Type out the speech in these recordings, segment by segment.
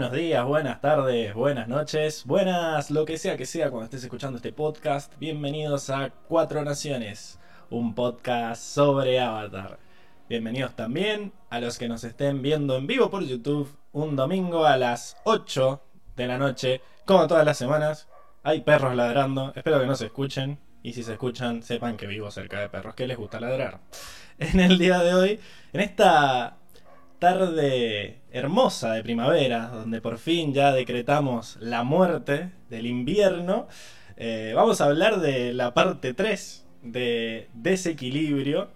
Buenos días, buenas tardes, buenas noches, buenas lo que sea que sea cuando estés escuchando este podcast. Bienvenidos a Cuatro Naciones, un podcast sobre Avatar. Bienvenidos también a los que nos estén viendo en vivo por YouTube un domingo a las 8 de la noche, como todas las semanas. Hay perros ladrando, espero que no se escuchen y si se escuchan sepan que vivo cerca de perros que les gusta ladrar. En el día de hoy, en esta tarde hermosa de primavera, donde por fin ya decretamos la muerte del invierno, eh, vamos a hablar de la parte 3 de Desequilibrio,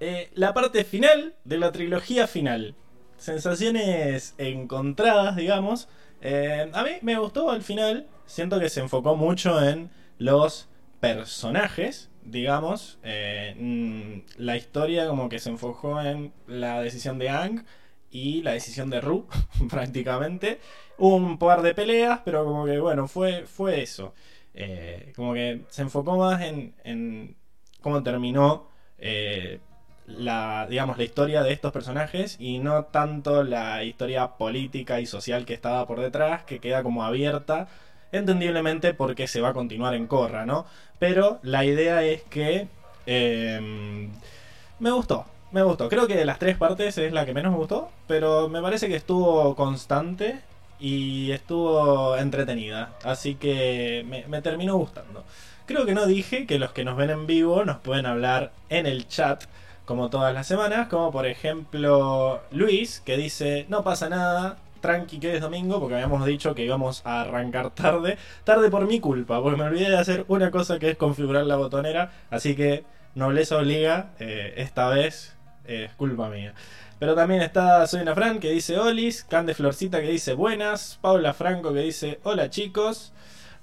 eh, la parte final de la trilogía final. Sensaciones encontradas, digamos. Eh, a mí me gustó al final, siento que se enfocó mucho en los personajes digamos, mm, la historia como que se enfocó en la decisión de Ang y la decisión de Ru, prácticamente. Un par de peleas, pero como que bueno, fue, fue eso. Eh, como que se enfocó más en, en cómo terminó eh, la, digamos, la historia de estos personajes y no tanto la historia política y social que estaba por detrás, que queda como abierta entendiblemente porque se va a continuar en Corra, ¿no? Pero la idea es que em, me gustó, me gustó. Creo que de las tres partes es la que menos me gustó, pero me parece que estuvo constante y estuvo entretenida, así que me, terminó gustando. Creo que no dije que los que nos ven en vivo nos pueden hablar en el chat como todas las semanas, como por ejemplo Luis, que dice, no pasa nada, tranqui que es domingo, porque habíamos dicho que íbamos a arrancar tarde. Tarde por mi culpa, porque me olvidé de hacer una cosa que es configurar la botonera. Así que nobleza obliga, eh, esta vez es culpa mía. Pero también está Soy una Fran que dice Olis, Cande Florcita que dice buenas, Paula Franco que dice hola chicos,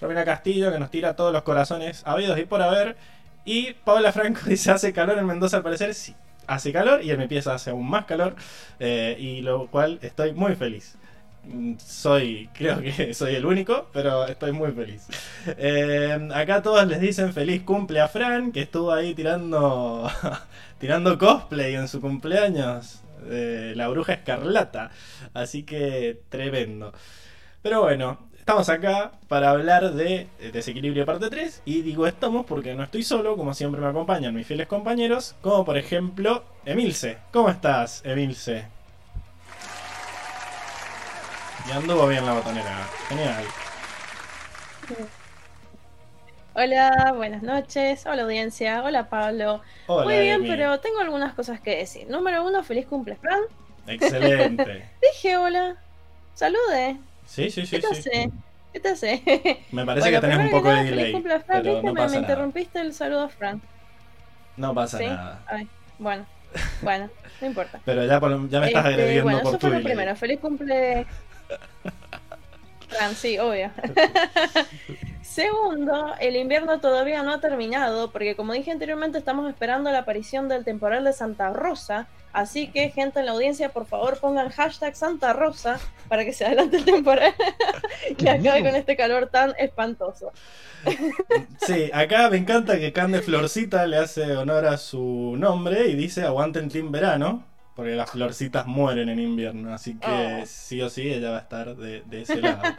Romina Castillo que nos tira todos los corazones habidos y por haber. Y Paula Franco dice hace calor en Mendoza al parecer, sí, hace calor y en mi pieza hace aún más calor, eh, y lo cual estoy muy feliz soy, creo que soy el único, pero estoy muy feliz. Eh, acá todos les dicen feliz cumple a Fran, que estuvo ahí tirando, tirando cosplay en su cumpleaños la bruja escarlata. Así que tremendo. Pero bueno, estamos acá para hablar de Desequilibrio parte 3. Y digo estamos porque no estoy solo, como siempre me acompañan mis fieles compañeros, como por ejemplo Emilce. ¿Cómo estás, Emilce? Y anduvo bien la botonera. Genial. Hola, buenas noches. Hola audiencia. Hola Pablo. Hola, Muy bien, pero tengo algunas cosas que decir. Número uno, feliz cumple, Fran. Excelente. Dije hola. Salude. Sí, sí, sí, ¿Qué te sí. hace? ¿Qué te hace? Me parece Bueno, que tenés un poco de delay. Feliz cumple Fran. Pero no me, pasa me nada. interrumpiste el saludo a Fran. No pasa ¿Sí? nada. Ay, bueno. Bueno, no importa. Pero ya, por- ya me estás Este, agrediendo bueno, por eso tu fue lo primero. Feliz cumple. Fran, sí, obvio. Segundo, el invierno todavía no ha terminado, porque como dije anteriormente, estamos esperando la aparición del temporal de Santa Rosa. Así que, gente en la audiencia, por favor pongan hashtag Santa Rosa para que se adelante el temporal y acabe con este calor tan espantoso. Sí, acá me encanta que Cande Florcita le hace honor a su nombre y dice aguanten Team Verano, porque las florcitas mueren en invierno, así que Oh. sí o sí ella va a estar de, de ese lado.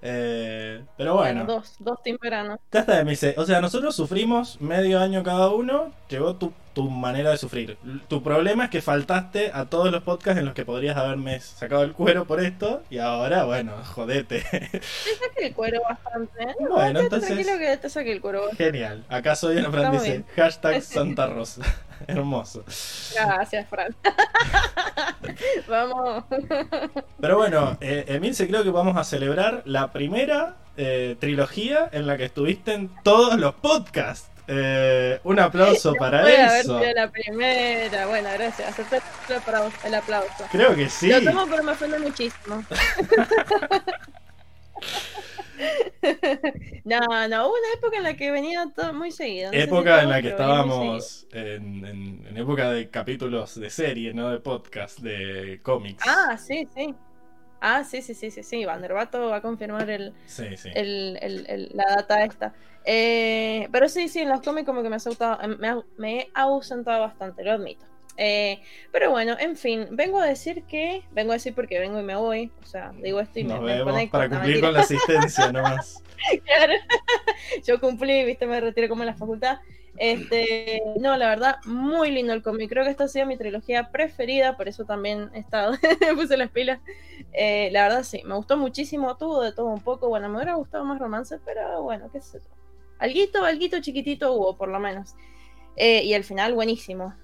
Eh, pero bueno, dos, dos team verano. ya está, me dice, o sea, nosotros sufrimos medio año cada uno, llegó tu, tu manera de sufrir. Tu problema es que faltaste a todos los podcasts en los que podrías haberme sacado el cuero por esto y ahora, bueno, jodete. Te saqué el cuero bastante. ¿eh? No, Bueno, quédate entonces- tranquilo que te saqué el cuero. Genial. Acá soy una Fran dice hashtag Santa Rosa. Hermoso. Gracias, Fran. Vamos. Pero bueno, eh, Emilce, creo que vamos a celebrar la primera eh, trilogía en la que estuviste en todos los podcasts. Eh, un aplauso para Puede haber eso. sido la primera. Bueno, gracias. Acepto el aplauso. El aplauso. Creo que sí. Lo tomo, pero me ofende muchísimo. no, no, hubo una época en la que venía todo muy seguido. no sé si Época en la que estábamos en, en- en época de capítulos de serie, no de podcast, de cómics. Ah, sí, sí. Ah, sí, sí, sí, sí, sí. Vanderbato va a confirmar el, Sí, sí. el- el- el- la data esta. Eh, pero sí, sí, en los cómics como que me, ha ausentado- me, me he ausentado bastante, lo admito. Eh, pero bueno, en fin, vengo a decir que. Vengo a decir porque vengo y me voy. O sea, digo esto y Nos me, vemos para cumplir con la asistencia nomás. Claro. Yo cumplí, viste, me retiré como en la facultad. Este, no, la verdad, muy lindo el cómic. Creo que esta ha sido mi trilogía preferida, por eso también he estado, puse las pilas. Eh, la verdad, sí, me gustó muchísimo, tuvo de todo un poco. Bueno, me hubiera gustado más romance, pero bueno, qué sé yo. Alguito, alguito chiquitito hubo, por lo menos. Eh, y el final, buenísimo.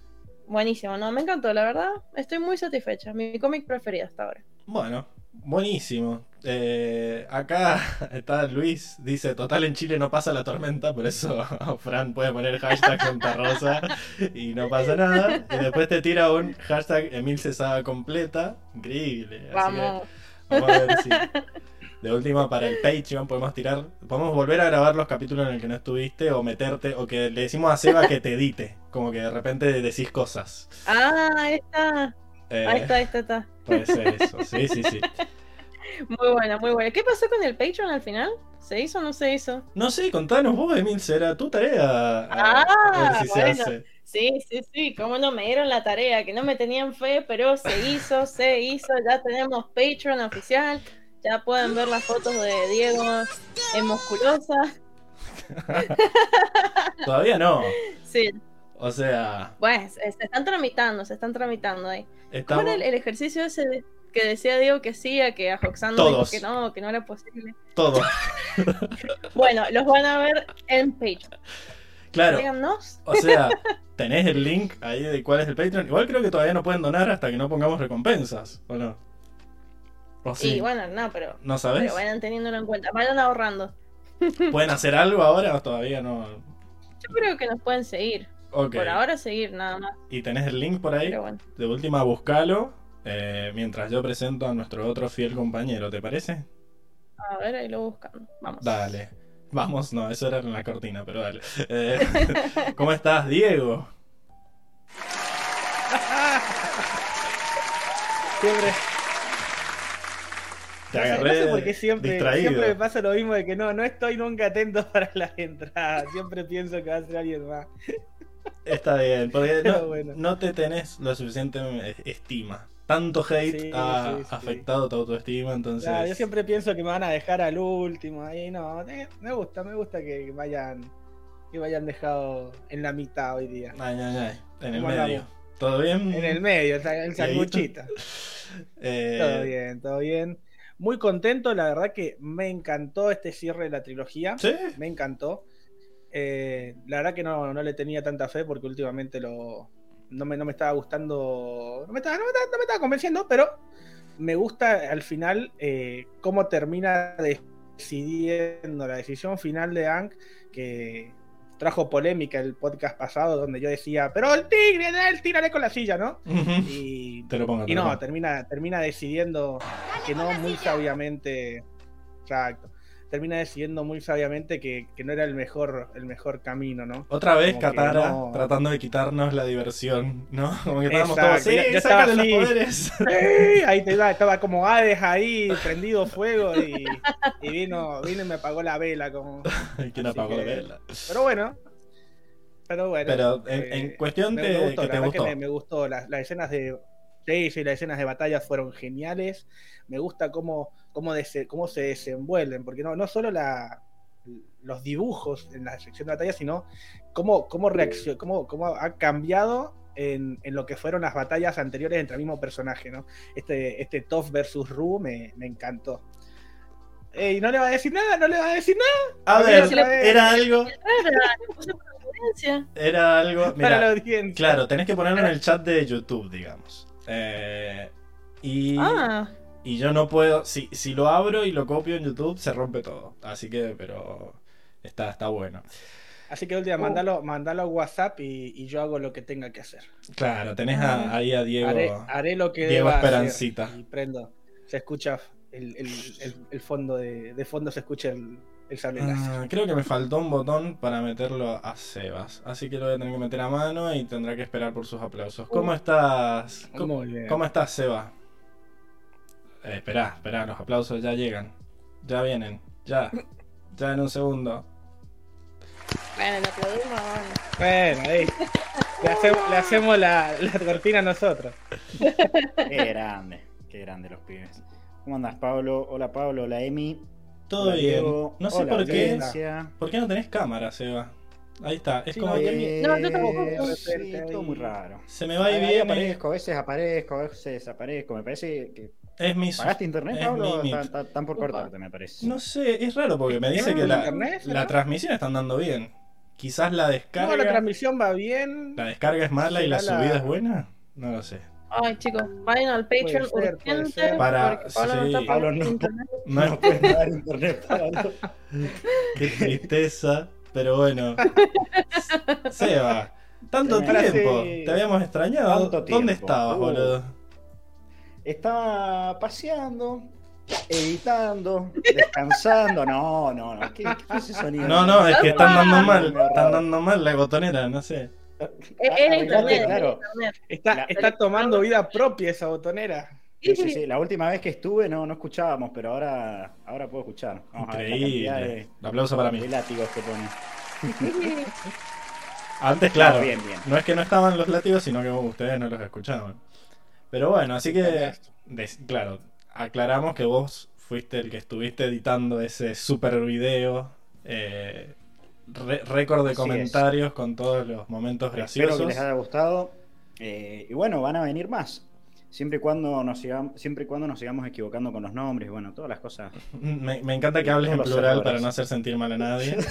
Buenísimo, no, me encantó, la verdad. Estoy muy satisfecha. Mi cómic preferido hasta ahora. Bueno, buenísimo. Eh, acá está Luis, dice, total en Chile no pasa la tormenta, por eso Fran puede poner hashtag Santa Rosa y no pasa nada. Y después te tira un hashtag Emil Cesada completa. Increíble. Así que vamos a ver si de última para el Patreon podemos tirar, podemos volver a grabar los capítulos en el que no estuviste o meterte, o que le decimos a Seba que te edite, como que de repente decís cosas. Ah, ahí está. Eh, Ahí está, ahí está, está. Puede ser eso, sí, sí, sí. Muy buena, muy buena. ¿Qué pasó con el Patreon al final? ¿Se hizo o no se hizo? No sé, contanos vos, Emil, será tu tarea. Ah, a ver si bueno. se hace. Sí, sí, sí, cómo no me dieron la tarea, que no me tenían fe, pero se hizo, se hizo, ya tenemos Patreon oficial, ya pueden ver las fotos de Diego en musculosa. Todavía no. Sí, O sea, pues se están tramitando, se están tramitando ahí. ¿Cómo estamos. era el, el ejercicio ese de- que decía Diego que sí, a que a dijo Todos. que no, que no era posible? Todo. Bueno, los van a ver en Patreon. Claro. Síganos. O sea, tenés el link ahí de cuál es el Patreon. Igual creo que todavía no pueden donar hasta que no pongamos recompensas, ¿o no? ¿O sí? Y bueno, no, pero, ¿No sabes? pero vayan teniéndolo en cuenta, vayan ahorrando. ¿Pueden hacer algo ahora o todavía no? Yo creo que nos pueden seguir. Ok. Por ahora seguir nada más. ¿Y tenés el link por ahí? Pero bueno. De última, buscalo. eh, mientras yo presento a nuestro otro fiel compañero, ¿te parece? A ver, ahí lo buscando. Vamos. Dale. Vamos, no, eso era en la cortina, pero dale. Eh, ¿Cómo estás, Diego? Siempre, Te agarré no sé por qué siempre, distraído. siempre me pasa lo mismo de que no, no estoy nunca atento para las entradas. Siempre pienso que va a ser alguien más. Está bien, porque no, bueno. no te tenés lo suficiente eh, estima. Tanto hate Sí, ha sí, sí. afectado tu autoestima, entonces... Ya, yo siempre pienso que me van a dejar al último. Ahí no, me gusta, me gusta que vayan, que vayan dejado en la mitad hoy día. Ay, ay, ay, en el ¿Cómo medio. andamos? ¿Todo bien? En el medio, el sanguchito. Eh, Todo bien, todo bien. Muy contento, la verdad que me encantó este cierre de la trilogía. ¿Sí? me encantó. Eh, la verdad que no, no le tenía tanta fe porque últimamente lo, no, me, no me estaba gustando, no me estaba, no me estaba, no me estaba convenciendo, pero me gusta al final eh, cómo termina decidiendo la decisión final de Hank, que trajo polémica el podcast pasado donde yo decía, pero el tigre, él tírale con la silla, ¿no? Y, Te lo pongo. te y lo no, pongo. termina, termina decidiendo que no muy sabiamente. Exacto. Termina decidiendo muy sabiamente que, que no era el mejor, el mejor camino, ¿no? Otra vez como Katara no- tratando de quitarnos la diversión, ¿no? Como que estábamos Exacto, todos, sí, ya sácale estaba los así. poderes. ¡Sí! Ahí te iba, estaba como Hades ahí, prendido fuego, y, y vino, vino y me apagó la vela. Como... ¿Quién Así apagó la vela? Pero bueno. Pero bueno. Pero en, eh, en cuestión de me gustó, que la te gustó. que me, me gustó. Las, las escenas de. Sí, sí, las escenas de batalla fueron geniales. Me gusta cómo, cómo, cómo se desenvuelven, porque no, no solo la, los dibujos en la sección de batalla, sino cómo, cómo, reaccion- cómo, cómo ha cambiado en, en lo que fueron las batallas anteriores entre el mismo personaje, ¿no? Este, este Toph versus Ru me, me encantó. Ey, no le va a decir nada, no le va a decir nada A A ver, era algo, era algo. para la Mira, audiencia. claro, tenés que ponerlo en el chat de YouTube, digamos. Eh, y, Ah, y yo no puedo. Si, si lo abro y lo copio en YouTube, se rompe todo. Así que, pero. Está, está bueno. Así que última, Oh. mandalo, mandalo a WhatsApp y, y yo hago lo que tenga que hacer. Claro, tenés a- ahí a Diego. Haré, haré lo que Diego deba hacer. Esperancita. Y prendo. Se escucha el, el, el, el fondo de, de fondo se escucha el, el sable. Ah, creo que me faltó un botón para meterlo a Sebas. Así que lo voy a tener que meter a mano y tendrá que esperar por sus aplausos. ¿Cómo Uh. estás? ¿Cómo, cómo estás, Seba? Eh, esperá, esperá, los aplausos ya llegan. Ya vienen. Ya. Ya en un segundo. bueno, le aplaudimos. bueno. Bueno, ahí. Le hacemos, le hacemos la, la cortina nosotros. Qué grande, qué grande los pibes. ¿Cómo andas, Pablo? Hola, Pablo. Hola, Emi. Todo Hola, bien. Diego. No sé Hola, por qué. audiencia. ¿Por qué no tenés cámara, Seba? Ahí está. Es Sí, como no, que yo- No, yo tampoco. Eh, Sí, todo muy raro. se me va y Ahí viene. aparezco, a veces aparezco, a veces desaparezco. Me parece que. Es mi. ¿Pagaste internet, es Pablo? mi- Están- Están por cortarte, me parece. No sé, es raro porque me dice ¿No? que la, la transmisión está andando bien. Quizás la descarga. No, la transmisión va bien. la descarga es mala y la subida es buena. No lo sé. Ay, chicos, vayan al Patreon Puede ser, puede urgente. Para- Pablo no sí. está Pablo, no. internet. No, No puedes dar internet, Pablo. qué tristeza. Pero bueno. Seba, tanto tiempo. sí. Te habíamos extrañado. ¿Dónde tiempo. estabas, Uh. boludo? Estaba paseando, editando, descansando. No, no, no. ¿Qué, qué fue ese sonido? No, no, es que están dando mal. Están dando mal la botonera, no sé. Es Ah, era internet, era claro. internet. Está, está tomando vida propia esa botonera. Sí, sí, sí. La última vez que estuve no, no escuchábamos, pero ahora, ahora puedo escuchar. Vamos a ver la cantidad Increíble. de, Aplauso para mí. de látigos que pone. Antes, claro. No, bien, bien. No es que no estaban los látigos, sino que ustedes no los escuchaban. Pero bueno, así que, claro, aclaramos que vos fuiste el que estuviste editando ese super video, eh, récord de Así es. comentarios con todos los momentos Espero graciosos. que les haya gustado. Eh, y bueno, van a venir más. Siempre y cuando nos sigamos, siempre y cuando nos sigamos equivocando con los nombres, bueno, todas las cosas. Me, me encanta que hables en plural errores. para no hacer sentir mal a nadie.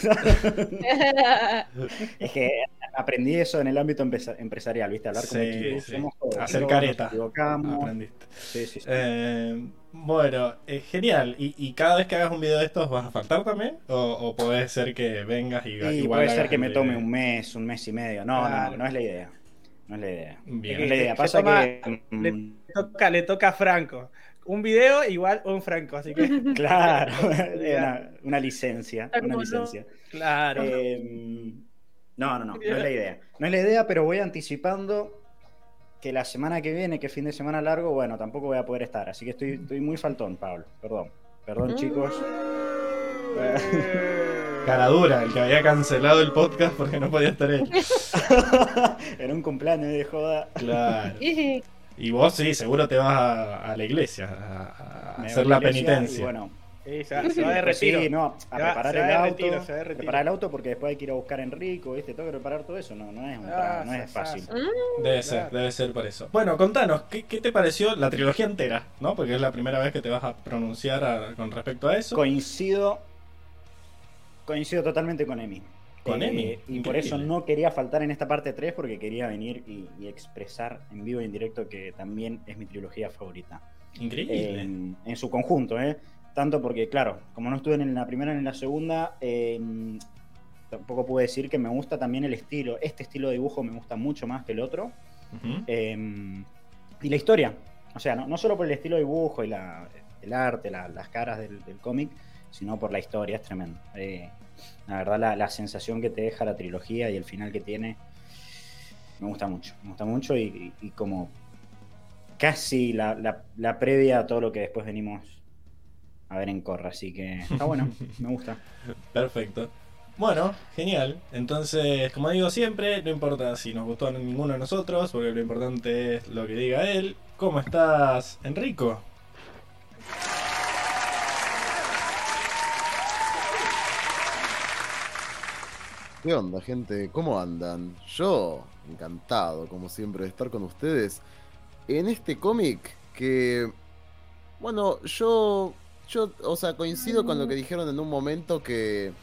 Es que aprendí eso en el ámbito empresarial, ¿viste? Hablar Sí, equipo. sí. Somos todos, Hacer todos careta. Nos equivocamos. Aprendiste. Sí, sí, sí. Eh, bueno, eh, genial. ¿Y, y cada vez que hagas un video de estos vas a faltar también? ¿O, o puede ser que vengas y Y igual puede ser que me tome un mes, un mes y medio. No, no, no es la idea. No es la idea. Bien. Es la idea. Se Pasa toma- que. le- mm, Toca, le toca a Franco. Un video igual un Franco, así que. Claro, una, una licencia. Una licencia. Claro. Eh, no, no, no, no es la idea. No es la idea, pero voy anticipando que la semana que viene, que es fin de semana largo, bueno, tampoco voy a poder estar. Así que estoy, estoy muy faltón, Pablo. Perdón. Perdón, chicos. Cara dura, el que había cancelado el podcast porque no podía estar él. en un cumpleaños de joda. Claro. Y- vos sí, seguro te vas a, a la iglesia a, hacer la penitencia. Y bueno, Sí, se, va, se va de retiro. sí, no, a va- preparar el auto. retiro. Preparar el auto porque después hay que ir a buscar a Enrico, ¿viste? Tengo que preparar todo eso. No, no es, un Ah, no es sa- fácil. sa- Mm, Debe ser, Claro. debe ser por eso. Bueno, contanos, ¿qué, qué te pareció la trilogía entera? ¿No? Porque es la primera vez que te vas a pronunciar a- con respecto a eso. Coincido. Coincido totalmente con Emi. Con Eh, Emi, Y por eso no quería faltar en esta parte 3 porque quería venir y, y expresar en vivo y en directo que también es mi trilogía favorita. Increíble. En, en su conjunto, ¿eh? Tanto porque, claro, como no estuve en la primera ni en la segunda, eh, tampoco puedo decir que me gusta también el estilo. Este estilo de dibujo me gusta mucho más que el otro. Eh, y la historia. O sea, no, no solo por el estilo de dibujo y la, el arte, la- las caras del, del cómic, sino por la historia, es tremendo. Eh, la verdad, la, la sensación que te deja la trilogía y el final que tiene, me gusta mucho. Me gusta mucho y, y- y como casi la, la- la previa a todo lo que después venimos a ver en Corra. Así que está bueno, me gusta. Perfecto. Bueno, genial. Entonces, como digo siempre, no importa si nos gustó a ninguno de nosotros, porque lo importante es lo que diga él. ¿Cómo estás, Enrico? ¿Qué onda, gente? ¿Cómo andan? Yo, encantado, como siempre, de estar con ustedes en este cómic que, bueno, yo, yo, o sea, coincido con lo que dijeron en un momento que,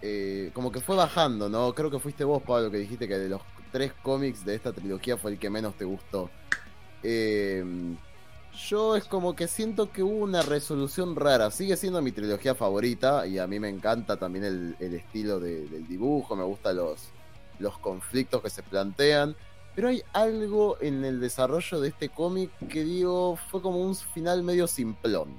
eh, como que fue bajando, ¿no? Creo que fuiste vos, Pablo, que dijiste que de los tres cómics de esta trilogía fue el que menos te gustó. Eh, yo es como que siento que hubo una resolución rara. Sigue siendo mi trilogía favorita y a mí me encanta también el, estilo de- del dibujo, me gustan los, los conflictos que se plantean. Pero hay algo en el desarrollo de este cómic que digo fue como un final medio simplón.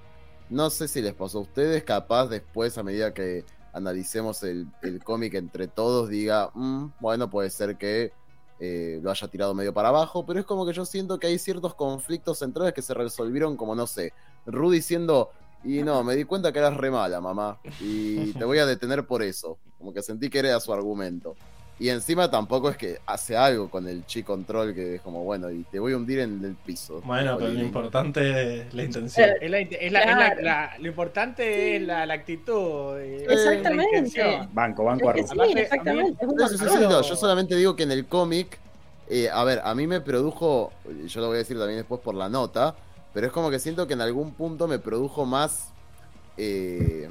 No sé si les pasó a ustedes, capaz después a medida que analicemos el, el cómic entre todos diga, "Mm, bueno, puede ser que eh, lo haya tirado medio para abajo, pero es como que yo siento que hay ciertos conflictos centrales que se resolvieron como, no sé, Ru diciendo, y no, me di cuenta que eras re mala, mamá, y te voy a detener por eso, como que sentí que era su argumento. Y encima tampoco es que hace algo con el chi control que es como, bueno, y te voy a hundir en el piso. Bueno, pero lo importante es la intención. Es la- es la- es la- lo importante es la, la actitud. eh, Exactamente. Banco, banco a Es que sí, exactamente. No, no, yo solamente digo que en el cómic, eh, a ver, a mí me produjo, yo lo voy a decir también después por la nota, pero es como que siento que en algún punto me produjo más eh,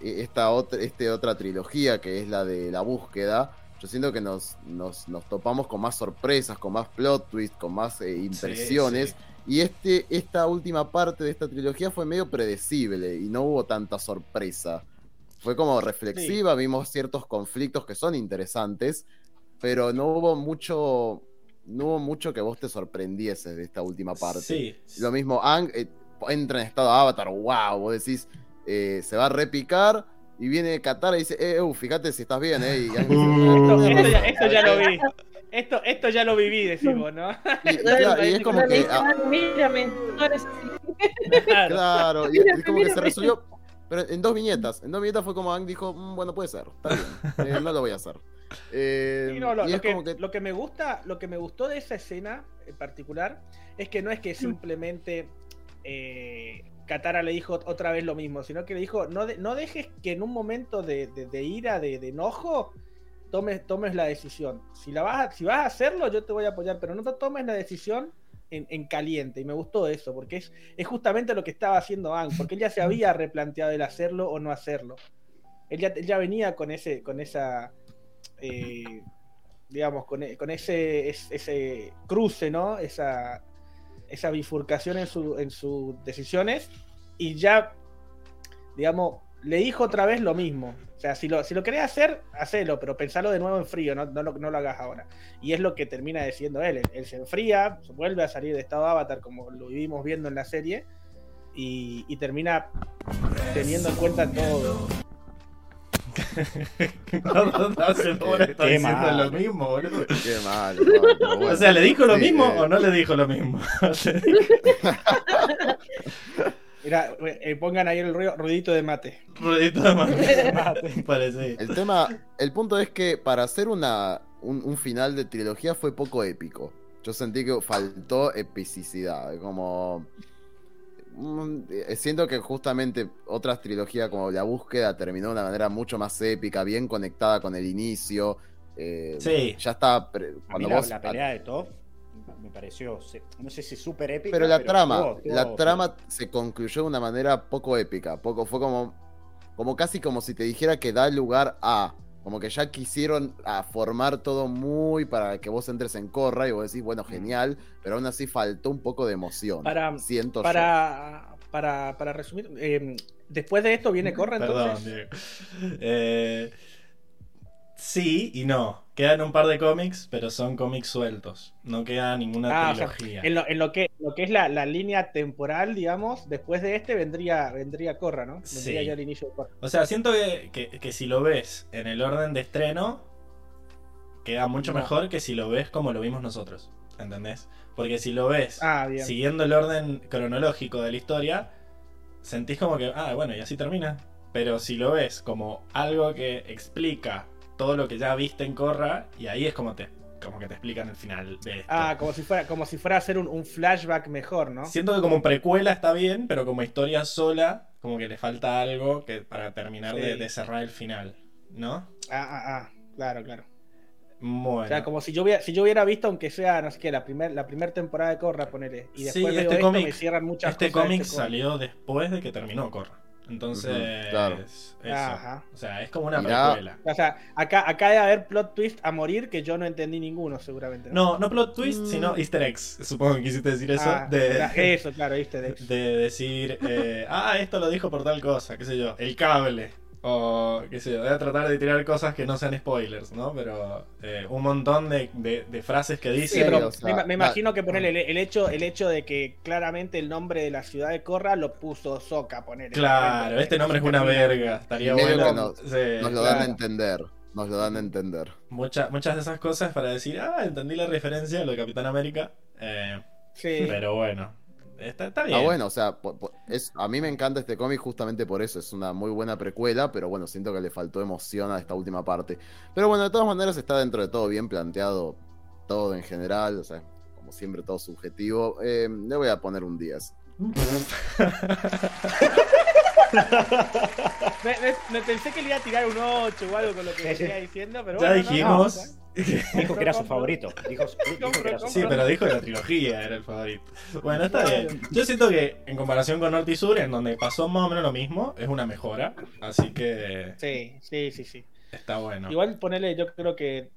esta otra, este otra trilogía que es la de la búsqueda. Yo siento que nos, nos, nos topamos con más sorpresas, con más plot twist, con más eh, impresiones. Sí, Y este, esta última parte de esta trilogía fue medio predecible y no hubo tanta sorpresa. Fue como reflexiva, vimos ciertos conflictos que son interesantes, pero no hubo mucho, no hubo mucho que vos te sorprendieses de esta última parte. Sí. Lo mismo, Ang eh, entra en estado avatar, wow, vos decís, eh, se va a repicar y viene Katara y dice, eh, uh, fíjate si estás bien, eh. Y dice, Esto, esto ya, esto ya lo vi. Esto, esto ya lo viví, decimos, ¿no? Y, y claro, y es como que, ah, "Ah, Mírame, no eres así". Claro. Y es como que se resolvió. Pero en dos viñetas. En dos viñetas fue como Ang dijo, "Mm, bueno, puede ser, está bien. eh, no lo voy a hacer. Eh, Sí, no, lo, y lo es que, como que. lo que me gusta, lo que me gustó de esa escena en particular es que no es que simplemente eh, Katara le dijo otra vez lo mismo, sino que le dijo no, no dejes que en un momento de, de- ira, de, enojo, tomes, tomes la decisión. Si la vas a, si vas a hacerlo, yo te voy a apoyar, pero no te tomes la decisión en, en caliente. Y me gustó eso, porque es, es justamente lo que estaba haciendo Ang, porque él ya se había replanteado el hacerlo o no hacerlo. Él ya, venía con ese, con esa eh, digamos, con, con ese, es- ese cruce, ¿no? Esa, esa bifurcación en, su, en sus decisiones y ya, digamos, le dijo otra vez lo mismo. O sea, si lo, si lo querés hacer, hacelo, pero pensalo de nuevo en frío, no, no, lo- no lo hagas ahora. Y es lo que termina diciendo él. Él, se enfría, vuelve a salir de estado avatar como lo vivimos viendo en la serie y termina teniendo en cuenta todo. No, no, no, se pone está Qué diciendo mal. lo mismo, boludo. Qué mal, no, bueno. O sea, ¿le dijo lo Sí, mismo eh, o no le dijo lo mismo? Mira, eh, pongan ahí el ruido, ruidito de mate. Ruedito de mate. Parece. El tema, el punto es que para hacer una, un, un final de trilogía fue poco épico. Yo sentí que faltó epicidad, como... eh, Siento que justamente otras trilogías como La Búsqueda terminó de una manera mucho más épica, bien conectada con el inicio. eh, Sí. Ya está... Cuando la, vos, la pelea de Toph me pareció, no sé si súper épica. Pero la trama, estuvo- estuvo- la trama se concluyó de una manera poco épica, poco, fue como, como casi como si te dijera que da lugar a, como que ya quisieron a formar todo muy para que vos entres en corra y vos decís, bueno, genial, pero aún así faltó un poco de emoción. Para- siento yo. Para, para, para resumir, eh, después de esto viene Corra Perdón, entonces. Diego. Eh, sí y no. Quedan un par de cómics, pero son cómics sueltos. No queda ninguna Ah, o sea, trilogía. en, lo, en lo que, lo que es la, la línea temporal, digamos, después de este vendría, vendría Corra, ¿no? Vendría Sí. ya el inicio de Corra. O sea, siento que, que- que si lo ves en el orden de estreno, queda mucho No. mejor que si lo ves como lo vimos nosotros. ¿Entendés? Porque si lo ves Ah, siguiendo el orden cronológico de la historia, sentís como que, ah, bueno, y así termina. Pero si lo ves como algo que explica todo lo que ya viste en Corra, y ahí es como te como que te explican el final de esto. Ah, como si fuera, como si fuera a hacer un, un flashback mejor, ¿no? Siento que como precuela está bien, pero como historia sola, como que le falta algo que para terminar de, Sí. de cerrar el final, ¿no? Ah, ah, ah, claro, claro. Bueno. O sea, como si yo hubiera, si yo hubiera visto, aunque sea, no sé qué, la primera la primer temporada de Corra, ponele. Y Sí, después veo este esto, cómic- me cierran muchas este cosas. cómic este cómic. salió después de que terminó Corra. Entonces, Ujú, claro. eso. Ajá. O sea, es como una precuela. O sea, acá, acá debe haber plot twist a morir que yo no entendí ninguno, seguramente. No, no plot twist, Mm. sino easter eggs. Supongo que quisiste decir eso. Ah, de, eso, claro, viste. De, de decir, eh, ah, esto lo dijo por tal cosa, qué sé yo, el cable. O qué sé yo, voy a tratar de tirar cosas que no sean spoilers, ¿no? Pero eh, un montón de, de- de frases que Sí, dice. pero o sea, me, imagino que ponerle el, el hecho, el hecho de que claramente el nombre de la ciudad de Corra lo puso Soca, poner. Claro, este nombre es una verga. Estaría bueno. que nos- sí, Nos lo dan a entender, nos lo dan a entender. Mucha- muchas de esas cosas para decir, ah, entendí la referencia a lo de Capitán América. Eh, Sí. Pero bueno, Está, está bien. Ah, bueno, o sea, po- po- es, a mí me encanta este cómic justamente por eso. Es una muy buena precuela, pero bueno, siento que le faltó emoción a esta última parte. Pero bueno, de todas maneras está dentro de todo bien planteado, todo en general, o sea, como siempre, todo subjetivo. Eh, le voy a poner un 10. Me, me- me pensé que le iba a tirar un 8 o algo con lo que venía diciendo, pero Ya bueno, no, dijimos. Dijo que era su favorito. Dijo, dijo que era su Sí, pero dijo que la trilogía era el favorito. Bueno, está bien. Yo siento que en comparación con Norte y Sur, en donde pasó más o menos lo mismo, es una mejora. Así que Sí, sí, sí, sí. está bueno. Igual ponerle, yo creo que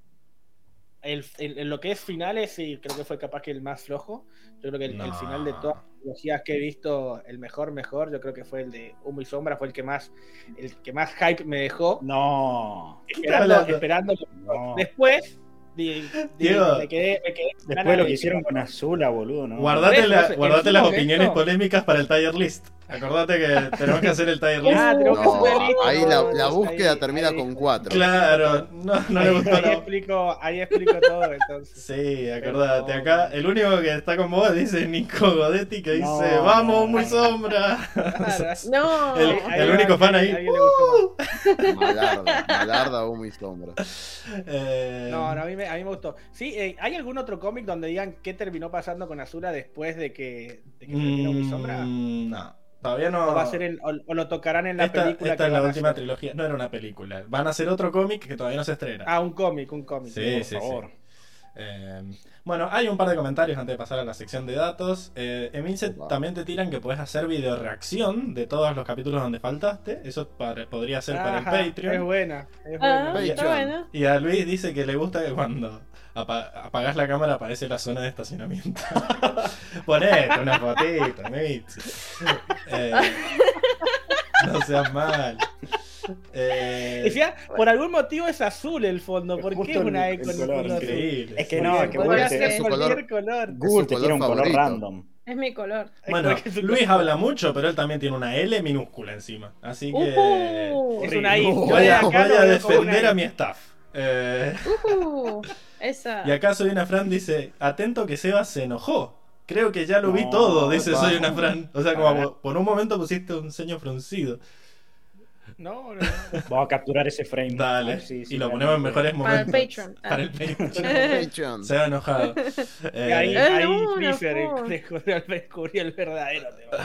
el, el- en lo que es finales, sí, creo que fue capaz que el más flojo. Yo creo que el, el No. final de todas trilogías que he visto, el mejor, mejor, yo creo que fue el de Humo y Sombra, fue el que más, el que más hype me dejó. No. ¿Qué estás Esperando, esperando. no. Después, di- di- Diego. me quedé, me quedé Después lo que hicieron con Azula, boludo, ¿no? Guardate, la- guardate las momento- opiniones polémicas para el tier list. Acordate que tenemos que hacer el tier list. Ah, tenemos que No, hacer el listo, ahí la, ahí- búsqueda termina ahí- con 4. Claro, no, no le gustó. ahí la- explico, ahí explico todo, entonces. Sí, acordate. Acá el único que está con vos dice Nico Godetti que dice: No, ¡Vamos, no, muy no. sombra! Claro. No. El- Ahí el va, único fan a ahí. alguien le gustó más. Malarda, malarda, humo y sombra. Eh, No, no, a mí me, a mí me gustó. Sí, eh, ¿hay algún otro cómic donde digan qué terminó pasando con Azura después de que, de que terminó mi sombra? mm, no, todavía no. ¿O, va a ser en- o, o lo tocarán en la esta película esta que es la última hacer? trilogía. No era una película. Van a hacer otro cómic que todavía no se estrena. Ah, un cómic, un cómic. Sí, por sí, favor. sí. Eh, bueno, hay un par de comentarios antes de pasar a la sección de datos. Eh, Emilce Opa. también te tiran que puedes hacer video reacción de todos los capítulos donde faltaste. Eso para- podría ser para el Patreon. Es buena, es Ah, buena. está Patreon. bueno. Y a Luis dice que le gusta que cuando apa- apagás la cámara aparece la zona de estacionamiento. Ponete una fotito, Mitzi. Eh, no seas mal. Eh, Decía, por algún motivo es azul el fondo. ¿Por qué es una el- E el con el color, fondo azul? increíble. Es que no, es que podría Google ser cualquier color. color. Google te tira un color random. Es mi color. Bueno, Luis color. habla mucho, pero él también tiene una L minúscula encima. Así que. Uh, Es una I. Voy a, acá voy a defender a mi staff. Eh, uh, esa. y acá soy una Fran dice: Atento que Seba se enojó. Creo que ya lo vi No, todo, dice va. Soy una Fran. O sea, como por- un momento pusiste un ceño fruncido. No, no, no. Vamos a capturar ese frame. Dale. y lo ponemos en mejores Para el momentos. Patreon. Ah. Para el Patreon. Se ha enojado. Y Eh, ahí, Eh, ahí no, Freezer no. descubrió, el- verdadero tema.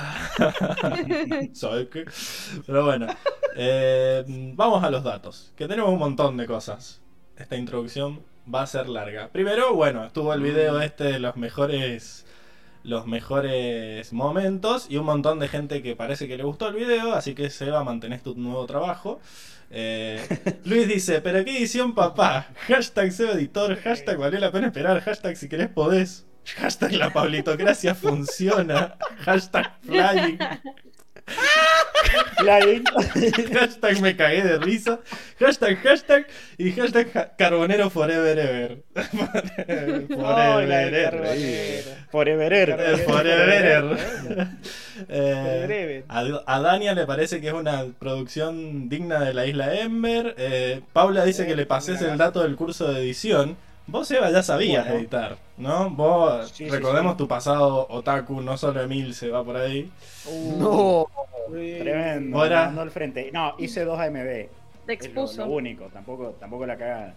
Pero bueno, eh, vamos a los datos, que tenemos un montón de cosas. Esta introducción va a ser larga. Primero, bueno, estuvo el video este de los mejores los mejores momentos y un montón de gente que parece que le gustó el video, así que Seba, mantenés tu nuevo trabajo. Eh, Luis dice, pero qué edición papá, hashtag Seba Editor, hashtag valió la pena esperar, hashtag si querés podés, hashtag la pablitocracia funciona, hashtag flying, Hashtag me cagué de risa, hashtag hashtag y hashtag ja- carbonero forever ever. Forever ever. Forever. Eh, Forever ever. Forever. a, a Dania le parece que es una producción digna de la isla Ember. Eh, Paula dice que le pases el dato del curso de edición. Vos, Eva, ya sabías Bueno. editar, ¿no? Vos, Sí, recordemos sí. tu pasado otaku, no solo Emil se va por ahí. Uh, No. Tremendo. Ahora- Mandó al frente. No, hice dos AMB. Te Es lo, expuso. lo único. Tampoco, tampoco la cagada.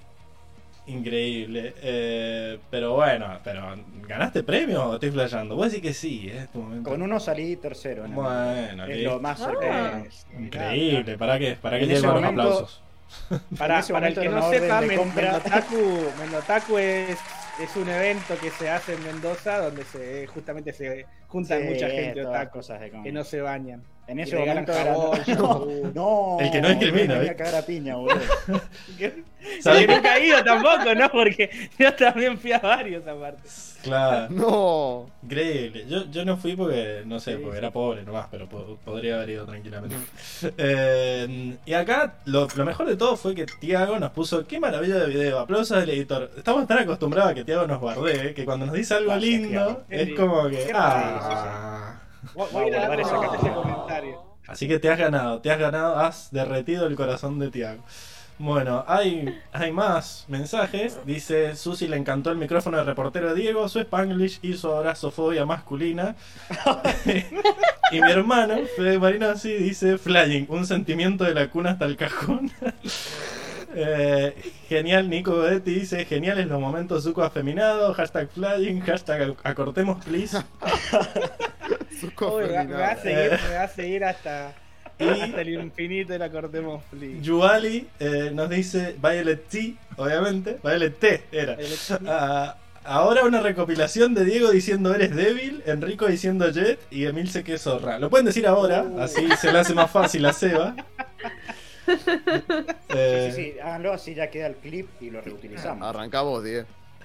Increíble. Eh, pero bueno, pero ¿ganaste premio o estoy flasheando? Vos decís que sí, ¿eh? Tu momento. Con uno salí tercero. en el- Bueno, es lo más Ah. cercano. Increíble. ¿Para qué? ¿Para qué ese los aplausos? Para, el que no sepa. Mendotaku, Mendotaku es, es un evento que se hace en Mendoza donde se justamente se juntan Sí, mucha gente otaku cosas de que no se bañan. En ese momento era. shampoo. No, El que no discrimina, Me ¿eh? a cagar a piña, boludo. ¿Sabes? que nunca he ido tampoco, ¿no? Porque yo también fui a varios aparte. Claro. no. Increíble. Yo, yo no fui porque, no sé, Sí, porque sí. era pobre nomás, pero po- podría haber ido tranquilamente. Eh, y acá lo, lo mejor de todo fue que Tiago nos puso, qué maravilla de video, aplausos al editor. Estamos tan acostumbrados a que Tiago nos guardee, que cuando nos dice algo Gracias, lindo, es como que... Ah. Voy Voy a guardar ese comentario. Así que te has ganado, te has ganado, has derretido el corazón de Tiago. Bueno, hay, hay más mensajes. Dice, Susi le encantó el micrófono de reportero Diego, su spanglish y su abrazofobia masculina. y mi hermano, Fede Marinazzi, dice, flying, un sentimiento de la cuna hasta el cajón. Eh, genial, Nico Godetti dice, geniales los momentos suco afeminado, hashtag flying, hashtag acortemos please. Me, va- me va a seguir, Eh. me va a seguir hasta, Y hasta el infinito y la cortemos please. Yuali eh, nos dice, Violet T, obviamente, Violet T era. Ah, ahora una recopilación de Diego diciendo eres débil, Enrico diciendo Jet y Emilce que es zorra. Lo pueden decir ahora, así se le hace más fácil a Seba. Eh, Sí, sí, háganlo así ya queda el clip y lo reutilizamos. Arrancamos, Die.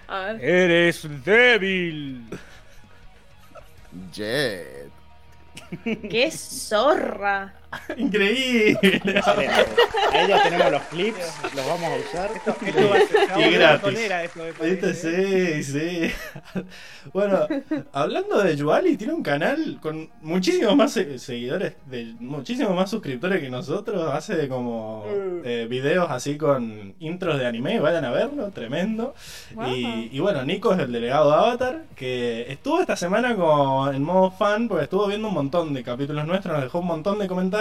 A ver. Eres débil. Jet. ¡Qué zorra! Increíble. Excelente. Ahí ya tenemos los clips, los vamos a usar. Esto, esto va a ser Y gratis. esto parece. Sí, sí. Bueno, hablando de Yuali, tiene un canal con muchísimos más se- seguidores, de muchísimos más suscriptores que nosotros. Hace como eh, videos así con intros de anime, vayan a verlo, tremendo. Wow. Y, y bueno, Nico es el delegado de Avatar, que estuvo esta semana con, en modo fan, porque estuvo viendo un montón de capítulos nuestros, nos dejó un montón de comentarios.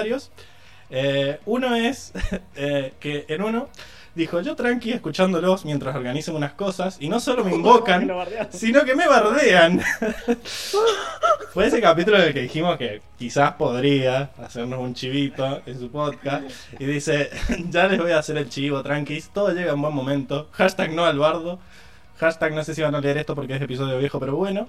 Eh, uno es eh, que en uno dijo, yo tranqui escuchándolos mientras organizan unas cosas, y no solo me invocan, sino que me bardean. Fue ese capítulo en el que dijimos que quizás podría hacernos un chivito en su podcast. Y dice, ya les voy a hacer el chivo, tranquis, todo llega en buen momento. Hashtag no al bardo. Hashtag no sé si van a leer esto porque es episodio viejo, pero bueno.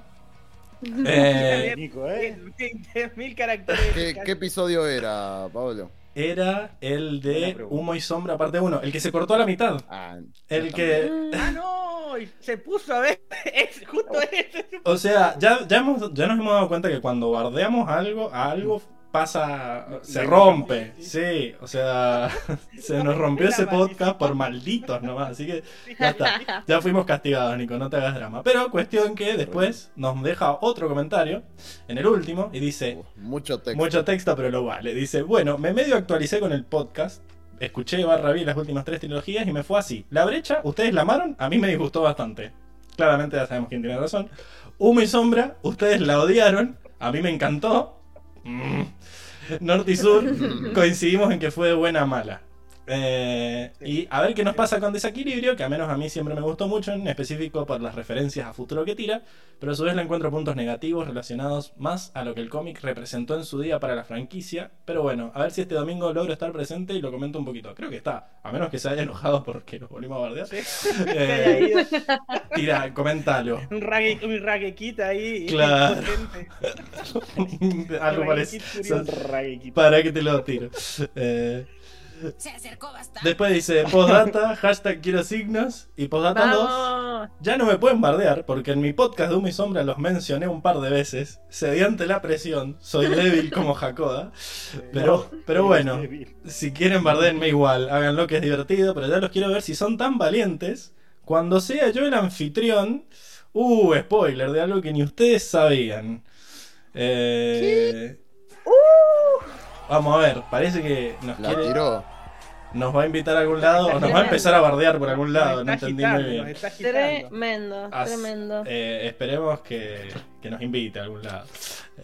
Eh, Nico, ¿eh? 20.000 caracteres. ¿Qué, qué episodio era, Pablo? era el de. Humo y Sombra, parte 1. El que se cortó a la mitad. Ah, El que... Ah, no, se puso a ver. Es justo ese. O sea, ya, ya, hemos, ya nos hemos dado cuenta que cuando bardeamos algo, a algo pasa, se rompe. Sí, o sea, se nos rompió ese podcast por malditos nomás. Así que ya está. Ya fuimos castigados, Nico, no te hagas drama. Pero cuestión que después nos deja otro comentario en el último y dice, mucho texto. mucho texto, pero lo vale. Dice, bueno, me medio actualicé con el podcast. Escuché barra vi las últimas tres trilogías y me fue así. La brecha, ustedes la amaron, a mí me disgustó bastante. Claramente ya sabemos quién tiene razón. Humo y sombra, ustedes la odiaron, a mí me encantó. Mm. Norte y sur, coincidimos en que fue de buena a mala. Eh, y a ver qué nos pasa con Desequilibrio, que a menos a mí siempre me gustó mucho, en específico por las referencias a futuro que tira, pero a su vez le encuentro puntos negativos relacionados más a lo que el cómic representó en su día para la franquicia. Pero bueno, a ver si este domingo logro estar presente y lo comento un poquito. Creo que está, a menos que se haya enojado porque nos volvimos a bardear. Que Eh, tira, comentalo. un rague, un raguequita ahí. Claro. Algo parecido. Para que te lo tiro. Eh, Se acercó bastante. después dice postdata, hashtag quiero signos y postdata 2. Vamos. Ya no me pueden bardear porque en mi podcast de Humo y Sombra los mencioné un par de veces. Cedí ante la presión, soy débil como Jacoda. Pero, pero bueno, si quieren bardeenme igual, háganlo que es divertido, pero ya los quiero ver si son tan valientes. Cuando sea yo el anfitrión, uh, spoiler de algo que ni ustedes sabían. Eh, Vamos a ver, parece que nos, La quiere- tiró. nos va a invitar a algún lado o nos va a empezar a bardear por algún lado, no entendí muy bien. Tremendo, As- tremendo. eh, esperemos que, que nos invite a algún lado.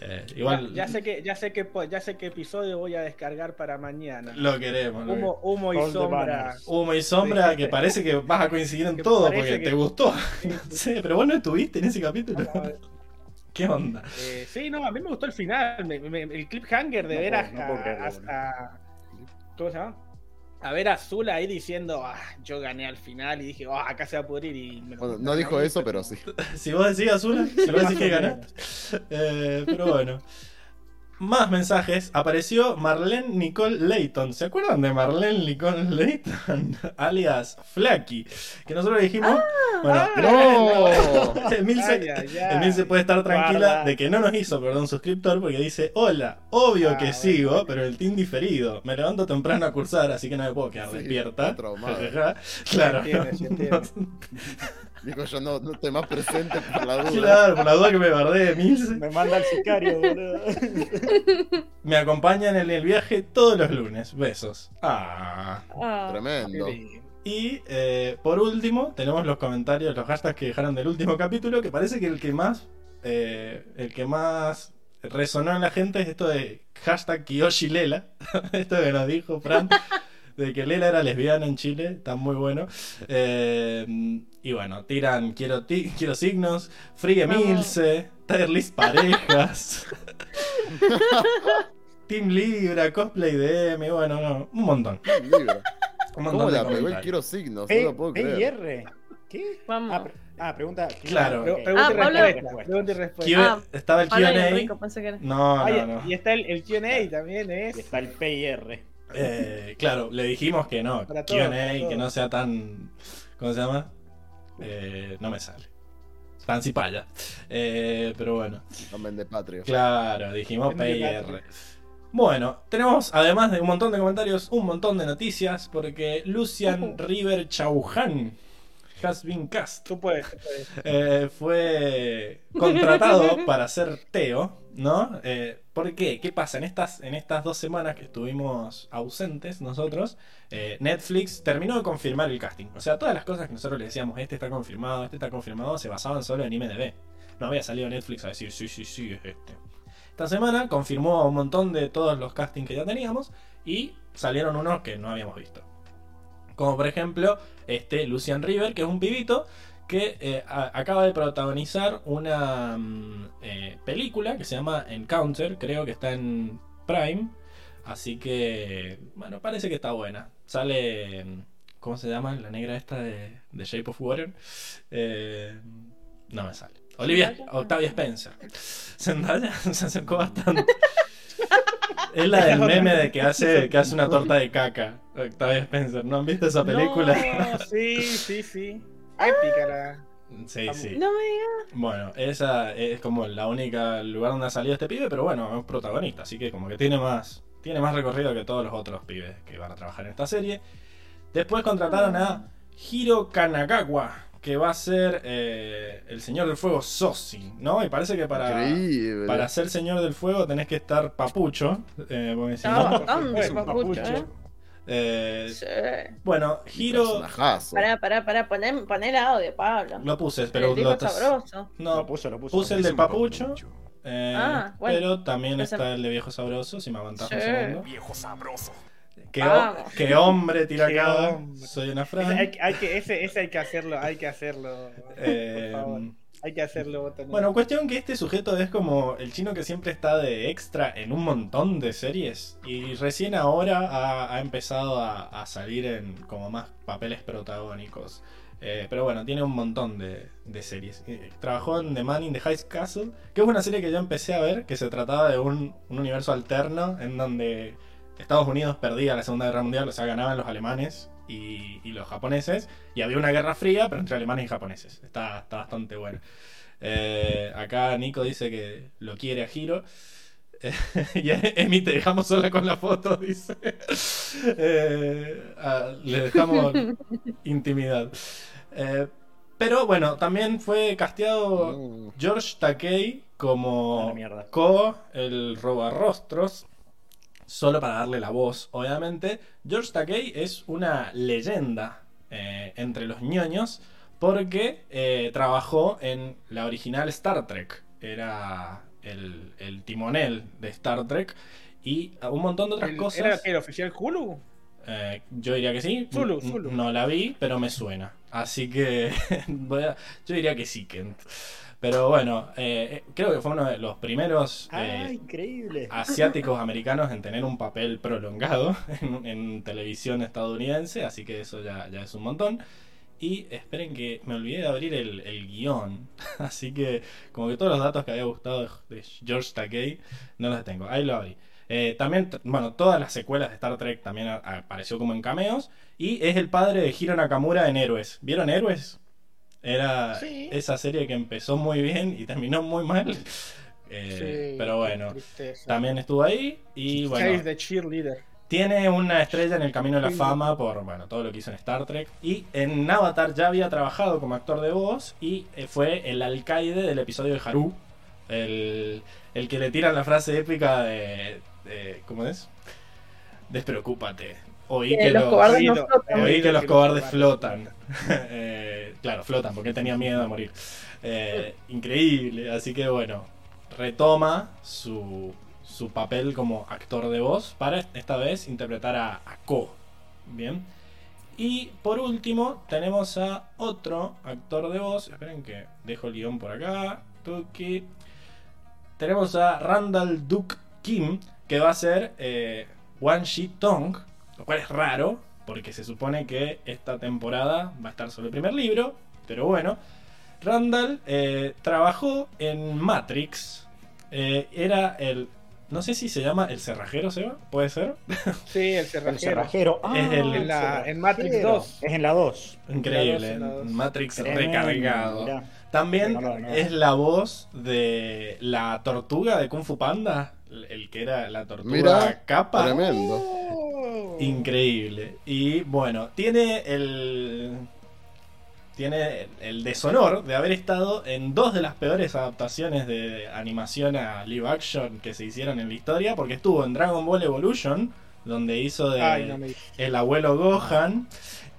Eh, igual Ya, ya sé que, ya sé que, po- ya sé qué episodio voy a descargar para mañana. lo queremos. lo Humo, humo y the sombra. banners. Humo y sombra, Sí. que parece que vas a coincidir en Que todo parece porque que- te gustó. sí, pero vos no estuviste en ese capítulo. Ver. ¿Qué onda? Eh, sí, no, a mí me gustó el final. me- me- el cliffhanger de No ver puedo- hasta, no creerlo, hasta- ¿Cómo se llama? A ver a Azul ahí diciendo, ah, yo gané al final y dije, ah, acá se va a pudrir y me lo Bueno, no dijo eso, pero sí. Si vos decís Azula, si vos decís que ganaste. Eh, pero bueno. Más mensajes. Apareció Marlene Nicole Layton. ¿Se acuerdan de Marlene Nicole Layton? Alias Flaky. Que nosotros dijimos. bueno, Ah, ¡No! Emilce, Ay, ay, ay. Emilce puede estar tranquila Guarda. de que no nos hizo perder un suscriptor porque dice: Hola, obvio Ah, que bueno. sigo, pero el team diferido. Me levanto temprano a cursar, así que no me puedo quedar Sí, despierta. claro. entiende, se entiende. Digo yo, no, no estoy más presente por la duda. Claro, por la duda que me bardé Milce. Me manda el sicario, boludo. Me acompañan en el viaje todos los lunes. Besos. Ah. Ah, Tremendo. Y eh, por último, tenemos los comentarios, los hashtags que dejaron del último capítulo, que parece que el que más eh, el que más resonó en la gente es esto de hashtag Kiyoshi Lela. esto que nos dijo Fran, de que Lela era lesbiana en Chile, está muy bueno. Eh, y bueno, tiran quiero, ti- quiero signos, Free. Milce, tier list parejas. Team Libra, cosplay DM, bueno, no, un montón. Libra. Un ¿Cómo montón de la pegó el quiero signos? No P, lo puedo creer. R. ¿Qué? Vamos. Ah, pre- ah, pregunta. Claro. Pre- Pregunta Ah, y Pablo. respuesta. Pregunta y respuesta. Ah, estaba el QA. No, y- no, no. Y está el, el QA también, Y es. está el P y R. Eh, claro, le dijimos que no. QA, que no sea tan. ¿Cómo se llama? Eh, no me sale. Tan cipaya. Eh, pero bueno. Amén de patrio. Claro, dijimos PIR. Bueno, tenemos además de un montón de comentarios, un montón de noticias, porque Lucian. River Chauhan has been cast. Tú puedes, tú puedes. Eh, fue contratado para ser Teo, ¿no? Eh, ¿Por qué? ¿Qué pasa? En estas, en estas dos semanas que estuvimos ausentes nosotros, eh, Netflix terminó de confirmar el casting. O sea, todas las cosas que nosotros le decíamos, este está confirmado, este está confirmado, se basaban solo en IMDB. No había salido Netflix a decir, sí, sí, sí, es este. Esta semana confirmó un montón de todos los castings que ya teníamos y salieron unos que no habíamos visto. Como por ejemplo, este Lucian River, que es un pibito que eh, a- acaba de protagonizar una mm, eh, película que se llama Encounter, creo que está en Prime. Así que, bueno, parece que está buena. Sale, mm, ¿cómo se llama? La negra esta de, de Shape of Water. Eh, no me sale. Olivia. Octavia Spencer. Zendaya se acercó bastante. Es la del meme de que hace, que hace una torta de caca. Octavia Spencer. ¿No han visto esa película? No, sí, sí, sí. Épica la. Sí, sí. No me digas. Bueno, esa es como la única lugar donde ha salido este pibe, pero bueno, es protagonista, así que como que tiene más, tiene más recorrido que todos los otros pibes que van a trabajar en esta serie. Después contrataron a Hiro Kanagawa, que va a ser eh, el Señor del Fuego Sosi, ¿no? Y parece que para, Increíble. para ser Señor del Fuego tenés que estar papucho, eh, porque si Estaba no- Es un papucho, papucho. ¿Eh? Sí. bueno, Hiro. Pará, pará, pará, poné, poné el audio, Pablo. lo puse, pero lo sabroso. no, Lo puso, lo puso. Puse el del papucho. eh, Ah, bueno. Pero también Ese- está el de viejo sabroso, si me aguantas un segundo. Viejo sabroso. ¿Qué, hombre tira Qué acá. hombre. Soy una Ese hay, Fran. hay que, ese, ese hay que hacerlo, hay que hacerlo. Eh, por favor. Hay que hacerlo, botanero. bueno, cuestión que este sujeto es como el chino que siempre está de extra en un montón de series y recién ahora ha, empezado a, salir en como más papeles protagónicos. Eh, pero bueno, tiene un montón de, series. Eh, Trabajó en The Man the High Castle, que es una serie que yo empecé a ver, que se trataba de un, un universo alterno en donde Estados Unidos perdía la Segunda Guerra Mundial, o sea, ganaban los alemanes y, y los japoneses, y había una guerra fría, pero entre alemanes y japoneses. Está, está bastante bueno. Eh, acá Nico dice que lo quiere a Hiro. y Emi, te dejamos sola con la foto, dice. Eh, ah, le dejamos intimidad. Eh, pero bueno, también fue casteado Mm. George Takei como. Ko, el robarrostros, solo para darle la voz, obviamente. George Takei es una leyenda eh, entre los ñoños porque eh, trabajó en la original Star Trek. Era el, el timonel de Star Trek y un montón de otras El- cosas. ¿Era el oficial Hulu? Eh, yo diría que sí. Zulu, N- Zulu. No la vi, pero me suena. Así que yo diría que sí, Kent. Pero bueno, eh, eh, creo que fue uno de los primeros Ah, eh, increíble. asiáticos americanos en tener un papel prolongado en, en televisión estadounidense, así que eso ya, ya es un montón. Y esperen que me olvidé de abrir el, el guion, así que como que todos los datos que había gustado de, George Takei no los tengo. Ahí lo abrí. Eh, también, bueno, todas las secuelas de Star Trek también apareció como en cameos. Y es el padre de Hiro Nakamura en Héroes. ¿Vieron Héroes? Era Sí. esa serie que empezó muy bien y terminó muy mal. Eh, Sí, pero bueno, también estuvo ahí. Y bueno, cheerleader. Tiene una estrella en el Camino de la. Fama por bueno, todo lo que hizo en Star Trek. Y en Avatar ya había trabajado como actor de voz y eh, fue el alcaide del episodio de Haru. El, el que le tiran la frase épica de, de- ¿Cómo es? Despreocúpate. Oí Que que, los los, cobardes no flotan. oí que los que cobardes los flotan. Eh, claro, flotan porque él tenía miedo de morir. Eh, increíble. Así que bueno, retoma su, su papel como actor de voz para esta vez interpretar a, a Ko. Bien. Y por último, tenemos a otro actor de voz. Esperen que dejo el guion por acá. Tuki. Tenemos a Randall Duke Kim, que va a ser eh, Wan Shi Tong, lo cual es raro, porque se supone que esta temporada va a estar sobre el primer libro, pero bueno. Randall eh, trabajó en Matrix. Eh, era el. No sé si se llama el cerrajero, Seba. ¿Puede ser? Sí, el El cerrajero. cerrajero. Ah, Es el- En, la, en Matrix cerrajero. 2. Es en la 2. Increíble. en la dos. Matrix Tremendo, recargado. mirá. También No, no, no. es la voz de la tortuga de Kung Fu Panda. El que era la tortuga Mira, capa. Tremendo. Oh. Increíble. Y bueno, tiene el. Tiene el deshonor de haber estado en dos de las peores adaptaciones de animación a live action que se hicieron en la historia, porque estuvo en Dragon Ball Evolution, donde hizo de Ay, no me el abuelo Gohan,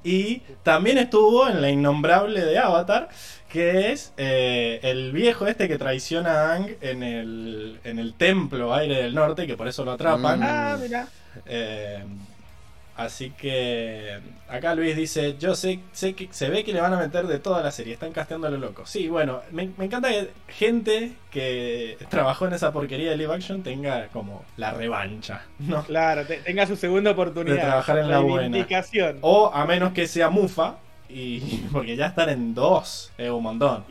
y también estuvo en la innombrable de Avatar, que es eh, el viejo este que traiciona a Aang en el, en el templo aire del norte, que por eso lo atrapan. Mm. Ah, mira. Eh, así que acá Luis dice, yo sé, sé que se ve que le van a meter de toda la serie, están casteando a lo loco. Sí, bueno, me, me encanta que gente que trabajó en esa porquería de live action tenga como la revancha, ¿no? Claro, te- tenga su segunda oportunidad. De trabajar en la buena. O a menos que sea Mufa, y porque ya están en dos, es un montón.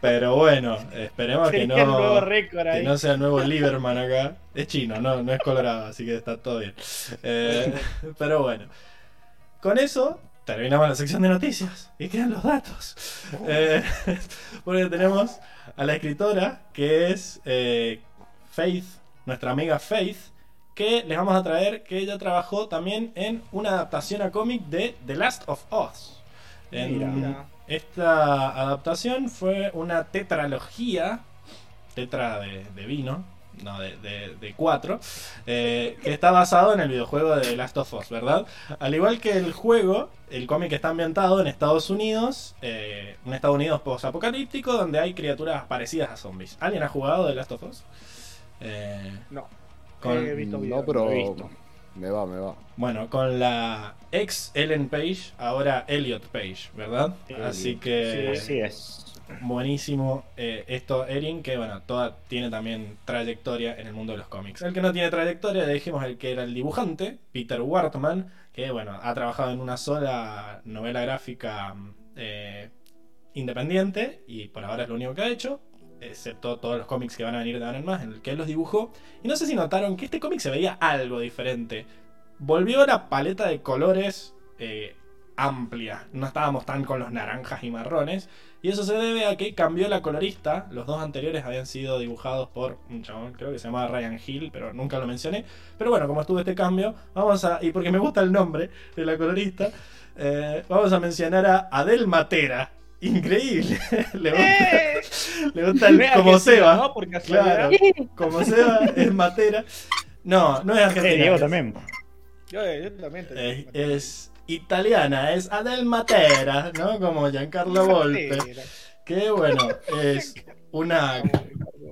Pero bueno, esperemos que no, que no sea el nuevo Lieberman acá. Es chino, no, no es colorado, así que está todo bien. Eh, pero bueno, con eso terminamos la sección de noticias y quedan los datos. Eh, porque tenemos a la escritora que es eh, Faith, nuestra amiga Faith, que les vamos a traer que ella trabajó también en una adaptación a cómic de The Last of Us. Mira. Esta adaptación fue una tetralogía, tetra de, de vino, no, de, de- de cuatro, eh, que está basado en el videojuego de The Last of Us, ¿verdad? Al igual que el juego, el cómic está ambientado en Estados Unidos, eh, un Estados Unidos post-apocalíptico donde hay criaturas parecidas a zombies. ¿Alguien ha jugado The Last of Us? Eh, No. Con- He visto No, pero lo he visto. me va, me va. Bueno, con la ex Ellen Page, ahora Elliot Page, ¿verdad? Elliot. Así que Así es. buenísimo eh, esto, Erin, que bueno, toda tiene también trayectoria en el mundo de los cómics. El que no tiene trayectoria, le dijimos el que era el dibujante, Peter Wartman, que bueno, ha trabajado en una sola novela gráfica eh, independiente y por ahora es lo único que ha hecho. Excepto todos los cómics que van a venir de ahora en más, en el que él los dibujó. Y no sé si notaron que este cómic se veía algo diferente. Volvió la paleta de colores eh, amplia. No estábamos tan con los naranjas y marrones. Y eso se debe a que cambió la colorista. Los dos anteriores habían sido dibujados por un chabón, creo que se llamaba Ryan Hill, pero nunca lo mencioné. Pero bueno, como estuvo este cambio, vamos a. Y porque me gusta el nombre de la colorista, eh, vamos a mencionar a Adel Matera. Increíble. le gusta, ¡Eh! le gusta el- como Seba. ¿no? Por casualidad. Claro. Como Seba es Matera. No, no es Eh, argentina. Diego es- también. Yo, yo también. te- es, es italiana, es Adel Matera, ¿no? Como Giancarlo Volpe. Que bueno, es una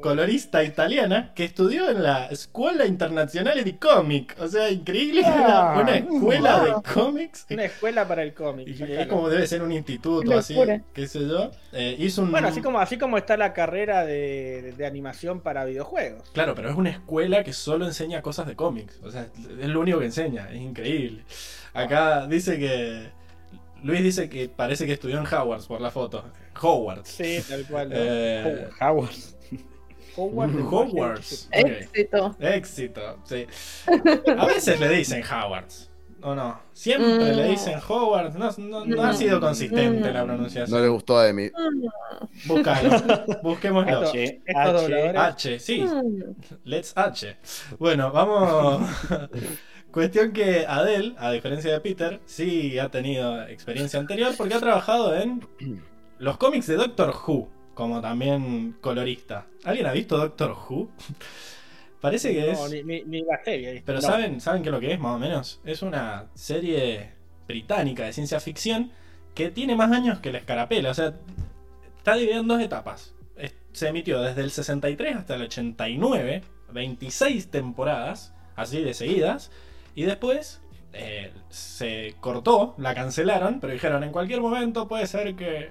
colorista italiana que estudió en la Escuela Internacional de Cómic. O sea, increíble. Ah, una escuela wow. de cómics. Una escuela para el cómic. Y es como debe ser un instituto, así, qué sé yo. Eh, hizo un... Bueno, así como, así como está la carrera de, de- animación para videojuegos. Claro, pero es una escuela que solo enseña cosas de cómics. O sea, es lo único que enseña. Es increíble. Acá dice que... Luis dice que parece que estudió en Hogwarts por la foto. Hogwarts. Sí, tal cual. ¿no? Eh, Howard. Hogwarts. Hogwarts. Ok. Éxito. Éxito, sí. A veces le dicen Howards. ¿O no? Siempre Mm. le dicen Howard. No, no- no ha sido consistente la No pronunciación. le gustó a Emi. Búscalo. Busquémoslo. H, H, H, sí. Mm. Let's H. Bueno, vamos. Cuestión que Adele, a diferencia de Peter, sí ha tenido experiencia anterior porque ha trabajado en los cómics de Doctor Who, como también colorista. ¿Alguien ha visto Doctor Who? Parece que No, es. ni, ni, ni la serie. Pero No. ¿saben, ¿saben qué es lo que es, más o menos? Es una serie británica de ciencia ficción que tiene más años que la escarapela. O sea, está dividida en dos etapas. Se emitió desde el 63 hasta el 89, 26 temporadas, así de seguidas. Y después eh, se cortó, la cancelaron, pero dijeron en cualquier momento puede ser que,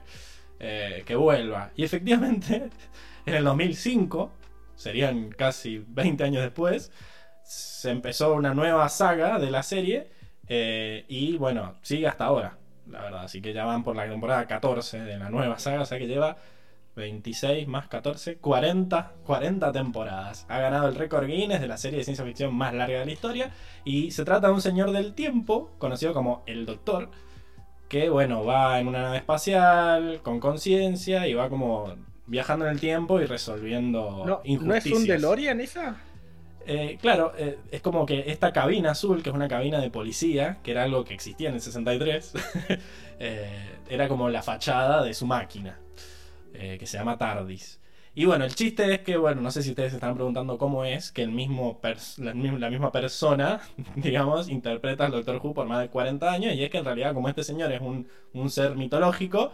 eh, que vuelva. Y efectivamente, en el 2005, serían casi 20 años después, se empezó una nueva saga de la serie eh, y bueno, sigue hasta ahora, la verdad. Así que ya van por la temporada 14 de la nueva saga, o sea que lleva 26 más 14, 40, 40 temporadas. Ha ganado el récord Guinness de la serie de ciencia ficción más larga de la historia y se trata de un señor del tiempo, conocido como el Doctor, que bueno, va en una nave espacial con conciencia y va como viajando en el tiempo y resolviendo No, ¿No es injusticias. un DeLorean esa? Eh, claro, eh, es como que esta cabina azul, que es una cabina de policía, que era algo que existía en el 63, eh, era como la fachada de su máquina, que se llama TARDIS. Y bueno, el chiste es que, bueno, no sé si ustedes se están preguntando cómo es que el mismo la, la misma persona, digamos, interpreta al Doctor Who por más de 40 años, y es que en realidad como este señor es un, un ser mitológico,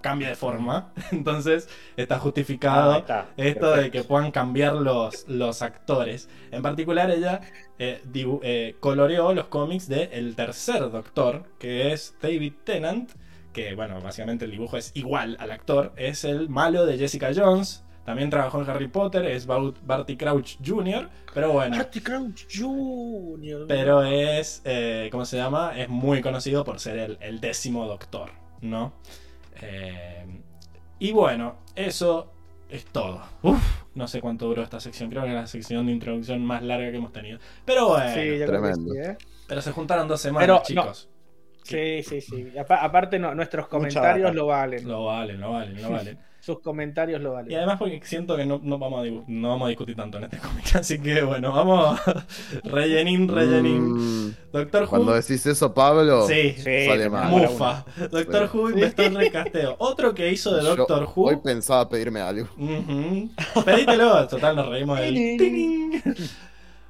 cambia de forma, entonces está justificado Ah, está. esto de que puedan cambiar los, los actores. En particular, ella eh, eh, coloreó los cómics de El Tercer Doctor, que es David Tennant, que, bueno, básicamente el dibujo es igual al actor. Es el malo de Jessica Jones. También trabajó en Harry Potter, es Barty Crouch Jr., pero bueno. Marty Crouch Jr. Pero es, eh, ¿cómo se llama? Es muy conocido por ser el, el décimo doctor, ¿no? Eh, y bueno, eso es todo. Uf, no sé cuánto duró esta sección, creo que es la sección de introducción más larga que hemos tenido. Pero bueno, Sí, yo creo que Tremendo. sí, ¿eh? pero se juntaron dos semanas, Pero, no. chicos. Sí, sí, sí. Aparte, no, nuestros comentarios lo valen. Lo valen, lo valen, lo valen. Sus comentarios lo valen. Y además porque siento que no, no vamos, a no vamos a discutir tanto en este cómic, así que bueno, vamos. rellenín, rellenín. Mm, Doctor Who. cuando decís eso, Pablo, Sí, Sí, Sale mal. Mufa. Doctor Sí. Who inventó el recasteo. Otro que hizo de yo Doctor Who. hoy pensaba pedirme algo. Ujú. Pedítelo, total, nos reímos del.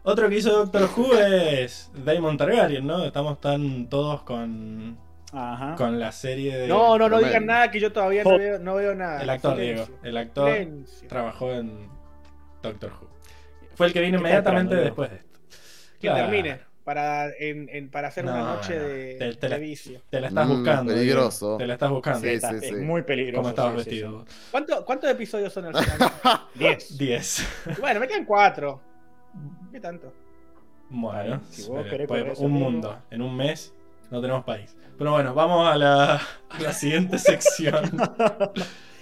Otro que hizo Doctor Who es Damon Targaryen, ¿no? Estamos tan todos con, Ajá. con la serie de. No, no, no digan nada que yo todavía no veo, no veo nada. El actor, Silencio. Diego. El actor Silencio. trabajó en Doctor Who. Fue el que vino ¿Qué inmediatamente después de esto. Que Claro. termine. Para, en, en- para hacer una No, noche no. de, Te- te la- de vicio. Te la estás Mm, buscando. Diego. peligroso. Te la estás buscando. Sí, Está- sí, es sí. muy peligroso. ¿Cómo estabas sí, sí, vestido? ¿Cuánto- ¿Cuántos episodios son al final? Diez. 10. bueno, me quedan cuatro. ¿Qué tanto? Bueno, Si vos eh, querés pues, correr ese un mundo. En un mes no tenemos país. Pero bueno, vamos a la, a la siguiente sección.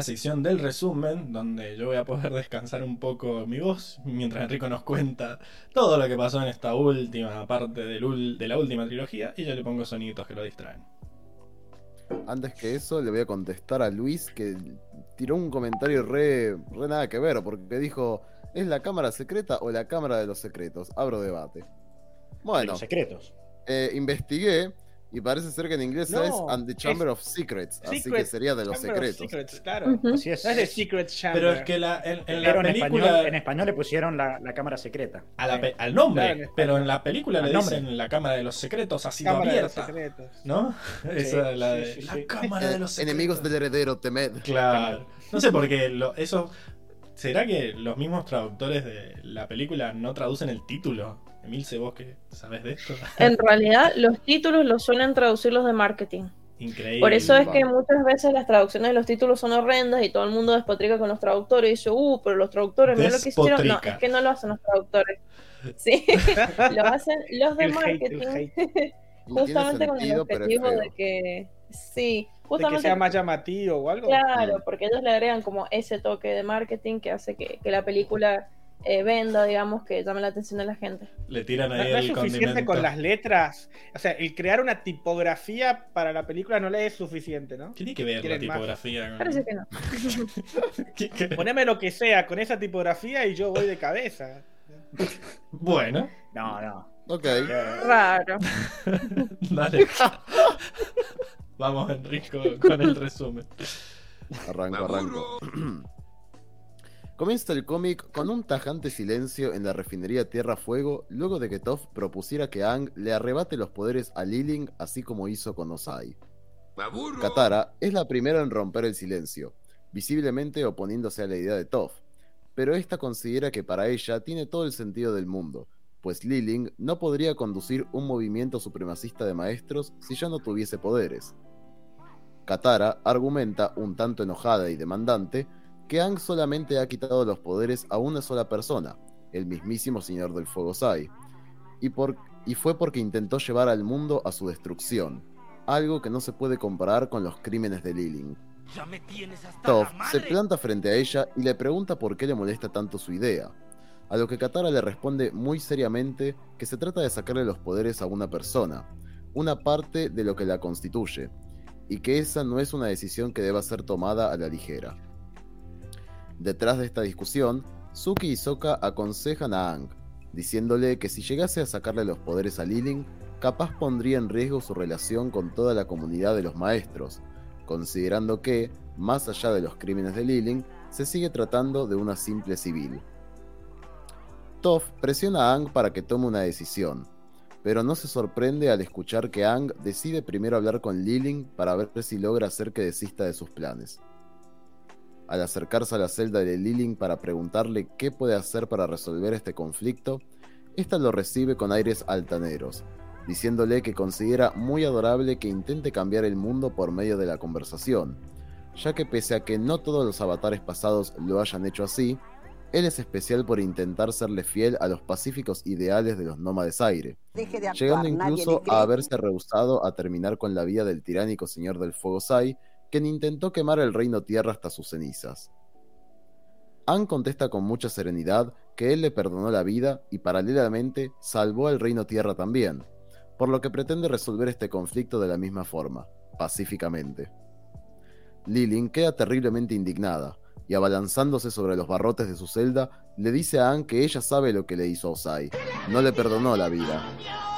la sección del resumen, donde yo voy a poder descansar un poco mi voz mientras Enrico nos cuenta todo lo que pasó en esta última parte del ul- de la última trilogía y yo le pongo soniditos que lo distraen. Antes que eso, le voy a contestar a Luis que tiró un comentario re, re nada que ver, porque dijo, ¿es la cámara secreta o la cámara de los secretos? Abro debate. De Bueno, Los secretos. eh, investigué y parece ser que en inglés No, es And the Chamber of Secrets, así que sería de los secretos. Secrets, claro. Ujú. Así es. No es de Secret Chamber. Pero es que la, en, en la Pero en película... español, en español le pusieron la, la cámara secreta. a la pe- al nombre, Claro, en español. pero en la película le nombre. dicen la cámara de los secretos ha sido Cámara de los abierta. secretos. ¿No? Esa la de sí, sí, la sí. cámara de los Eh, secretos. enemigos del heredero, temed. Claro. No sé por qué lo- eso. ¿Será que los mismos traductores de la película no traducen el título? Emilce, vos que sabes de esto. En realidad, los títulos los suelen traducir los de marketing. Increíble. Por eso es que muchas veces las traducciones de los títulos son horrendas y todo el mundo despotrica con los traductores y dice, uh, pero los traductores, mira lo que hicieron. No, es que no lo hacen los traductores. Sí, lo hacen los de El marketing, hate. Justamente con el objetivo de que, sí, De que sea más llamativo o algo. Claro, porque ellos le agregan como ese toque de marketing que hace que, que la película eh, venda, digamos, que llame la atención de la gente. Le tiran No, ahí no es el suficiente condimento. con las letras. O sea, el crear una tipografía para la película no le es suficiente, ¿no? ¿Qué tiene que ver la más. tipografía? Parece que no. Poneme lo que sea con esa tipografía y yo voy de cabeza. Bueno, No, no. Ok. Raro. dale. Vamos, Enrico, con el resumen. Arranco, arranco. Comienza el cómic con un tajante silencio en la refinería Tierra Fuego luego de que Toph propusiera que Aang le arrebate los poderes a Liling así como hizo con Osai. Katara es la primera en romper el silencio, visiblemente oponiéndose a la idea de Toph, pero esta considera que para ella tiene todo el sentido del mundo, pues Liling no podría conducir un movimiento supremacista de maestros si ya no tuviese poderes. Katara argumenta, un tanto enojada y demandante, que Aang solamente ha quitado los poderes a una sola persona, el mismísimo Señor del Fuego Sai, y, por- y fue porque intentó llevar al mundo a su destrucción, algo que no se puede comparar con los crímenes de Liling. Toph se planta frente a ella y le pregunta por qué le molesta tanto su idea, a lo que Katara le responde muy seriamente que se trata de sacarle los poderes a una persona, una parte de lo que la constituye, y que esa no es una decisión que deba ser tomada a la ligera. Detrás de esta discusión, Suki y Sokka aconsejan a Aang, diciéndole que si llegase a sacarle los poderes a Liling, capaz pondría en riesgo su relación con toda la comunidad de los maestros, considerando que, más allá de los crímenes de Liling, se sigue tratando de una simple civil. Toph presiona a Aang para que tome una decisión, pero no se sorprende al escuchar que Aang decide primero hablar con Liling para ver si logra hacer que desista de sus planes. Al acercarse a la celda de Liling para preguntarle qué puede hacer para resolver este conflicto, ésta lo recibe con aires altaneros, diciéndole que considera muy adorable que intente cambiar el mundo por medio de la conversación, ya que pese a que no todos los avatares pasados lo hayan hecho así, él es especial por intentar serle fiel a los pacíficos ideales de los nómades aire, llegando incluso a haberse rehusado a terminar con la vida del tiránico señor del fuego Sai, quien intentó quemar el reino tierra hasta sus cenizas. An contesta con mucha serenidad que él le perdonó la vida y paralelamente salvó al reino tierra también, por lo que pretende resolver este conflicto de la misma forma, pacíficamente. Lilin queda terriblemente indignada, y abalanzándose sobre los barrotes de su celda, le dice a Anne que ella sabe lo que le hizo a Osai. No le perdonó la vida.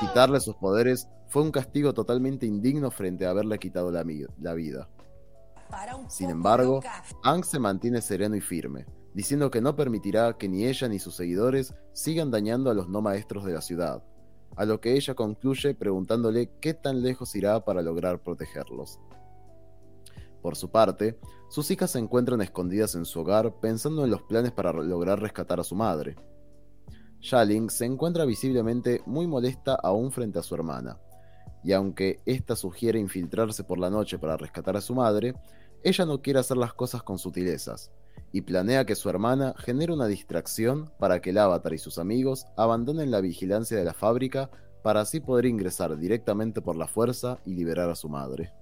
Quitarle sus poderes fue un castigo totalmente indigno frente a haberle quitado la, la vida. Sin embargo. Aang se mantiene sereno y firme, diciendo que no permitirá que ni ella ni sus seguidores sigan dañando a los no maestros de la ciudad, a lo que ella concluye preguntándole qué tan lejos irá para lograr protegerlos. Por su parte, sus hijas se encuentran escondidas en su hogar pensando en los planes para lograr rescatar a su madre. Shaling se encuentra visiblemente muy molesta aún frente a su hermana, y aunque ésta sugiere infiltrarse por la noche para rescatar a su madre, ella no quiere hacer las cosas con sutilezas, y planea que su hermana genere una distracción para que el avatar y sus amigos abandonen la vigilancia de la fábrica para así poder ingresar directamente por la fuerza y liberar a su madre.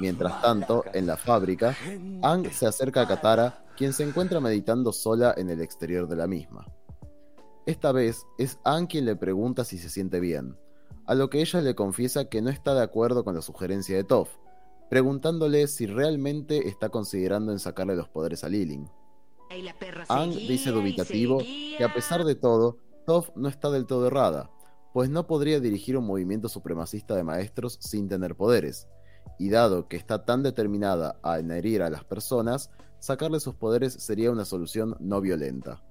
Mientras tanto, en la fábrica, Aang se acerca a Katara, quien se encuentra meditando sola en el exterior de la misma. Esta vez es Aang quien le pregunta si se siente bien, a lo que ella le confiesa que no está de acuerdo con la sugerencia de Toph, preguntándole si realmente está considerando en sacarle los poderes a Lilin. Aang dice dubitativo que a pesar de todo, Toph no está del todo errada, pues no podría dirigir un movimiento supremacista de maestros sin tener poderes, y dado que está tan determinada a herir a las personas, sacarle sus poderes sería una solución no violenta.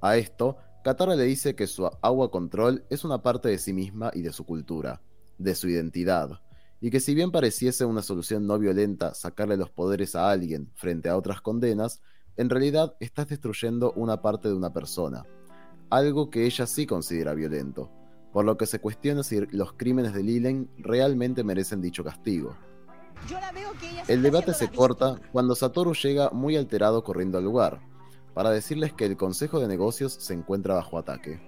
A esto, Katara le dice que su agua control es una parte de sí misma y de su cultura, de su identidad, y que si bien pareciese una solución no violenta sacarle los poderes a alguien frente a otras condenas, en realidad estás destruyendo una parte de una persona, algo que ella sí considera violento, por lo que se cuestiona si los crímenes de Lilen realmente merecen dicho castigo. El debate se corta cuando Satoru llega muy alterado corriendo al lugar, para decirles que el Consejo de Negocios se encuentra bajo ataque.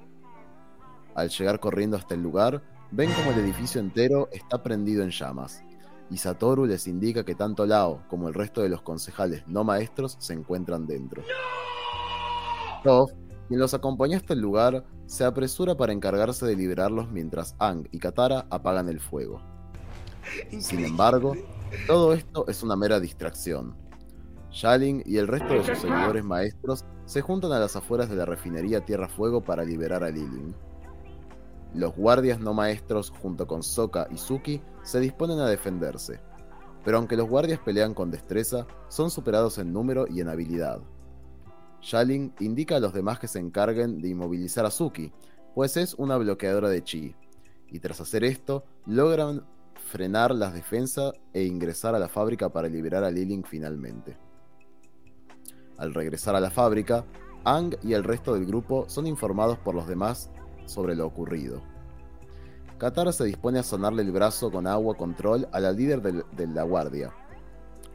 Al llegar corriendo hasta el lugar, ven como el edificio entero está prendido en llamas, y Satoru les indica que tanto Lao como el resto de los concejales no maestros se encuentran dentro. Toph, quien los acompaña hasta el lugar, se apresura para encargarse de liberarlos mientras Ang y Katara apagan el fuego. Sin embargo, todo esto es una mera distracción. Shalin y el resto de sus seguidores maestros se juntan a las afueras de la refinería Tierra Fuego para liberar a Lilin. Los guardias no maestros junto con Sokka y Suki se disponen a defenderse, pero aunque los guardias pelean con destreza, son superados en número y en habilidad. Shalin indica a los demás que se encarguen de inmovilizar a Suki, pues es una bloqueadora de chi, y tras hacer esto, logran frenar las defensas e ingresar a la fábrica para liberar a Lilin finalmente. Al regresar a la fábrica, Ang y el resto del grupo son informados por los demás sobre lo ocurrido. Katara se dispone a sonarle el brazo con agua control a la líder de la guardia,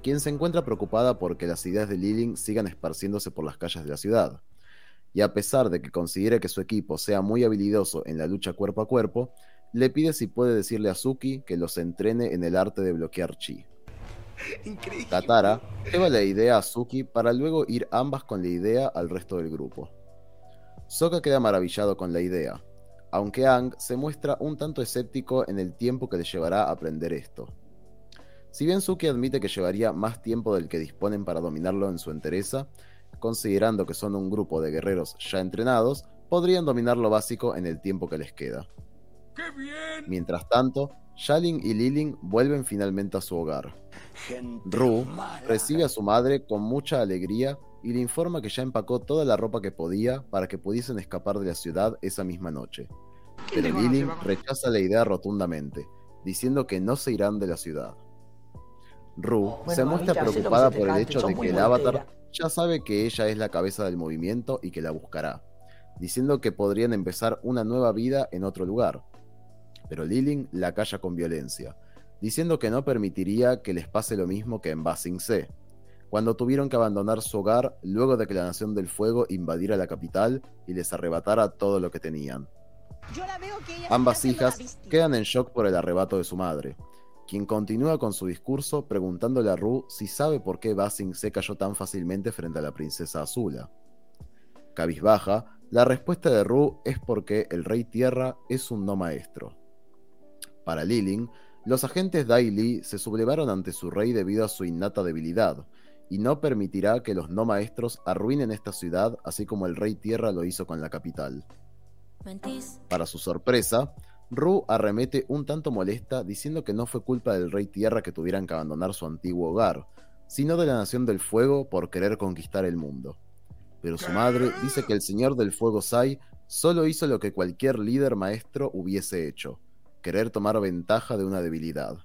quien se encuentra preocupada porque las ideas de Lilin sigan esparciéndose por las calles de la ciudad. Y a pesar de que considere que su equipo sea muy habilidoso en la lucha cuerpo a cuerpo, le pide si puede decirle a Suki que los entrene en el arte de bloquear chi. Katara lleva la idea a Suki para luego ir ambas con la idea al resto del grupo. Sokka queda maravillado con la idea, aunque Ang se muestra un tanto escéptico en el tiempo que le llevará a aprender esto. Si bien Suki admite que llevaría más tiempo del que disponen para dominarlo en su entereza, considerando que son un grupo de guerreros ya entrenados, podrían dominar lo básico en el tiempo que les queda. Mientras tanto, Shalin y Lilin vuelven finalmente a su hogar. Ru recibe a su madre con mucha alegría y le informa que ya empacó toda la ropa que podía para que pudiesen escapar de la ciudad esa misma noche. Pero Lilin rechaza la idea rotundamente, diciendo que no se irán de la ciudad. Ru se muestra preocupada por el hecho de que el avatar ya sabe que ella es la cabeza del movimiento y que la buscará, diciendo que podrían empezar una nueva vida en otro lugar, pero Lilin la calla con violencia, diciendo que no permitiría que les pase lo mismo que en Basing C, cuando tuvieron que abandonar su hogar luego de que la Nación del Fuego invadiera la capital y les arrebatara todo lo que tenían. Ambas hijas quedan en shock por el arrebato de su madre, quien continúa con su discurso preguntándole a Ru si sabe por qué Basing C cayó tan fácilmente frente a la princesa Azula. Cabizbaja, la respuesta de Ru es porque el Rey Tierra es un no maestro. Para Lilin, los agentes Dai Li se sublevaron ante su rey debido a su innata debilidad, y no permitirá que los no maestros arruinen esta ciudad así como el rey tierra lo hizo con la capital. Para su sorpresa, Ru arremete un tanto molesta diciendo que no fue culpa del rey tierra que tuvieran que abandonar su antiguo hogar, sino de la nación del fuego por querer conquistar el mundo. Pero su madre dice que el señor del fuego Sai solo hizo lo que cualquier líder maestro hubiese hecho, querer tomar ventaja de una debilidad.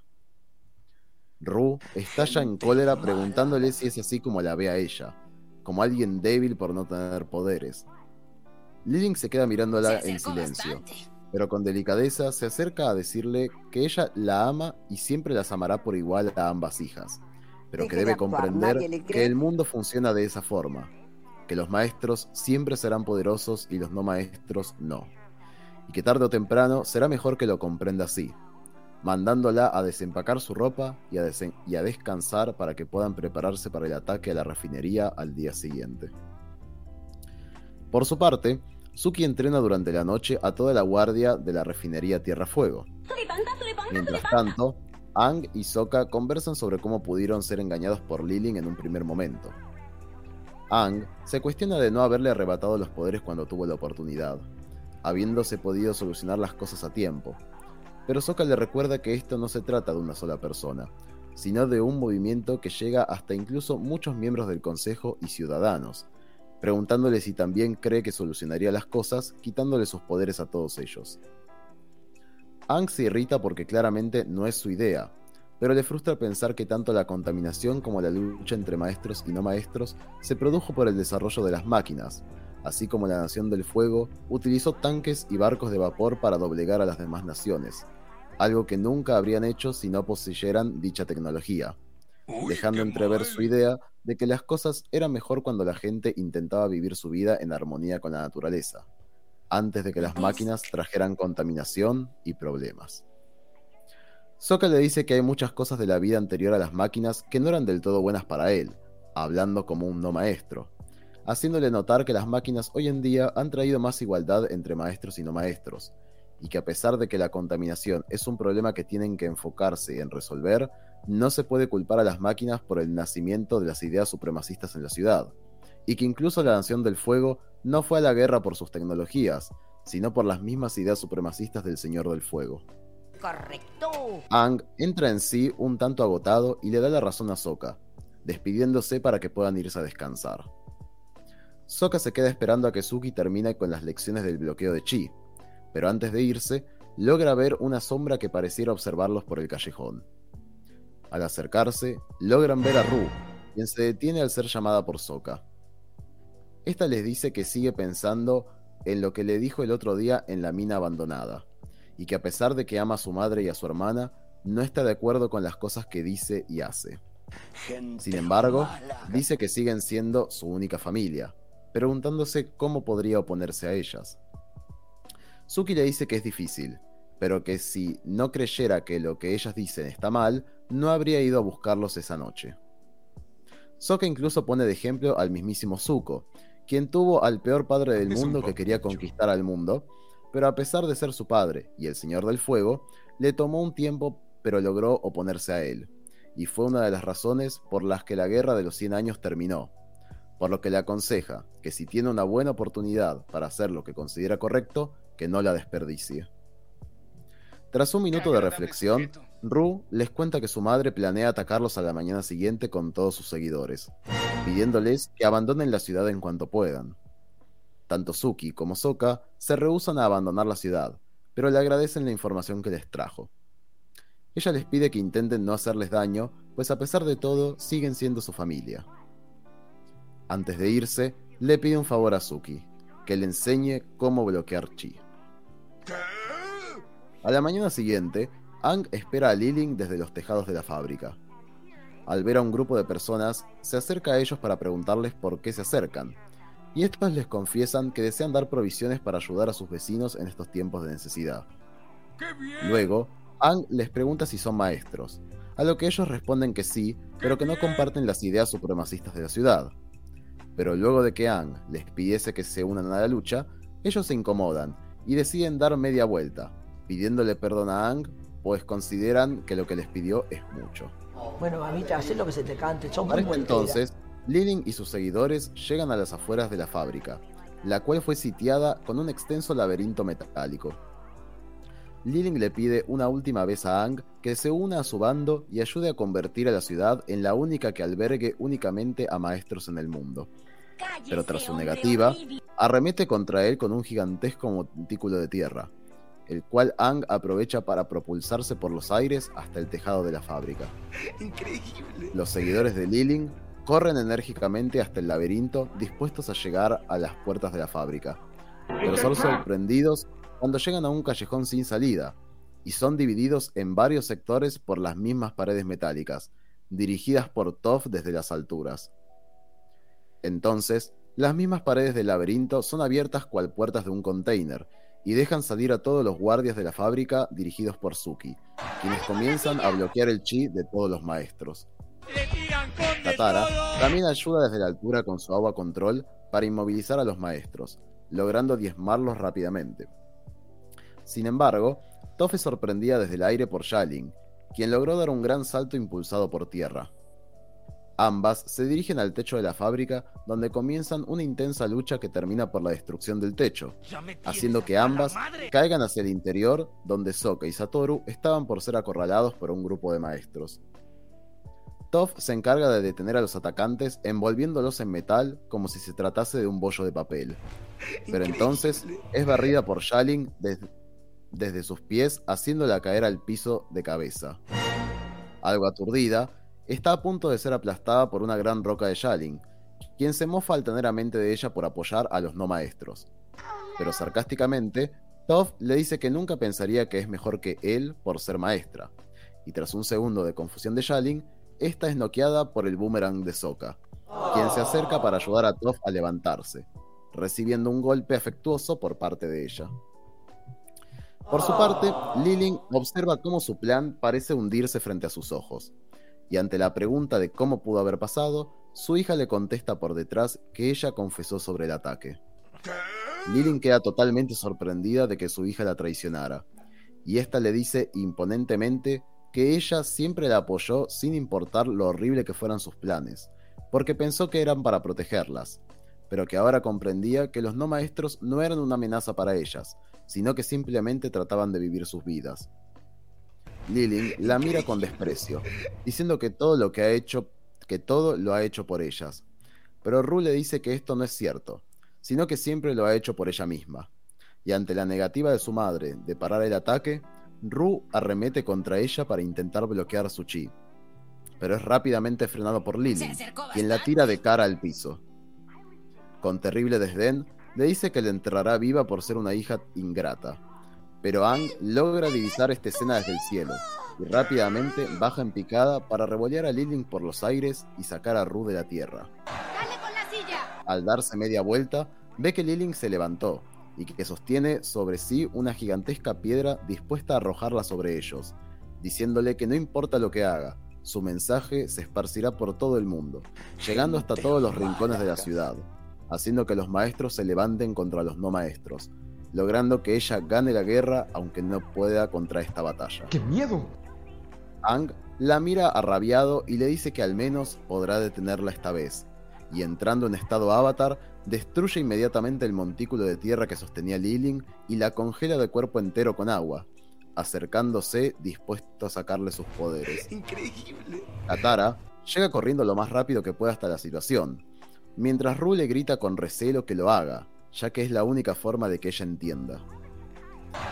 Ru estalla en cólera preguntándole si es así como la ve a ella, como alguien débil por no tener poderes. Lilin se queda mirándola en silencio, pero con delicadeza se acerca a decirle que ella la ama y siempre las amará por igual a ambas hijas, pero que debe comprender que el mundo funciona de esa forma, que los maestros siempre serán poderosos y los no maestros no y que tarde o temprano será mejor que lo comprenda así, mandándola a desempacar su ropa y a, descansar para que puedan prepararse para el ataque a la refinería al día siguiente. Por su parte, Suki entrena durante la noche a toda la guardia de la refinería Tierra Fuego. Mientras tanto, Ang y Sokka conversan sobre cómo pudieron ser engañados por Lilin en un primer momento. Ang se cuestiona de no haberle arrebatado los poderes cuando tuvo la oportunidad, habiéndose podido solucionar las cosas a tiempo. Pero Sokka le recuerda que esto no se trata de una sola persona, sino de un movimiento que llega hasta incluso muchos miembros del Consejo y ciudadanos, preguntándole si también cree que solucionaría las cosas quitándole sus poderes a todos ellos. Ang se irrita porque claramente no es su idea, pero le frustra pensar que tanto la contaminación como la lucha entre maestros y no maestros se produjo por el desarrollo de las máquinas, así como la Nación del Fuego, utilizó tanques y barcos de vapor para doblegar a las demás naciones, algo que nunca habrían hecho si no poseyeran dicha tecnología, dejando entrever su idea de que las cosas eran mejor cuando la gente intentaba vivir su vida en armonía con la naturaleza, antes de que las máquinas trajeran contaminación y problemas. Sokka le dice que hay muchas cosas de la vida anterior a las máquinas que no eran del todo buenas para él, hablando como un no maestro, haciéndole notar que las máquinas hoy en día han traído más igualdad entre maestros y no maestros, y que a pesar de que la contaminación es un problema que tienen que enfocarse en resolver, no se puede culpar a las máquinas por el nacimiento de las ideas supremacistas en la ciudad, y que incluso la Nación del Fuego no fue a la guerra por sus tecnologías, sino por las mismas ideas supremacistas del Señor del Fuego. Correcto. Ang entra en sí un tanto agotado y le da la razón a Sokka, despidiéndose para que puedan irse a descansar. Sokka se queda esperando a que Suki termine con las lecciones del bloqueo de Chi, pero antes de irse, logra ver una sombra que pareciera observarlos por el callejón. Al acercarse, logran ver a Ru, quien se detiene al ser llamada por Sokka. Esta les dice que sigue pensando en lo que le dijo el otro día en la mina abandonada, y que a pesar de que ama a su madre y a su hermana, no está de acuerdo con las cosas que dice y hace. Sin embargo, dice que siguen siendo su única familia, preguntándose cómo podría oponerse a ellas. Suki le dice que es difícil, pero que si no creyera que lo que ellas dicen está mal, no habría ido a buscarlos esa noche. Sokka incluso pone de ejemplo al mismísimo Zuko, quien tuvo al peor padre del mundo que quería conquistar al mundo, pero a pesar de ser su padre y el Señor del Fuego, le tomó un tiempo pero logró oponerse a él, y fue una de las razones por las que la guerra de los 100 años terminó, por lo que le aconseja que si tiene una buena oportunidad para hacer lo que considera correcto, que no la desperdicie. Tras un minuto de reflexión, Ru les cuenta que su madre planea atacarlos a la mañana siguiente con todos sus seguidores, pidiéndoles que abandonen la ciudad en cuanto puedan. Tanto Suki como Sokka se rehusan a abandonar la ciudad, pero le agradecen la información que les trajo. Ella les pide que intenten no hacerles daño, pues a pesar de todo siguen siendo su familia. Antes de irse, le pide un favor a Suki, que le enseñe cómo bloquear chi. A la mañana siguiente, Ang espera a Liling desde los tejados de la fábrica. Al ver a un grupo de personas, se acerca a ellos para preguntarles por qué se acercan, y estos les confiesan que desean dar provisiones para ayudar a sus vecinos en estos tiempos de necesidad. Luego, Ang les pregunta si son maestros, a lo que ellos responden que sí, pero que no comparten las ideas supremacistas de la ciudad. Pero luego de que Ang les pidiese que se unan a la lucha, ellos se incomodan y deciden dar media vuelta, pidiéndole perdón a Ang, pues consideran que lo que les pidió es mucho. Bueno, mamita, haz lo que se te cante. Son muy entonces, Liling y sus seguidores llegan a las afueras de la fábrica, la cual fue sitiada con un extenso laberinto metálico. Liling le pide una última vez a Ang que se una a su bando y ayude a convertir a la ciudad en la única que albergue únicamente a maestros en el mundo. Pero tras su negativa, arremete contra él con un gigantesco montículo de tierra, el cual Ang aprovecha para propulsarse por los aires hasta el tejado de la fábrica. Los seguidores de Liling corren enérgicamente hasta el laberinto dispuestos a llegar a las puertas de la fábrica, pero son sorprendidos cuando llegan a un callejón sin salida y son divididos en varios sectores por las mismas paredes metálicas, dirigidas por Toph desde las alturas. Entonces, las mismas paredes del laberinto son abiertas cual puertas de un container y dejan salir a todos los guardias de la fábrica dirigidos por Suki, quienes comienzan a bloquear el chi de todos los maestros. Katara también ayuda desde la altura con su agua control para inmovilizar a los maestros, logrando diezmarlos rápidamente. Sin embargo, Toph es sorprendida desde el aire por Shalin, quien logró dar un gran salto impulsado por tierra. Ambas se dirigen al techo de la fábrica, donde comienzan una intensa lucha que termina por la destrucción del techo, haciendo que ambas caigan hacia el interior, donde Sokka y Satoru estaban por ser acorralados por un grupo de maestros. Toph se encarga de detener a los atacantes envolviéndolos en metal como si se tratase de un bollo de papel. Pero entonces es barrida por Shalin des- desde sus pies haciéndola caer al piso de cabeza. Algo aturdida, está a punto de ser aplastada por una gran roca de Shalin, quien se mofa altaneramente de ella por apoyar a los no maestros. Pero sarcásticamente, Toph le dice que nunca pensaría que es mejor que él por ser maestra, y tras un segundo de confusión de Shalin, esta es noqueada por el boomerang de Sokka, quien se acerca para ayudar a Toph a levantarse, recibiendo un golpe afectuoso por parte de ella. Por su parte, Lilin observa cómo su plan parece hundirse frente a sus ojos, y ante la pregunta de cómo pudo haber pasado, su hija le contesta por detrás que ella confesó sobre el ataque. Lilin queda totalmente sorprendida de que su hija la traicionara, y esta le dice imponentemente que ella siempre la apoyó sin importar lo horrible que fueran sus planes, porque pensó que eran para protegerlas, pero que ahora comprendía que los no maestros no eran una amenaza para ellas, sino que simplemente trataban de vivir sus vidas. Lilin la mira con desprecio, diciendo que todo lo que ha hecho, que todo lo ha hecho por ellas. Pero Ru le dice que esto no es cierto, sino que siempre lo ha hecho por ella misma. Y ante la negativa de su madre de parar el ataque, Ru arremete contra ella para intentar bloquear su chi, pero es rápidamente frenado por Lilin, quien la tira de cara al piso. Con terrible desdén, le dice que la enterrará viva por ser una hija ingrata, pero Ang logra divisar esta escena desde el cielo y rápidamente baja en picada para revolear a Lilin por los aires y sacar a Ru de la tierra. Al darse media vuelta, ve que Lilin se levantó y que sostiene sobre sí una gigantesca piedra dispuesta a arrojarla sobre ellos, diciéndole que no importa lo que haga, su mensaje se esparcirá por todo el mundo, llegando hasta todos los rincones de la ciudad, haciendo que los maestros se levanten contra los no maestros, logrando que ella gane la guerra aunque no pueda contra esta batalla. ¡Qué miedo! Ang la mira arrabiado y le dice que al menos podrá detenerla esta vez, y entrando en estado avatar, destruye inmediatamente el montículo de tierra que sostenía Lilin y la congela de cuerpo entero con agua, acercándose dispuesto a sacarle sus poderes. Increíble. Katara llega corriendo lo más rápido que pueda hasta la situación, mientras Ru le grita con recelo que lo haga, ya que es la única forma de que ella entienda.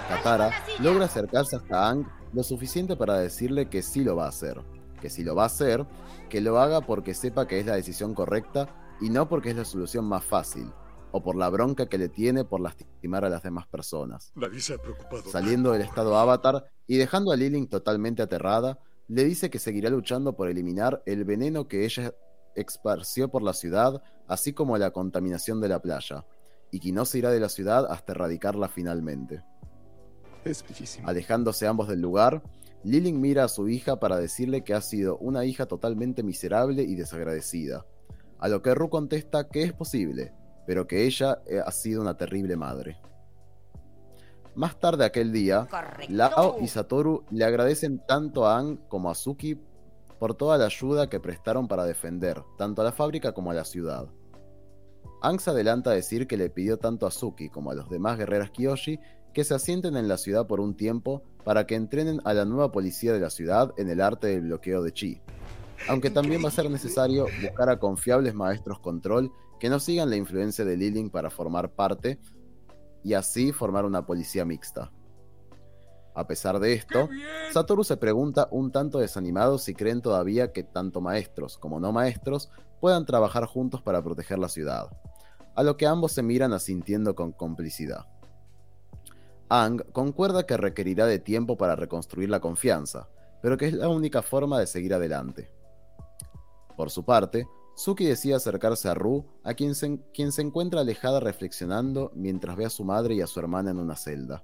Katara logra acercarse hasta Ang lo suficiente para decirle que sí lo va a hacer, que si lo va a hacer, que lo haga porque sepa que es la decisión correcta y no porque es la solución más fácil, o por la bronca que le tiene por lastimar a las demás personas. Saliendo del estado avatar y dejando a Lilin totalmente aterrada, le dice que seguirá luchando por eliminar el veneno que ella esparció por la ciudad, así como la contaminación de la playa, y que no se irá de la ciudad hasta erradicarla finalmente. Es bellísimo. Alejándose ambos del lugar, Lilin mira a su hija para decirle que ha sido una hija totalmente miserable y desagradecida, a lo que Ru contesta que es posible, pero que ella eh, ha sido una terrible madre. Más tarde aquel día, Lao y Satoru le agradecen tanto a Ang como a Suki por toda la ayuda que prestaron para defender tanto a la fábrica como a la ciudad. Ang se adelanta a decir que le pidió tanto a Suki como a los demás guerreras Kyoshi que se asienten en la ciudad por un tiempo para que entrenen a la nueva policía de la ciudad en el arte del bloqueo de chi. Aunque también va a ser necesario buscar a confiables maestros control que no sigan la influencia de Lilin para formar parte y así formar una policía mixta. A pesar de esto, Satoru se pregunta un tanto desanimado si creen todavía que tanto maestros como no maestros puedan trabajar juntos para proteger la ciudad, a lo que ambos se miran asintiendo con complicidad. Ang concuerda que requerirá de tiempo para reconstruir la confianza, pero que es la única forma de seguir adelante. Por su parte, Suki decide acercarse a Ru, a quien se, quien se encuentra alejada reflexionando mientras ve a su madre y a su hermana en una celda.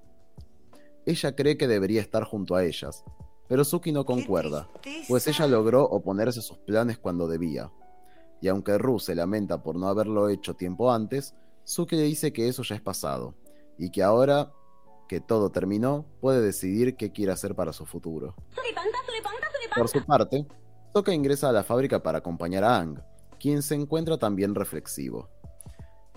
Ella cree que debería estar junto a ellas, pero Suki no concuerda, pues ella logró oponerse a sus planes cuando debía. Y aunque Ru se lamenta por no haberlo hecho tiempo antes, Suki le dice que eso ya es pasado, y que ahora que todo terminó, puede decidir qué quiere hacer para su futuro. Por su parte, Sokka ingresa a la fábrica para acompañar a Ang, quien se encuentra también reflexivo.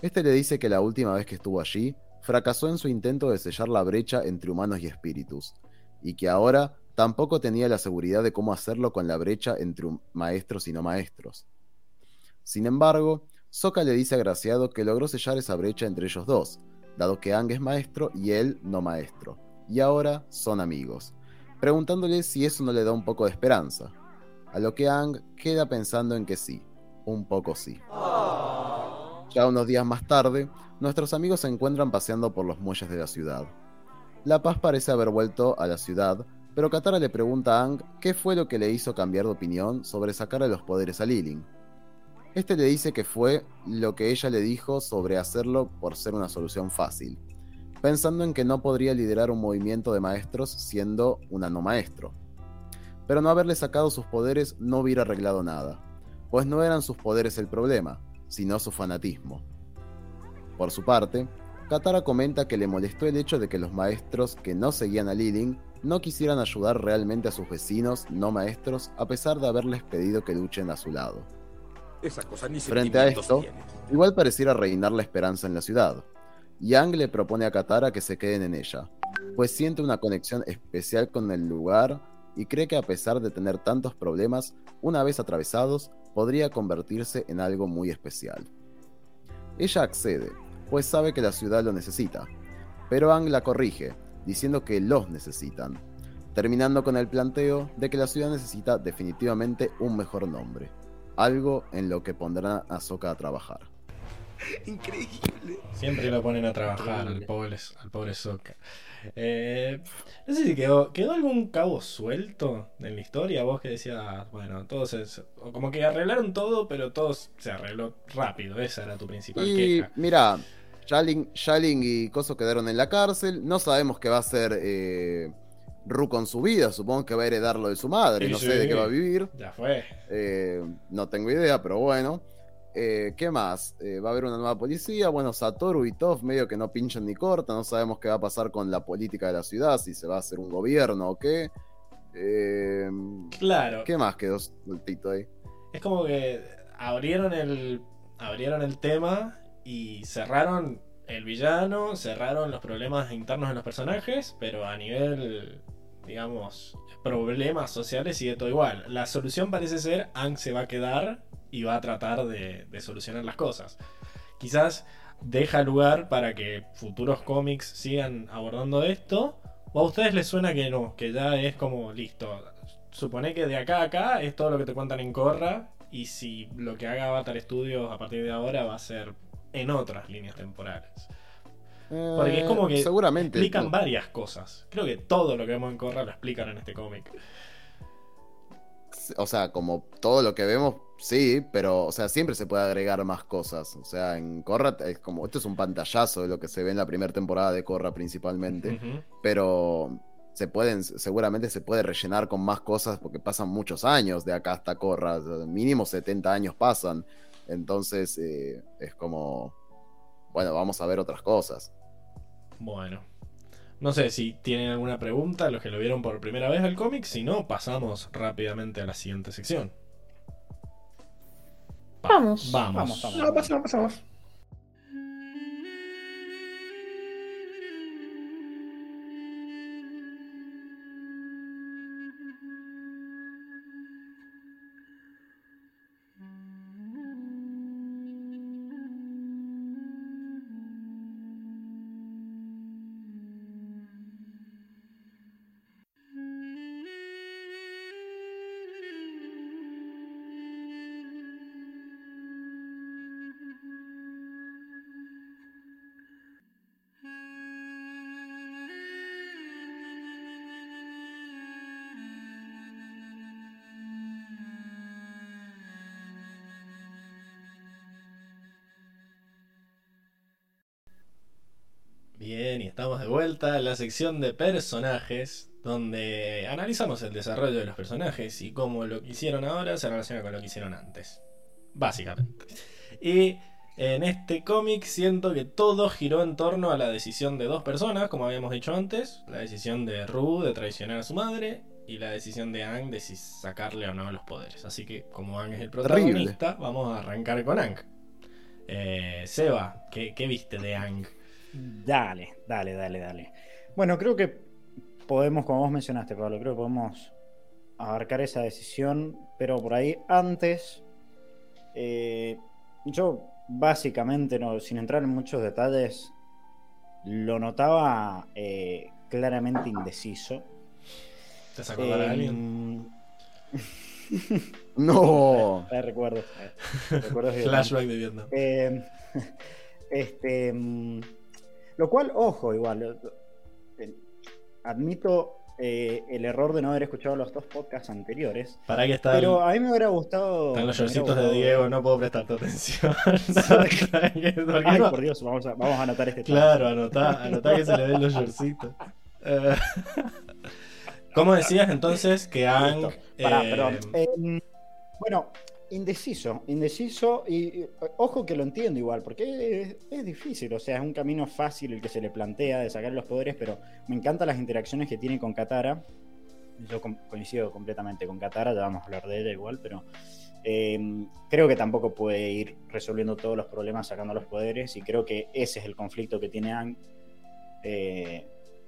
Este le dice que la última vez que estuvo allí, fracasó en su intento de sellar la brecha entre humanos y espíritus, y que ahora tampoco tenía la seguridad de cómo hacerlo con la brecha entre maestros y no maestros. Sin embargo, Sokka le dice agraciado que logró sellar esa brecha entre ellos dos, dado que Ang es maestro y él no maestro, y ahora son amigos, preguntándole si eso no le da un poco de esperanza, a lo que Ang queda pensando en que sí, un poco sí. Ya unos días más tarde, nuestros amigos se encuentran paseando por los muelles de la ciudad. La Paz parece haber vuelto a la ciudad, pero Katara le pregunta a Ang qué fue lo que le hizo cambiar de opinión sobre sacarle los poderes a Lilin. Este le dice que fue lo que ella le dijo sobre hacerlo por ser una solución fácil, pensando en que no podría liderar un movimiento de maestros siendo una no maestro. Pero no haberle sacado sus poderes no hubiera arreglado nada, pues no eran sus poderes el problema, sino su fanatismo. Por su parte, Katara comenta que le molestó el hecho de que los maestros que no seguían a Lilin no quisieran ayudar realmente a sus vecinos no maestros a pesar de haberles pedido que luchen a su lado. Esa cosa ni Frente a esto, tiene. igual pareciera reinar la esperanza en la ciudad. Yang le propone a Katara que se queden en ella, pues siente una conexión especial con el lugar y cree que a pesar de tener tantos problemas, una vez atravesados, podría convertirse en algo muy especial. Ella accede, pues sabe que la ciudad lo necesita, pero Ang la corrige, diciendo que los necesitan, terminando con el planteo de que la ciudad necesita definitivamente un mejor nombre, algo en lo que pondrán a Sokka a trabajar. Increíble. Siempre lo ponen a trabajar al pobre, al pobre Sokka. Eh, no sé si quedó, quedó algún cabo suelto en la historia. Vos que decías, bueno, todos es, o como que arreglaron todo, pero todo se arregló rápido. Esa era tu principal Y queja. mira, Shalin, Shalin y Coso quedaron en la cárcel. No sabemos qué va a hacer eh, Ru con su vida. Supongo que va a heredar lo de su madre. Sí, no sí. sé de qué va a vivir. Ya fue. Eh, no tengo idea, pero bueno. Eh, ¿Qué más? Eh, va a haber una nueva policía. Bueno, Satoru y Toph medio que no pinchan ni cortan. No sabemos qué va a pasar con la política de la ciudad, si se va a hacer un gobierno o qué. Claro. ¿Qué más quedó sueltito ahí? Es como que abrieron el, abrieron el tema y cerraron el villano, cerraron los problemas internos de los personajes, pero a nivel, digamos, problemas sociales sigue todo igual. La solución parece ser, Ang se va a quedar y va a tratar de, solucionar las cosas. Quizás deja lugar para que futuros cómics sigan abordando esto, o a ustedes les suena que no, que ya es como listo. Supone que de acá a acá es todo lo que te cuentan en Corra, y si lo que haga Avatar Studios a partir de ahora va a ser en otras líneas temporales. Porque es como Eh, que seguramente explican varias cosas. Creo que todo lo que vemos en Corra lo explican en este cómic. o sea, como todo lo que vemos, sí, pero, o sea, siempre se puede agregar más cosas. O sea, en Korra es como, esto es un pantallazo de lo que se ve en la primera temporada de Korra principalmente, pero se pueden, seguramente se puede rellenar con más cosas porque pasan muchos años de acá hasta sea, mínimo 70 años pasan. Entonces, eh, es como, bueno, vamos a ver otras cosas. Bueno. No sé si tienen alguna pregunta los que lo vieron por primera vez al cómic. Si no, pasamos rápidamente a la siguiente sección. Va- Vamos. Vamos. Vamos, vamos. No, pasamos, pasamos. La sección de personajes, donde analizamos el desarrollo de los personajes y cómo lo que hicieron ahora se relaciona con lo que hicieron antes. Básicamente. Y en este cómic siento que todo giró en torno a la decisión de dos personas, como habíamos dicho antes. La decisión de Ru de traicionar a su madre y la decisión de Ang de si sacarle o no los poderes. Así que como Ang es el protagonista, vamos a arrancar con Ang. Eh, Seba, ¿qué, qué viste de Ang? Dale, dale, dale, dale. Bueno, creo que podemos, como vos mencionaste, Pablo, creo que podemos abarcar esa decisión, pero por ahí antes, eh, yo básicamente, no, sin entrar en muchos detalles, lo notaba eh, claramente indeciso. ¿Te sacó a Eh, alguien? No. De Vietnam. Flashback de Vietnam. Eh, este, mm, lo cual, ojo, igual, eh, admito eh, el error de no haber escuchado los dos podcasts anteriores, Para que está pero a mí me hubiera gustado... Están los shortcitos de Diego, no puedo prestarte atención. Porque Ay, no- por Dios, vamos a, vamos a anotar este Claro, anotá, anotá que se le ven los shortcitos. Eh, ¿Cómo decías entonces que. Listo. Pará, eh, perdón. Eh, bueno, indeciso, indeciso y ojo que lo entiendo igual, porque es, difícil, o sea, es un camino fácil el que se le plantea de sacar los poderes, pero me encantan las interacciones que tiene con Katara. Yo coincido completamente con Katara, ya vamos a hablar de ella igual, pero eh, creo que tampoco puede ir resolviendo todos los problemas sacando los poderes y creo que ese es el conflicto que tiene Ang eh,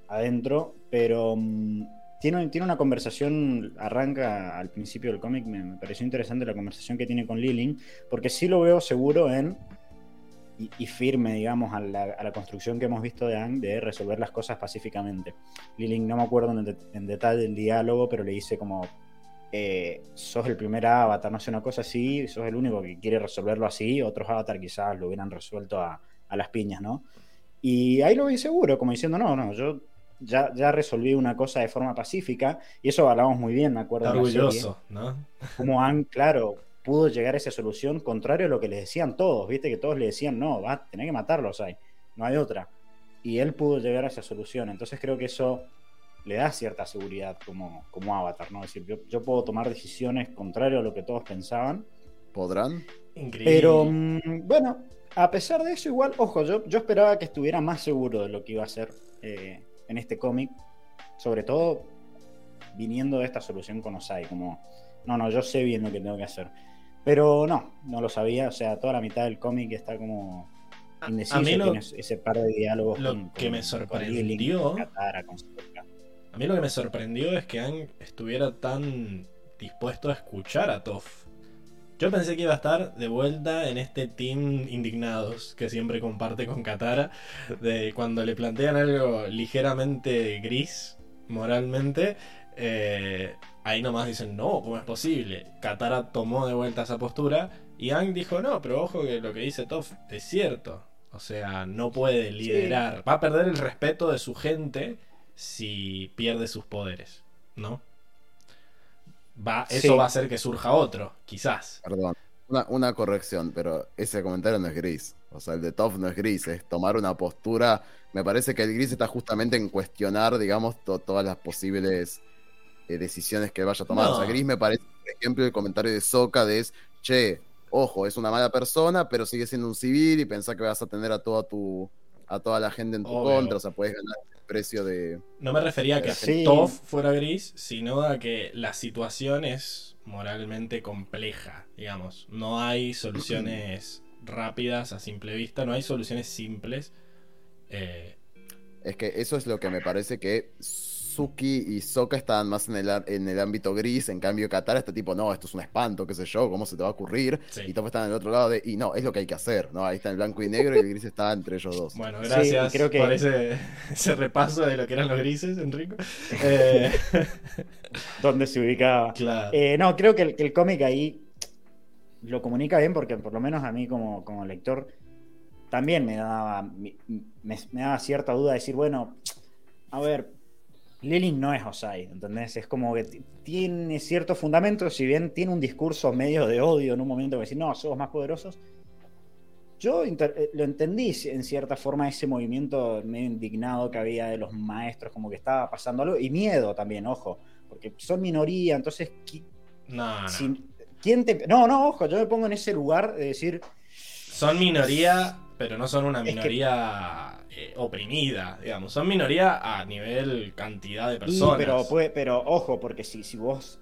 adentro, pero mm, tiene, tiene una conversación, arranca al principio del cómic, me, me pareció interesante la conversación que tiene con Lilin, porque sí lo veo seguro en y, y firme, digamos, a la, a la construcción que hemos visto de Ang de resolver las cosas pacíficamente. Lilin, no me acuerdo en, de- en detalle el diálogo, pero le dice como, eh, sos el primer avatar, no sé, una cosa así, sos el único que quiere resolverlo así, otros avatar quizás lo hubieran resuelto a, a las piñas, ¿no? Y ahí lo vi seguro, como diciendo, no, no, yo ya, ya resolví una cosa de forma pacífica, y eso hablamos muy bien, me acuerdo. Está serie, orgulloso, ¿no? Como Ang, claro, pudo llegar a esa solución, contrario a lo que les decían todos, viste que todos le decían, no, va, tenés que matarlos ahí, no hay otra. Y él pudo llegar a esa solución, entonces creo que eso le da cierta seguridad como, como avatar, ¿no? Es decir, yo, yo puedo tomar decisiones contrario a lo que todos pensaban, ¿Podrán? Increíble. pero mm, bueno, a pesar de eso, igual, ojo, yo, yo esperaba que estuviera más seguro de lo que iba a hacer eh, en este cómic, sobre todo viniendo de esta solución con Osai, como, no, no, yo sé bien lo que tengo que hacer. Pero no, no lo sabía, o sea, toda la mitad del cómic está como indeciso, a mí lo- ese par de diálogos lo con, que con- me sorprendió- con Katara. A mí lo que me sorprendió es que Ang estuviera tan dispuesto a escuchar a Toph. Yo pensé que iba a estar de vuelta en este team indignados que siempre comparte con Katara, de cuando le plantean algo ligeramente gris moralmente, eh, ahí nomás dicen, no, ¿cómo es posible? Katara tomó de vuelta esa postura y Ang dijo, no, pero ojo que lo que dice Toph es cierto. O sea, no puede liderar. Va a perder el respeto de su gente si pierde sus poderes, ¿no? Va, eso Sí. va a hacer que surja otro, quizás. Perdón. Una, una corrección, pero ese comentario no es gris. O sea, el de Top no es gris, es tomar una postura. Me parece que el gris está justamente en cuestionar, digamos, to- todas las posibles eh, decisiones que vaya a tomar. No. O sea, gris me parece, por ejemplo, el comentario de Soka de es, che, ojo, es una mala persona, pero sigue siendo un civil y pensá que vas a tener a toda tu a toda la gente en tu Obvio. contra, o sea, puedes ganar el precio de... No me refería a que Sí. Toph fuera gris, sino a que la situación es moralmente compleja, digamos. No hay soluciones rápidas a simple vista, no hay soluciones simples. Eh, Es que eso es lo que me parece que Suki y Soka estaban más en el, en el ámbito gris, en cambio Katara está tipo, no, esto es un espanto, qué sé yo, ¿cómo se te va a ocurrir? Sí. Y Top está en el otro lado de, y no, es lo que hay que hacer, ¿no? Ahí está el blanco y negro y el gris está entre ellos dos. bueno, Sí, gracias creo que- por ese, ese repaso de lo que eran los grises, Enrico. Eh, ¿Dónde se ubicaba? claro. Eh, no, creo que el, que el cómic ahí lo comunica bien porque por lo menos a mí como, como lector también me daba, me, me daba cierta duda de decir, bueno, a ver, Lilin no es Osai, ¿entendés? Es como que tiene cierto fundamento, si bien tiene un discurso medio de odio en un momento que decir, no, somos más poderosos. Yo eh, lo entendí en cierta forma ese movimiento medio indignado que había de los maestros, como que estaba pasando algo, y miedo también, ojo, porque son minoría, entonces, ¿qui- No, no. si- ¿quién te...? No, no, ojo, yo me pongo en ese lugar de decir, Son minoría, pero no son una Es que- minoría eh, oprimida, digamos. Son minoría a nivel cantidad de Y, personas. pero, puede- pero ojo, porque si, si vos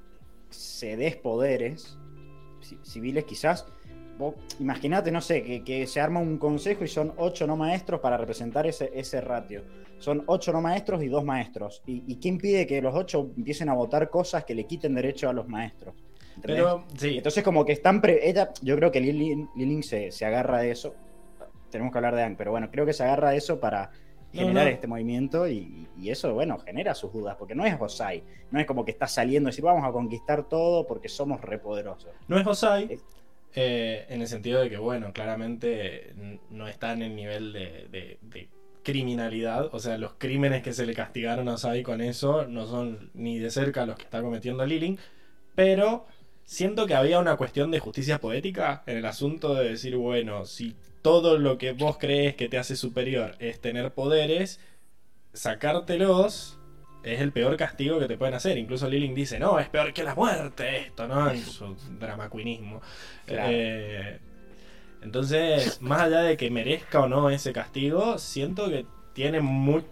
cedes poderes ci- civiles, quizás, imagínate, no sé, que, que se arma un consejo y son ocho no maestros para representar ese, ese ratio. Son ocho no maestros y dos maestros. ¿Y, y qué impide que los ocho empiecen a votar cosas que le quiten derecho a los maestros? Pero, sí, Entonces, como que están. pre- ella, yo creo que Lilin, Lilin se, se agarra de eso. Tenemos que hablar de Ang, pero bueno, creo que se agarra de eso para generar no. este movimiento y, y eso, bueno, genera sus dudas, porque no es Osai, no es como que está saliendo y decir vamos a conquistar todo porque somos repoderosos. No es Osai, Es- eh, en el sentido de que, bueno, claramente no está en el nivel de, de- de criminalidad. O sea, los crímenes que se le castigaron a Osai con eso no son ni de cerca los que está cometiendo Lilin. Pero siento que había una cuestión de justicia poética en el asunto de decir, bueno, si todo lo que vos crees que te hace superior es tener poderes, sacártelos es el peor castigo que te pueden hacer. Incluso Lilin dice, no, es peor que la muerte esto, ¿no? En su drama queenismo. Claro. Eh, entonces, más allá de que merezca o no ese castigo, siento que tiene muy...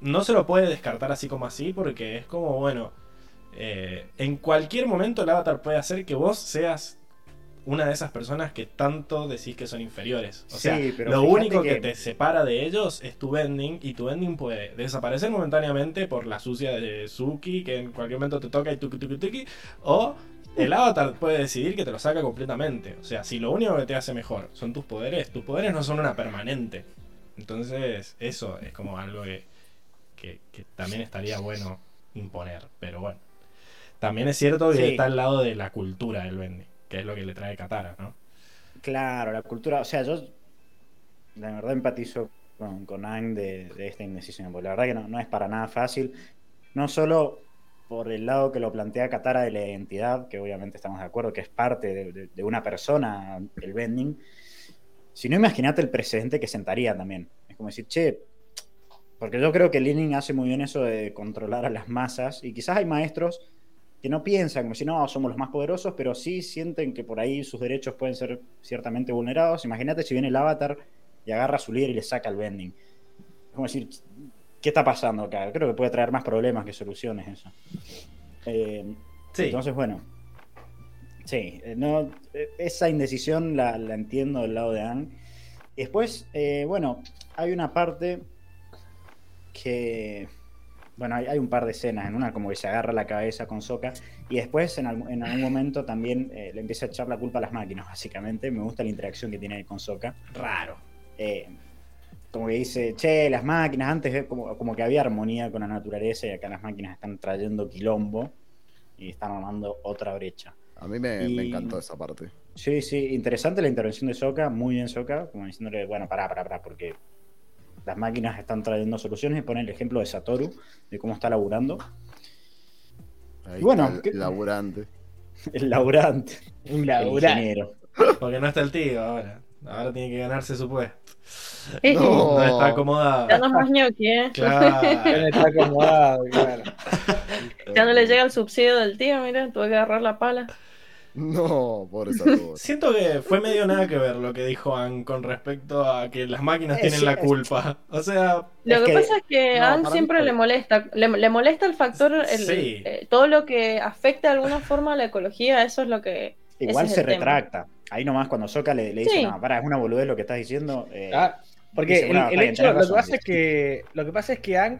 No se lo puede descartar así como así, porque es como, bueno, eh, en cualquier momento el avatar puede hacer que vos seas una de esas personas que tanto decís que son inferiores. O sea, pero lo único que... que- te separa de ellos es tu bending y tu bending puede desaparecer momentáneamente por la sucia de Suki que en cualquier momento te toca y tuki tuki tuki o el avatar puede decidir que te lo saca completamente. O sea, si lo único que te hace mejor son tus poderes, tus poderes no son una permanente. Entonces, eso es como algo que, que- que también estaría bueno imponer. Pero bueno. También es cierto que Sí. está al lado de la cultura del bending, que es lo que le trae Katara, ¿no? Claro, la cultura, o sea, yo la verdad empatizo con, con Ang de, de esta indecisión, porque la verdad que no, no es para nada fácil, no solo por el lado que lo plantea Katara de la identidad, que obviamente estamos de acuerdo que es parte de, de- de una persona, el bending, sino imagínate el precedente que sentaría también. Es como decir, che, porque yo creo que Lenin hace muy bien eso de controlar a las masas, y quizás hay maestros que no piensan como si no, somos los más poderosos, pero sí sienten que por ahí sus derechos pueden ser ciertamente vulnerados. Imagínate si viene el avatar y agarra a su líder y le saca el bending. Es como decir, ¿qué está pasando acá? Creo que puede traer más problemas que soluciones eso. Eh, Sí. Entonces, bueno. Sí, eh, no, eh, esa indecisión la, la entiendo del lado de Anne. Y después, eh, bueno, hay una parte que. Bueno, hay, hay un par de escenas. En una, como que se agarra la cabeza con Soca. Y después, en, algún- en algún momento, también eh, le empieza a echar la culpa a las máquinas, básicamente. Me gusta la interacción que tiene ahí con Soca. Raro. Eh, como que dice, che, las máquinas, antes eh, como, como que había armonía con la naturaleza y acá las máquinas están trayendo quilombo y están armando otra brecha. A mí me, me encantó esa parte. Sí, sí, interesante la intervención de Soka, muy bien Soka, como diciéndole, bueno, pará, pará, pará, porque las máquinas están trayendo soluciones y pone el ejemplo de Satoru, de cómo está laburando. Ahí Y bueno, está el ¿qué- laburante. El laburante, Un el laburante. ingeniero. Porque no está el tío ahora. Ahora tiene que ganarse su puesto. No. No está acomodado. Ya no es más ñoqui, ¿eh? Claro. Él está acomodado, claro. Ya no le llega el subsidio del tío, mira, tuve que agarrar la pala. No, pobre Satoru. Siento que fue medio nada que ver lo que dijo Ann con respecto a que las máquinas Eh, tienen la es- culpa. O sea, Lo Es que, que- pasa es que no, a Ann para mí siempre le molesta, le, le molesta el factor, el- Sí. eh, todo lo que afecte de alguna forma a la ecología, eso es lo que... Igual es se el tema. retracta. Ahí nomás cuando Soka le, le dice, Sí. no, pará, es una boludez lo que estás diciendo. eh, Ah, porque Dice, el, bueno, el bien, hecho, lo que pasa es que lo que pasa es que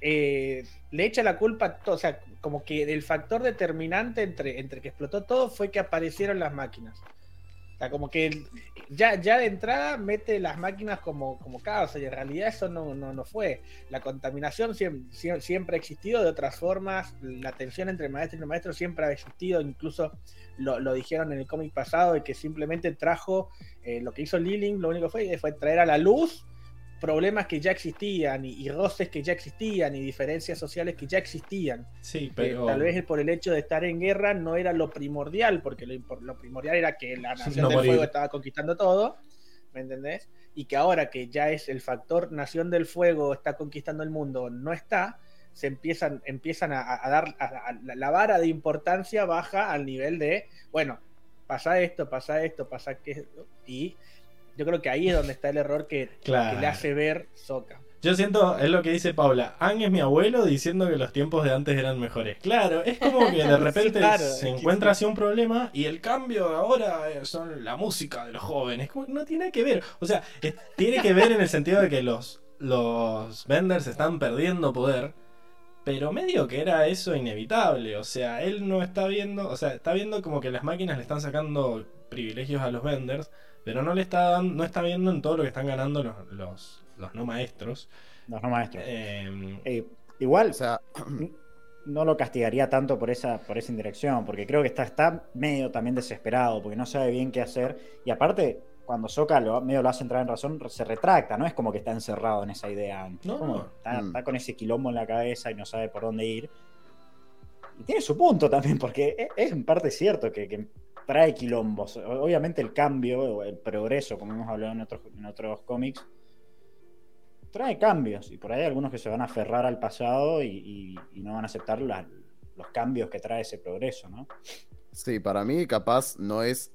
eh, le echa la culpa a todo, o sea, como que el factor determinante entre, entre que explotó todo fue que aparecieron las máquinas. O sea, como que ya, ya de entrada mete las máquinas como, como causa y en realidad eso no, no, no fue. La contaminación siempre, siempre ha existido de otras formas, la tensión entre maestro y no maestro siempre ha existido, incluso lo, lo dijeron en el cómic pasado, de que simplemente trajo eh, lo que hizo Liling, lo único que fue fue traer a la luz problemas que ya existían y, y roces que ya existían y diferencias sociales que ya existían. sí, Eh, pero. tal vez por el hecho de estar en guerra no era lo primordial, porque lo, lo primordial era que la Nación No del morir. Fuego estaba conquistando todo, ¿me entendés? Y que ahora que ya es el factor Nación del Fuego está conquistando el mundo, no está, se empiezan, empiezan a, a dar, a- a- la- la vara de importancia baja al nivel de, bueno, pasa esto, pasa esto, pasa que y yo creo que ahí es donde está el error que, Claro. que le hace ver Soca. Yo siento, es lo que dice Paula, Ang es mi abuelo diciendo que los tiempos de antes eran mejores. Claro, es como que de repente claro, se encuentra sí. así un problema y el cambio ahora son la música de los jóvenes. Como no tiene que ver. O sea, es- tiene que ver en el sentido de que los, los vendors están perdiendo poder. Pero medio que era eso inevitable. O sea, él no está viendo. O sea, está viendo como que las máquinas le están sacando privilegios a los vendors. Pero no le está dando, no está viendo en todo lo que están ganando los, los, los no maestros. Los no maestros. Eh, Eh, igual, O sea, no lo castigaría tanto por esa, por esa indirección, porque creo que está, está medio también desesperado, porque no sabe bien qué hacer. Y aparte, cuando Soka lo, medio lo hace entrar en razón, se retracta, no es como que está encerrado en esa idea. No, Como. Está, Mm. está con ese quilombo en la cabeza y no sabe por dónde ir. Y tiene su punto también, porque es, es en parte cierto que, que trae quilombos. Obviamente el cambio, el progreso, como hemos hablado en otros, en otros cómics, trae cambios. Y por ahí hay algunos que se van a aferrar al pasado y, y- y no van a aceptar la- los cambios que trae ese progreso, ¿no? Sí, para mí capaz no es...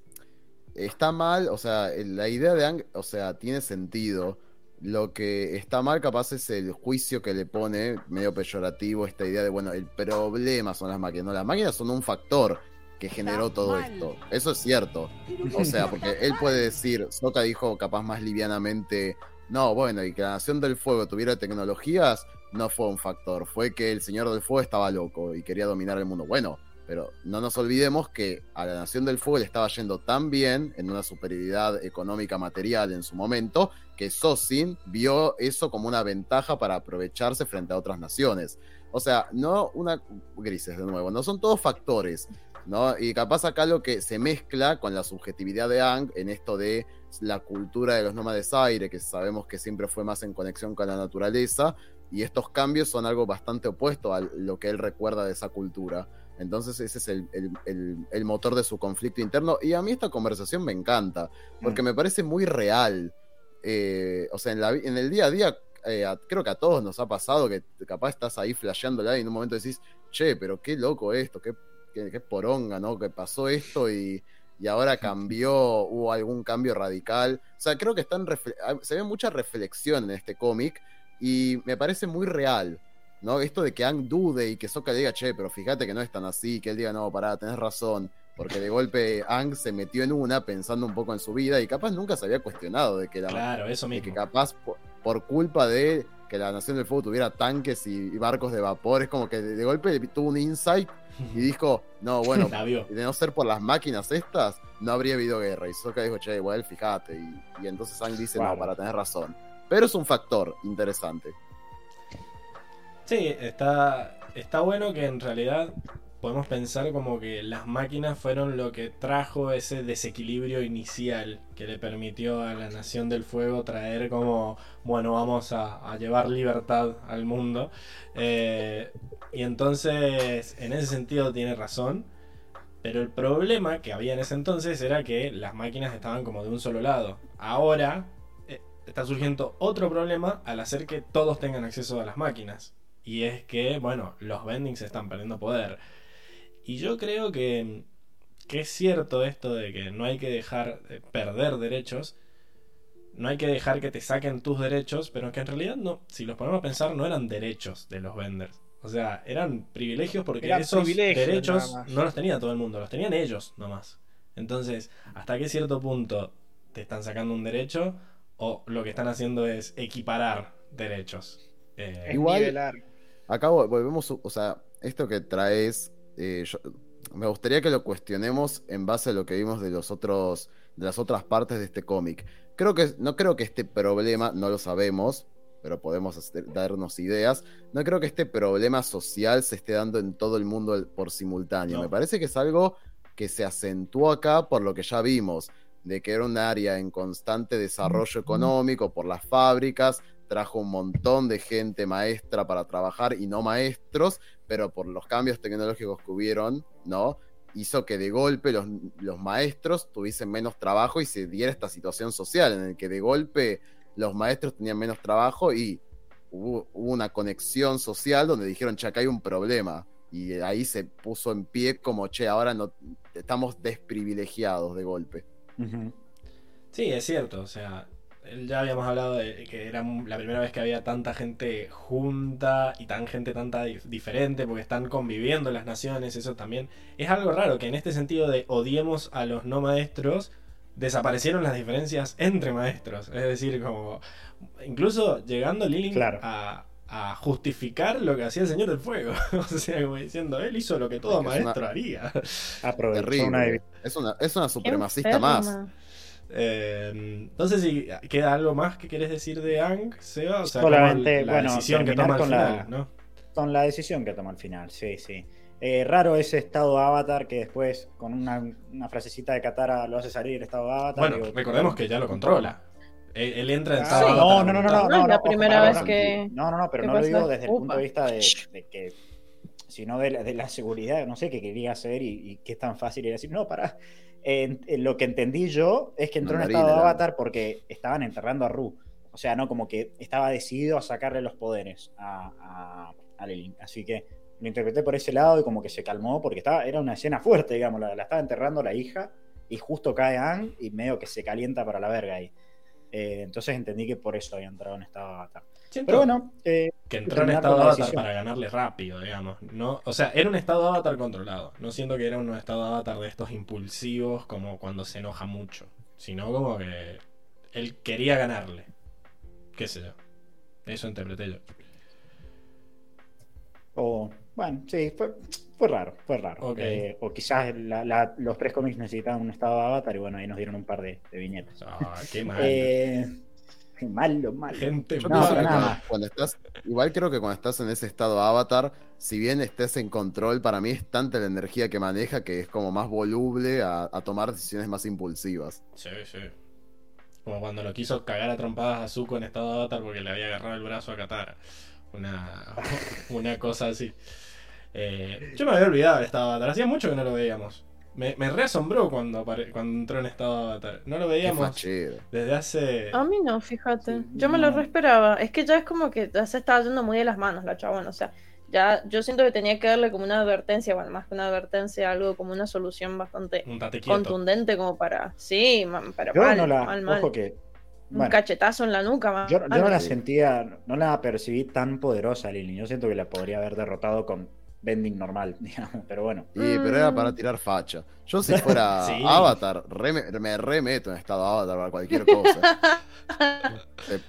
Está mal, o sea, la idea de Ang, o sea, tiene sentido. Lo que está mal capaz es el juicio que le pone, medio peyorativo, esta idea de, bueno, el problema son las máquinas. No, las máquinas son un factor que generó todo esto. Eso es cierto. O sea, porque él puede decir, Soka dijo capaz más livianamente, no, bueno, y que la Nación del Fuego tuviera tecnologías, no fue un factor, fue que el Señor del Fuego estaba loco y quería dominar el mundo. Bueno, pero no nos olvidemos que a la Nación del Fuego le estaba yendo tan bien en una superioridad económica material en su momento, que Sosin vio eso como una ventaja para aprovecharse frente a otras naciones. O sea, no una grises de nuevo, no son todos factores, ¿no? Y capaz acá lo que se mezcla con la subjetividad de Ang en esto de la cultura de los nómades aire, que sabemos que siempre fue más en conexión con la naturaleza, y estos cambios son algo bastante opuesto a lo que él recuerda de esa cultura. Entonces ese es el, el- el- el motor de su conflicto interno. Y a mí esta conversación me encanta, porque Mm. me parece muy real. Eh, o sea, en, la en el día a día, eh, a- creo que a todos nos ha pasado que capaz estás ahí flasheándola y en un momento decís, che, pero qué loco esto, qué, qué, qué poronga, ¿no? Que pasó esto y, y ahora cambió, hubo algún cambio radical. O sea, creo que están ah, se ve mucha reflexión en este cómic y me parece muy real. ¿no? Esto de que Ang dude y que Sokka le diga, che, pero fíjate que no es tan así, que él diga, no, pará, tenés razón, porque de golpe Ang se metió en una pensando un poco en su vida y capaz nunca se había cuestionado de que, la, claro, eso de mismo. que capaz por, por culpa de que la Nación del Fuego tuviera tanques y, y barcos de vapor, es como que de, de golpe tuvo un insight y dijo, no, bueno, de no ser por las máquinas estas, no habría habido guerra. Y Sokka dijo, che, igual, fíjate. Y, y entonces Ang dice, no, para tener razón. Pero es un factor interesante. Sí, está, está bueno que en realidad podemos pensar como que las máquinas fueron lo que trajo ese desequilibrio inicial que le permitió a la Nación del Fuego traer como, bueno, vamos a, llevar libertad al mundo. Eh, y entonces, en ese sentido tiene razón. Pero el problema que había en ese entonces era que las máquinas estaban como de un solo lado. Ahora eh, está surgiendo otro problema al hacer que todos tengan acceso a las máquinas. Y es que, bueno, los vendings están perdiendo poder. Y yo creo que, que es cierto esto de que no hay que dejar de perder derechos. No hay que dejar que te saquen tus derechos, pero que en realidad no, si los ponemos a pensar, no eran derechos de los vendors. O sea, eran privilegios porque esos derechos no los tenía todo el mundo, los tenían ellos nomás. Entonces, ¿hasta qué cierto punto te están sacando un derecho o lo que están haciendo es equiparar derechos? Eh, Igual- nivelar. Acá vo- volvemos, o sea, esto que traes, eh, yo- me gustaría que lo cuestionemos en base a lo que vimos de los otros, de las otras partes de este cómic. Creo que, no creo que este problema, no lo sabemos, pero podemos hacer- darnos ideas. No creo que este problema social se esté dando en todo el mundo por simultáneo. No. Me parece que es algo que se acentuó acá por lo que ya vimos, de que era un área en constante desarrollo económico por las fábricas, trajo un montón de gente maestra para trabajar y no maestros, pero por los cambios tecnológicos que hubieron, ¿no? Hizo que de golpe los, los maestros tuviesen menos trabajo y se diera esta situación social en el que de golpe los maestros tenían menos trabajo y hubo, una conexión social donde dijeron, che, acá hay un problema. Y ahí se puso en pie como, che, ahora no estamos desprivilegiados de golpe. Sí, es cierto, o sea, ya habíamos hablado de que era la primera vez que había tanta gente junta y tan gente tanta dif- diferente porque están conviviendo las naciones, eso también es algo raro que en este sentido de odiemos a los no maestros desaparecieron las diferencias entre maestros, es decir, como incluso llegando Lilith Claro. a, a justificar lo que hacía el Señor del Fuego, o sea, como diciendo, él hizo lo que todo Es que es maestro una- haría. Aprovechó una. Es una, es una supremacista más. Eh, no sé si queda algo más que querés decir de Ang, Seba. O sea, Solamente, la bueno, decisión que terminar toma al con la- final, ¿no? Con la decisión que toma al final, sí, sí. Eh, raro ese estado de avatar que después con una, una frasecita de Katara lo hace salir el estado de avatar. Bueno, digo, recordemos que ya lo controla. Él, él entra en Ah, estado sí. avatar No, no, no, no, voluntad. no, no, es la ojo, primera vez que. No, no, no, pero ¿Qué no lo digo desde el punto Upa. de vista de, de que, sino de la, de la seguridad, no sé qué quería hacer y, y que es tan fácil ir a decir, no, para. Lo que entendí yo es que entró en estado de avatar porque estaban enterrando a Ru. O sea, no, como que estaba decidido a sacarle los poderes a, a. Así que lo interpreté por ese lado y como que se calmó porque estaba, era una escena fuerte, digamos, la, la estaba enterrando la hija y justo cae Ang y medio que se calienta para la verga ahí. Eh, entonces entendí que por eso había entrado en estado de avatar. Siento Pero bueno, eh, que entró en estado avatar decisión. para ganarle rápido, digamos. No, o sea, era un estado de avatar controlado. No siento que era un estado de avatar de estos impulsivos como cuando se enoja mucho. Sino como que él quería ganarle. Qué sé yo. Eso interpreté yo. o bueno, sí, fue, fue raro, fue raro. Eh, o quizás la- la- los tres cómics necesitaban un estado de avatar y bueno, ahí nos dieron un par de, de viñetas. Ah, qué mal. Eh, malo, malo. Gente No, que nada cuando, más. cuando estás, igual creo que cuando estás en ese estado avatar, si bien estés en control, para mí es tanta la energía que maneja que es como más voluble a, a tomar decisiones más impulsivas. Sí, sí. Como cuando lo quiso cagar a trompadas a Zuko en estado de avatar porque le había agarrado el brazo a Katara. Una, una cosa así. Eh, yo me había olvidado del estado avatar. Hacía mucho que no lo veíamos. Me, me reasombró cuando, cuando entró en estado de avatar. No lo veíamos desde hace. A mí no, fíjate. Sí, Yo me lo no. re esperaba. Es que ya es como que ya se estaba yendo muy de las manos la chabona. O sea, ya yo siento que tenía que darle como una advertencia, bueno, más que una advertencia, algo como una solución bastante Un contundente como para. Sí, para Yo mal, no la, mal, mal. ojo que, Un bueno, cachetazo en la nuca, mal, yo, yo no la sentía, no la percibí tan poderosa, Lily. Yo siento que la podría haber derrotado con bending normal, digamos, pero bueno. Y, pero era Mm. para tirar facha. Yo si fuera Sí. avatar, re- me, me remeto en estado avatar para cualquier cosa. Se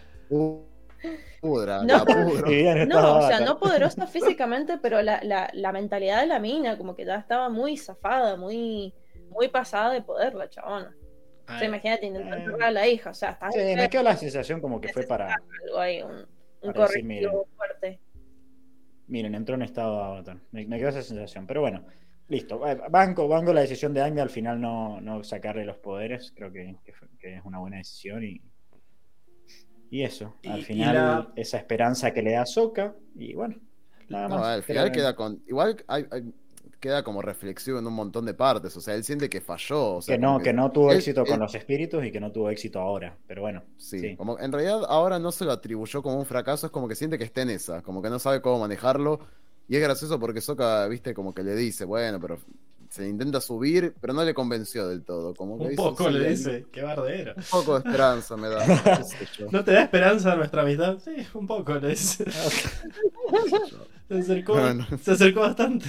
pudra, No. la pudro. No, o sea, no poderosa físicamente, pero la, la, la mentalidad de la mina, como que ya estaba muy zafada, muy, muy pasada de poder la chabona. O Ay, sea, imagínate intentar Eh. a la hija, o sea, está Sí, me quedó la sensación como que fue para, algo ahí, un, un para decir, correctivo fuerte. Miren, entró en estado de avatar. Me, me quedó esa sensación, pero bueno, listo. Eh, Banco, banco la decisión de Anga al final no, no sacarle los poderes, creo que, que fue- que es una buena decisión y, y eso, al y final la- esa esperanza que le da Soka y bueno, nada No, más. al Creo final que- queda con. Igual hay- hay- queda como reflexivo en un montón de partes. O sea, él siente que falló. o sea, que no, que no tuvo él- éxito él- con los espíritus y que no tuvo éxito ahora, pero bueno, Sí, sí. como en realidad ahora no se lo atribuyó como un fracaso, es como que siente que está en esa, como que no sabe cómo manejarlo. Y es gracioso porque Soka, viste, como que le dice, bueno, pero se intenta subir, pero no le convenció del todo. Como que un poco "Sí, le dice. Qué bardero. Un poco de esperanza me da. sé ¿No te da esperanza nuestra amistad? Sí, un poco le dice. yo. Se acercó, No, no. se acercó bastante.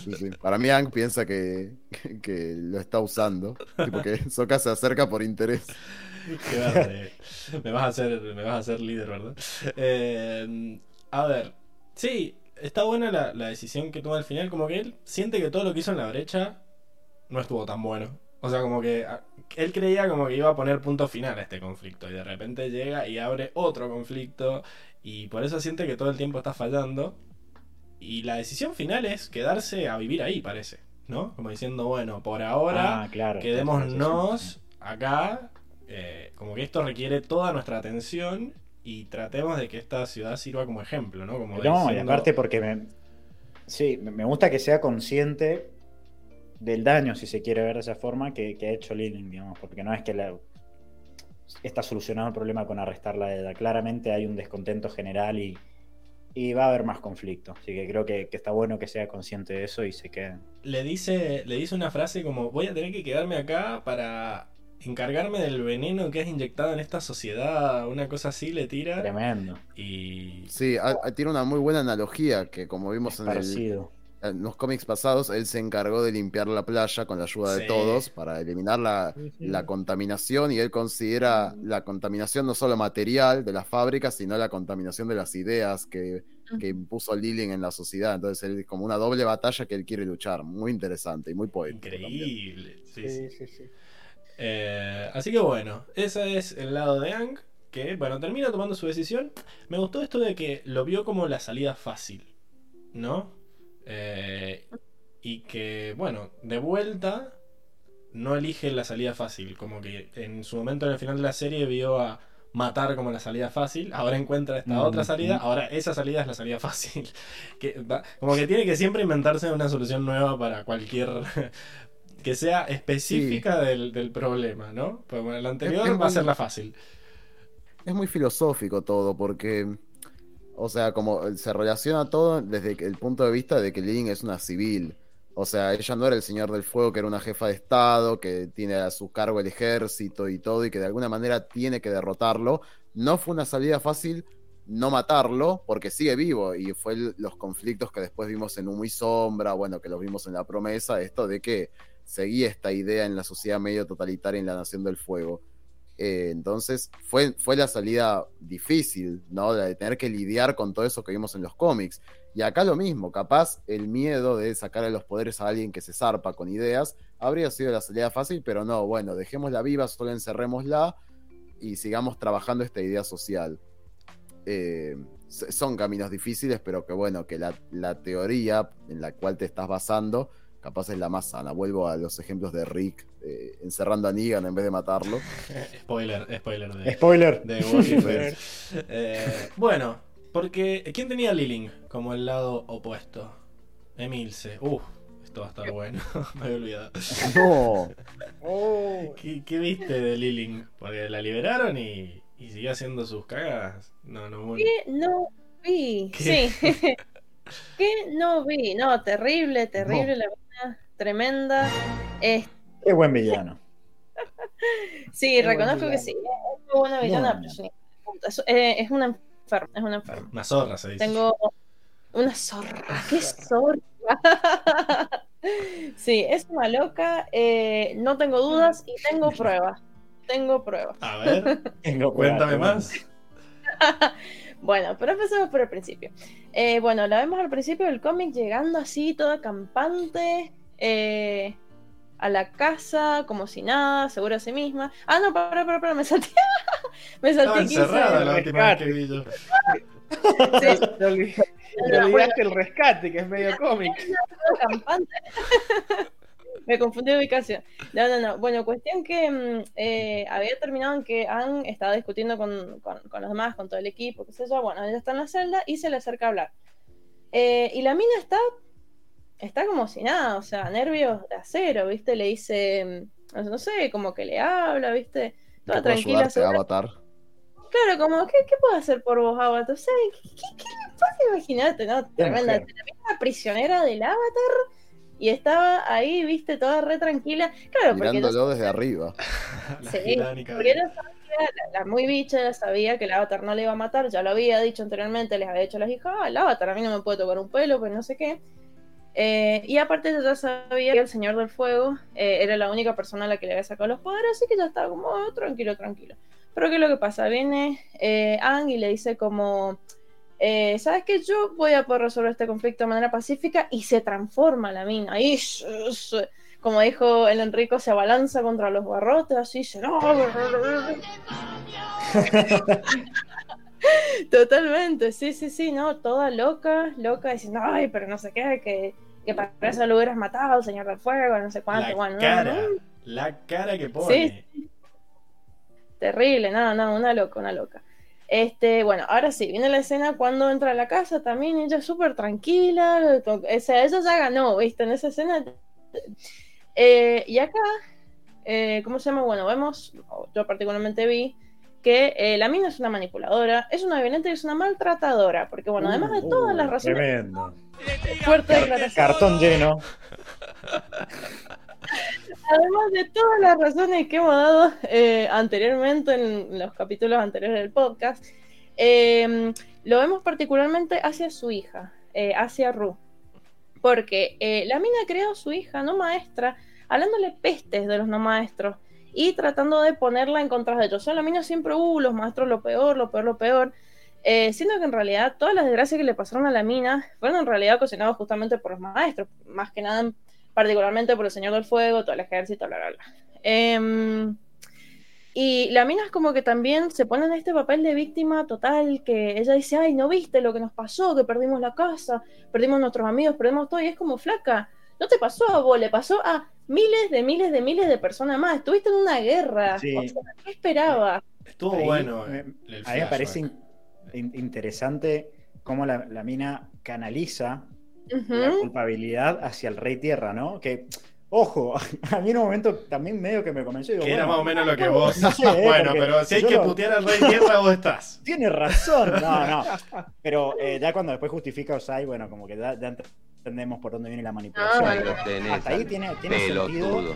Sí, sí. Para mí, Ang piensa que, que, que lo está usando. Tipo que Soka se acerca por interés. Qué bardero. Me vas a hacer, me vas a hacer líder, ¿verdad? Eh, a ver, sí, está buena la, la decisión que toma al final. Como que él siente que todo lo que hizo en la brecha no estuvo tan bueno. O sea, como que a- él creía como que iba a poner punto final a este conflicto. Y de repente llega y abre otro conflicto. Y por eso siente que todo el tiempo está fallando. Y la decisión final es quedarse a vivir ahí, parece. ¿No? Como diciendo, bueno, por ahora Ah, claro. quedémonos acá. eh, como que esto requiere toda nuestra atención y tratemos de que esta ciudad sirva como ejemplo, ¿no? Como No, y aparte porque me, sí, me me gusta que sea consciente del daño, si se quiere ver de esa forma, que, que ha hecho Lilin, digamos, porque no es que la, está solucionado el problema con arrestar la deuda. Claramente hay un descontento general y, y va a haber más conflicto. Así que creo que, que está bueno que sea consciente de eso y se quede. le dice, le dice una frase como voy a tener que quedarme acá para encargarme del veneno que has inyectado en esta sociedad, una cosa así le tira Tremendo. y Sí, a- a- tiene una muy buena analogía que, como vimos en, el- Parecido. en los cómics pasados, él se encargó de limpiar la playa con la ayuda de todos para eliminar la, la contaminación y él considera la contaminación no solo material de las fábricas, sino la contaminación de las ideas que, que impuso Lillian en la sociedad. Entonces, él como una doble batalla que él quiere luchar. Muy interesante y muy poético. también. increíble. Sí, sí. Sí, sí, sí. Eh, así que bueno, ese es el lado de Ang, que bueno, termina tomando su decisión. Me gustó esto de que lo vio como la salida fácil, ¿no? Eh, y que, bueno, de vuelta no elige la salida fácil, como que en su momento en el final de la serie vio a matar como la salida fácil, ahora encuentra esta Mm, otra salida, mm. ahora esa salida es la salida fácil. Que como que tiene que siempre inventarse una solución nueva para cualquier... que sea específica del, del problema, ¿no? Pues bueno, la anterior Es- es va a ser la fácil. es muy filosófico todo, porque, o sea, como se relaciona todo desde el punto de vista de que Lin es una civil. O sea, ella no era el señor del fuego, que era una jefa de Estado, que tiene a su cargo el ejército y todo, y que de alguna manera tiene que derrotarlo. No fue una salida fácil no matarlo, porque sigue vivo, y fue el- los conflictos que después vimos en Humo y Sombra, bueno, que los vimos en La Promesa, esto de que seguía esta idea en la sociedad medio totalitaria en la Nación del Fuego. Eh, entonces fue, fue la salida difícil, ¿no? La de tener que lidiar con todo eso que vimos en los cómics. Y acá lo mismo, capaz el miedo de sacarle los poderes a alguien que se zarpa con ideas habría sido la salida fácil, pero no, bueno, dejémosla viva, solo encerrémosla y sigamos trabajando esta idea social. Eh, son caminos difíciles, pero que bueno, que la, la teoría en la cual te estás basando capaz es la más sana. Vuelvo a los ejemplos de Rick eh, encerrando a Negan en vez de matarlo. Spoiler, spoiler de, Spoiler. de. Eh, bueno, porque ¿quién tenía a Liling como el lado opuesto? Emilce. Uf, esto va a estar bueno. Me había olvidado. No, Oh, ¿Qué, qué viste de Liling? Porque la liberaron y, y siguió haciendo sus cagas. No, no, muy... ¿Qué no vi? ¿Qué? Sí. ¿Qué no vi? No, terrible, terrible, la verdad, tremenda. Es- Qué buen villano. sí, Qué reconozco que sí. Es muy buena villana, pero es una eh, es una enferma, es una enferma. Una zorra se dice. Tengo una zorra. ¿Qué zorra? sí, es una loca. eh, no tengo dudas y tengo pruebas. Tengo pruebas. A ver, Tengo cuéntame más. Bueno, pero empecemos por el principio. Eh, bueno, la vemos al principio del cómic llegando así, toda campante, eh, a la casa, como si nada, segura de sí misma. Ah, no, para, para, para, me salté. me Estaba salté 15. encerrada la última vez Rescate. que vi yo. Sí, te olvid- te no, olvidaste el rescate, que es medio cómic. me confundí de ubicación. No, no, no. Bueno, cuestión que mm, eh, había terminado en que Han estaba discutiendo con, con- con los demás, con todo el equipo, qué sé yo. Bueno, ella está en la celda y se le acerca a hablar. Eh, y la mina está, está como si nada, o sea, nervios de acero, ¿viste? Le dice, mm, no sé, como que le habla, ¿viste? Toda ¿Te puedo tranquila. ayudarte, segura- Avatar? Claro, como, ¿qué, qué puedo hacer por vos, Avatar? O sea, ¿qué, qué, qué pasa? Imagínate, ¿no? Tremenda. La prisionera del Avatar y estaba ahí, viste, toda re tranquila. Claro, porque Mirándolo desde arriba. Sí, porque ella sabía, la, la muy bicha ya sabía que el Avatar no le iba a matar, ya lo había dicho anteriormente, les había dicho a las hijas, ah, el Avatar a mí no me puede tocar un pelo, pues no sé qué. Eh, y aparte ella ya sabía que el Señor del Fuego eh, era la única persona a la que le había sacado los poderes, así que ya estaba como, "Ah, tranquilo, tranquilo. Pero ¿qué es lo que pasa? Viene eh, Aang y le dice como, eh, ¿sabes qué? Yo voy a poder resolver este conflicto de manera pacífica y se transforma la mina. Ahí, como dijo el Enrico, se abalanza contra los barrotes, así, se... Totalmente, sí, sí, sí, no, toda loca, loca, diciendo, ay, pero no sé qué, que, que para eso lo hubieras matado, señor del fuego, no sé cuánto, La bueno, no, cara. no, La cara que pone. Terrible, no, no, una loca, una loca. Este, bueno, ahora sí, viene la escena cuando entra a la casa también, ella súper tranquila, o sea, ella ya ganó, ¿viste? En esa escena. Eh, y acá, eh, ¿cómo se llama? Bueno, vemos, yo particularmente vi, que eh, la mina es una manipuladora, es una violenta y es una maltratadora, porque bueno, además de todas las razones Tremendo. fuertes declaraciones, Cartón lleno. además de todas las razones que hemos dado eh, anteriormente en los capítulos anteriores del podcast, eh, lo vemos particularmente hacia su hija, eh, hacia Ru. Porque eh, la mina creado a su hija, no maestra, hablándole pestes de los no maestros y tratando de ponerla en contra de ellos. O sea, la mina siempre, uh, los maestros lo peor, lo peor, lo peor. Eh, siendo que en realidad todas las desgracias que le pasaron a la mina fueron en realidad ocasionadas justamente por los maestros, más que nada particularmente por el Señor del Fuego, todo el ejército, bla, bla, bla. Em, y la mina es como que también se pone en este papel de víctima total, que ella dice, ay, no viste lo que nos pasó, que perdimos la casa, perdimos nuestros amigos, perdimos todo, y es como flaca, no te pasó a vos, le pasó a miles de miles de miles de personas más, estuviste en una guerra, Sí. o sea, ¿qué esperaba? Estuvo Ahí bueno. el A mí me parece in- in- interesante cómo la, la mina canaliza la culpabilidad hacia el rey tierra, ¿no? Que, ojo, a mí en un momento también medio que me convenció. Digo, Que era más o menos lo que vos. No sé, bueno, porque pero si hay que lo- putear al rey tierra, vos estás. Tiene razón. No, no. Pero eh, ya cuando después justifica Osai, bueno, como que ya, ya entendemos por dónde viene la manipulación. Ah, pero Lo tenés hasta ahí tiene, tiene sentido pelotudo.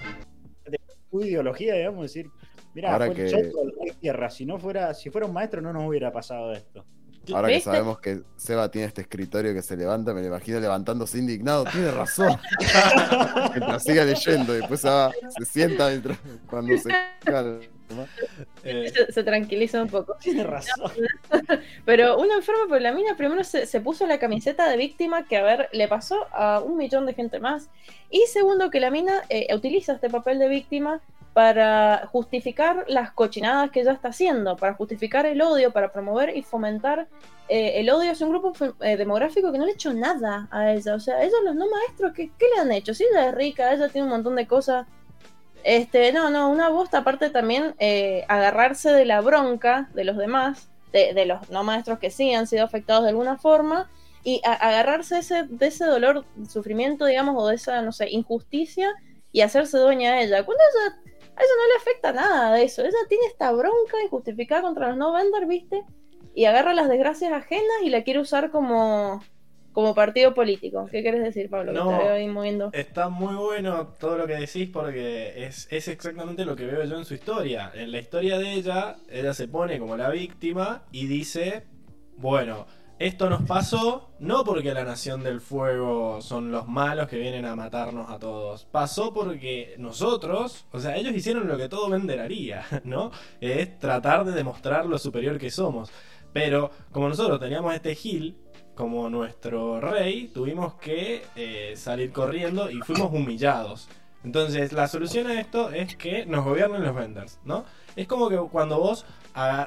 tu ideología, digamos, decir, mira, fue que- el choto del rey tierra. Si no fuera, si fuera un maestro, no nos hubiera pasado esto. Ahora que sabemos que Seba tiene este escritorio que se levanta, me lo imagino levantándose indignado. Tiene razón. mientras siga leyendo, y después se, va- se sienta mientras, cuando se calma. Eh, Se, se tranquiliza un poco. Tiene razón. Pero uno enfermo, pero la mina primero se, se puso la camiseta de víctima que, a ver, le pasó a un millón de gente más. Y segundo, que la mina eh, utiliza este papel de víctima para justificar las cochinadas que ella está haciendo, para justificar el odio, para promover y fomentar eh, el odio hacia un grupo eh, demográfico que no le ha hecho nada a ella. O sea, ellos los no maestros, ¿qué, qué le han hecho? Si ella es rica, ella tiene un montón de cosas. Este, no, no, una bosta, aparte también eh, agarrarse de la bronca de los demás, de, de los no maestros que sí han sido afectados de alguna forma, y agarrarse ese, de ese dolor, sufrimiento, digamos, o de esa, no sé, injusticia, y hacerse dueña de ella. Cuando ella, a ella no le afecta nada de eso, ella tiene esta bronca injustificada contra los no vender, ¿viste? Y agarra las desgracias ajenas y la quiere usar como, como partido político. ¿Qué quieres decir, Pablo? No. Que te veo ahí moviendo. Está muy bueno todo lo que decís porque es, es exactamente lo que veo yo en su historia. En la historia de ella, ella se pone como la víctima y dice, bueno, esto nos pasó no porque la Nación del Fuego son los malos que vienen a matarnos a todos. Pasó porque nosotros, o sea, ellos hicieron lo que todo vender haría, ¿no? Es tratar de demostrar lo superior que somos. Pero como nosotros teníamos este Gil como nuestro rey, tuvimos que eh, salir corriendo y fuimos humillados. Entonces, la solución a esto es que nos gobiernen los vendors, ¿no? Es como que cuando vos,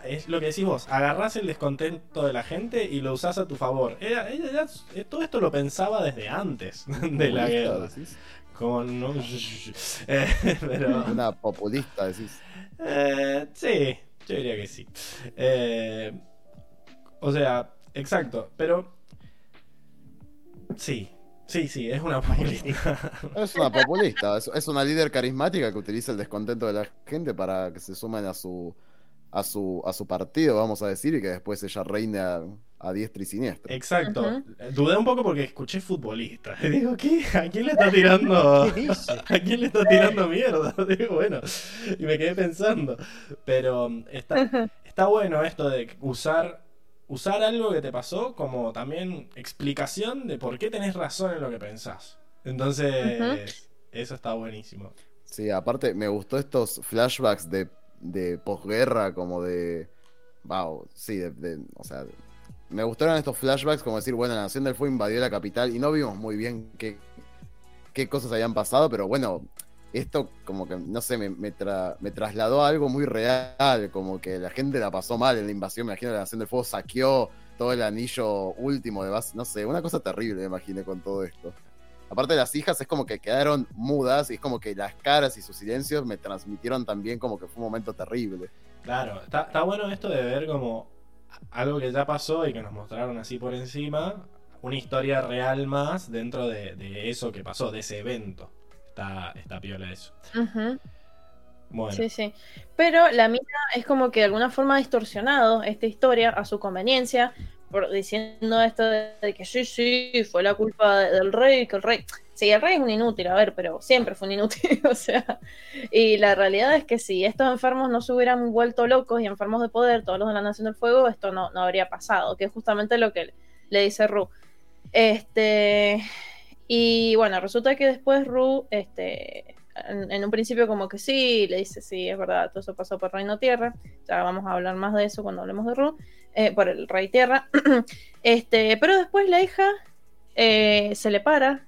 es lo que decís vos, agarrás el descontento de la gente y lo usás a tu favor. Ella, ella ya- eh, todo esto lo pensaba desde antes de la guerra. decís. Con, eh, pero, Una populista, decís. eh, sí, yo diría que sí. Eh, o sea, exacto, pero sí, sí, sí, es una populista. Es una populista, es, es una líder carismática que utiliza el descontento de la gente para que se sumen a su a su a su partido, vamos a decir, y que después ella reine a, a diestra y siniestra. Exacto. Ujú. Dudé un poco porque escuché futbolista. Y digo, ¿qué? ¿A quién le está tirando? ¿A quién le está tirando mierda? Digo, bueno. Y me quedé pensando. Pero está, está bueno esto de usar, usar algo que te pasó como también explicación de por qué tenés razón en lo que pensás. Entonces, eso está buenísimo. Sí, aparte me gustó estos flashbacks de, de posguerra, como de. Wow, sí, de, de- o sea, me gustaron estos flashbacks como decir, bueno, la Nación del Fuego invadió la capital y no vimos muy bien qué, qué cosas habían pasado, pero bueno, esto como que, no sé, me, me, tra- trasladó a algo muy real, como que la gente la pasó mal en la invasión, me imagino la Nación del Fuego saqueó todo el anillo último de base, no sé, una cosa terrible me imaginé con todo esto. Aparte las hijas es como que quedaron mudas y es como que las caras y sus silencios me transmitieron también como que fue un momento terrible. Claro, está, está bueno esto de ver como algo que ya pasó y que nos mostraron así por encima, una historia real más dentro de, de eso que pasó, de ese evento. Está, está piola eso. Bueno, Sí, sí. Pero la mina es como que de alguna forma ha distorsionado esta historia a su conveniencia, por diciendo esto de, que sí, sí, fue la culpa de- del rey, que el rey. Sí, el rey es un inútil, a ver, pero siempre fue un inútil, o sea. Y la realidad es que si estos enfermos no se hubieran vuelto locos y enfermos de poder, todos los de la Nación del Fuego, esto no, no habría pasado, que es justamente lo que le dice Ru. Este. Y bueno, resulta que después Ru, este, en, en un principio como que sí, le dice, sí, es verdad, todo eso pasó por Reino Tierra, ya vamos a hablar más de eso cuando hablemos de Ru, eh, por el Rey Tierra, este, pero después la hija eh, se le para,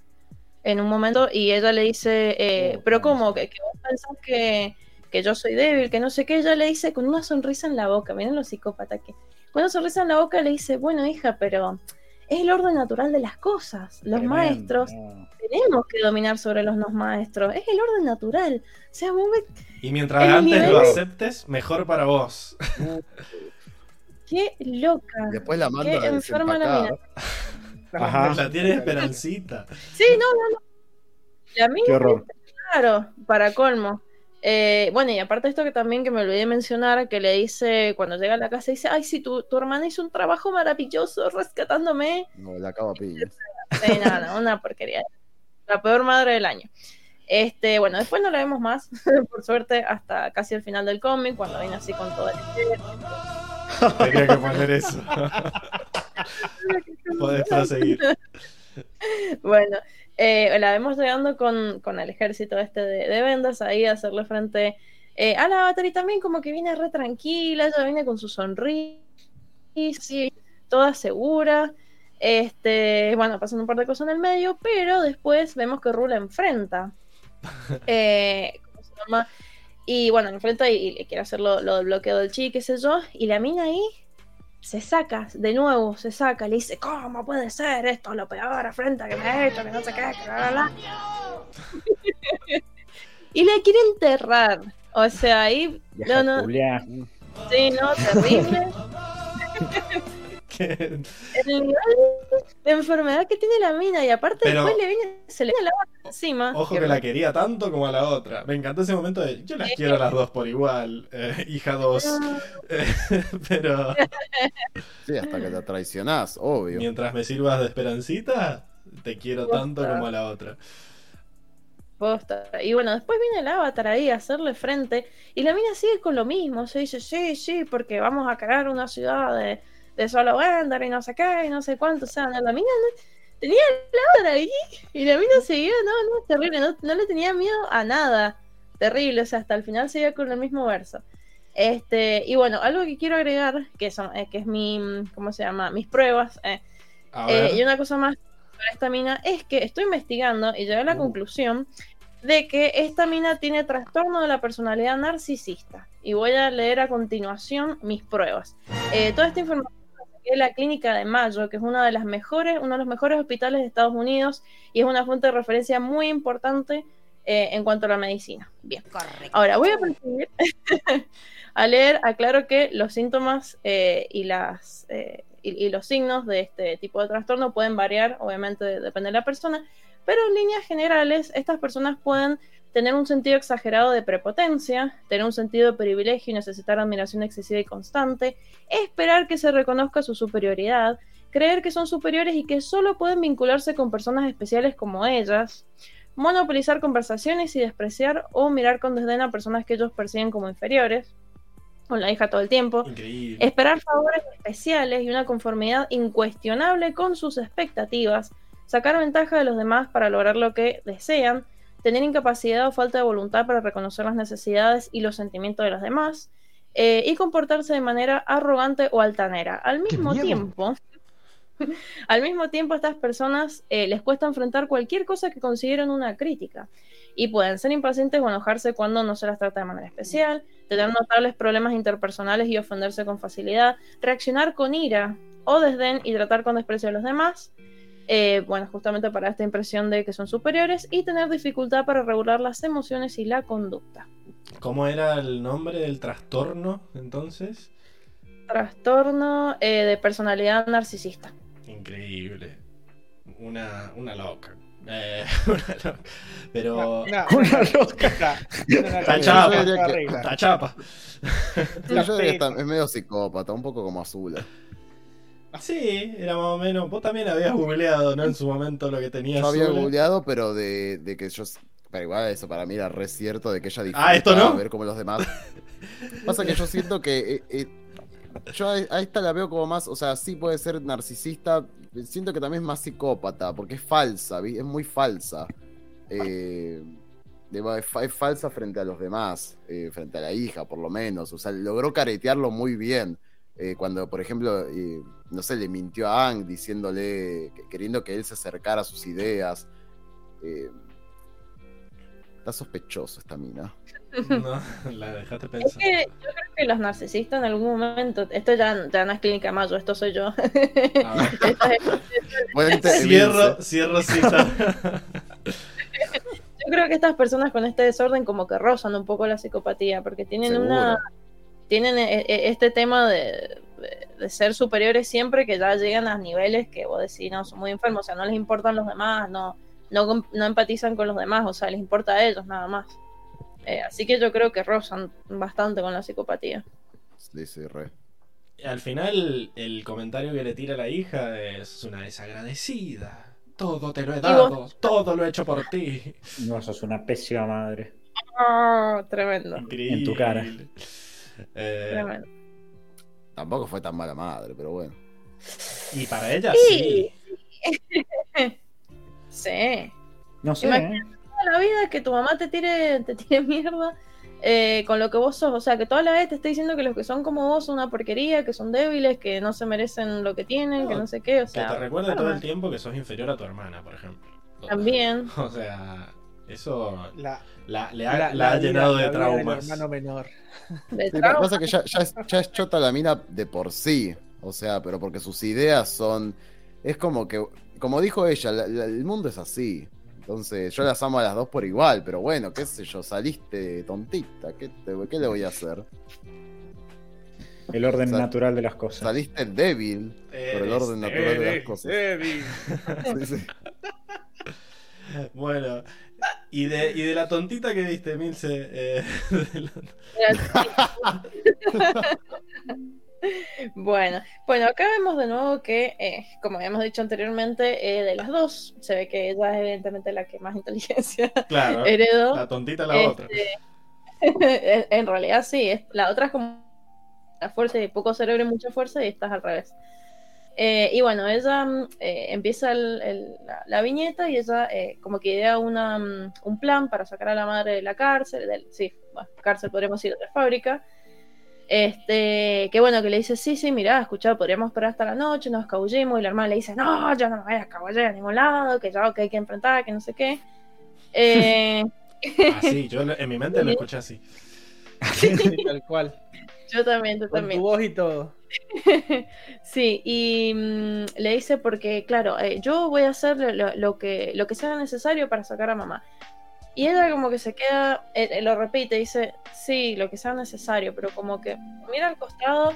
en un momento y ella le dice, eh, Oh, pero. ¿cómo? ¿Que, que vos pensás que, que yo soy débil? Que no sé qué. Ella le dice con una sonrisa en la boca, miren los psicópatas que... Con una sonrisa en la boca le dice, bueno hija, pero es el orden natural de las cosas. Los Tremendo, maestros tenemos que dominar sobre los no maestros. Es el orden natural. O sea, Y mientras El antes nivel- lo aceptes, mejor para vos. qué loca. Después la manda Qué a enferma la desempacar. Ajá. La tiene esperancita. Sí, no, no, no. La mina Qué horror. Claro, para colmo. Eh, bueno, y aparte esto que también que me olvidé mencionar, que le dice, cuando llega a la casa, dice, ay, sí, tu, tu hermana hizo un trabajo maravilloso rescatándome. No, la acaba a piñas. Sí, nada, no, una porquería. La peor madre del año. Este, bueno, después no la vemos más, por suerte, hasta casi el final del cómic, cuando viene así con todo el Tenía que poner eso. Podés proseguir. Bueno, eh, la vemos llegando con, con el ejército este de, de vendas ahí a hacerle frente eh, a la Avatar y también como que viene re tranquila, ella viene con su sonrisa, sí, toda segura. Este, bueno, pasan un par de cosas en el medio, pero después vemos que Rula enfrenta. Eh, ¿cómo se llama? Y bueno, enfrenta y, y le quiere hacer lo, lo del bloqueo del chi, qué sé yo, y la mina ahí se saca, de nuevo se saca, le dice, ¿cómo puede ser esto lo peor afrenta que me ha hecho, que no sé qué, que bla, bla, bla"? y le quiere enterrar. O sea, ahí, no, no, sí, no, terrible. Que- El nivel de enfermedad que tiene la mina, y aparte Pero- después le viene, se le viene la bata encima. Ojo que la quería tanto como a la otra. Me encantó ese momento de yo las quiero a las dos por igual, eh, hija dos. Eh, pero Sí, hasta que la traicionás, obvio. mientras me sirvas de esperancita, te quiero tanto como a la otra. Posta. Y bueno, después viene el avatar ahí a hacerle frente. Y la mina sigue con lo mismo. Se dice, sí, sí, porque vamos a crear una ciudad de, de solo vender y no sé qué, y no sé cuánto. O sea, la mina tenía el avatar ahí. Y la mina seguía, no, no, terrible. No, no le tenía miedo a nada. Terrible. O sea, hasta el final seguía con el mismo verso. Este, y bueno, algo que quiero agregar, que son, eh, que es mi, ¿cómo se llama? Mis pruebas. eh, eh, y una cosa más sobre esta mina es que estoy investigando y llegué a la Uh. conclusión de que esta mina tiene trastorno de la personalidad narcisista. Y voy a leer a continuación mis pruebas. Eh, toda esta información de la clínica de Mayo, que es una de las mejores, uno de los mejores hospitales de Estados Unidos y es una fuente de referencia muy importante eh, en cuanto a la medicina. Bien. Correcto. Ahora voy a proceder a leer, aclaro que los síntomas eh, y, las, eh, y, y los signos de este tipo de trastorno pueden variar, obviamente depende de la persona, pero en líneas generales estas personas pueden tener un sentido exagerado de prepotencia, tener un sentido de privilegio y necesitar admiración excesiva y constante, esperar que se reconozca su superioridad, creer que son superiores y que solo pueden vincularse con personas especiales como ellas, monopolizar conversaciones y despreciar o mirar con desdén a personas que ellos perciben como inferiores, con la hija todo el tiempo, increíble. esperar favores especiales y una conformidad incuestionable con sus expectativas, sacar ventaja de los demás para lograr lo que desean, tener incapacidad o falta de voluntad para reconocer las necesidades y los sentimientos de los demás, eh, y comportarse de manera arrogante o altanera. Al mismo tiempo, al mismo tiempo a estas personas eh, les cuesta enfrentar cualquier cosa que consideren una crítica y pueden ser impacientes o enojarse cuando no se las trata de manera especial, tener notables problemas interpersonales y ofenderse con facilidad, reaccionar con ira o desdén y tratar con desprecio a los demás, eh, bueno, justamente para esta impresión de que son superiores, y tener dificultad para regular las emociones y la conducta. ¿Cómo era el nombre del trastorno entonces? Trastorno eh, de personalidad narcisista. Increíble. Una, una loca. Eh, una loca. Pero. Una, Una loca. Está chapa. Está chapa. Es medio psicópata, un poco como Azula. Sí, era más o menos. Vos también habías googleado, ¿no? En su momento lo que tenías. Yo había googleado, pero de, de que yo. Pero igual eso para mí era re cierto de que ella Ah, ¿esto no? ver como los demás. Pasa que yo siento que. eh, eh, yo a, a esta la veo como más. O sea, sí puede ser narcisista. Siento que también es más psicópata, porque es falsa, es muy falsa. Eh, de- es, fa- es falsa frente a los demás, frente a la hija, por lo menos. O sea, logró caretearlo muy bien. Eh, cuando, por ejemplo, eh, no sé, le mintió a Ang diciéndole, que- queriendo que él se acercara a sus ideas. eh, está sospechoso esta mina. No, la dejaste Es pensar. que yo creo que los narcisistas en algún momento, esto ya, ya no es clínica mayo, esto soy yo. Ah, es- cierro, cierro cita. yo creo que estas personas con este desorden como que rozan un poco la psicopatía, porque tienen Seguro. una tienen e- e- este tema de, de- de ser superiores siempre que ya llegan a niveles que vos decís, no, son muy enfermos, o sea, no les importan los demás, no, no, no empatizan con los demás, o sea, les importa a ellos nada más. Eh, así que yo creo que rozan bastante con la psicopatía. Sí, sí, re. Al final, el comentario que le tira la hija es una desagradecida. Todo te lo he dado, todo lo he hecho por ti. No, sos una pésima madre. Ah, tremendo, Increíble. En tu cara. Eh. Tampoco fue tan mala madre, pero bueno. y para ella Sí. sí. Sí. No sé. Imagínate. ¿eh? toda la vida que tu mamá te tire, te tire mierda eh, con lo que vos sos. O sea, que toda la vez te esté diciendo que los que son como vos son una porquería, que son débiles, que no se merecen lo que tienen, que No, sé qué. O Que sea, te recuerde todo el tiempo que sos inferior a tu hermana, por ejemplo. También. O sea, eso La, la, le ha, la- la ha la vida- llenado de traumas. hermano menor. de Sí, trauma. pasa que ya, ya es, ya es chota la mina de por sí. O sea, pero porque sus ideas son. Es como que. Como dijo ella, la- la- el mundo es así. Entonces, yo las amo a las dos por igual, pero bueno, qué sé yo, saliste tontita. ¿Qué, te- qué le voy a hacer? El orden Sal- natural de las cosas. Saliste débil por el orden natural de las cosas. débil. Sí, sí. Bueno, y de, y de la tontita que diste, Milce. eh, la- Bueno, bueno, acá vemos de nuevo que, eh, como habíamos dicho anteriormente, eh, de las dos, se ve que ella es evidentemente la que más inteligencia claro, heredó. la tontita la otra. Este, en- en realidad sí, es- la otra es como la fuerza y poco cerebro y mucha fuerza y esta es al revés. Eh, y bueno, ella mm, eh, empieza el- el- la, la viñeta y ella eh, como que idea una, mm, un plan para sacar a la madre de la cárcel, del, sí, bueno, cárcel podríamos ir de la fábrica. Este, que bueno, que le dice, sí, sí, mirá, escuchá, podríamos esperar hasta la noche, nos escabullimos, y la hermana le dice, no, yo no me voy a escabullir a ningún lado, que ya que hay que enfrentar, que no sé qué. Eh, Así, yo en mi mente lo escuché así. Sí, tal cual. yo también, yo Con también. tu voz y todo. Sí, y mm, le dice porque, claro, eh, yo voy a hacer lo, lo- que, lo que sea necesario para sacar a mamá. Y ella como que se queda, eh, eh, lo repite, dice, sí, lo que sea necesario, pero como que mira al costado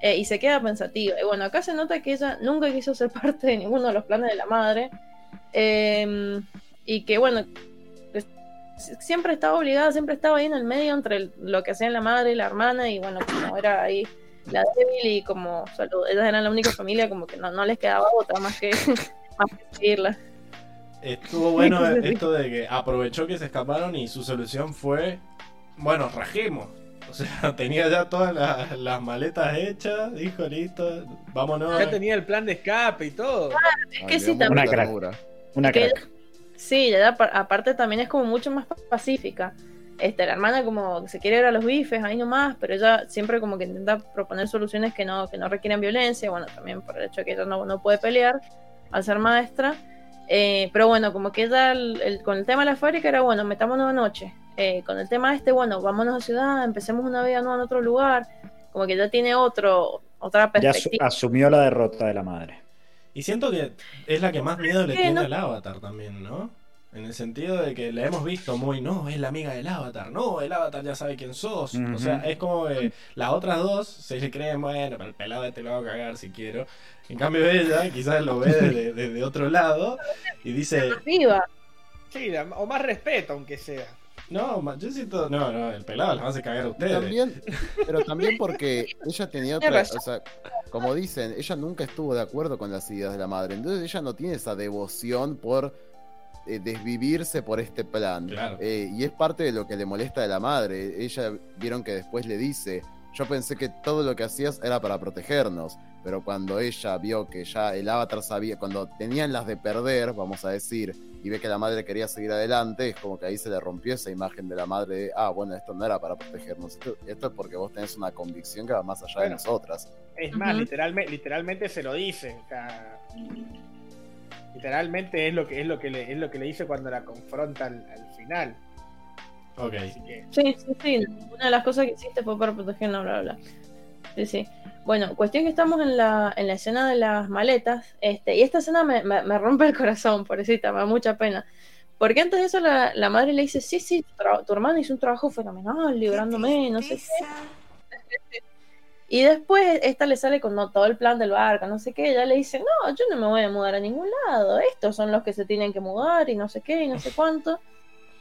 eh, y se queda pensativa. Y bueno, acá se nota que ella nunca quiso ser parte de ninguno de los planes de la madre. eh, y que bueno, siempre estaba obligada, siempre estaba ahí en el medio entre el- lo que hacían la madre y la hermana. Y bueno, como era ahí la débil y como solo ellas eran la única familia, como que no, no les quedaba otra más que, más que seguirla. Estuvo bueno esto de que aprovechó que se escaparon y su solución fue, bueno, rajemos. O sea, tenía ya todas las, las maletas hechas, dijo, listo, vámonos. Ya tenía el plan de escape y todo. Es que Ay, sí, también. Una crack. Una crack. Sí, ella apa- aparte también es como mucho más pacífica. Este, la hermana como que se quiere ir a los bifes ahí nomás, pero ella siempre como que intenta proponer soluciones que no, que no requieren violencia, bueno, también por el hecho de que ella no, no puede pelear al ser maestra. Eh, pero bueno, como que ella el- el- con el tema de la fábrica era bueno, metámonos de noche. Eh, con el tema este, bueno, vámonos a ciudad, empecemos una vida nueva en otro lugar. Como que ya tiene otro, otra Ya perspectiva. asumió la derrota de la madre. Y siento que es la que más miedo le tiene No- al avatar también, ¿no? En el sentido de que la hemos visto muy, no, es la amiga del avatar, no, el avatar ya sabe quién sos. O sea, es como que las otras dos se le creen, bueno, pero el pelado este lo va a cagar si quiero. En cambio ella quizás lo ve desde, desde otro lado y dice, Viva. Sí, o más respeto, aunque sea. No, ma- yo siento, no, no, el pelado las hace cagar a ustedes. También, pero también porque ella tenía otra, o sea, como dicen, ella nunca estuvo de acuerdo con las ideas de la madre, entonces ella no tiene esa devoción por eh, desvivirse por este plan. Claro. Eh, y es parte de lo que le molesta de la madre. Ella vieron que después le dice, yo pensé que todo lo que hacías era para protegernos, pero cuando ella vio que ya el avatar sabía, cuando tenían las de perder, vamos a decir, y ve que la madre quería seguir adelante, es como que ahí se le rompió esa imagen de la madre de, ah, bueno, esto no era para protegernos, esto, esto es porque vos tenés una convicción que va más allá de Bueno. nosotras. Es más, literalmente, literalmente se lo dice. o sea, Literalmente es lo que es lo que le, es lo que le dice cuando la confronta al, al final. Ok. Así que Sí, sí, sí. Una de las cosas que hiciste fue para protegernos, bla, bla, bla. Sí, sí. Bueno, cuestión que estamos en la, en la escena de las maletas. Este, y esta escena me, me- me rompe el corazón, pobrecita, me da mucha pena. Porque antes de eso la, la madre le dice, sí, sí, tu, tu hermano hizo un trabajo fenomenal, librándome, no sé qué. Y después esta le sale con no, todo el plan del barco, no sé qué. Ella le dice, no, yo no me voy a mudar a ningún lado. Estos son los que se tienen que mudar y no sé qué y no sé cuánto.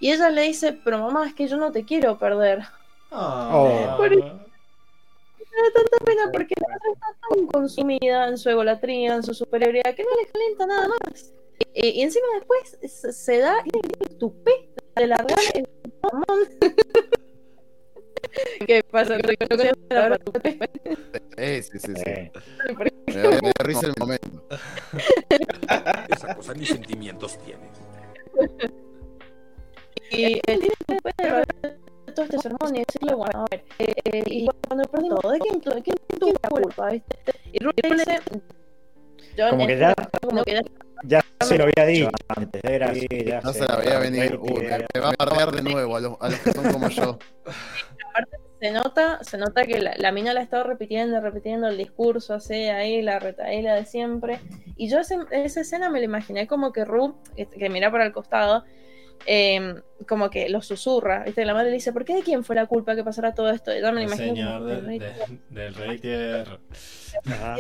Y ella le dice, pero mamá, es que yo no te quiero perder. Ah. Me da tanta pena porque la otra está tan consumida en su egolatría, en su superioridad, que no le calienta nada más. Y, y encima después se, da el tupé de largar el mamón. ¿Qué pasa, Enrique? ¿No conoces la tupé? Eh, sí, sí, sí. Eh, Me da, me da risa el momento. Esa cosa ni sentimientos tiene. Y eh, tiene tupé de todo este sermón y decirle, bueno, a ver, eh, eh, y cuando perdimos todo, ¿de quién, tu- de quién tuvo la culpa? ¿viste? Y le dice, yo Como que este ya- como que ya ya se lo había dicho antes. Era así, ya No se la veía venir. Me va a perder de nuevo a los, a los que son como yo. se nota, se nota que la, la mina la ha estado repitiendo, repitiendo el discurso así, ahí, la retaíla de siempre. Y yo ese- esa escena me la imaginé como que Ru, que, que mira para el costado, eh, como que lo susurra, ¿viste? La madre le dice, ¿por qué de quién fue la culpa que pasara todo esto? Y yo me El lo imagino señor "Del rey". de- del rey tierra. Ajá.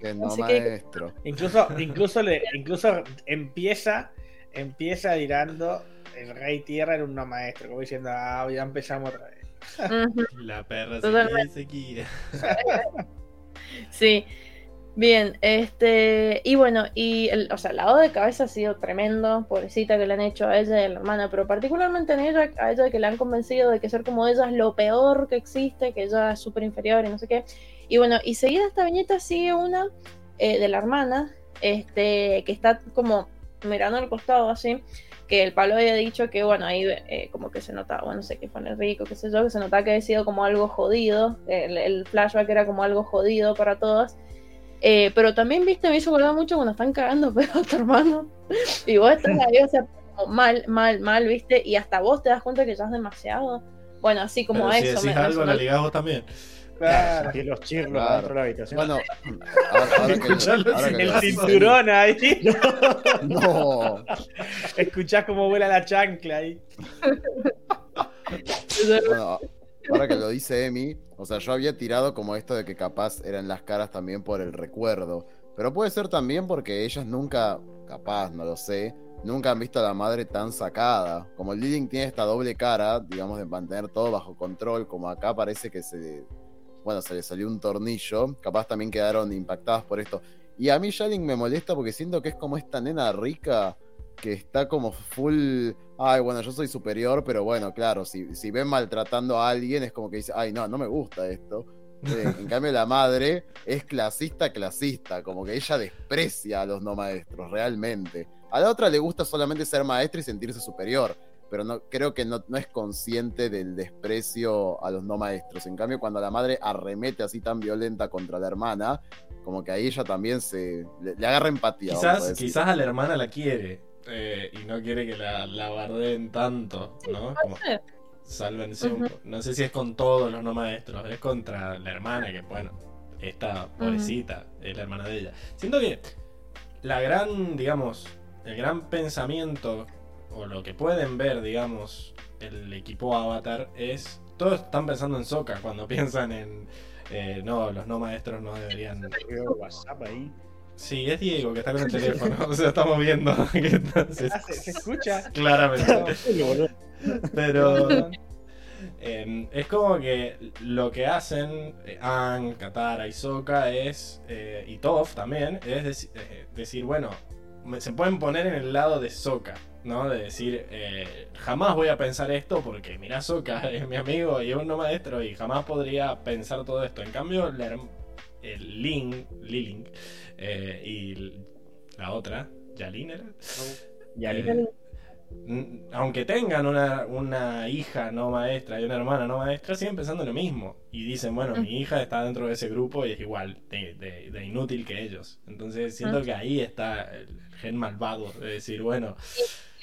Que no Así que- maestro. incluso, incluso le, incluso empieza, empieza dirando el rey tierra era un no maestro, como diciendo, ah, ya empezamos otra vez. La perra se quiere, Sí, bien, este, y bueno, y el, o sea, el lado de cabeza ha sido tremendo, pobrecita que le han hecho a ella y a la hermana, pero particularmente en ella, a ella que le han convencido de que ser como ella es lo peor que existe, que ella es súper inferior y no sé qué. Y bueno, y seguida esta viñeta sigue una eh, de la hermana, este, que está como mirando al costado así, que el palo había dicho que, bueno, ahí eh, como que se notaba, bueno, no sé qué fue en el rico, qué sé yo, que se notaba que había sido como algo jodido, el, el flashback era como algo jodido para todas. Eh, pero también, viste, me hizo acordar mucho cuando están cagando pero a tu hermano. Y vos estás ahí, o sea, mal, mal, mal, viste, y hasta vos te das cuenta que ya es demasiado. Bueno, así como Pero si eso. decís me- me algo, sonó- la ligás vos también. Claro. Sentí los chirlos Claro. dentro de la habitación. Bueno, ahora, ahora que, ahora que El lo cinturón ahí. No, Escuchás cómo vuela la chancla ahí. bueno, ahora que lo dice Emi, o sea, yo había tirado como esto de que capaz eran las caras también por el recuerdo. Pero puede ser también porque ellas nunca, capaz, no lo sé, nunca han visto a la madre tan sacada. Como Lilling tiene esta doble cara, digamos, de mantener todo bajo control, como acá parece que se, bueno, se le salió un tornillo, capaz también quedaron impactadas por esto. Y a mí Shalin me molesta porque siento que es como esta nena rica que está como full, ay, bueno, yo soy superior, pero bueno, claro, si, si ven maltratando a alguien es como que dice, ay, no, no me gusta esto. Eh, en cambio la madre es clasista, clasista, como que ella desprecia a los no maestros, realmente. A la otra le gusta solamente ser maestra y sentirse superior, pero no, creo que no, no es consciente del desprecio a los no maestros. En cambio, cuando la madre arremete así tan violenta contra la hermana, como que ahí ella también se le, le agarra empatía. a Quizás, quizás a la hermana la quiere eh, y no quiere que la, la bardeen tanto, ¿no? Como sálvense un po- No sé si es con todos los no maestros, es contra la hermana, que bueno, esta pobrecita es la hermana de ella. Siento que la gran, digamos, el gran pensamiento, o lo que pueden ver, digamos, el equipo Avatar es. Todos están pensando en Soka cuando piensan en. eh, no, los no maestros no deberían. Veo WhatsApp ahí. Sí, es Diego que está con el teléfono. O sea, estamos viendo que está- se- Ah, ¿Se, se escucha? claramente. Pero eh, es como que lo que hacen eh, Aang, Katara y Sokka es, eh, y Toph también, es eh, decir, bueno, se pueden poner en el lado de Sokka, ¿no? De decir, eh, jamás voy a pensar esto porque mira Sokka es mi amigo y es un no maestro y jamás podría pensar todo esto. En cambio, herm- el Ling, Liling eh, y la otra, Yalin era. Ya Eh, aunque tengan una, una hija no maestra y una hermana no maestra, siguen pensando lo mismo. Y dicen, bueno, mi hija está dentro de ese grupo y es igual de, de- de inútil que ellos. Entonces siento que ahí está el gen malvado de decir, bueno,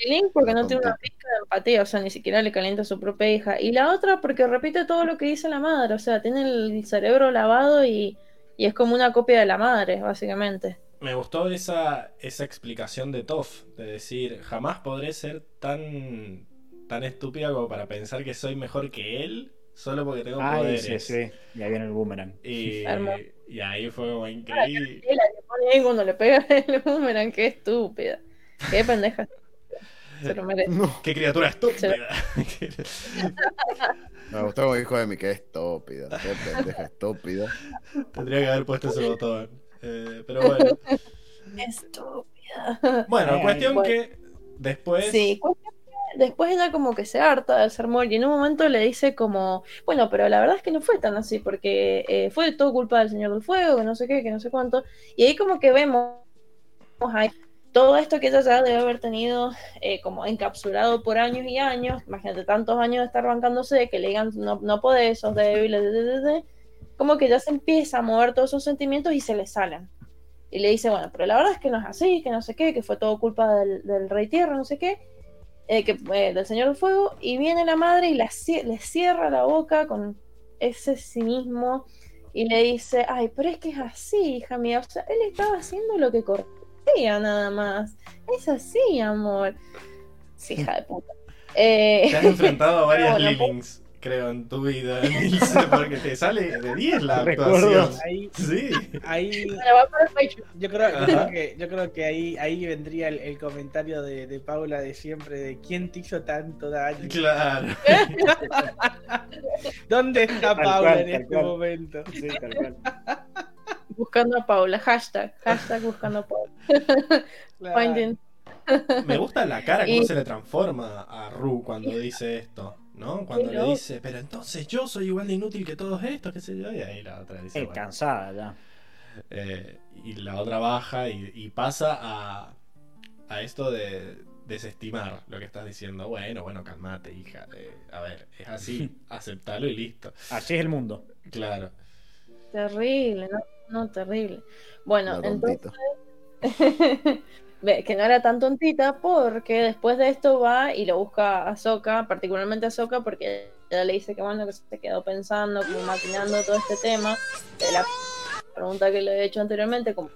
Link porque no tiene una pizca de empatía, o sea, ni siquiera le calienta a su propia hija. Y la otra porque repite todo lo que dice la madre, o sea, tiene el cerebro lavado y, y es como una copia de la madre, básicamente. me gustó esa, esa explicación de Toff, de decir, jamás podré ser tan, tan estúpida como para pensar que soy mejor que él solo porque tengo Ay, poderes. sí, sí. Y ahí viene el boomerang. Y, y ahí fue como increíble. La que pone ahí cuando le pega el boomerang, qué estúpida. Qué pendeja. Se lo merece. No, ¡Qué criatura estúpida! me gustó como dijo Emi, que estúpida. Qué pendeja estúpida. Tendría que haber puesto ese botón. Eh, pero bueno. Estúpida. Bueno, cuestión bueno. que después. Sí, cuestión que después ella como que se harta del sermón y en un momento le dice como, bueno, pero la verdad es que no fue tan así porque eh, fue todo culpa del Señor del Fuego, que no sé qué, que no sé cuánto. Y ahí como que vemos ahí todo esto que ella ya debe haber tenido eh, como encapsulado por años y años, imagínate tantos años de estar bancándose, que le digan no, no podés, sos débil, de, de, como que ya se empieza a mover todos esos sentimientos y se le salen. Y le dice, bueno, pero la verdad es que no es así, que no sé qué, que fue todo culpa del, Rey Tierra, no sé qué, eh, que, eh, del Señor del Fuego, y viene la madre y la, le cierra la boca con ese cinismo y le dice, ay, pero es que es así, hija mía, o sea, él estaba haciendo lo que nada más, es así, amor. Sí, hija de puta. Eh, Te has enfrentado a varias Bueno, Lilings, creo, en tu vida, Nilce, porque te sale de 10 la actuación. Ahí, Sí. ahí yo creo, yo Ajá. creo que, yo creo que ahí, ahí vendría el, el comentario de, de Paula de siempre de quién te hizo tanto daño. Claro. ¿Dónde está Tal Paula cual, en este cual. momento? Sí, tal cual. Buscando a Paula, hashtag, hashtag buscando a Paula. Claro. Finding. Me gusta la cara, cómo Y- se le transforma a Ru cuando dice esto, ¿no? Cuando le dice, pero entonces yo soy igual de inútil que todos estos, qué sé yo, y ahí la otra dice, bueno. cansada ya. Eh, y la otra baja y, y pasa a, a esto de desestimar lo que estás diciendo. Bueno, bueno, calmate, hija. Eh, a ver, es así, aceptalo y listo. Así es el mundo. Claro. Terrible, no, no, terrible. Bueno, La entonces, que no era tan tontita porque después de esto va y lo busca a Soka, particularmente a Soka, porque ella le dice que bueno, que se quedó pensando, como maquinando todo este tema de la pregunta que le había hecho anteriormente, como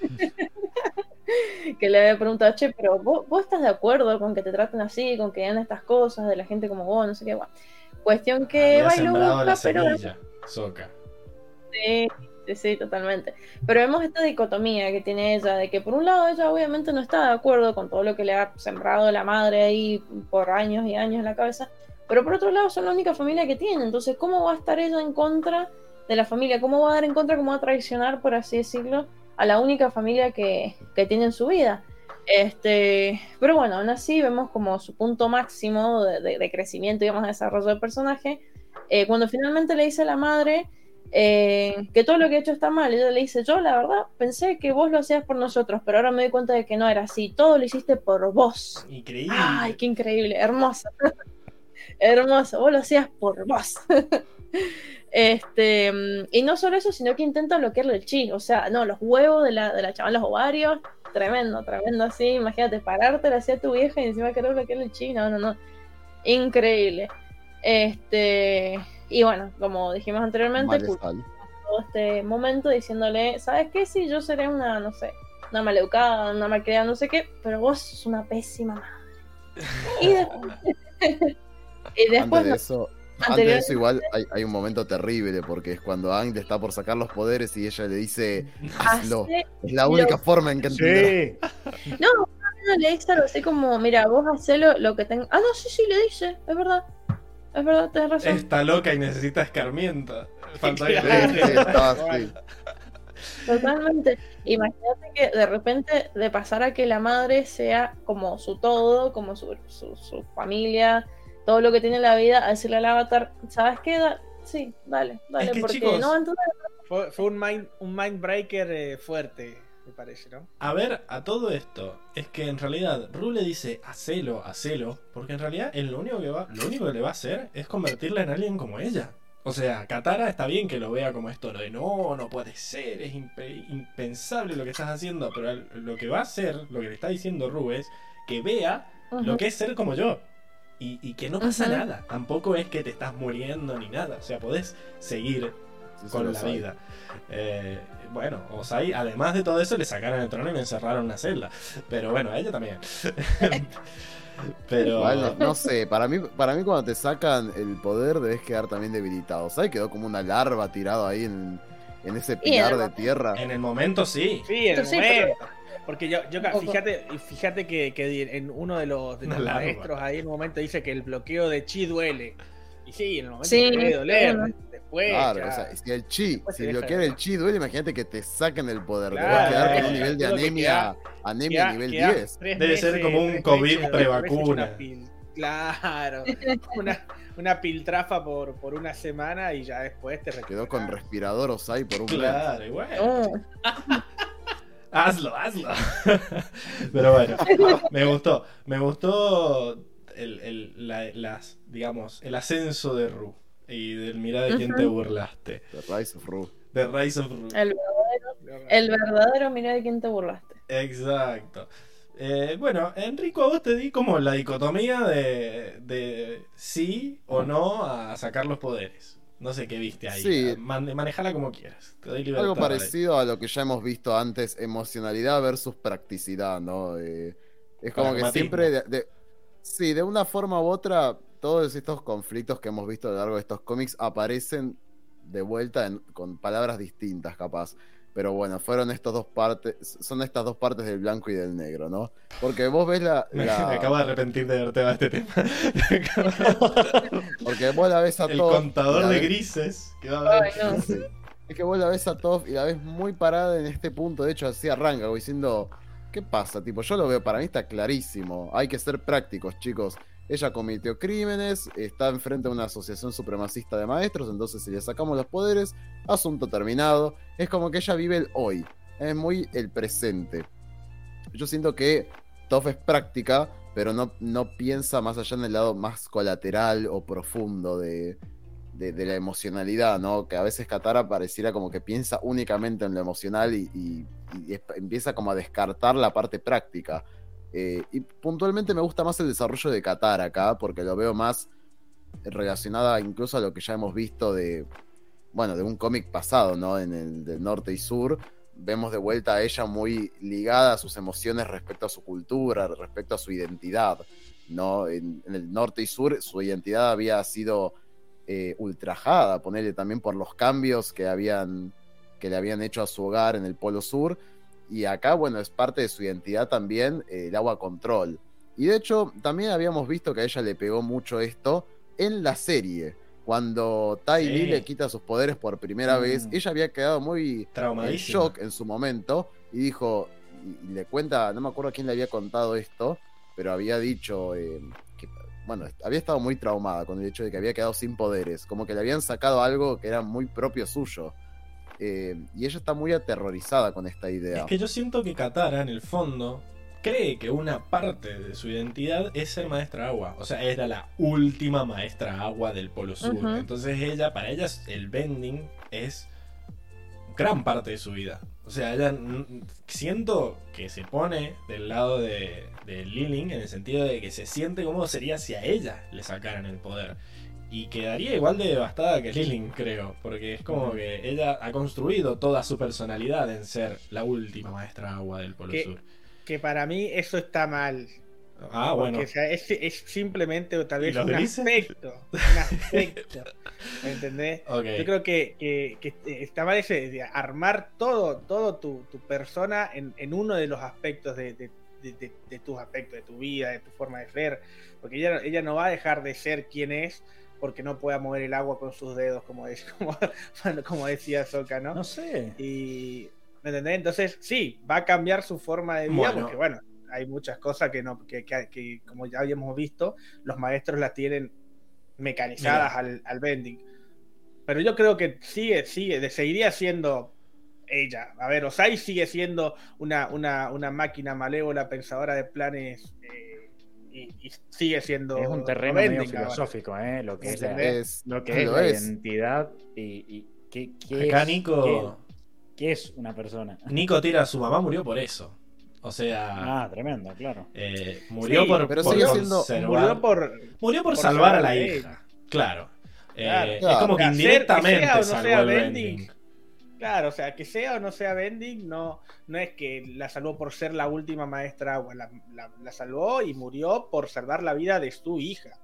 que le había preguntado, che, pero vos, vos estás de acuerdo con que te traten así, con que den estas cosas de la gente como vos, no sé qué, bueno. Cuestión que Había va y lo busca, la pero semilla, Soca. Sí, sí, totalmente. Pero vemos esta dicotomía que tiene ella, de que por un lado ella obviamente no está de acuerdo con todo lo que le ha sembrado la madre ahí por años y años en la cabeza, pero por otro lado son la única familia que tiene, entonces ¿cómo va a estar ella en contra de la familia? ¿Cómo va a dar en contra, cómo va a traicionar, por así decirlo, a la única familia que, que tiene en su vida? Este, pero bueno, aún así vemos como su punto máximo de, de- de crecimiento, digamos, de desarrollo del personaje, eh, cuando finalmente le dice a la madre eh, que todo lo que he hecho está mal. Ella le dice, yo la verdad pensé que vos lo hacías por nosotros, pero ahora me doy cuenta de que no era así. Todo lo hiciste por vos. Increíble. Ay, qué increíble, hermoso. hermoso, vos lo hacías por vos. este, y no solo eso, sino que intenta bloquearle el chi. O sea, no, los huevos de la, de la chaval, los ovarios, tremendo, tremendo así. Imagínate, pararte hacia tu vieja y encima querer bloquearle el chi. No, no, no. Increíble. Este, y bueno, como dijimos anteriormente, todo este momento diciéndole, ¿sabes qué? Sí, yo seré una, no sé, una maleducada, una malcriada, no sé qué, pero vos sos una pésima madre. Y, de- y después, Antes de eso, antes de eso igual hay, hay un momento terrible porque es cuando Ang está por sacar los poderes y ella le dice, hazlo. hace- Es la única lo- forma en que. Sí. no, no, le dice algo así como, mira, vos hacelo lo que tengas. Ah, no, sí, sí, le dice, es verdad. Es verdad, tenés razón. Está loca y necesita escarmiento. Sí, así. Totalmente. Imagínate que de repente de pasar a que la madre sea como su todo, como su, su, su familia, todo lo que tiene en la vida, a decirle al avatar, ¿sabes qué? Da- sí, dale, dale, que, porque chicos, no entender. Fue, fue un mind, un mind breaker eh, fuerte. Parece, ¿no? A ver, a todo esto, es que en realidad Ru le dice hacelo, hacelo, porque en realidad él lo único que va, lo único que le va a hacer es convertirla en alguien como ella. O sea, Katara está bien que lo vea como esto, lo de no, no puede ser, es impe- impensable lo que estás haciendo, pero lo que va a hacer, lo que le está diciendo Ru es que vea lo que es ser como yo. Y, y que no pasa nada. Tampoco es que te estás muriendo ni nada. O sea, podés seguir Sí, con la sabe. vida. Eh, bueno, Osai, además de todo eso, le sacaron el trono y le encerraron en una celda. Pero bueno, a ella también. Pero. Igual, no, sé, para mí, para mí cuando te sacan el poder debes quedar también debilitado. ¿Sabes? Quedó como una larva tirado ahí en, en ese en pilar de tierra. En el momento sí. Sí, en el Sí, momento. Porque yo, yo fíjate, y fíjate que, que en uno de los, de maestros ahí en un momento dice que el bloqueo de chi duele. Y sí, en el momento Sí, puede doler. Después. Claro, ya- o sea, si el chi, Después si deja bloquear de- el chi duele, imagínate que te saquen el poder. Te Claro, vas a quedar con un nivel de anemia, queda- anemia queda- nivel queda 10. tres Debe ser como un COVID prevacuna. Claro, una, una piltrafa por, por una semana y ya después te Quedó con recuperas. respirador Osai por un. Claro. No. Hazlo, hazlo. Pero bueno, me gustó. Me gustó el, el- la- las, digamos, el ascenso de Ru. Y del mira de quién te burlaste. The Rise of Ru. De Rise of Ru. El verdadero, el verdadero, mira de quién te burlaste. Exacto. Eh, bueno, Enrico, a vos te di como la dicotomía de, de sí o no a sacar los poderes. No sé qué viste ahí. Sí. Man- manejala como quieras. Te doy libertad. Algo parecido a lo que ya hemos visto antes, emocionalidad versus practicidad, ¿no? Eh, es como que siempre, de, de- sí, de una forma u otra, todos estos conflictos que hemos visto a lo largo de estos cómics aparecen de vuelta en- con palabras distintas, capaz. Pero bueno, fueron estas dos partes, son estas dos partes del blanco y del negro, ¿no? Porque vos ves la... Me, la- me acabo de arrepentir de haberte dado este tema. porque vos la ves a El Toph contador de ves- grises que va a Ay, haber. no. Sí. Es que vos la ves a Toph y la ves muy parada en este punto. De hecho, así arranca, diciendo: ¿Qué pasa? Tipo, yo lo veo, para mí está clarísimo. Hay que ser prácticos, chicos. Ella cometió crímenes, está enfrente a una asociación supremacista de maestros, entonces si le sacamos los poderes, asunto terminado. Es como que ella vive el hoy, es muy el presente. Yo siento que Toph es práctica, pero no, no piensa más allá en el lado más colateral o profundo de, de, de la emocionalidad, ¿no? Que a veces Katara pareciera como que piensa únicamente en lo emocional y, y- empieza como a descartar la parte práctica. Eh, y puntualmente me gusta más el desarrollo de Katara acá, porque lo veo más relacionada incluso a lo que ya hemos visto de, bueno, de un cómic pasado, ¿no? En el norte y sur. Vemos de vuelta a ella muy ligada a sus emociones respecto a su cultura, respecto a su identidad, ¿no? En, en el norte y sur su identidad había sido eh, ultrajada, ponerle también por los cambios que habían que le habían hecho a su hogar en el Polo Sur. Y acá, bueno, es parte de su identidad también eh, el agua control. Y de hecho, también habíamos visto que a ella le pegó mucho esto en la serie. Cuando Tai Sí. Lee le quita sus poderes por primera Mm. vez, ella había quedado muy en shock en su momento y dijo, y, y le cuenta, no me acuerdo quién le había contado esto, pero había dicho eh, que, bueno, había estado muy traumada con el hecho de que había quedado sin poderes, como que le habían sacado algo que era muy propio suyo. Eh, y ella está muy aterrorizada con esta idea. Es que yo siento que Katara, en el fondo, cree que una parte de su identidad es ser maestra agua. O sea, era la última maestra agua del Polo Sur. Entonces ella, para ella, el bending es gran parte de su vida. O sea, ella siento que se pone del lado de, de Liling en el sentido de que se siente como sería si a ella le sacaran el poder. Y quedaría igual de devastada que Liling, creo. Porque es como que ella ha construido toda su personalidad en ser la última maestra agua del Polo ¿Qué? Sur. Que para mí eso está mal. Ah, Porque, bueno. o sea, es, es simplemente tal ¿Y vez un aspecto. Un aspecto. ¿Me entendés? Yo creo que, que- que está mal ese de armar todo, todo tu, tu persona en, en uno de los aspectos de, de- de- de- de tus aspectos, de tu vida, de tu forma de ser. Porque ella, ella no va a dejar de ser quien es porque no pueda mover el agua con sus dedos, como, es, como, como decía Soka, ¿no? No sé. Y, ¿me entendés? Entonces, sí, va a cambiar su forma de vida, Bueno. porque bueno, hay muchas cosas que no, que, que- que, como ya habíamos visto, los maestros las tienen mecanizadas al, al bending. Pero yo creo que sigue, sigue, de- seguiría siendo ella. A ver, Osai sigue siendo una, una, una máquina malévola, pensadora de planes. eh, y, y sigue siendo. Es un terreno medio filosófico, ¿eh? Lo que es la, lo que es lo la es. identidad y, y qué, qué Acá es, Nico, qué- qué es una persona. Nico tira, su mamá murió por eso. O sea, Ah, tremendo, claro. eh, murió Sí, por, pero por sigue siendo- conservar- Murió por. Murió por por salvar a la a hija. Claro. Eh, Claro. Es como que indirectamente sea o no salvó sea el Bending. Bending. Claro, o sea, que sea o no sea Bending, no, no es que la salvó por ser la última maestra agua, la, la- la salvó y murió por salvar la vida de su hija,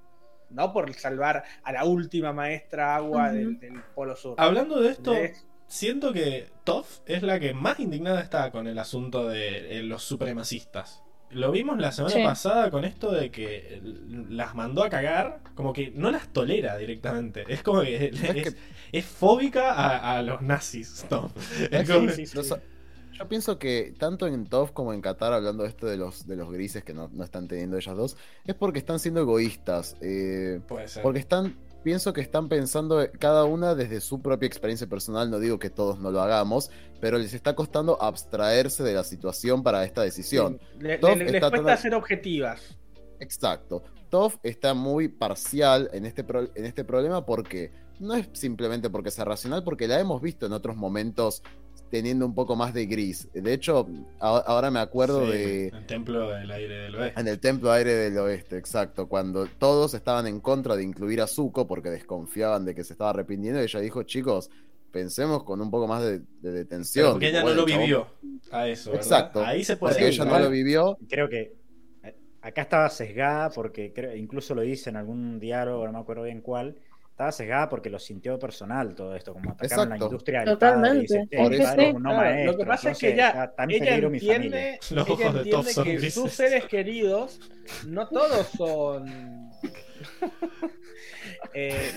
no por salvar a la última maestra agua del, del Polo Sur. Hablando de esto, siento que Toff es la que más indignada está con el asunto de eh, los supremacistas. Lo vimos la semana Sí. pasada con esto de que las mandó a cagar, como que no las tolera directamente. Es como que es, que- es fóbica a, a los nazis. Toff. Es Sí, como- sí, sí. No sa- Yo pienso que tanto en TOF como en Qatar, hablando de esto de los, de los grises que no, no están teniendo ellas dos, es porque están siendo egoístas. eh, Puede ser. porque están, pienso que están pensando cada una desde su propia experiencia personal. No digo que todos no lo hagamos, pero les está costando abstraerse de la situación para esta decisión. Le- Toff le- les cuesta ser objetivas. Exacto. TOF está muy parcial en este, pro- en este problema porque no es simplemente porque sea racional, porque la hemos visto en otros momentos teniendo un poco más de gris. De hecho, a- ahora me acuerdo Sí, de El templo del aire del oeste. en el Templo Aire del Oeste, exacto, cuando todos estaban en contra de incluir a Zuko porque desconfiaban de que se estaba arrepintiendo, ella dijo, chicos, pensemos con un poco más de, de detención. Pero porque ella Bueno, no lo vivió a eso. ¿verdad? Exacto. Ahí se puede Porque ella no lo vivió. Creo que eh, acá estaba sesgada porque creo, incluso lo dice en algún diálogo, no me acuerdo bien cuál. Estaba sesgada porque lo sintió personal todo esto, como atacaron Exacto. la industria del Totalmente. padre, dice, Es "Este que padre sí. es un no Claro, maestro", lo que pasa es que en ella entiende, ella entiende son que grises. sus seres queridos no todos son eh,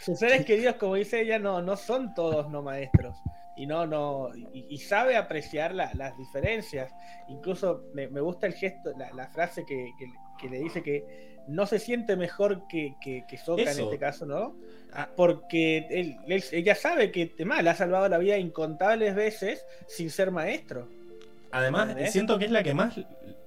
sus seres queridos como dice ella no no son todos no maestros y no no y, y sabe apreciar la- las diferencias incluso me, me gusta el gesto la, la frase que, que- que le dice que no se siente mejor que, que, que Sokka en este caso no Ah, porque él- él- ella sabe que tema, le ha salvado la vida incontables veces sin ser maestro Además, siento que es la que más.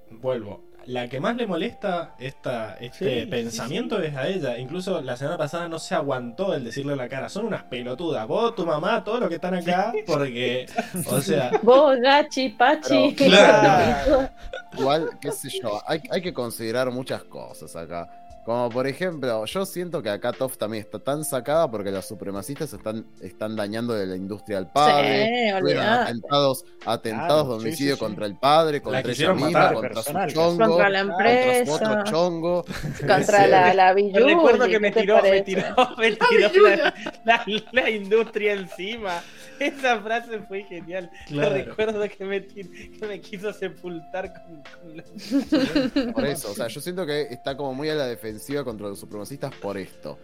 Vuelvo. La que más le molesta esta, este Sí, pensamiento es a ella. Incluso la semana pasada no se aguantó el decirle en la cara. Son unas pelotudas. Vos, tu mamá, todos los que están acá. Porque, o sea, Vos, Gachi, Pachi. Pero, claro. Igual, qué sé yo, hay, hay que considerar muchas cosas acá. Como por ejemplo, yo siento que acá Toff también está tan sacada porque los supremacistas están, están dañando de la industria al padre. Sí, atentados, atentados Claro, de homicidio sí, sí. contra el padre, contra ella misma, matar. contra Personal, su chongo, Contra la contra su empresa. otro chongo. Contra la, la Me Billuyi, recuerdo que me ¿qué te tiró, me tiró, me tiró la, la- la industria encima. Esa frase fue genial. Claro. Recuerdo que me, que me quiso sepultar con, con la- Por eso, o sea, yo siento que está como muy a la defensiva contra los supremacistas por esto.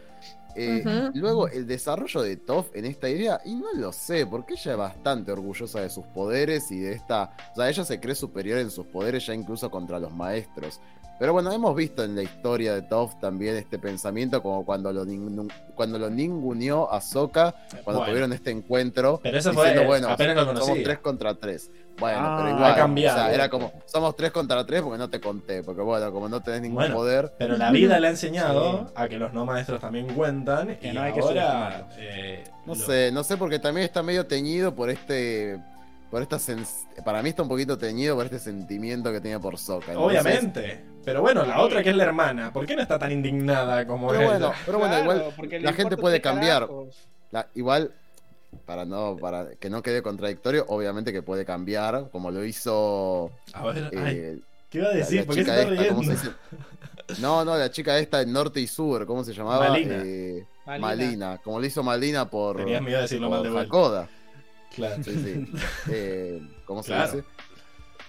Eh. Luego, el desarrollo de Toph en esta idea, y no lo sé, porque ella es bastante orgullosa de sus poderes y de esta. O sea, ella se cree superior en sus poderes ya incluso contra los maestros. Pero bueno, hemos visto en la historia de Toph también este pensamiento, como cuando lo, cuando lo ninguneó a Sokka, cuando Bueno. tuvieron este encuentro. Pero eso fue, diciendo, bueno, apenas lo somos conocía. tres contra tres. Bueno, Ah, pero ha igual. cambiado. O sea, era como, somos tres contra tres porque no te conté. Porque bueno, como no tenés ningún Bueno, poder. Pero la vida le ha enseñado a que los no maestros también cuentan. Que y no hay que ahora. subestimarlos. eh, No lo- sé, no sé, porque también está medio teñido por este. Por esta sens- Para mí está un poquito teñido por este sentimiento que tenía por. Entonces- Obviamente. Pero bueno, la otra que es la hermana, ¿por qué no está tan indignada como Pero ella? bueno, pero bueno, Claro, igual la gente puede cambiar. la- igual, para no, para que no quede contradictorio, obviamente que puede cambiar, como lo hizo. A ver, ay, eh, ¿qué iba a decir? la ¿Por qué se está esta, ¿cómo se? No, no, la chica esta en Norte y Sur, ¿cómo se llamaba? Malina. Eh, Malina. Malina. como lo hizo Malina por, Tenías miedo de decirlo mal de por vuelta. Claro. Sí, sí. Eh, ¿Cómo se Claro. dice?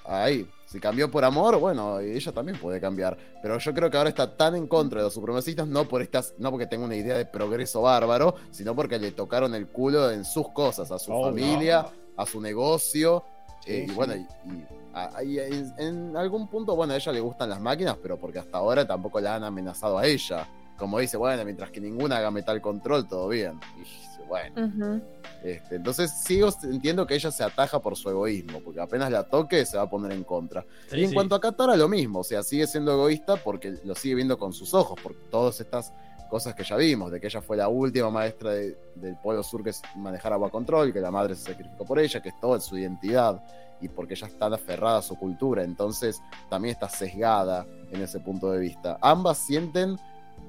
Ahí. Si cambió por amor, bueno, ella también puede cambiar. Pero yo creo que ahora está tan en contra de los supremacistas, no por estas, no porque tenga una idea de progreso bárbaro, sino porque le tocaron el culo en sus cosas, a su Oh, familia, a su negocio. Sí, eh, y bueno, y, y a- y en, en algún punto, bueno, a ella le gustan las máquinas, pero porque hasta ahora tampoco la han amenazado a ella. Como dice, bueno, mientras que ninguna haga metal control, todo bien. Y bueno. Ujú. Este, entonces sigo entiendo que ella se ataja por su egoísmo, porque apenas la toque se va a poner en contra. Sí, y en sí. cuanto a Katara, lo mismo, o sea, sigue siendo egoísta porque lo sigue viendo con sus ojos, por todas estas cosas que ya vimos, de que ella fue la última maestra de- del Polo Sur que es manejar agua control, que la madre se sacrificó por ella, que es toda su identidad, y porque ella está aferrada a su cultura, entonces también está sesgada en ese punto de vista. Ambas sienten,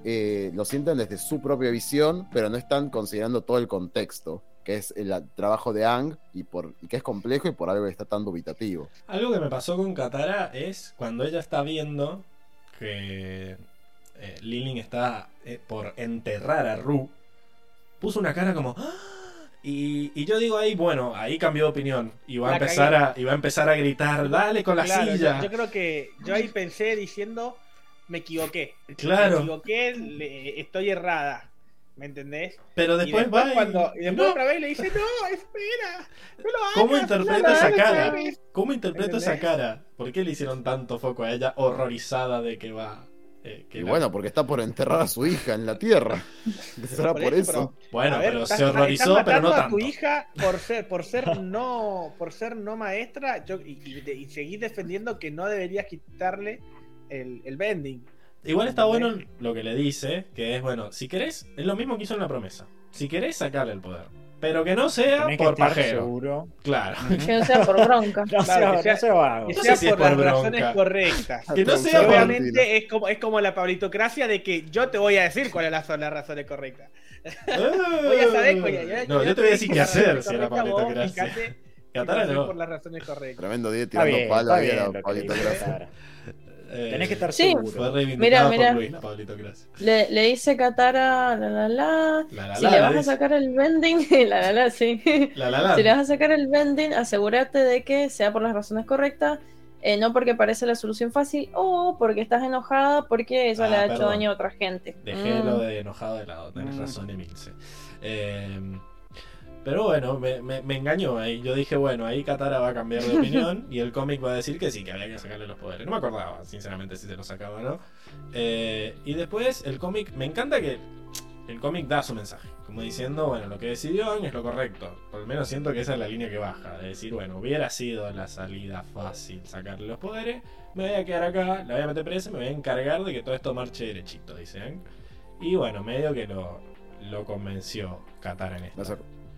eh, lo sienten desde su propia visión, pero no están considerando todo el contexto, que es el trabajo de Ang, y, por, y que es complejo y por algo que está tan dubitativo. Algo que me pasó con Katara es cuando ella está viendo que eh, Lilin está eh, por enterrar a Ru, puso una cara como... "¡Ah!". Y, y yo digo ahí, bueno, ahí cambió de opinión. Y va, a empezar a, y va a empezar a gritar, dale con la Claro, silla. Yo, yo creo que yo ahí pensé diciendo, me equivoqué. Me Claro, equivoqué, le- estoy errada. ¿Me entendés? pero Y después, va y- cuando, y después no. otra vez le dice, no, espera. No lo hagas, ¿Cómo interpreta esa hagas, cara? ¿sabes?". ¿Cómo interpreto esa cara? ¿Por qué le hicieron tanto foco a ella horrorizada de que va? eh, que Y la- bueno, porque está por enterrar a su hija en la tierra. Será por eso. Bueno, ver, pero estás- se horrorizó, estás pero no tanto. a tu hija por ser, por ser no, por ser no maestra, yo, y, y, y seguir defendiendo que no deberías quitarle el, el bending. Igual está bueno lo que le dice, que es bueno, si querés, es lo mismo que hizo en la promesa. Si querés, sacarle el poder. Pero que no sea Tenés que por pajero. seguro. Claro. Que no sea por bronca. No Claro, sea, que sea- no sea vago. Que No sea si es por, por las bronca. razones correctas. Que no sea por... obviamente- es como, es como la pablitocracia de que yo te voy a decir cuáles son las razones correctas. Voy a saber, ya- ya- No, ya yo te voy a decir qué la hacer si era correcta, vos pablitocracia. fíjate que Katara va a ser no. por las razones correctas. Tremendo día tirando bien, palo está ahí a la lo Eh, Tenés que estar Sí. Fue seguro. reivindicado Mira, mira. por Luis, la pablitocracia. Le, le dice Katara, la la la. La la Si la, le vas a sacar el vending, la la la, sí. La la la. Si le vas a sacar el vending, asegúrate de que sea por las razones correctas, eh, no porque parece la solución fácil o porque estás enojada porque ella Ah, le ha hecho daño a otra gente. Dejé Mm. lo de enojado de lado, tenés Mm. razón, Emilce. Eh, pero bueno, me, me- me engañó ahí. Yo dije, bueno, ahí Katara va a cambiar de opinión y el cómic va a decir que sí, que había que sacarle los poderes. No me acordaba, sinceramente, si se los sacaba o no. Eh, y después el cómic, me encanta que el cómic da su mensaje. Como diciendo, bueno, lo que decidió es lo correcto. Por lo menos siento que esa es la línea que baja. De decir, bueno, hubiera sido la salida fácil sacarle los poderes. Me voy a quedar acá, la voy a meter presa, me voy a encargar de que todo esto marche derechito, dice Aang. Y bueno, medio que lo, lo convenció Katara en esto.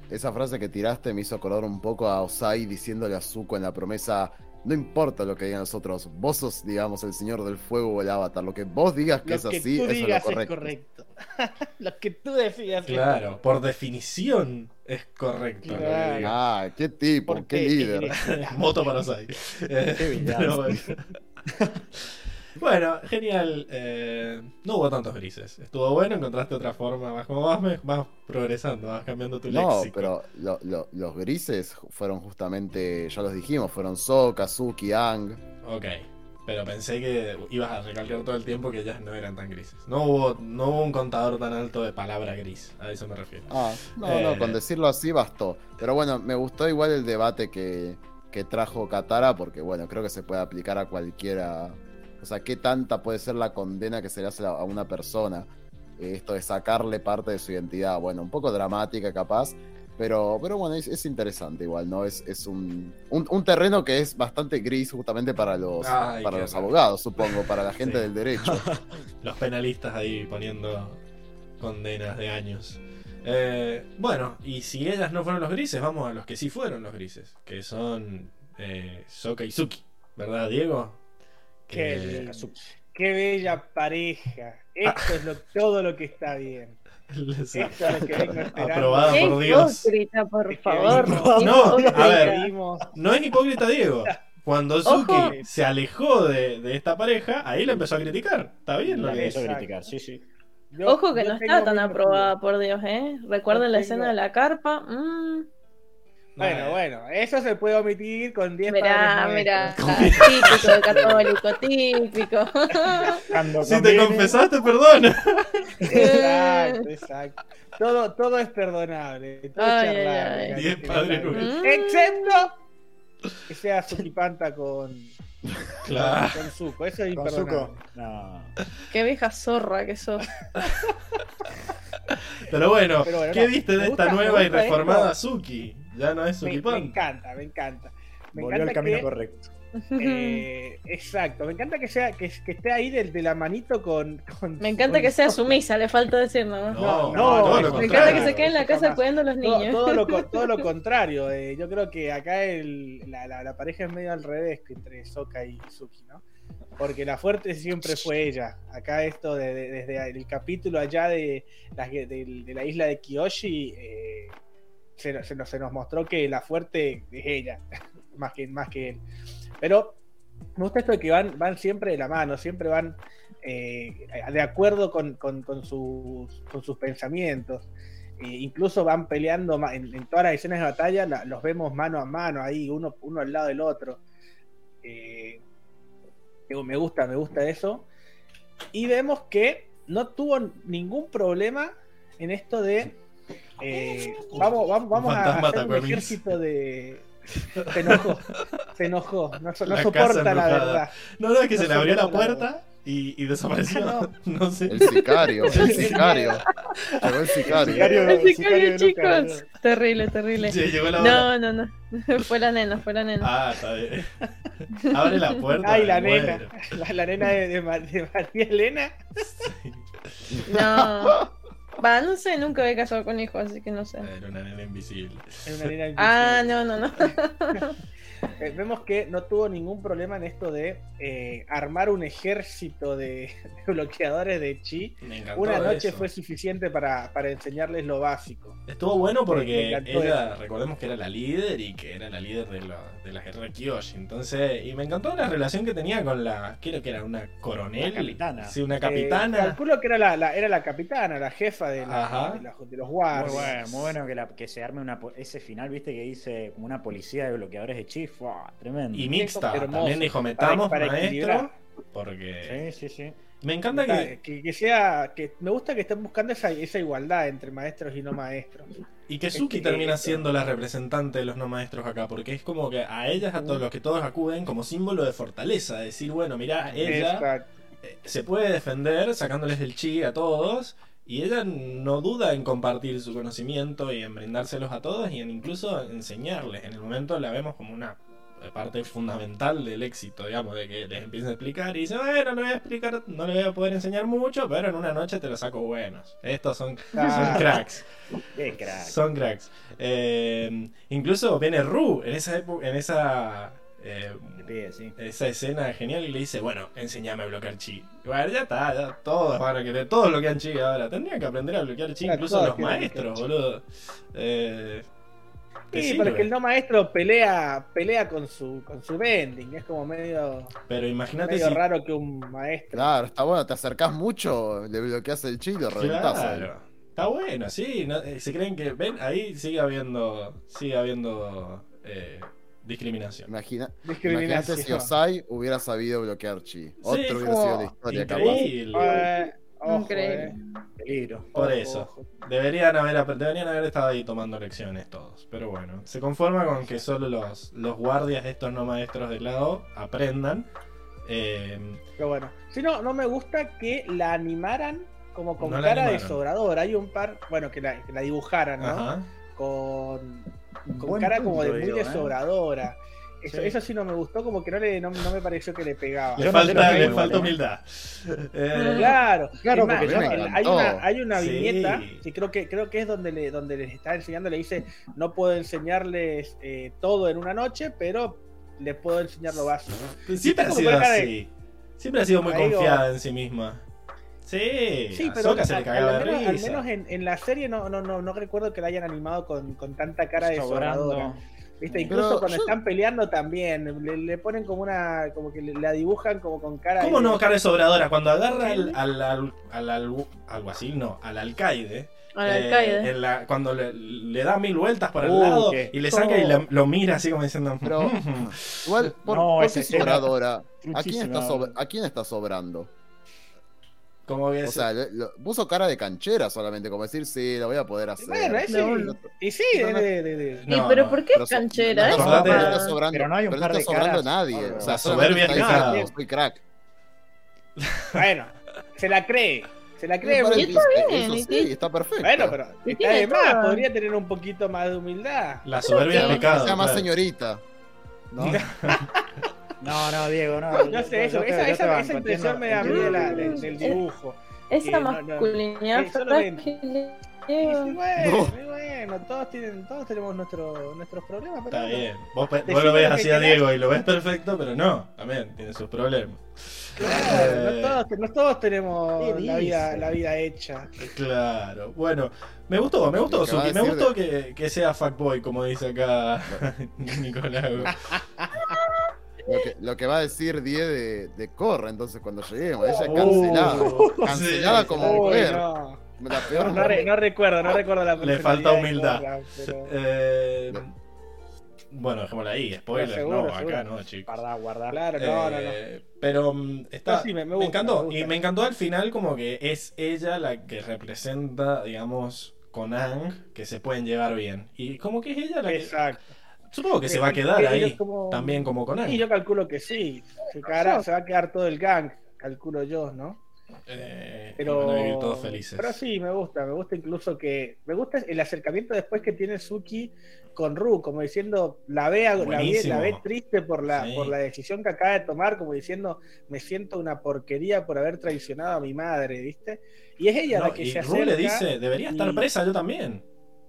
Esa frase que tiraste me hizo acordar un poco a Osai diciéndole a Zuko en la promesa: No importa lo que digan los otros, vos sos, digamos, el señor del fuego o el avatar. Lo que vos digas que Lo es que así, tú eso es lo digas es correcto. correcto. lo que tú decidas. es Claro, por definición es correcto. que. Ah, qué tipo, ¿Por qué qué? líder. Moto para Osai. Eh, Qué villano. pero bueno. Genial. eh, no hubo tantos grises. Estuvo bueno, encontraste otra forma. Vas como vas, vas progresando, vas cambiando tu No, léxico. pero lo- lo- los grises fueron justamente, ya los dijimos, fueron Sokka, Suki, Ang. Ok. Pero pensé que ibas a recalcar todo el tiempo que ellas no eran tan grises. No hubo, no hubo un contador tan alto de palabra gris. A eso me refiero. Ah, no, Eh. no, con decirlo así bastó. Pero bueno, me gustó igual el debate que, que trajo Katara, porque bueno, creo que se puede aplicar a cualquiera. O sea, ¿qué tanta puede ser la condena que se le hace a una persona? Eh, esto de sacarle parte de su identidad. Bueno, un poco dramática capaz, pero, pero bueno, es, es interesante igual, ¿no? Es, es un, un, un terreno que es bastante gris justamente para los, Ay, para los raro. abogados, supongo, para la gente Sí. del derecho. Los penalistas ahí poniendo condenas de años. Eh, bueno, y si ellas no fueron los grises, vamos a los que sí fueron los grises, que son eh, Sokka y Suki, ¿verdad, Diego? Qué, Que- qué bella pareja. Esto es lo, todo lo que está bien. Sí. Esto es lo que vengo. Aprobado Qué por Dios. hipócrita, por favor. No, a ver. No es hipócrita Diego. Cuando Suki Ojo. se alejó de, de esta pareja, ahí la empezó a criticar. Está bien lo La que empezó a criticar, sí, sí. yo- Ojo que no está tan aprobada, por Dios, ¿eh? Recuerden la escena de la carpa. mm. Bueno, bueno, eso se puede omitir con 10 Mirá, padres mirá, típico de católico, típico. Cuando Si te conviene- confesaste, perdona. Exacto, exacto. Todo, todo es perdonable. Todo Ay, es charlable, ay. la Diez gente padres. Mm. Excepto que sea Sukipanta con, Claro. Con Zuko, eso es Con imperdonable. No. Qué vieja zorra que sos. Pero bueno, Pero bueno, ¿qué no, viste de esta nueva y reformada esto. Suki? Ya no es Me, me encanta, me encanta. Me Volvió al encanta camino que, correcto. eh, exacto, me encanta que sea que, que esté ahí de, de la manito con, con- Me encanta que sea sumisa, le falta decir ¿no? No, No, no, no, me lo Me encanta que se quede en la casa Jamás. cuidando a los niños. todo lo, todo lo contrario. eh, yo creo que acá el, la, la- la pareja es medio al revés que entre Soka y Suki, ¿no? Porque la fuerte siempre fue ella. Acá esto de- de- desde el capítulo allá de la, de, de la isla de Kiyoshi eh, se, nos- mostró que la fuerte es ella, más que, más que él. Pero me gusta esto de que van, van siempre de la mano, siempre van eh, de acuerdo con, sus, pensamientos. Eh, incluso van peleando en, todas las escenas de batalla, la- los vemos mano a mano ahí, uno, al lado del otro. Eh, me gusta, me gusta eso. Y vemos que no tuvo ningún problema en esto de eh, vamos, vamos, vamos a hacer un ejército de. Se enojó, se enojó, no, so- no La soporta la verdad. No, no, es que No se le abrió la puerta y, y desapareció. No. No sé. El sicario, el sicario. Llegó el sicario. Sicario- El sicario, chicos. Terrible, terrible. Sí, llegó la hora. No, no, no. Fue la nena, fue la nena. Ah, está bien. Abre la puerta. Ay, la nena, la, la nena de, de Ma- de María Elena. No. Va, no sé, nunca me he casado con hijos, así que no sé. Era una nena invisible. Es una nena Ah, invisible. no, no, no. Eh, vemos que no tuvo ningún problema en esto de eh, armar un ejército de, de bloqueadores de chi. Me encantó Una noche eso. fue suficiente para, para enseñarles lo básico. Estuvo bueno Me porque ella, recordemos que era la líder y que era la líder de la, de la guerra Kyoshi. Entonces, y me encantó la relación que tenía con la, creo que era una coronel. Una capitana. Sí, una Eh, capitana. calculo que era la, la- era la capitana, la jefa de, la- de, la- de los Muy guardias. bueno, muy bueno que, la- que se arme una, ese final, viste, que dice como una policía de bloqueadores de chi. ¡Fua! Tremendo. y mixta. hermoso. También dijo, metamos para maestro. equilibrar. Porque Sí, sí, sí. me encanta que, que, que sea que me gusta que estén buscando esa, esa igualdad entre maestros y no maestros y que es Suki que termina esto- siendo la representante de los no maestros acá. Porque es como que a ellas, a todos los que todos acuden, como símbolo de fortaleza. Decir, bueno, mira, ella. Exacto. eh, se puede defender sacándoles el chi a todos y ella no duda en compartir su conocimiento y en brindárselos a todos y en incluso enseñarles. En el momento la vemos como una parte fundamental del éxito, digamos, de que les empieza a explicar y dice, bueno, no le voy a explicar, no le voy a poder enseñar mucho, pero en una noche te lo saco buenos. Estos son, son Ah. cracks. Qué crack. Son cracks. Eh, incluso viene Ru en esa época, en esa... eh, sí. esa escena genial y le dice, bueno, enséñame a bloquear chi. Bueno, ya está, ya todos van a querer, todos bloquean chi ahora. Tendrían que aprender a bloquear chi, Ya, incluso los maestros, boludo. Eh, Sí, sirve. porque el no maestro pelea pelea con su con su bending, es como medio, Pero imagínate medio si... raro que un maestro. Claro, está bueno, te acercás mucho, le bloqueas el chi y lo reventás. Claro. Está bueno, sí. no- eh, se creen que... Ven, ahí sigue habiendo... Sigue habiendo... eh, discriminación. Imagina, imagínate Discriminación. si Osai hubiera sabido bloquear chi. Otro es hubiera sido la historia, capaz. Increíble. Eh, ojo, Increíble. eh. Peligro. Por Ojo, eso. ojo. Deberían haber, deberían haber estado ahí tomando lecciones todos. Pero bueno, se conforma con que solo los, los guardias, estos no maestros del lado, aprendan. Eh, Pero bueno, si no, no me gusta que la animaran como con No cara de sobrador. Hay un par, bueno, que la, que la dibujaran, ¿no? ajá. Con, con Buen cara como de muy digo, de ¿eh? Eso Sí. eso sí no me gustó, como que no, le, no, no me pareció que le pegaba. Le no falta, que le falta ¿eh? humildad. Eh, Claro, Claro, más, hay, una, hay una Sí. viñeta, sí, creo que creo que es donde le, donde les está enseñando, le dice, no puedo enseñarles eh, todo en una noche, pero les puedo enseñar lo básico. Siempre ha sido así. Siempre ha sido muy confiada en sí misma. Sí, Sí, pero se le al, de menos, al risa. menos en, en la serie no, no, no, no recuerdo que la hayan animado con, con tanta cara de ¿Viste? Pero Incluso cuando yo- están peleando también, le, le ponen como una, como que le- la dibujan como con cara ¿Cómo de- no, cara de sobradora? Cuando agarra al, al, al, al, al- alguacil, no, al alcaide. Al eh, alcaide. en la- cuando le, le da mil vueltas para el Uh, lado qué- y le saca y le- lo mira así como diciendo. Pero- Igual, ¿por, No, por qué sobradora? ¿A quién, Truchísima. está sobra- ¿A quién está sobrando? Como que O se- sea, le- lo- puso cara de canchera solamente, como decir, sí, lo voy a poder hacer. Bueno, ese. No. Y sí, No, no. de, de- No, pero no, ¿por qué Pero es canchera? No, Es no, Acordate- pero no está sobrando, Pero no hay un pero par de está sobrando caras. nadie. O sea, soberbia está es diciendo, pecado. soy crack. Bueno, se la cree. Se la cree. Y está bien, eso y sí, está perfecto. Bueno, pero Y está de más. todo. Podría tener un poquito más de humildad. la soberbia es pecado. Que sea más claro. señorita. ¿no? No, no, Diego, no. No sé, eso, esa, yo te esa, banco, esa impresión me da a mí de la- del, dibujo. Esa masculinidad. Y sí, Diego. bueno, bueno, todos, tienen, todos tenemos nuestro, nuestros problemas. Pero Está bien. Vos, pe- vos lo ves así a. Diego y lo ves perfecto, pero no. También tiene sus problemas. Claro, Eh, no, todos, no todos tenemos ¿Qué la vida, la vida hecha. Claro. Bueno, me gustó, me gustó, Suki. Me gustó que, que sea fuckboy, como dice acá Nicolás. Lo que, lo que va a decir Die de, de Corra, entonces, cuando lleguemos. Ella es Uh, cancelada. sí, Cancelada como mujer. no. La peor No, re- no recuerdo, no recuerdo la Le falta humildad. Corra, pero- Eh, bueno, dejémosla ahí, spoiler. Seguro, no, acá seguro. no, chicos. Guarda, guarda. Claro, no, no, no. Eh, Pero mm, está, No, sí, me- me me, gusta, encantó. me gusta. Y me encantó al final como que es ella la que representa, digamos, con Ang, que se pueden llevar bien. Y como que es ella la que... Supongo que se va a Eh, quedar ahí, como- también como con Ang. Y yo calculo que sí. Se, quedará- se va a quedar todo el gang, calculo yo, ¿no? Eh, Pero, van a vivir todos felices. pero sí, me gusta, me gusta incluso que. Me gusta el acercamiento después que tiene Suki con Ru, como diciendo, la ve, la ve, la ve triste por la, Sí. por la decisión que acaba de tomar, como diciendo, me siento una porquería por haber traicionado a mi madre, ¿viste? Y es ella No, la que y se Ru acerca. le dice, debería estar y- presa yo también.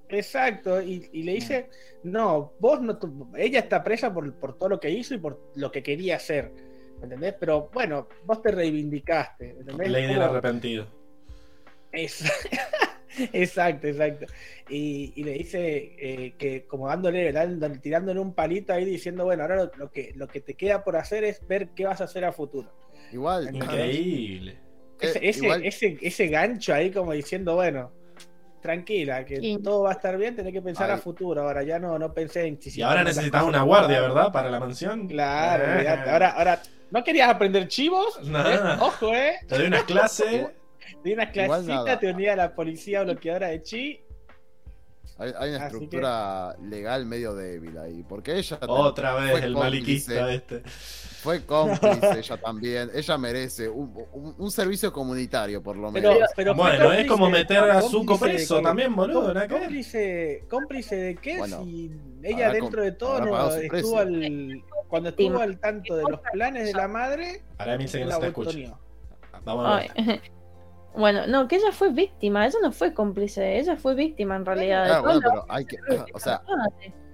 Exacto, y, y le dice, no, vos no, tu- ella está presa por, por todo lo que hizo y por lo que quería hacer, ¿me ¿entendés? Pero bueno, vos te reivindicaste, ¿entendés? Ley del arrepentido. Exacto, exacto. Y, y le dice eh, que como dándole, dándole- tirándole un palito ahí diciendo, bueno, ahora lo, lo que, lo que te queda por hacer es ver qué vas a hacer a futuro. Igual. Increíble. Ese, Eh, ese, igual- ese, ese gancho ahí como diciendo, bueno, tranquila, que todo va a estar bien, tenés que pensar a futuro. Ahora ya no, no pensé en si Y ahora necesitas una guardia. ¿verdad? Para la mansión. Claro, Eh. ahora, ahora, ¿no querías aprender chivos? No. ¿Eh? Ojo, eh. Te doy una clase. Di una Igual clasita, te unía a la policía bloqueadora de chi. Hay, hay una Así estructura legal medio débil ahí. Porque ella Otra vez fue el cómplice, maliquista este. Fue cómplice ella también. Ella merece un, un- un servicio comunitario, por lo menos. pero Bueno, es como meter a Zuko preso también, boludo. Cómplice, cómplice de qué Bueno, si ella dentro de todo no estuvo al, cuando estuvo al tanto de los planes de la madre, Ahora me dice que no la se te escucha. botoneó. Vamos a ver. Bueno, no, que ella fue víctima, ella no fue cómplice, ella fue víctima en realidad. de Ah, bueno, pero hay que. O sea,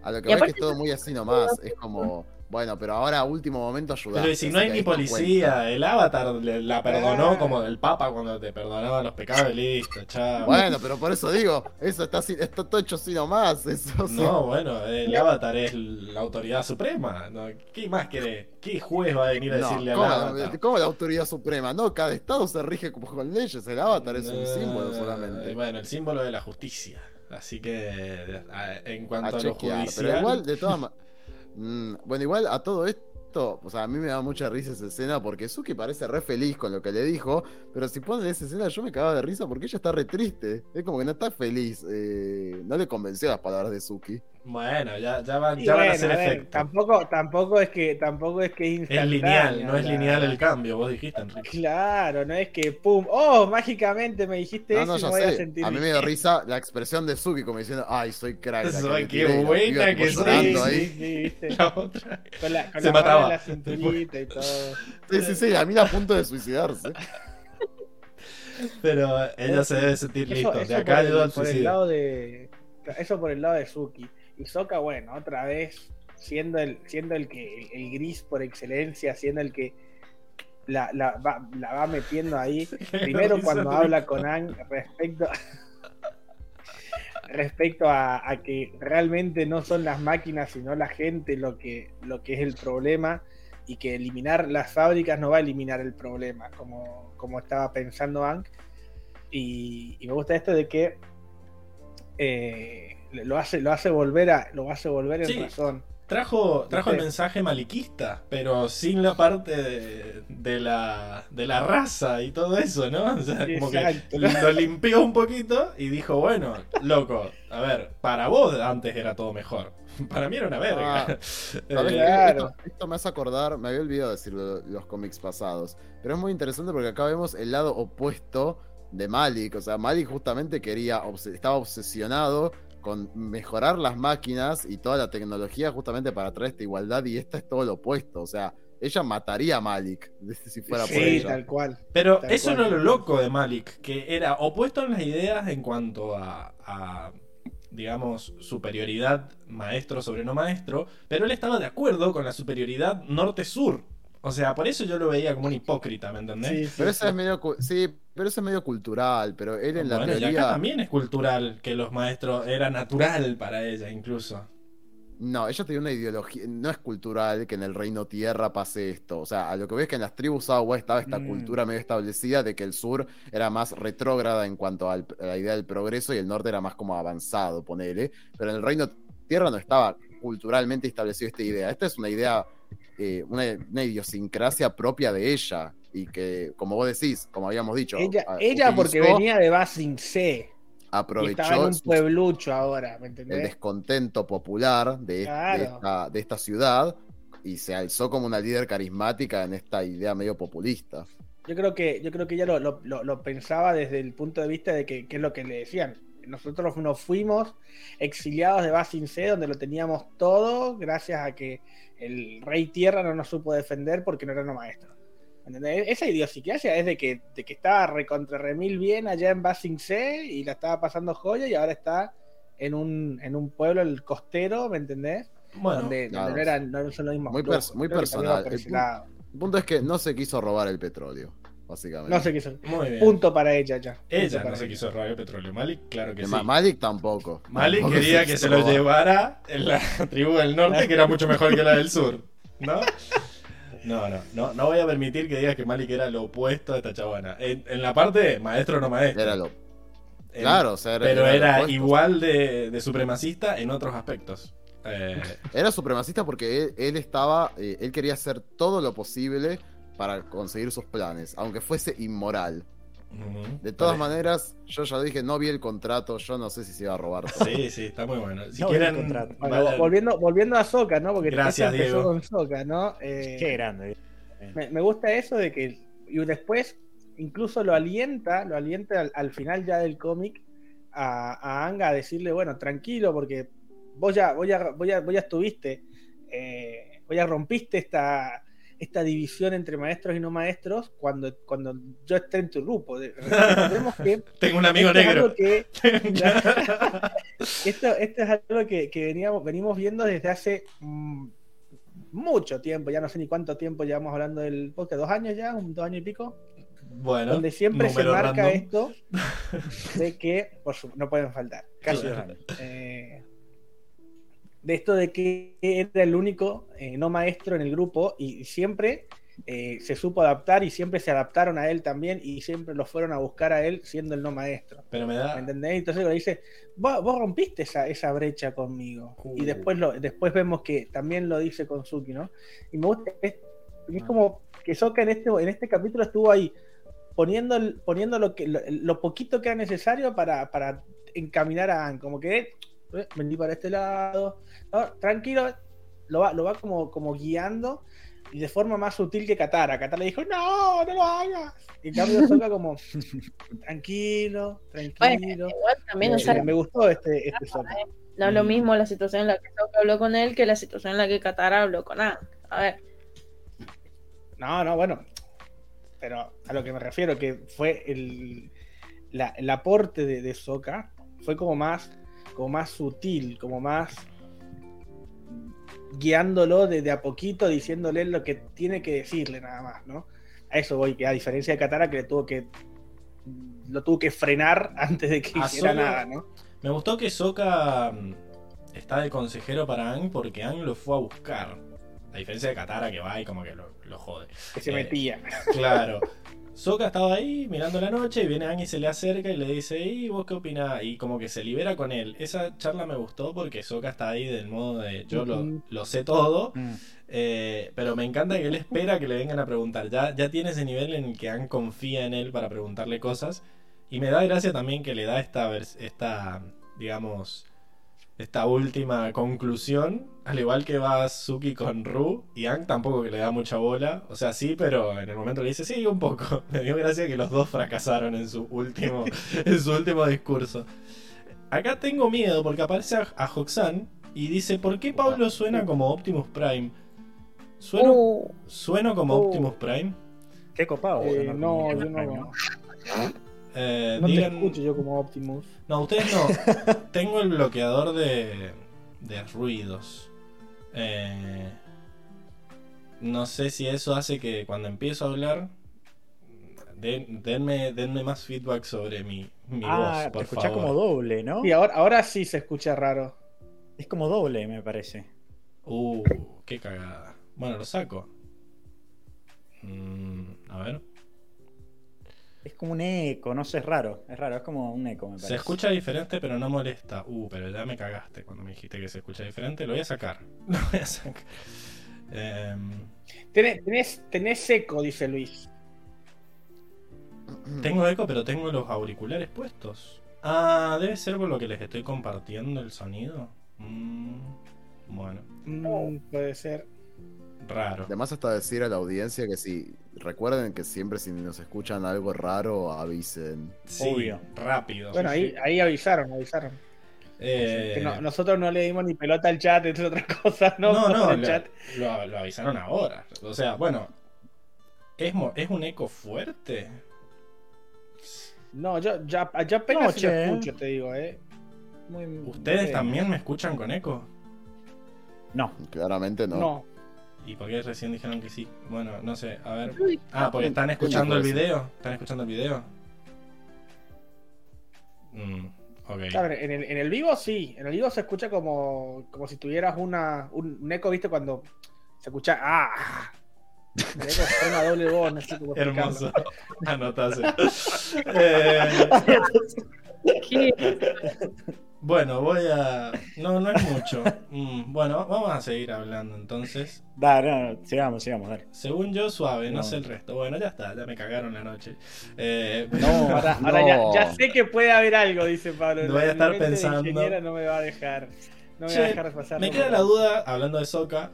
a lo que Y va es que es todo muy así nomás. Es como. Bueno, pero ahora a último momento ayudar. Pero si no hay ni policía, el avatar le- la perdonó como el Papa cuando te perdonaba los pecados listo, chao. Bueno, pero por eso digo, eso está, está todo hecho así nomás. Eso, sí. No, bueno, el avatar es la autoridad suprema. ¿no? ¿Qué más quiere? ¿Qué juez va a venir a No, decirle al ¿cómo, avatar? cómo la autoridad suprema? No, cada estado se rige como con leyes. El avatar es un Eh, símbolo solamente. Bueno, el símbolo de la justicia. Así que a- en a cuanto a, lo chequear. judicial. Pero igual, de todas maneras. bueno, igual a todo esto, o sea, a mí me da mucha risa esa escena porque Suki parece re feliz con lo que le dijo, pero si ponen esa escena yo me cagaba de risa porque ella está re triste. Es como que no está feliz. eh, no le convenció las palabras de Suki. Bueno, ya, ya, van, Y ya van a bueno, hacer a ver, efecto. tampoco, tampoco es que tampoco es que Es instantáneo, lineal, no es lineal el cambio, vos dijiste, Enrique. Claro, no es que pum, oh, mágicamente me dijiste No, eso no, y ya me voy a sentir A mí me dio risa la expresión de Suki como diciendo, ay, soy crack. Soy qué tiré", y buena que soy, Sí, ahí. sí, viste. La otra. Con la, con Se la mataba. la cinturita y todo. Sí, sí, sí, a mí a punto de suicidarse. Pero ella se debe sentir Eso, listo. eso De acá por, el, al por el suicidio. lado de. Eso por el lado de Suki. Y Soka, bueno, otra vez, siendo el, siendo el que, el, gris por excelencia, siendo el que la, la, va, la va metiendo ahí. Primero cuando habla con Ang respecto. respecto a, a que realmente no son las máquinas, sino la gente lo que, lo que es el problema. Y que eliminar las fábricas no va a eliminar el problema, como, como estaba pensando Ang. Y, y me gusta esto de que eh, lo hace, lo hace volver a, lo hace volver en Sí. razón. Trajo, trajo el mensaje maliquista, pero sin la parte de, de la, de la raza y todo eso, ¿no? O sea, como que lo limpió un poquito y dijo, bueno, loco, a ver, para vos antes era todo mejor. Para mí era una verga. Ah, Eh. Claro. Esto, esto me hace acordar, me había olvidado decirlo los cómics pasados, pero es muy interesante porque acá vemos el lado opuesto de Malik. O sea, Malik justamente quería, estaba obsesionado con mejorar las máquinas y toda la tecnología justamente para traer esta igualdad y esta es todo lo opuesto. O sea, ella mataría a Malik si fuera por Sí, ella. tal cual. Pero Tal eso cual. era lo loco de Malik, que era opuesto en las ideas en cuanto a, a, digamos, superioridad maestro sobre no maestro, pero él estaba de acuerdo con la superioridad norte-sur. O sea, por eso yo lo veía como un hipócrita, ¿me entendés? Sí, sí, Pero eso sí. es medio, sí, pero eso es medio cultural, pero él en la bueno, y acá teoría... también es cultural que los maestros era natural para ella incluso. No, ella tenía una ideología, no es cultural que en el reino tierra pase esto. O sea, a lo que ves que en las tribus agua estaba esta Mm. cultura medio establecida de que el sur era más retrógrada en cuanto al- a la idea del progreso y el norte era más como avanzado, ponele. Pero en el reino tierra no estaba culturalmente establecido esta idea. Esta es una idea, eh, una, una idiosincrasia propia de ella. Y que, como vos decís, como habíamos dicho, Ella, a- ella porque venía de Basing C. Aprovechó estaba en un pueblucho ahora, ¿me el entendés? descontento popular de, de esta, de esta ciudad y se alzó como una líder carismática en esta idea medio populista. Yo creo que, yo creo que ella lo, lo- lo- lo pensaba desde el punto de vista de que, que es lo que le decían. Nosotros nos fuimos exiliados de Basing C, donde lo teníamos todo, gracias a que el rey tierra no nos supo defender porque no era no maestro. ¿Entendés? Esa idiosincrasia es de que, de que estaba recontra remil bien allá en Basing C y la estaba pasando joya y ahora está en un, en un pueblo, el costero, ¿me entendés? Bueno, donde, claro. donde no, eran, no son los mismos Muy pers- muy personal. El punto es que no se quiso robar el petróleo, básicamente. No sé qué son. muy bien. Punto para ella ya. Ella no se quiso robar el petróleo. Malik, claro que sí. Ma- Malik tampoco. Malik Tampoco quería que quiso se lo robar. llevara en la tribu del norte, que era mucho mejor que la del sur. ¿No? No, no, no, no voy a permitir que digas que Malik era lo opuesto de esta chabana. En, en la parte maestro no maestro. Era lo. En- Claro, o sea, era, pero era igual de, de supremacista en otros aspectos. Eh, Era supremacista porque él, él estaba. eh, él quería hacer todo lo posible para conseguir sus planes, aunque fuese inmoral. De todas maneras, yo ya dije, no vi el contrato, yo no sé si se iba a robar todo. Sí, sí, está muy bueno. Si No quieren. contrato. Bueno, volviendo, volviendo a Soca, ¿no? Porque Gracias, empezó Diego. con Soca, ¿no? Eh, Qué grande. me, me gusta eso de que y después incluso lo alienta, lo alienta al, al final ya del cómic a, a Anga a decirle, bueno, tranquilo, porque vos ya, vos ya, vos ya, vos ya estuviste, eh, vos ya rompiste esta, esta división entre maestros y no maestros cuando, cuando yo esté en tu grupo. Que Tengo un amigo esto negro. que esto, esto es algo que, que veníamos, venimos viendo desde hace mm, mucho tiempo, ya no sé ni cuánto tiempo llevamos hablando del podcast, dos años ya, un dos años y pico, bueno, donde siempre se marca random. esto de que, por su- no pueden faltar, Casi Claro. eh, de esto de que era el único eh, no maestro en el grupo y siempre eh, se supo adaptar y siempre se adaptaron a él también y siempre lo fueron a buscar a él siendo el no maestro. Pero me ¿Me da. entendés? Entonces le dice, vos, vos rompiste esa, esa brecha conmigo. Uh. Y después lo, después vemos que también lo dice con Suki, ¿no? Y me gusta, es, es como que Soka en este, en este capítulo estuvo ahí poniendo, poniendo lo, que, lo, lo poquito que era necesario para, para encaminar a Anne. Como que eh, vení para este lado, ¿no? tranquilo, lo va, lo va como, como guiando y de forma más sutil que Katara. Katara le dijo, no, no lo hagas. Y en cambio Soka como, tranquilo, Bueno, tranquilo. igual también, o Me- sea, me gustó este, este Sokka. no es lo Mm. mismo la situación en la que Sokka habló con él que la situación en la que Katara habló con Aang. A ver, No, no, bueno. Pero a lo que me refiero, que fue el, la- el aporte de, de Sokka fue como más, como más sutil, como más guiándolo de, de a poquito, diciéndole lo que tiene que decirle nada más, ¿no? A eso voy, que a diferencia de Katara que le tuvo que lo tuvo que frenar antes de que A hiciera nada, ¿no? Me gustó que Sokka mm, está de consejero para Aang porque Aang lo fue a buscar. A diferencia de Katara que va y como que lo, lo jode. Que se Eh, metía. Claro. Sokka estaba ahí mirando la noche y viene y se le acerca y le dice, ¿y vos qué opinás? Y como que se libera con él. Esa charla me gustó porque Sokka está ahí del modo de yo lo, lo sé todo, Mm. eh, pero me encanta que él espera que le vengan a preguntar. Ya, ya tiene ese nivel en el que Aang confía en él para preguntarle cosas. Y me da gracia también que le da esta, esta digamos, esta última conclusión, al igual que va Suki con Ru, y Aang tampoco que le da mucha bola, o sea, sí, pero en el momento le dice, sí, un poco. Me dio gracia que los dos fracasaron en su último, en su último discurso. Acá tengo miedo porque aparece a, a Hoxan y dice, ¿por qué Pablo suena como Optimus Prime? ¿Sueno, Uh, ¿Sueno como Uh. Optimus Prime? Qué copado. Eh, boludo, no, yo no. Eh, No te digan- escucho yo como Optimus. No, ustedes no. Tengo el bloqueador de, de ruidos. Eh, no sé si eso hace que cuando empiezo a hablar, den- denme, denme más feedback sobre mi, mi Ah, voz, te por escuchás favor. como doble, ¿no? Y ahora, ahora sí se escucha raro. Es como doble, me parece. Uh, qué cagada. Bueno, lo saco. Mm, a ver. Es como un eco, no sé, es raro. Es raro, es como un eco, me parece. Se escucha diferente, pero no molesta. Uh, pero ya me cagaste cuando me dijiste que se escucha diferente. Lo voy a sacar. Lo voy a sacar. Em, Tenés, eco, dice Luis. Tengo eco, pero tengo los auriculares puestos. Ah, debe ser por lo que les estoy compartiendo el sonido. Mm, bueno, Mm, puede ser. Raro. Además hasta decir a la audiencia que si recuerden que siempre si nos escuchan algo raro avisen. Sí, Obvio. rápido. Bueno, ahí, ahí avisaron, avisaron. Eh, no- nosotros no le dimos ni pelota al chat, entre otras cosas, ¿no? no, no, El lo, chat. lo- lo avisaron ahora. O sea, bueno, ¿es, ¿es un eco fuerte? No, yo ya, ya apenas escucho, te digo, ¿eh? Muy- ¿Ustedes también me escuchan con eco? No. Claramente no. No. ¿Y por qué recién dijeron que sí? Bueno, no sé, a ver. Ah, porque están escuchando el video. ¿Están escuchando el video? Mm, ok. A ver, en el, en el vivo sí, en el vivo se escucha como, como si tuvieras una, un, un eco, ¿viste? Cuando se escucha ¡ah! Eco es una doble voz, no sé cómo explicarlo. Hermoso. Anotase. Eh, bueno, voy a. No, no es mucho. Mm, bueno, vamos a seguir hablando entonces. Dale, no, no, sigamos, sigamos, dale. Según yo, suave, no, No. sé el resto. Bueno, ya está, ya me cagaron la noche. Eh, No, Ahora, ahora ya, ya sé que puede haber algo, dice Pablo. Voy a estar de pensando. ingeniera no me va a dejar. No me Che, va a dejar de pasar. me queda la duda, hablando de Soca.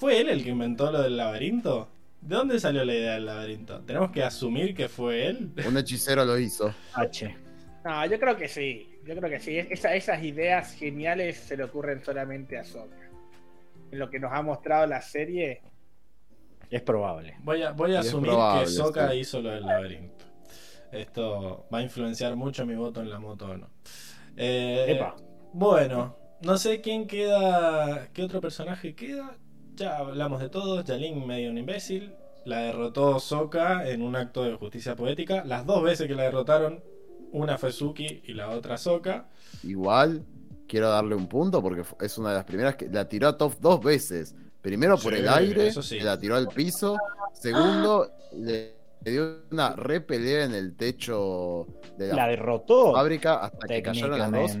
¿Fue él el que inventó lo del laberinto? ¿De dónde salió la idea del laberinto? ¿Tenemos que asumir que fue él? Un hechicero lo hizo. H. No, yo creo que sí. Yo creo que sí. Esa- esas ideas geniales se le ocurren solamente a Sokka. En lo que nos ha mostrado la serie. Es probable. Voy a, voy asumir probable, que Soka sí. hizo lo del laberinto. Esto va a influenciar mucho mi voto en la moto o no. Eh, Epa. Bueno, no sé quién queda. ¿Qué otro personaje queda? Ya hablamos de todos. Jalin medio un imbécil. La derrotó Soka en un acto de justicia poética. Las dos veces que la derrotaron, una fue Suki y la otra Soka. Igual quiero darle un punto porque es una de las primeras que la tiró a Top dos veces. Primero por Sí, el aire, sí. la tiró al piso. Segundo, le, le dio una repelea en el techo de la, La derrotó fábrica hasta que cayeron las dos.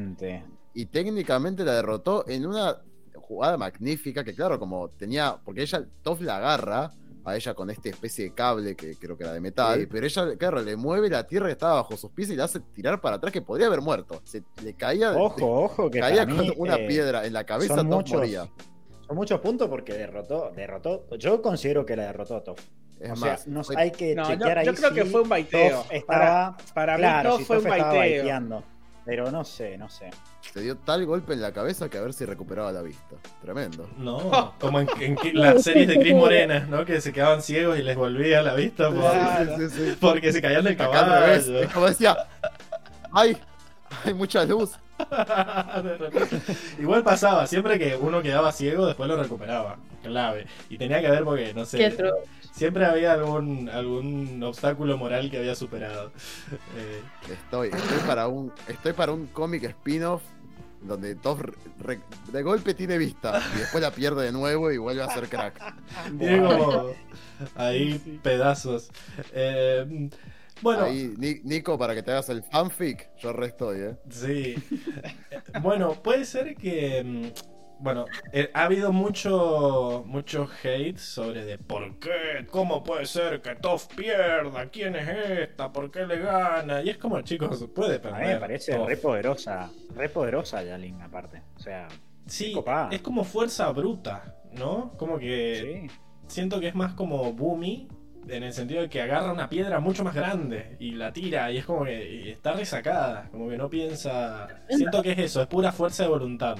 Y técnicamente la derrotó en una jugada magnífica que claro, como tenía, porque ella, Toff la agarra a ella con esta especie de cable que creo que era de metal, Sí. pero ella, claro, le mueve la tierra que estaba bajo sus pies y la hace tirar para atrás que podría haber muerto. Se le caía, Ojo, ojo, que caía con mí, una eh, piedra en la cabeza, son Toff muchos, moría. son muchos puntos porque derrotó, derrotó. Yo considero que la derrotó a Top. Es o sea, más, nos fue- hay que No, yo, chequear ahí yo creo que si fue un baiteo. Estaba, Para, para claro, mí si fue un Toph baiteo. Pero no sé, no sé. se dio tal golpe en la cabeza que a ver si recuperaba la vista. Tremendo. No, como en, las series de Cris Morena, ¿no? Que se quedaban ciegos y les volvía la vista por- Claro. Sí, sí, sí. porque se caían del Acá al revés. caballo. Es como decía, ¡ay! Hay mucha luz. De repente. Igual pasaba, siempre que uno quedaba ciego, después lo recuperaba. Clave. Y tenía que ver porque, no sé, siempre había algún, algún obstáculo moral que había superado. Eh, Estoy, estoy para un, estoy para un cómic spin-off donde re- re- de golpe tiene vista y después la pierde de nuevo y vuelve a ser crack. Tiene como ahí pedazos. Eh, bueno, Ahí, Ni- Nico, para que te hagas el fanfic, yo re estoy, ¿eh? Sí. Bueno, puede ser que. Bueno, eh, ha habido mucho, mucho hate sobre de por qué, cómo puede ser que Toff pierda, quién es esta, por qué le gana. Y es como, chicos, puede A perder. mí me parece Toph. re poderosa, re poderosa Yalin aparte. O sea, Sí, copada. es como fuerza bruta, ¿no? Como que sí. siento que es más como Boomy, en el sentido de que agarra una piedra mucho más grande y la tira y es como que y está resacada, como que no piensa... Siento que es eso, es pura fuerza de voluntad.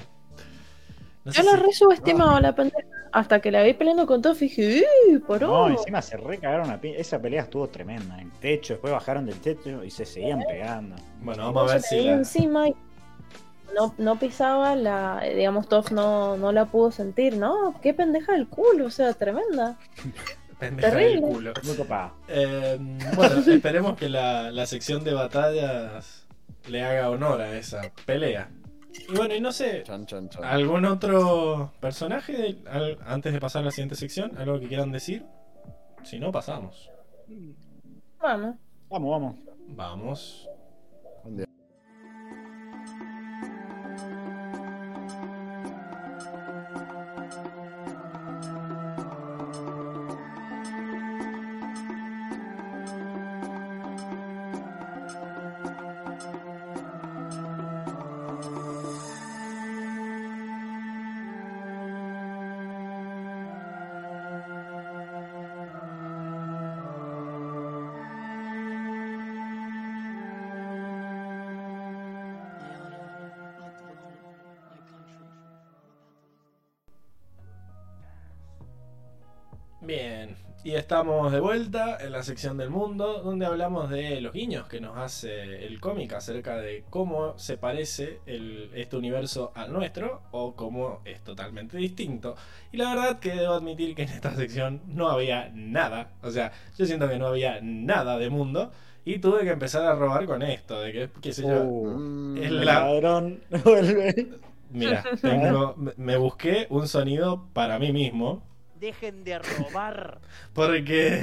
No Yo la si- re subestimaba la pendeja. Hasta que la vi peleando con Toff y dije, ¡Uy, por No, encima se recagaron a pi- Esa pelea estuvo tremenda. En el techo, después bajaron del techo y se seguían pegando. Bueno, vamos a ver si la... encima y no, no pisaba la, digamos, Toff no, no la pudo sentir, ¿no? Qué pendeja del culo, o sea, tremenda. pendeja del terrible. culo. Muy copada. Eh, bueno, esperemos que la, la sección de batallas le haga honor a esa pelea. Y bueno, y no sé, Chan, chan, chan. ¿algún otro personaje al- antes de pasar a la siguiente sección? ¿Algo que quieran decir? Si no, pasamos. Vamos. Vamos, vamos. Vamos. Bien, y estamos de vuelta en la sección del mundo donde hablamos de los guiños que nos hace el cómic acerca de cómo se parece el- este universo al nuestro o cómo es totalmente distinto. Y la verdad que debo admitir que en esta sección no había nada, o sea, yo siento que no había nada de mundo y tuve que empezar a robar con esto, de que, qué sé yo, Uh, el la- ladrón vuelve. mira, tengo, me busqué un sonido para mí mismo. Dejen de robar. Porque.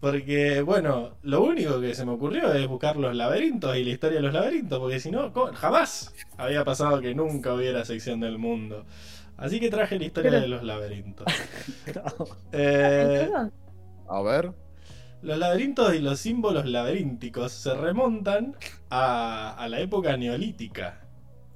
Porque, bueno, lo único que se me ocurrió es buscar los laberintos y la historia de los laberintos, porque si no, jamás había pasado que nunca hubiera sección del mundo. Así que traje la historia Pero- de los laberintos. Eh. A ver. los laberintos y los símbolos laberínticos se remontan a, a la época neolítica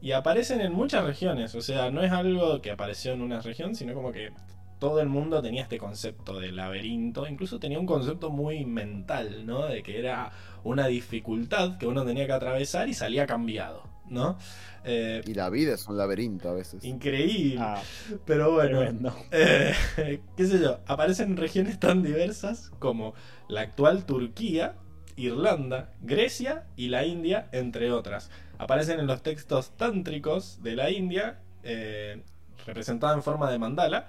y aparecen en muchas regiones. O sea, no es algo que apareció en una región, sino como que todo el mundo tenía este concepto de laberinto. Incluso tenía un concepto muy mental, ¿no? De que era una dificultad que uno tenía que atravesar y salía cambiado, ¿no? Eh, Y la vida es un laberinto a veces. increíble. Ah, Pero bueno. Eh, qué sé yo, aparecen regiones tan diversas como la actual Turquía, Irlanda, Grecia y la India, entre otras. Aparecen en los textos tántricos de la India, eh, representada en forma de mandala,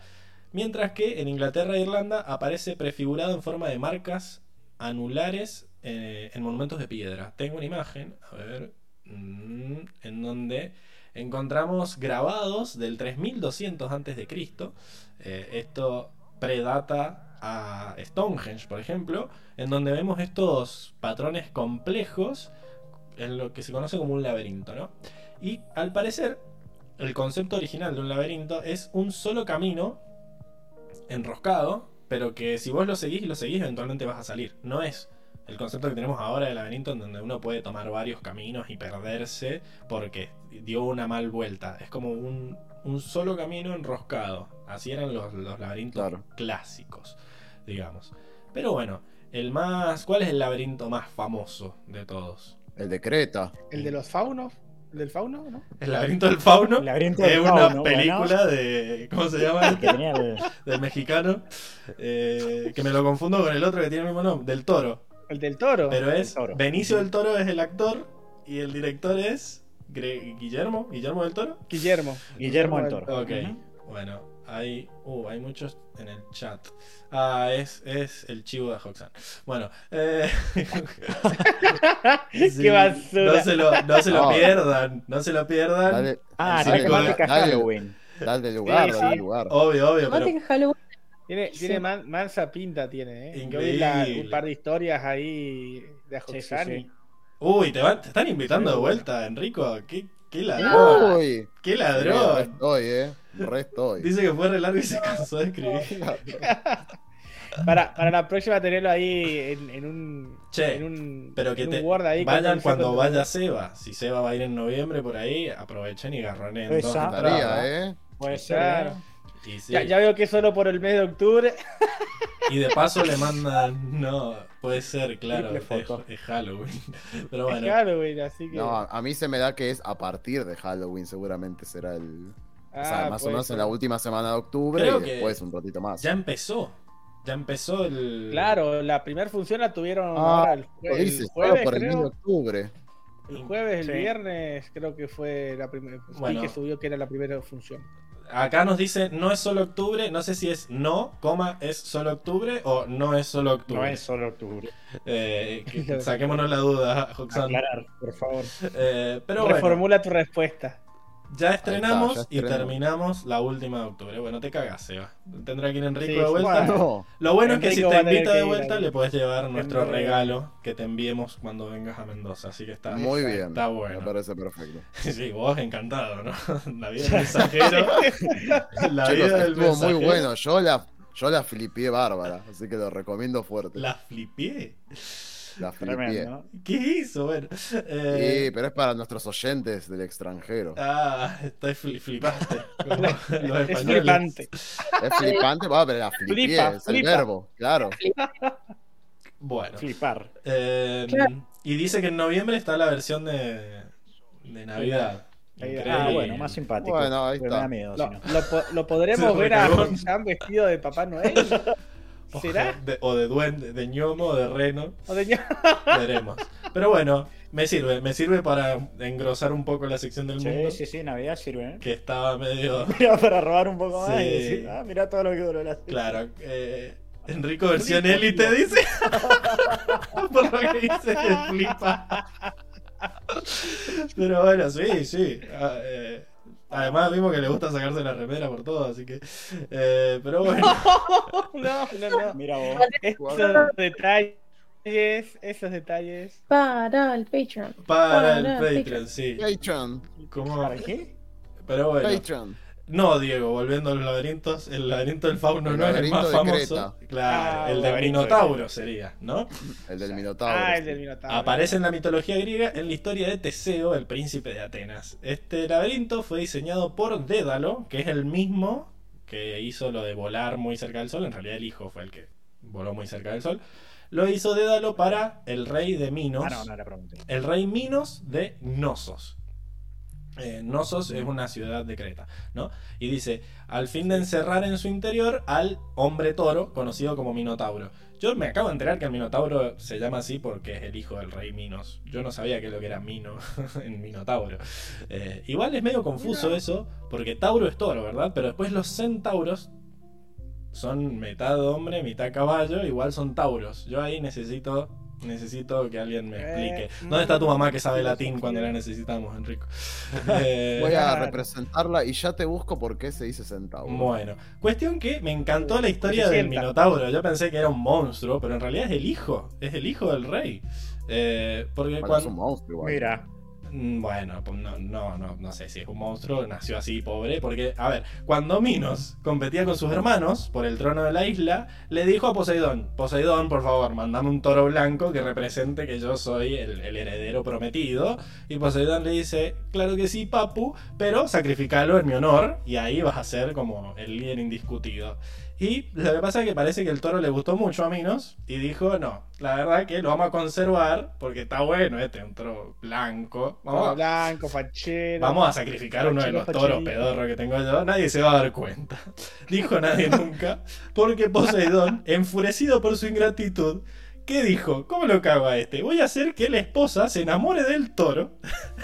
mientras que en Inglaterra e Irlanda aparece prefigurado en forma de marcas anulares eh, en monumentos de piedra. Tengo una imagen, a ver, mm, en donde encontramos grabados del 3200 antes de Cristo. Eh, esto predata a Stonehenge, por ejemplo, en donde vemos estos patrones complejos en lo que se conoce como un laberinto, ¿no? Y al parecer, el concepto original de un laberinto es un solo camino enroscado, pero que si vos lo seguís y lo seguís, eventualmente vas a salir. No es el concepto que tenemos ahora de laberinto en donde uno puede tomar varios caminos y perderse porque dio una mal vuelta. Es como un, un solo camino enroscado. Así eran los, los laberintos Claro. clásicos, digamos. Pero bueno, el más. ¿Cuál es el laberinto más famoso de todos? El de Creta. El de los faunos. El del fauno, ¿no? El laberinto del fauno. El laberinto es del una fauno, película de. ¿Cómo se llama? Que tenía el- del mexicano. eh, que me lo confundo con el otro que tiene el mismo nombre, del toro. El del toro. Pero es. Toro. Benicio del Toro es el actor y el director es. Gre- Guillermo. Guillermo del Toro. Guillermo. Guillermo del Toro. Ok. Bueno, hay, uh, hay muchos en el chat. Ah, es, es el chivo de Hoxan. Bueno, eh, sí, Qué basura. No se lo, no se lo No. pierdan, no se lo pierdan. Dale, Ah, dale, dale. Halloween. dale lugar, Sí, dale lugar. Obvio, obvio, pero Halloween. Tiene, Sí. tiene man- mansa pinta, tiene, ¿eh? Yo vi la- un par de historias ahí de Sí, sí, Hoxan. Uy, te, van- te están invitando de vuelta, Enrico. ¿Qué, qué ladrón? Uy, ¿Qué ladrón? estoy, eh. Re estoy. Dice que fue re largo y se cansó de escribir. Para, para la próxima tenerlo ahí en, en un. Che, en un, Pero que en te un Word ahí vayan cuando vaya Seba. Si Seba va a ir en noviembre por ahí, aprovechen y garronen dos Esa. entradas. Estaría, eh. Puede ser. Claro. Y, sí. Ya, ya veo que es solo por el mes de octubre. y de paso le mandan. No, puede ser, claro. Es, es Halloween. Pero bueno, Es Halloween, así que. No, a mí se me da que es a partir de Halloween, seguramente será el. O sea, Ah, más o menos en la última semana de octubre y después un ratito más. ya empezó. Ya empezó el. Claro, la primera función la tuvieron Ah, ahora el, jue- el jueves, por el de octubre. El jueves, el Sí. viernes, creo que fue la primera. Bueno. que subió que era la primera función. Acá nos dice no es solo octubre. No sé si es no, coma, es solo octubre o no es solo octubre. No es solo octubre. Eh, que- saquémonos la duda. Aclarar, por favor. Eh, pero bueno. Reformula tu respuesta. Ya estrenamos ya y terminamos la última de octubre. Bueno, te cagas, Seba. Tendrá que ir Enrico Sí, de vuelta. bueno. No, Lo bueno es que si te invita de vuelta, le puedes llevar nuestro Enrico. regalo que te enviemos cuando vengas a Mendoza. Así que está, muy bien. está Me bueno. parece perfecto. Sí, vos encantado, ¿no? La vida del mensajero. la Chicos, vida del estuvo mensajero. muy bueno. Yo la, yo la flipié bárbara, así que lo recomiendo fuerte. La flipié. La. Tremendo. ¿Qué hizo? Bueno. eh, Sí, pero es para nuestros oyentes del extranjero. Ah, está fli- flipaste. Como los Es flipante. Es flipante, va, pero la flipié, Flipa, es el flipa. verbo, claro. Bueno. Flipar. Eh, Claro. Y dice que en noviembre está la versión de, de Navidad. Increíble. Ah, bueno, más simpático. Bueno, ahí Pero está. Me da miedo, Lo, lo po- lo podremos ver a. Roxanne vestido de Papá Noel. ¿Será? De- o de duende, de ñomo, o de reno. O de- Veremos. Pero bueno, me sirve. Me sirve para engrosar un poco la sección del mundo. Sí, sí, sí, Navidad sirve, ¿eh? Que estaba medio. Mira, para robar un poco más Sí. y decir, ah, mira todo lo que duró la Claro. eh, Enrico versión élite dice. Por lo que dice que flipa. Pero bueno, sí, sí. Ah, eh, Además vimos que le gusta sacarse la remera por todo, así que... eh, pero bueno. No, no, no. Mira vos. Esos detalles, esos detalles. Para el Patreon. Para el Para Patreon, sí. Patreon, ¿Cómo? ¿Para qué? Pero bueno. Patreon. No, Diego, volviendo a los laberintos, el laberinto del fauno El no es el más de famoso. Creta. Claro, Ah, el el del Minotauro sería, ¿no? El del Minotauro. Ah, el del Minotauro. Aparece en la mitología griega en la historia de Teseo, el príncipe de Atenas. Este laberinto fue diseñado por Dédalo, que es el mismo que hizo lo de volar muy cerca del sol. En realidad el hijo fue el que voló muy cerca del sol. Lo hizo Dédalo para el rey de Minos. Ah, no, no era pregunta. El rey Minos de Nosos. Eh, Nosos es una ciudad de Creta, ¿no? Y dice, al fin de encerrar en su interior al hombre toro, conocido como Minotauro. Yo me acabo de enterar que el Minotauro se llama así porque es el hijo del rey Minos. Yo no sabía que lo que era Mino en Minotauro. Eh, igual es medio confuso eso, porque Tauro es toro, ¿verdad? Pero después los centauros son mitad hombre, mitad caballo, igual son tauros. Yo ahí necesito necesito que alguien me explique. Eh, ¿Dónde está tu mamá que sabe latín cuando la necesitamos, Enrico? Eh, Voy a representarla y ya te busco por qué se dice centauro. Bueno, cuestión que me encantó la historia Se del. Minotauro. Yo pensé que era un monstruo, pero en realidad es el hijo, es el hijo del rey. Eh, porque Bueno, es cuando, un monstruo igual. Mira, Bueno, pues no, no, no, no sé si es un monstruo, nació así pobre, porque, a ver, cuando Minos competía con sus hermanos por el trono de la isla, le dijo a Poseidón, Poseidón, por favor, mandame un toro blanco que represente que yo soy el, el heredero prometido. Y Poseidón le dice, claro que sí, papu, pero sacrificalo en mi honor, y ahí vas a ser como el líder indiscutido. Y lo que pasa es que parece que el toro le gustó mucho a Minos y dijo, no, la verdad que lo vamos a conservar porque está bueno este, un toro blanco. Vamos a, Blanco, fachero. vamos a sacrificar uno de los toros pedorros que tengo yo, nadie se va a dar cuenta. Dijo nadie nunca, porque Poseidón, enfurecido por su ingratitud, ¿qué dijo? ¿Cómo lo cago a este? Voy a hacer que la esposa se enamore del toro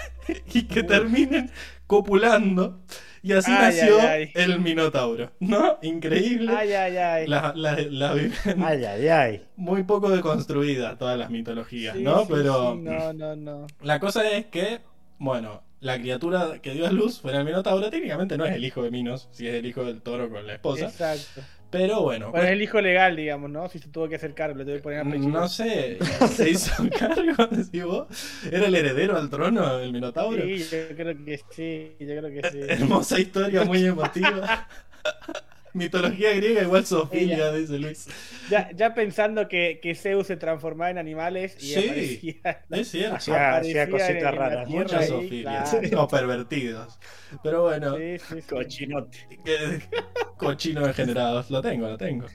y que terminen copulando Y así Ay, nació ay, ay. el Minotauro, ¿no? Increíble. Ay, ay, ay. La, la, la viven Ay, ay, ay. muy poco deconstruida todas las mitologías, Sí, ¿no? sí, Pero sí, no, no, no. la cosa es que, bueno, la criatura que dio a luz fuera el Minotauro, técnicamente no es el hijo de Minos, si es el hijo del toro con la esposa. Exacto. Pero bueno, Bueno, es el hijo legal, digamos, ¿no? Si se tuvo que hacer cargo, le tuve que poner apellido. no sé, se hizo cargo, decís vos. ¿Era el heredero al trono, el Minotauro? Sí, yo creo que sí, yo creo que sí. Hermosa historia, muy emotiva. Mitología griega igual Sofía, dice Luis. Ya, ya pensando que, que Zeus se transformaba en animales y Sí. aparecía, Es cierto. Hacía, cositas raras. Muchas Sofías. claro. O pervertidos. Pero bueno, Sí, sí, sí. Cochinote. cochino degenerados. Lo tengo, lo tengo.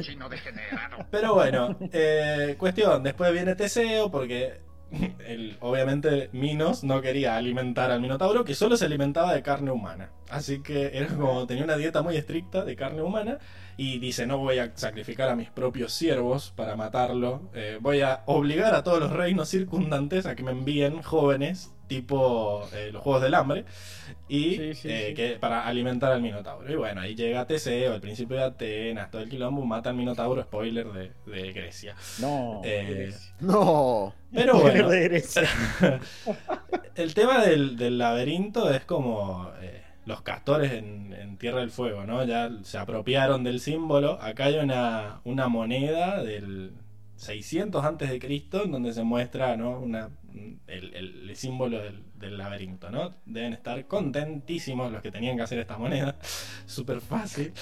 Chino degenerado. Pero bueno, eh, cuestión, después viene Teseo porque obviamente Minos no quería alimentar al Minotauro que solo se alimentaba de carne humana. Así que era como tenía una dieta muy estricta de carne humana y dice no voy a sacrificar a mis propios siervos para matarlo. eh, voy a obligar a todos los reinos circundantes a que me envíen jóvenes tipo eh, los Juegos del Hambre y Sí, sí, eh, sí. que para alimentar al Minotauro. Y bueno, ahí llega Teseo, el príncipe de Atenas, todo el quilombo, mata al Minotauro, spoiler de, de Grecia. No. Eh, No. pero bueno, de Grecia. el tema del, del laberinto es como eh, los castores en, en Tierra del Fuego, ¿no? Ya se apropiaron del símbolo. Acá hay una, una moneda del 600 antes de Cristo en donde se muestra, ¿no? Una, el, símbolo del, laberinto, ¿no? Deben estar contentísimos los que tenían que hacer esta moneda. Súper fácil.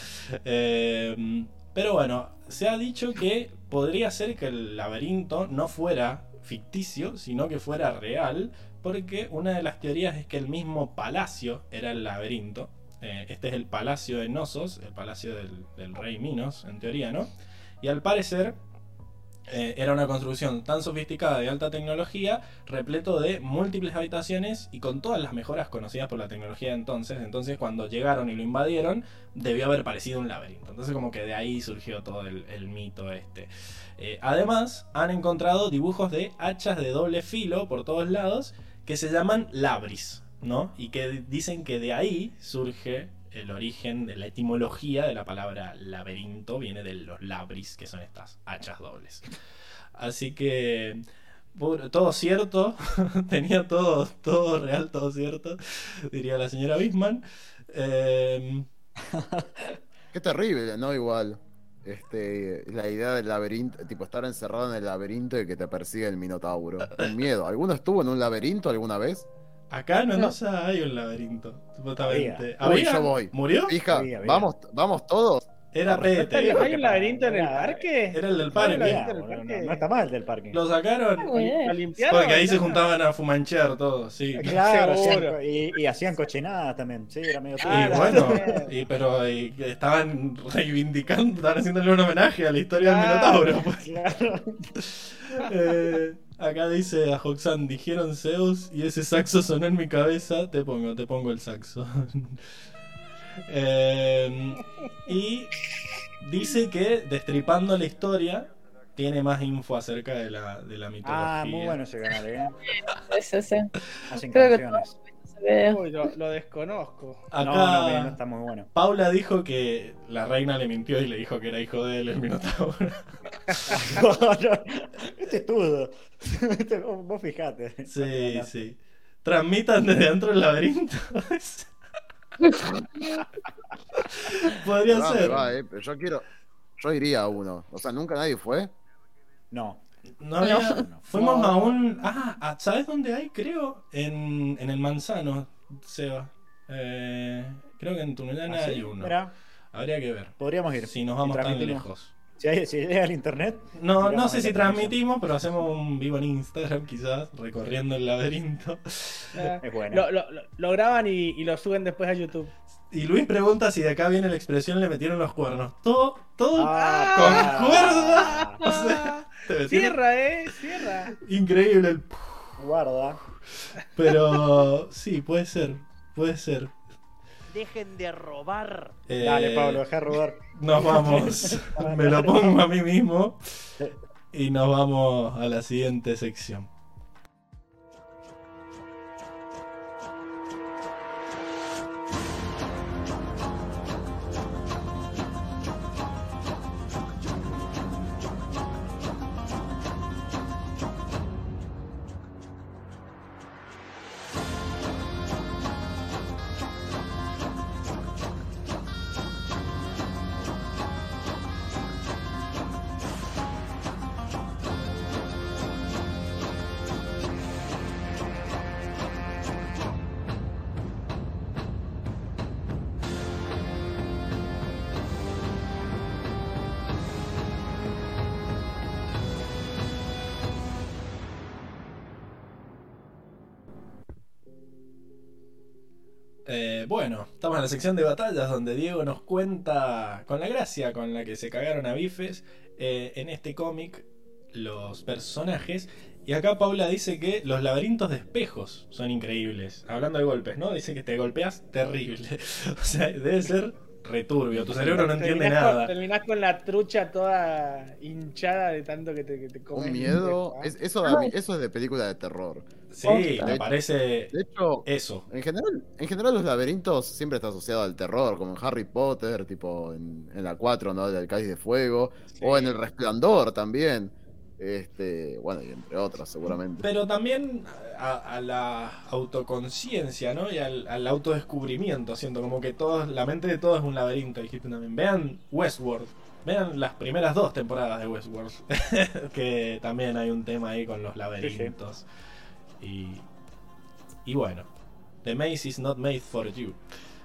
Eh, pero bueno, se ha dicho que podría ser que el laberinto no fuera ficticio, sino que fuera real, porque una de las teorías es que el mismo palacio era el laberinto. Eh, este es el palacio de Nosos, el palacio del rey Minos, en teoría, ¿no? Y al parecer eh, era una construcción tan sofisticada de alta tecnología, repleto de múltiples habitaciones y con todas las mejoras conocidas por la tecnología de entonces. Entonces, cuando llegaron y lo invadieron, debió haber parecido un laberinto. Entonces, como que de ahí surgió todo el, mito este. Eh, además, han encontrado dibujos de hachas de doble filo por todos lados que se llaman labris, ¿no? Y que dicen que de ahí surge el origen de la etimología de la palabra laberinto, viene de los labris, que son estas hachas dobles. Así que todo cierto, tenía todo, todo real, todo cierto, diría la señora Bisman. Eh, Qué terrible, ¿no? Igual. Este, la idea del laberinto, tipo estar encerrado en el laberinto y que te persigue el minotauro. Un miedo. ¿Alguno estuvo en un laberinto alguna vez? Acá en Mendoza hay un laberinto, supuestamente. Había. Uy, yo voy. ¿Murió? Hija, Había, había. vamos, vamos todos. Era ¿Hay, Pete. hay un laberinto en el parque? Era el del parque. el no, no está mal del parque. Lo sacaron porque ahí se juntaban a fumanchear todos, sí. Claro, y, y hacían cochinadas también. Sí, era medio Y Ah, la bueno, y, pero y estaban reivindicando, estaban haciéndole un homenaje a la historia Claro. del Minotauro. pues. Claro. Acá dice a Hoxan, dijeron Zeus y ese saxo sonó en mi cabeza. Te pongo, te pongo el saxo. Eh, y dice que destripando la historia tiene más info acerca de la, de la mitología. Ah, muy bueno ese canal, ¿eh? Sí, sí, sí. Hacen Creo que canciones. Uy, lo, lo desconozco. Acá No, no, no está muy bueno. Paula dijo que la reina le mintió y le dijo que era hijo de él, el Minotauro. este es todo. Este- vos, vos fijate. Sí, sí. Transmitan desde dentro del laberinto. Podría Va, ser. va, eh, pero yo quiero. Yo iría a uno. O sea, nunca nadie fue. No. No había- No. Fuimos No. a un. Ah, ¿sabes dónde hay? Creo. En, en el Manzano, Seba. Eh, creo que en Tunuyana ¿Ah, sí? hay uno. Mirá, Habría que ver. podríamos ir. Si nos vamos tan lejos. Si, hay- si llega el internet. No, no sé si transmitimos, pero hacemos un vivo en Instagram, quizás, recorriendo el laberinto. Ah, Es bueno. Lo, lo- lo- lo graban y, y lo suben después a YouTube. Y Luis pregunta si de acá viene la expresión le metieron los cuernos. Todo, todo Ah, concuerda. O sea, te metieron- Cierra, eh, cierra. Increíble el Guarda. Pero sí, puede ser, puede ser. Dejen de robar. Eh, Dale, Pablo, deja de rodar. Nos vamos. Me lo pongo a mí mismo. Y nos vamos a la siguiente sección. Estamos en la sección de batallas donde Diego nos cuenta con la gracia con la que se cagaron a bifes eh, en este cómic los personajes. Y acá Paula dice que los laberintos de espejos son increíbles. Hablando de golpes, ¿no? Dice que te golpeas terrible. o sea, debe ser returbio. Tu cerebro no entiende Terminás nada. Con, terminás con la trucha toda hinchada de tanto que te, que te comes. Un miedo. Es- eso, da eso es de película de terror. Sí, me parece De hecho, eso. en general, en general los laberintos siempre está asociado al terror, como en Harry Potter, tipo en, en la 4, ¿no? Del Cáliz de Fuego, o en El Resplandor también. Este, bueno, y entre otras, seguramente. Pero también a, a la autoconciencia, ¿no? Y al, al autodescubrimiento, siento como que todos, la mente de todos es un laberinto, dijiste también. Vean Westworld, vean las primeras dos temporadas de Westworld, que también hay un tema ahí con los laberintos. Y, y bueno, The Maze is not made for you.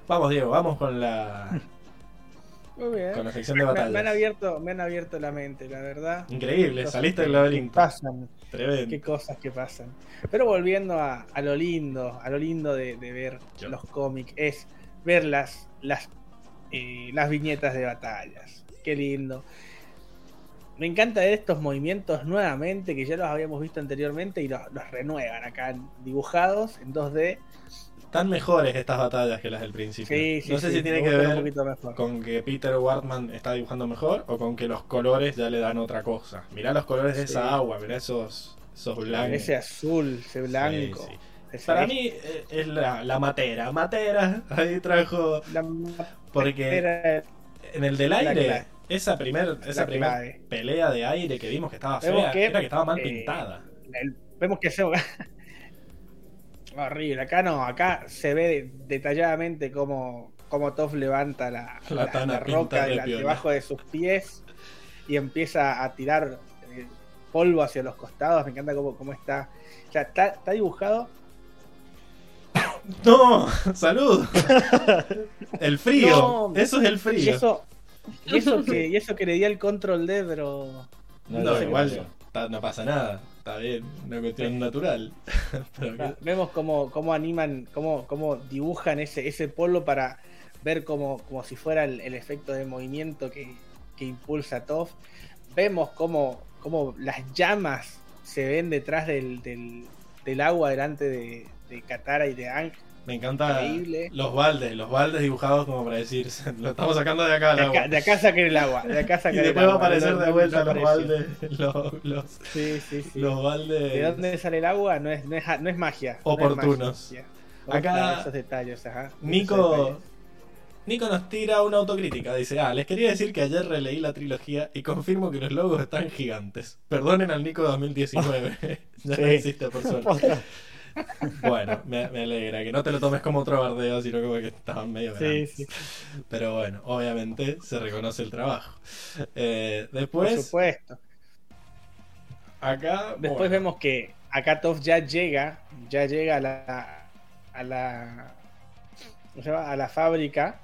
Vamos, Diego, vamos con la, Muy bien. con la sección de Me, me han abierto, me han abierto la mente, la verdad. Increíble, saliste del laberinto. que Pasan, Tremendo. qué cosas que pasan. Pero volviendo a, a lo lindo, a lo lindo de, de ver Yo. los cómics, es ver las, las, eh, las viñetas de batallas. Qué lindo. Me encanta ver estos movimientos nuevamente, que ya los habíamos visto anteriormente y los, los renuevan acá dibujados en 2D. Están mejores estas batallas que las del principio. Sí, sí, no sé sí, si tiene que ver con que Peter Wartman está dibujando mejor o con que los colores ya le dan otra cosa. Mirá los colores de esa agua, mirá esos, esos blancos. Ese azul, ese blanco. Ese- Para mí eh, es la, la matera. Matera, ahí trajo. la Porque era- en el del la aire, clave. Esa primer, esa primer pelea de aire que vimos que estaba fea, que, era que estaba mal eh, pintada. el- vemos que se horrible acá no acá se ve detalladamente cómo cómo Toph levanta la, La roca de debajo de sus pies y empieza a tirar eh, polvo hacia los costados me encanta cómo, cómo está o sea, está, está dibujado ¡No! ¡Salud! el frío. No. eso es el y frío. eso y eso que y eso que le di al control D pero No, No, igual no. pasa nada. Está bien, una cuestión natural. Pero que- Ah, Vemos cómo, cómo animan, cómo, cómo dibujan ese, ese polvo para ver como, como si fuera el, el efecto de movimiento que, que impulsa Toph. Vemos cómo, cómo las llamas se ven detrás del, del, del agua delante de, de Katara y de Aang. Me encanta Increíble. los baldes, los baldes dibujados como para decir, lo estamos sacando de acá al De agua. acá, de acá saquen el agua, de acá y el después va a aparecer No- de no- vuelta no los baldes, los, los, Sí, sí, sí. los baldes. ¿De dónde sale el agua? No es, no es, no es magia. no es Oportunos. magia. Me Acá- esos detalles, ajá. Nico. Nico nos tira una autocrítica. Dice, ah, les quería decir que ayer releí la trilogía y confirmo que los logos están gigantes. Perdonen al Nico 2019. ya no existe por suerte. Bueno, me, me alegra que no te lo tomes como otro bardeo, sino como que estaban medio Sí, grandes. sí. Pero bueno, obviamente se reconoce el trabajo. Eh, Por después, supuesto. acá. Después bueno, vemos que acá Toph ya llega, ya llega a la a la a la fábrica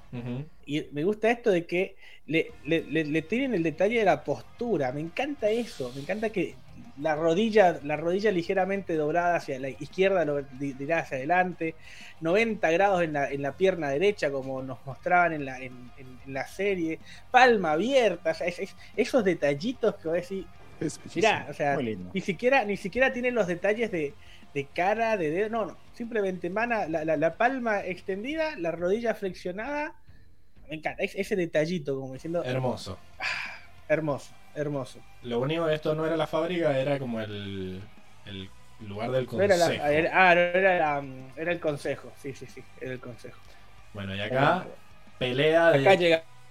y me gusta esto de que le, le, le- le tienen el detalle de la postura, me encanta eso, me encanta que la rodilla, la rodilla ligeramente doblada hacia la izquierda, lo di- dirá hacia adelante, 90 grados en la, en la pierna derecha, como nos mostraban en la, en, en- en la serie, palma abierta, o sea, es- es- esos detallitos que voy a decir, mirá, o sea, Muy lindo. ni siquiera, ni siquiera tiene los detalles de, de cara, de dedo, no, no, simplemente mana, la, la- la palma extendida, la rodilla flexionada, me encanta, es- ese detallito, como diciendo, Hermoso. hermoso, hermoso. Lo único que esto no era la fábrica, era como el, el lugar del consejo. era la- era- ah, no, era, la- era el consejo, sí, sí, sí, era el consejo. Bueno, y acá, pelea Acá de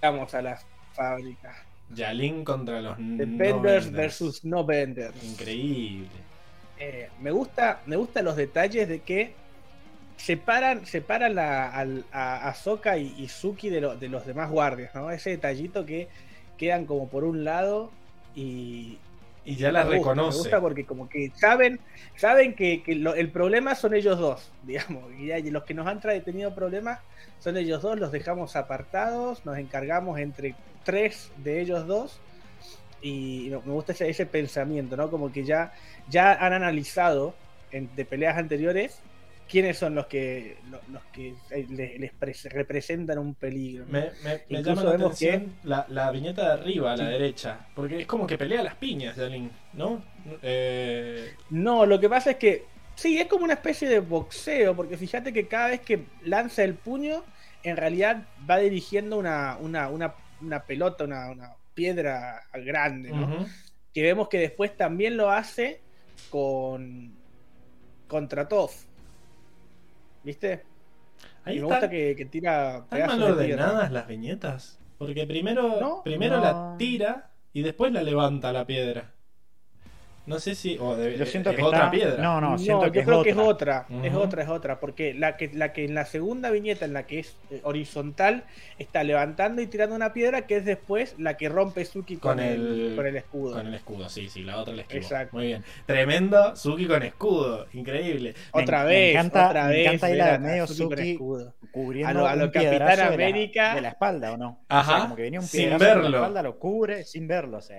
llegamos a la fábrica. Yalin contra los De no versus no vendors. Increíble. Eh, me gusta me gustan los detalles de que separan separan la, a, a Sokka y, y Suki de, lo- de los demás guardias no ese detallito que quedan como por un lado y Y ya la me gusta, reconoce. me gusta porque como que saben saben que, que lo- el problema son ellos dos digamos y, los que nos han tenido problemas son ellos dos los dejamos apartados nos encargamos entre tres de ellos dos y me gusta ese, ese pensamiento, ¿no? Como que ya, ya han analizado en- de peleas anteriores quiénes son los que lo- los que eh, les, les pre- representan un peligro. Me, me- me llama la la, la viñeta de arriba, a la Sí. derecha. Porque es como que pelea las piñas, Jalin, ¿no? Eh, No, lo que pasa es que sí, es como una especie de boxeo, porque fíjate que cada vez que lanza el puño, en realidad va dirigiendo una, una, una, una pelota, una, una piedra grande, ¿no? Que vemos que después también lo hace con contra Toff. ¿Viste? Ahí y me está- gusta que, que tira ¿Están mal ordenadas las viñetas? Porque primero, No, primero no. la tira y después la levanta la piedra. No sé si. O de- Yo siento es que otra está- piedra. No, no, siento yo que es creo otra. que es otra, es otra, es otra, porque la que, la que en la segunda viñeta, en la que es eh, horizontal, está levantando y tirando una piedra, que es después la que rompe Suki con, Con el, el- con el escudo. Con el escudo, sí, sí, la otra la esquivó. Exacto. Muy bien. Tremendo Suki con escudo. Increíble. Otra me vez, encanta- otra me vez. encanta a medio Suki con escudo. cubriendo A lo- a lo un Capitán piedrazo de la- América. De la, espalda, ¿o no? Ajá, O sea, como que venía un sin verlo. la espalda, lo cubre sin verlo. sí.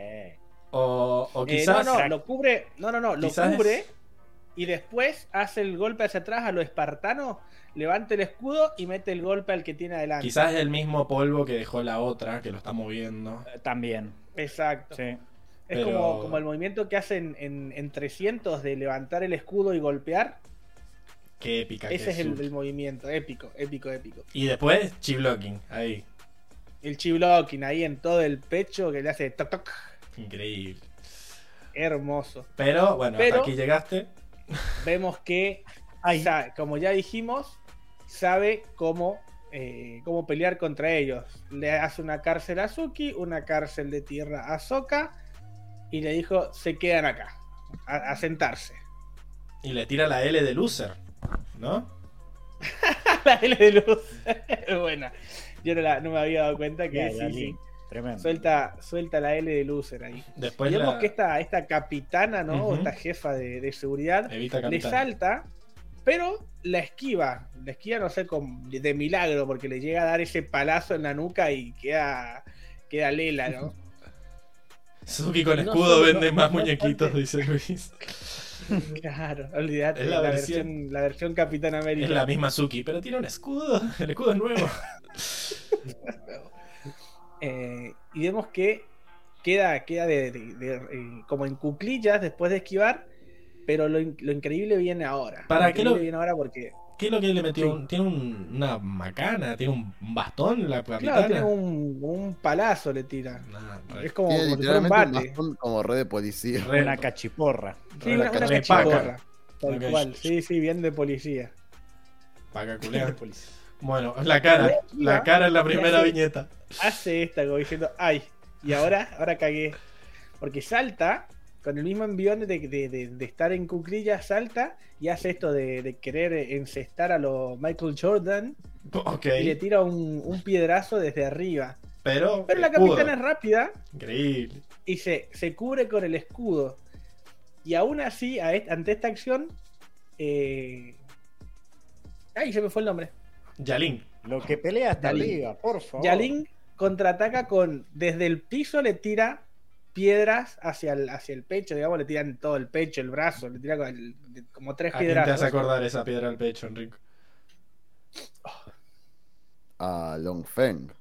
O, o Eh, quizás. no, no, lo cubre, no, no, no, lo Quizás cubre es- y después hace el golpe hacia atrás a lo espartano, levanta el escudo y mete el golpe al que tiene adelante. Quizás es el mismo polvo que dejó la otra, que lo está moviendo. Eh, También, Exacto. sí. Es Pero- como, como el movimiento que hacen en, en 300 de levantar el escudo y golpear. Qué épica que Ese es el movimiento, épico, épico, épico. Y después, chi-blocking, ahí. El chi-blocking ahí en todo el pecho que le hace toc toc. Increíble. Hermoso. Pero bueno, Pero- hasta aquí llegaste. Vemos que, como ya dijimos, sabe cómo, eh, cómo pelear contra ellos. Le hace una cárcel a Suki, una cárcel de tierra a Soka y le dijo, se quedan acá, a, a sentarse. Y le tira la L de loser, ¿no? la L de es buena. Yo no, la- no me había dado cuenta que Ya, sí, sí. Tremendo. Suelta, suelta la L de Loser ahí. Después y vemos la- que esta, esta capitana, ¿no? Esta jefa de, de seguridad Evita le capitán. salta, pero la esquiva. La esquiva, no sé, con, de milagro, porque le llega a dar ese palazo en la nuca y queda, queda lela, ¿no? Suki con escudo vende no- más no muñequitos, dice Luis. claro, olvidate. La versión, versión- la versión Capitán América. Es la misma Suki, pero tiene un escudo. El escudo es nuevo. Eh, y vemos que queda, queda de, de- de- eh, como en cuclillas después de esquivar, pero lo, in- lo increíble viene ahora. ¿Para lo qué increíble lo- viene ahora porque ¿Qué es lo que le metió? Sí. Un- ¿Tiene un- una macana? ¿Tiene un bastón la claro, capitana? tiene un, un palazo le tira. Nah, Es como, Tiene como un bate. bastón como red de policía. re- Una cachiporra. Sí, una, una cachiporra. Tal Ok. cual. Sí, sí, bien de policía. Paca culea. Bueno, la cara. La cara en la primera viñeta. Hace esta como diciendo, ay, y ahora, ahora cagué. Porque salta, con el mismo envión de, de- de- de estar en cuclillas, salta y hace esto de, de querer encestar a lo Michael Jordan Ok. y le tira un, un piedrazo desde arriba. Pero. Pero la escudo. capitana es rápida Increíble. y se, se cubre con el escudo. Y aún así, a ante esta acción. Eh... Ay, se me fue el nombre. Yalin. Lo que pelea hasta Yalin. arriba, por favor. Yalin contraataca con. Desde el piso le tira piedras hacia el, hacia el pecho, digamos, le tiran todo el pecho, el brazo, le tira con el- como tres ¿A quién te hace piedras. acordar esa piedra al pecho, Enrico? A Long Feng.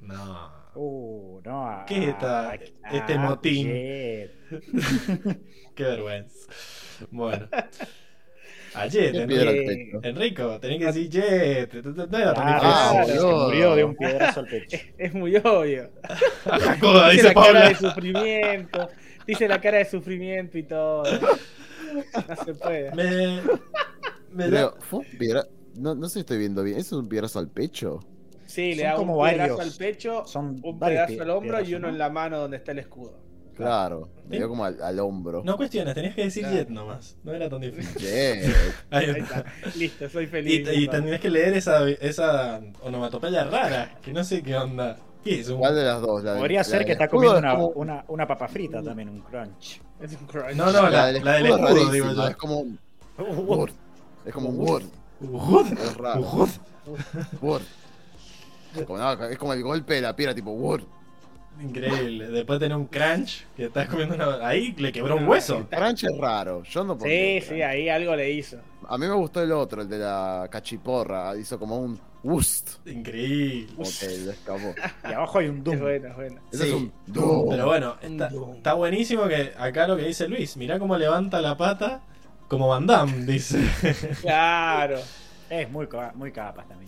No. Uh, no. a- ¿Qué es esta- a- este a- motín? Qué vergüenza. Bueno. Ayer, ¿Qué piedra al Eh, pecho? Enrico, tenés que decir Jet. No era tan Claro, difícil. Ah, se murió de un piedrazo al pecho. Es muy obvio. Joda, Dice dice la cara de sufrimiento. Dice la cara de sufrimiento y todo. No se puede. Me, me da- Pero, ¿fue un piedra- No, no sé si estoy viendo bien. ¿Es un piedrazo al pecho? Sí, le da como un pedazo varios. al pecho, Son un pedazo al hombro y uno ¿no? en la mano donde está el escudo. Claro. Me dio como al, al hombro. No cuestiones, tenías que decir Claro. Jet nomás. No era tan difícil. Jet. Ahí Ahí está. Listo, soy Y, feliz. y tenías que leer esa, esa onomatopeya rara, que no sé qué onda. ¿Qué es? Un... ¿Cuál de las dos? La Podría la ser que está comiendo es una, como- una, una papa frita también, un crunch. Es un crunch. No, no, la, la del escudo es escudo, digo rarísima, yo. Es como un Word. Es como un Word. Ujud, Es raro. Word. Es como, no, es como el golpe de la piedra, tipo Word. Increíble. Después tener un crunch que estás comiendo una. Ahí le quebró un hueso. Crunch es raro. Yo no Sí, pondría sí, crunch. ahí algo le hizo. A mí me gustó el otro, el de la cachiporra. Hizo como un wust. Increíble. Escapó. Y abajo hay un Es Doom. bueno, es Sí. es un. Doom. Pero bueno, está, está buenísimo que acá lo que dice Luis. Mirá cómo levanta la pata como Van Damme, dice. Claro. Es muy, muy capas también.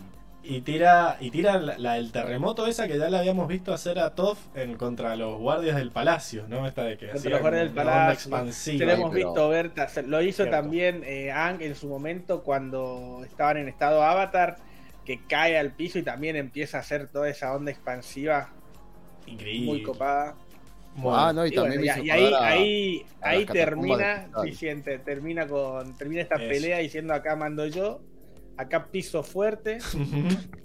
Y tira, y tira la, la del terremoto esa que ya la habíamos visto hacer a Toff en contra los guardias del palacio, ¿no? Esta de que Contra los guardias del palacio. expansiva. Se lo hemos pero- visto Berta. Lo hizo Cierto. también eh, Ang en su momento cuando estaban en estado Avatar. Que cae al piso y también empieza a hacer toda esa onda expansiva Increíble. muy copada. Bueno, Ah, no, y, Y, también bueno, y- y ahí, a- ahí, a ahí termina, sí, siente, termina con, termina esta Eso. pelea diciendo acá mando yo, acá piso fuerte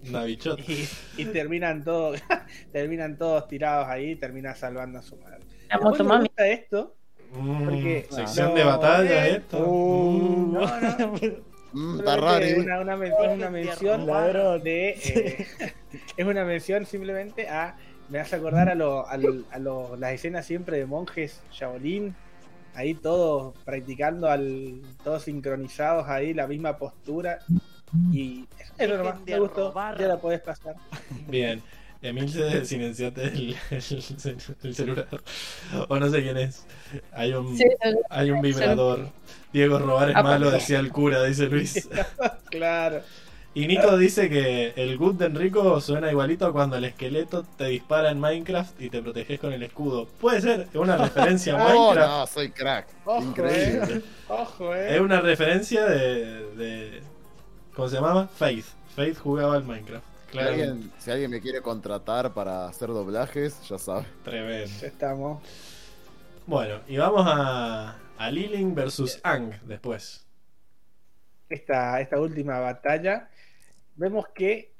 una bichota. y, y terminan todos, terminan todos tirados ahí, termina salvando a su madre. Después me gusta esto, Mm, Porque- sección no, de batalla, eh, esto. uh, Mm. no, no, Mm, está raro. Una, una una mención Ladrón. de. eh, es una mención simplemente a. Me hace acordar a, lo, al- a lo- las escenas siempre de monjes Shaolin. Ahí todos practicando, al, todos sincronizados ahí, la misma postura. Y eso es de me gustó. robar. Ya la podés pasar. Bien. Emil se silenciate el, el, el celular. O no sé quién es. Hay un, Sí, el- hay un vibrador. Diego robar es Ah, malo, decía el cura, dice Luis. Claro. Y Nico dice que el good de Enrico suena igualito a cuando el esqueleto te dispara en Minecraft y te proteges con el escudo. Puede ser, es una referencia a Oh, Minecraft. no, soy crack. Ojo, Increíble. eh. Ojo, eh. Es una referencia de, de. ¿Cómo se llamaba? Faith. Faith jugaba al Minecraft. Si alguien, si alguien me quiere contratar para hacer doblajes, ya sabe. tremendo. Ya estamos. Bueno, y vamos a, a Lilin versus Ang después. esta, esta última batalla, vemos que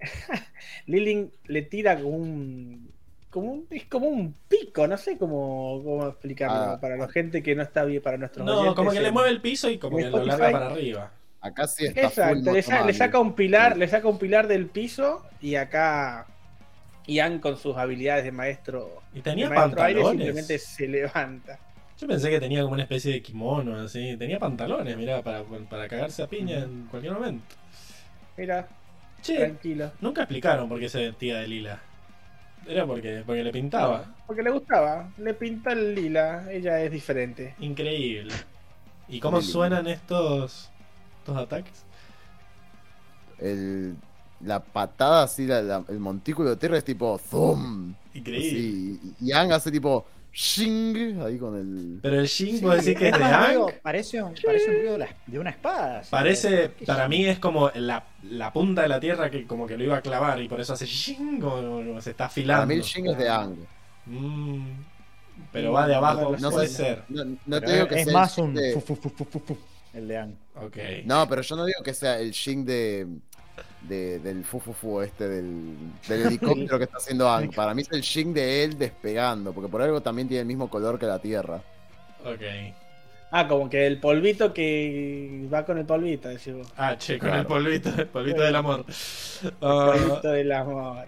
Lilin le tira como un, como un. Es como un pico, no sé cómo, cómo explicarlo Ah. para la gente que no está bien, para nuestros No, oyentes como que le mueve el piso y como que lo larga para arriba. Acá sí está full Exacto, le, sa- le Motomami. saca un pilar, le saca un pilar del piso y acá Ian con sus habilidades de maestro, Y de tenía maestro aire pantalones. simplemente se levanta. Yo pensé que tenía como una especie de kimono así. Tenía pantalones, mirá, para, para cagarse a piña en cualquier momento. Mira, Che, tranquilo. nunca explicaron por qué se vestía de lila. Era porque, porque le pintaba. Porque le gustaba, le pinta el lila, ella es diferente. Increíble. ¿Y cómo suenan estos, estos ataques? El, la patada así, la- la- el montículo de tierra es tipo zoom. Increíble. Y Yang hace tipo shing ahí con el. Pero el Shin, vos decís que es de Ang. parece, un, parece un ruido de, la- de una espada. Parece, ¿Qué para mí es como la, la punta de la tierra que como que lo iba a clavar y por eso hace shing, como, como se está Para afilando. mí el shing es de Ang. Mm, pero va de abajo, No puede sé. ser. No, te digo que es sea más un shing de- fu, fu, fu, fu, fu, fu, el de Ang. Ok. No, pero yo no digo que sea el shing de, de- del fufufu este del, del helicóptero que está haciendo Ang. Para mí es el shing de él despegando, porque por algo también tiene el mismo color que la Tierra. Ok. Ah, como que el polvito que va con el polvito, decimos. Ah, che, con Claro. el polvito, el polvito del amor. El Ah, polvito del amor.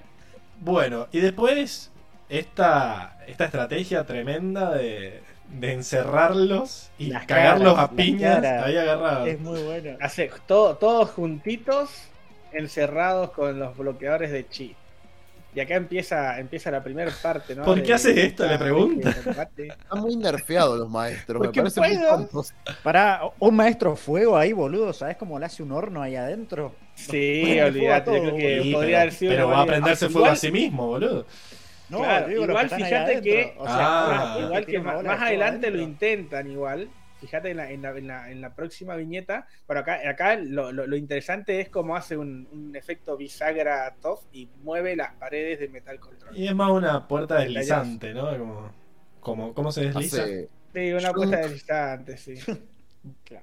bueno, y después esta, esta estrategia tremenda de, de encerrarlos y Las cagarlos caras, a piñas ahí agarrados. Es muy bueno. Hace todo- todos juntitos, encerrados con los bloqueadores de chi. Y acá empieza, empieza la primera parte, ¿no? ¿Por De- qué hace esto? Le pregunta. Están muy nerfeados los maestros, me Porque parecen muy puedo. tontos. Para un maestro fuego ahí, boludo, ¿sabes cómo le hace un horno ahí adentro? Sí, olvídate, todo, yo creo que Sí, podría pero, haber sido pero va a prenderse Igual- fuego a sí mismo, boludo. No, Claro, digo, igual fíjate que- O sea, Ah. ahora Igual que más, más adelante lo intentan igual. Fíjate en la, en la, en la, en la próxima viñeta. Pero acá, acá lo, lo- lo interesante es cómo hace un, un efecto bisagra top y mueve las paredes de Metal Control. Y es más una puerta deslizante, ¿no? Como, como, ¿Cómo se desliza? Hace, Sí, una apuesta deslizante, sí.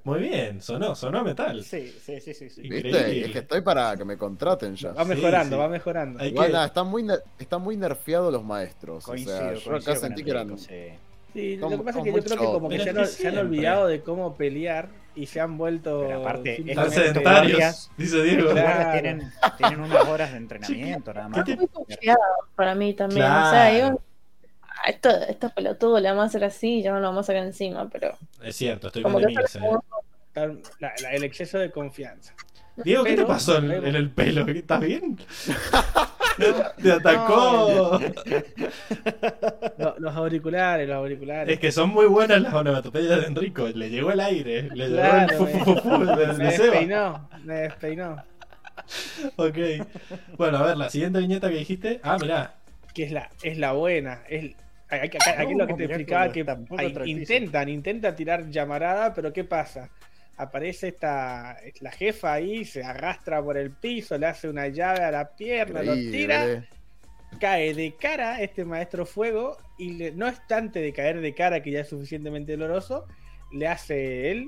Muy bien, sonó, sonó metal. Sí, sí, sí, sí. sí. Es que estoy para que me contraten ya. Va mejorando, sí. va mejorando. Igual que- nada, están muy, están muy nerfeados los maestros. Coincido, o sea, yo acá sentí que eran. Sí. Lo que pasa es que yo creo que como que han, que se han olvidado de cómo pelear y se han vuelto Pero aparte, Están sedentarios, dice Diego. Claro. tienen, tienen unas horas de entrenamiento, nada más. ¿Qué te- Muy confiado para mí también. O sea, Claro. "Ah, esto, esto pelotudo le vamos a hacer así y ya no lo vamos a sacar encima, pero Es cierto, estoy como con Tan- la- la- el exceso de confianza. Diego, ¿qué te pasó en, el pelo? ¿Estás bien? ¿Te atacó? Lo- los auriculares, los auriculares. Es que son muy buenas las onomatopeyas de Enrico. Le llegó el aire, le llegó Claro, el fu, fu, fu, fu de, me de Seba. despeinó, me despeinó. Ok. Bueno, a ver, la siguiente viñeta que dijiste. Ah, mirá. Que es la, es la buena. Es, aquí, aquí es lo que te explicaba que intentan, intentan tirar llamarada, pero ¿qué pasa? Aparece esta la jefa ahí, se arrastra por el piso, le hace una llave a la pierna, lo tira, cae de cara este maestro fuego y le- no obstante de caer de cara, que ya es suficientemente doloroso, le hace él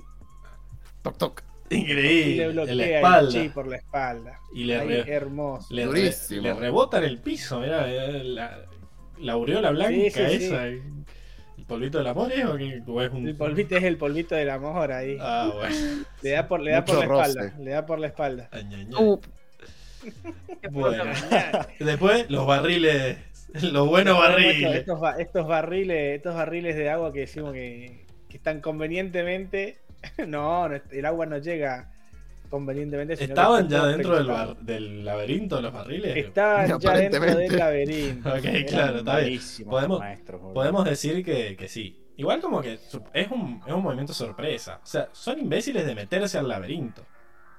Toc, toc. y le Increíble. En la bloquea el chi por la espalda. Y le, Ahí, re- hermoso. le, re- le rebota en el piso. Mirá, eh, la, la aureola blanca Sí, sí, sí. esa. ¿El polvito del amor es o, qué? ¿O es un.? El polvito es el polvito del amor ahí. Ah, bueno. Le da por, le da por la roce. espalda. Le da por la espalda. Uh, Bueno. Después, los barriles. Los buenos barriles. Estos, ba- estos barriles, estos barriles de agua que decimos que, que están convenientemente. No, no, el agua no llega convenientemente. sino que ¿Estaban ya dentro del, bar- del laberinto los barriles? Estaban ya dentro del laberinto. Ok, Eran- claro, está bien. Podemos- maestros. Podemos decir que, que sí. Igual como que es un, es un movimiento sorpresa. O sea, son imbéciles de meterse al laberinto.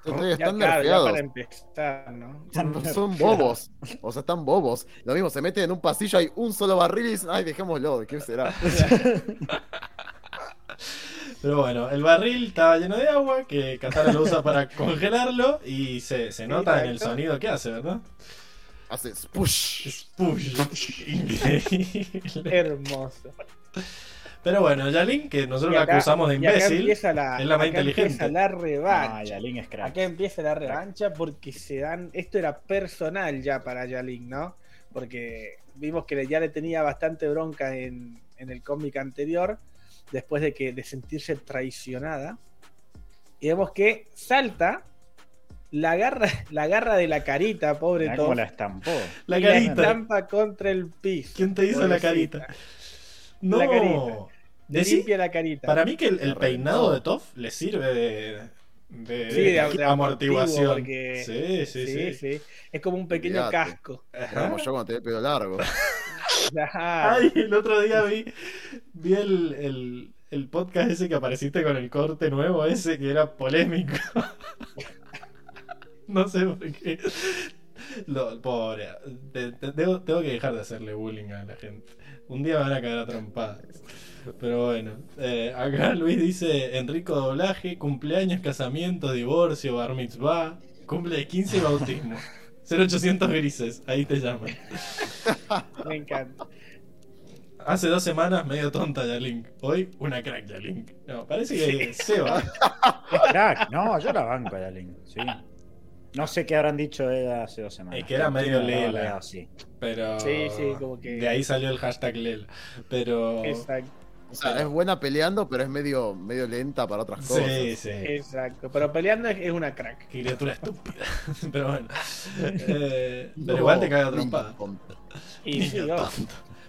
Ya, están claro, ya nerfeados. para empezar, ¿no? Son bobos. O sea, están bobos. Lo mismo, se meten en un pasillo, hay un solo barril y dicen, ay, dejémoslo, ¿qué será? Pero bueno, el barril estaba lleno de agua, que Katara lo usa para congelarlo y se, se nota en el sonido que hace, ¿verdad? Hace spush. Spush. Increíble. Hermoso. Pero bueno, Yalin, que nosotros la acusamos de imbécil, la, es la más acá inteligente. empieza la revancha. Ah, Yalin es crack. Acá empieza la revancha porque se dan. Esto era personal ya para Yalin, ¿no? Porque vimos que ya le tenía bastante bronca en, en el cómic anterior, después de que de sentirse traicionada. Y vemos que salta, la agarra, la agarra de la carita, pobre Mirá Toph, cómo la estampó. La y carita. la estampa contra el piso. ¿Quién te hizo la carita? No. La carita. Le limpia la carita. para mí que el, el La peinado de Toff le sirve de, de, Sí, de- de amortiguación. porque- Sí, sí, sí. sí, sí. Es como un pequeño Olvídate. casco. Como yo cuando tenía el pelo largo. Ay, el otro día vi, vi el, el, el podcast ese que apareciste con el corte nuevo ese que era polémico. no sé por qué. Lo, pobre. te- te- tengo, tengo que dejar de hacerle bullying a la gente. Un día me van a caer a trompadas. Pero bueno, eh, acá Luis dice Enrico doblaje, cumpleaños, casamiento, divorcio, bar mitzvah, cumple de 15 y bautismo. 0800 grises, ahí te llaman. Me encanta. Hace dos semanas medio tonta Yalink. Hoy una crack Yalink. No, parece que Seba. Es crack. No, yo la banco a Yalin. Sí. No sé qué habrán dicho de ella hace dos semanas. Es que era medio lela. sí. Pero. Sí, sí, como que- De ahí salió el hashtag Lela. Pero. Exacto, O sea, es buena peleando, pero es medio, medio lenta para otras cosas. Sí, sí. exacto. Pero peleando es, es una crack. Criatura estúpida. Pero bueno. Eh, pero No, igual te Oh, a trompada. Y sí.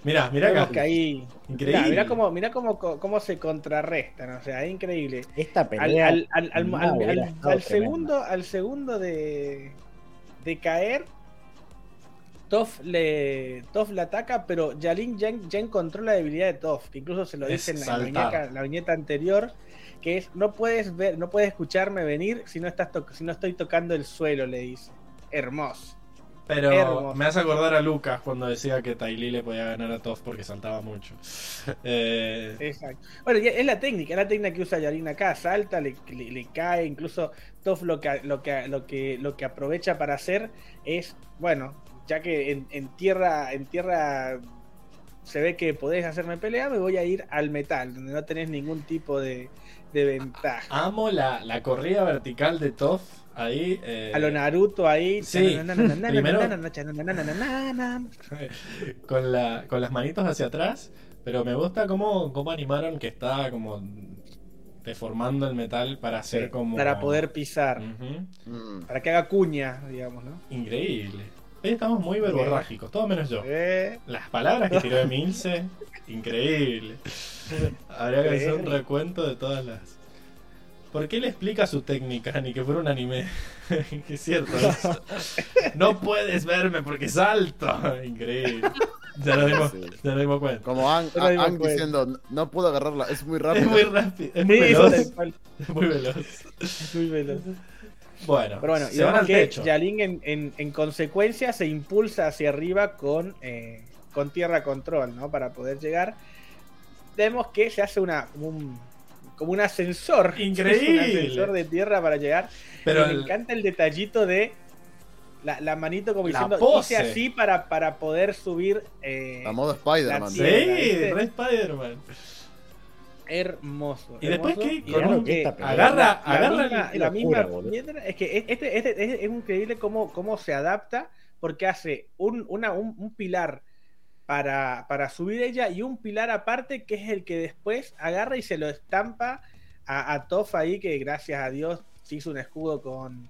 Mirá, mirá acá. que ahí. Increíble. Mirá, mirá cómo, mirá cómo, cómo se contrarrestan. O sea, es increíble. Esta Al, pelea. al, al, no segundo, al segundo de, de caer, Toff le, Toff le ataca, pero Yalin ya, ya encontró la debilidad de Toff, que incluso se lo Es dice en la viñeta, la viñeta anterior, que es no puedes ver, no puedes escucharme venir si no estás si no estoy tocando el suelo, le dice. Hermoso. Pero Hermoso. me hace acordar a Lucas cuando decía que Tylee le podía ganar a Toff porque saltaba mucho. Eh, Exacto. Bueno, es la técnica, es la técnica que usa Yarin acá, salta, le, le- le cae, incluso Toff lo que, lo, que, lo, que, lo que aprovecha para hacer es, bueno, ya que en, en tierra, en tierra se ve que podés hacerme pelea, me voy a ir al metal, donde no tenés ningún tipo de, de ventaja. amo la, la corrida vertical de Toff ahí. eh, A lo Naruto ahí. Sí, primero- con, la, con las manitos hacia atrás, Pero me gusta cómo, cómo animaron que está como deformando el metal para hacer como. Para poder pisar. Mm. Para que haga cuña, digamos, ¿no? Increíble. Hoy estamos muy verborrágicos, todo menos yo. Eh, Las palabras que tiró de Milce, increíble. Habría que hacer un recuento de todas las. ¿Por qué le explica su técnica ni que fuera un anime? que es cierto. eso. No puedes verme porque salto. Increíble. Ya nos dimos, Sí. ya nos dimos cuenta. Como Ang, lo diciendo, "No- puedo agarrarla, es muy Es rápido. muy rápido, es muy sí, veloz. Es muy veloz. es muy veloz. Bueno, Pero bueno, y se van vemos al que techo. Yalin en, en- en consecuencia se impulsa hacia arriba con, eh, con tierra control, ¿no? Para poder llegar. Vemos que se hace una, como, un, como un ascensor. Increíble. un ascensor de tierra para llegar. Pero Y me encanta el detallito de la, la manito como La diciendo, pose. hice así para, para poder subir. eh, A modo Spider-Man. Sí. Sí, Spider-Man. Hermoso. Y después hermoso. que agarra, la, agarra misma, la locura, misma. Es que este, este es, es increíble cómo, cómo se adapta, porque hace un, una- un, un pilar para, para subir ella y un pilar aparte que es el que después agarra y se lo estampa a, a Toph ahí, que gracias a Dios se hizo un escudo con,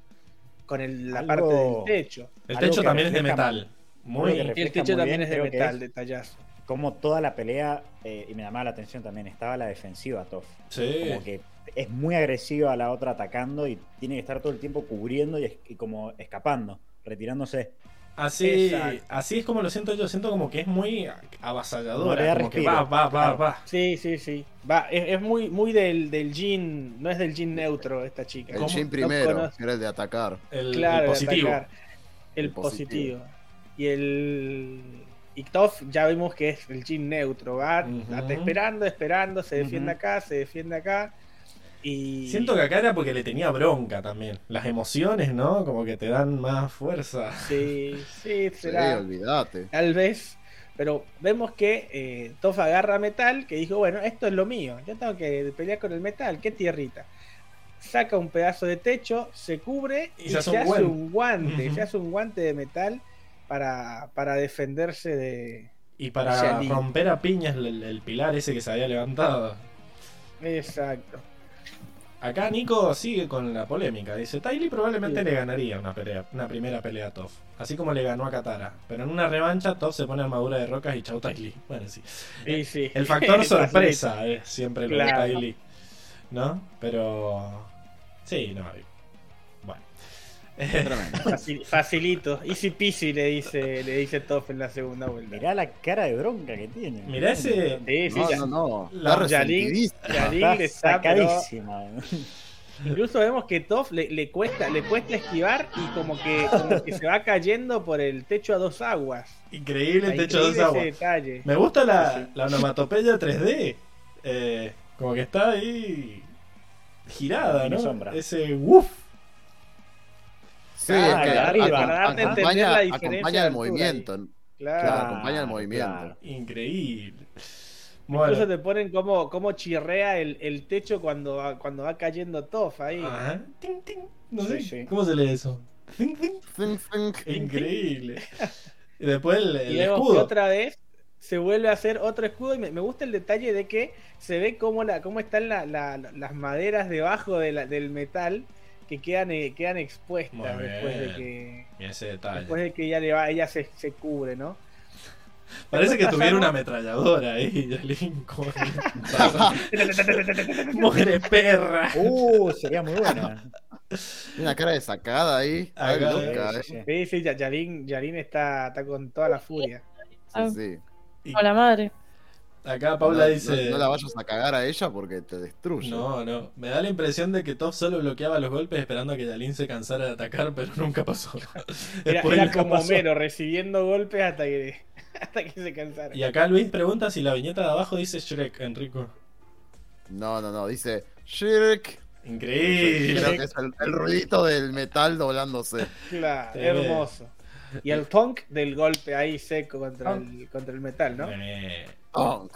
con el- la Algo- parte del techo. El techo también es de metal. Muy. el techo también es de metal, detallazo. Como toda la pelea, eh, y me llamaba la atención también, estaba la defensiva Toff. Sí. Como que es muy agresiva a la otra atacando y tiene que estar todo el tiempo cubriendo y, es- y como escapando, retirándose. Así, Exacto. así es como lo siento yo. Siento como que es muy No avasalladora. como que va, va, va, Claro. va. Sí, sí, sí. Va, es, es muy, muy del, del jean, no es del jean neutro esta chica. El ¿Cómo? No primero, que era el de atacar. El, Claro, el de positivo. atacar. El, El positivo. positivo. Y el. Y Toff ya vimos que es el jean neutro. Va está esperando, esperando, se defiende acá, se defiende acá. Y. Siento que acá era porque le tenía bronca también. Las emociones, ¿no? Como que te dan más fuerza. Sí, sí, Sí, será. olvídate. Tal vez. Pero vemos que eh, Toff agarra metal, que dijo, bueno, esto es lo mío. Yo tengo que pelear con el metal. ¿Qué tierrita? Saca un pedazo de techo, se cubre Y y, se hace se un hace guante. un guante. Ujú. Se hace un guante de metal para, para defenderse de... Y para Shelly. romper a piñas el, el pilar ese que se había levantado. Exacto. Acá Nico sigue con la polémica. Dice, Tylee probablemente Sí. le ganaría una pelea, una primera pelea a Toff. Así como le ganó a Katara. Pero en una revancha Toff se pone armadura de rocas y chau Tylee. Bueno, sí. Sí. El factor sorpresa es siempre lo de Claro. Tylee. ¿No? Pero... Sí, no. Facil- facilito. Easy peasy le dice, le dice Toff en la segunda vuelta. Mirá la cara de bronca que tiene. Mirá ese- Sí, sí, No, ya- no, no. La- Yalin- resentidísimo. Yalin Está sacadísima. Incluso vemos que Toff le, le cuesta, le cuesta esquivar y como que, como que se va cayendo por el techo a dos aguas. Increíble el techo de dos aguas. detalle. Me gusta la, la onomatopeya 3D. Eh, como que está ahí girada, ¿no? sombra. Ese uff. Sí, es que arriba, para darte a entender acompaña, la diferencia acompaña el movimiento. Claro. Claro, acompaña el movimiento. claro. Increíble. Incluso Bueno. te ponen como, como chirrea el, el techo cuando va, cuando va cayendo Toff ahí. Ajá. Ting, ting. No Sí, sé. sí. ¿Cómo se lee eso? Ting. Increíble. Y después el, el y que escudo. otra vez se vuelve a hacer otro escudo y me, me gusta el detalle de que se ve cómo, la, cómo están la- la- las maderas debajo de la- del metal que quedan, eh, quedan expuestas Muy después de que Mira ese detalle. después de que ella le va ella se, se cubre no Parece que tuviera una ametralladora ahí. Yalin, como- Muere perra. Uh, sería muy buena. Tiene una cara de sacada ahí. Ay, Acá, loca, Sí, eh. sí, Ya- Yarin, Yarin está, está con toda la furia Sí, sí. Y Hola madre. Acá Paula no, dice. no- no la vayas a cagar a ella porque te destruye. No, no. Me da la impresión de que Top solo bloqueaba los golpes esperando a que Yalin se cansara de atacar, pero nunca pasó. era, como pasó. Homero recibiendo golpes hasta que hasta que se cansara Y acá Luis pregunta si la viñeta de abajo dice Shrek, Enrico. No, no, no. Dice Shirk. Increíble. Creo que es el, el ruidito del metal doblándose. Claro, hermoso. Y el punk del golpe ahí seco contra el, contra el metal, ¿no? Eh, Tonk.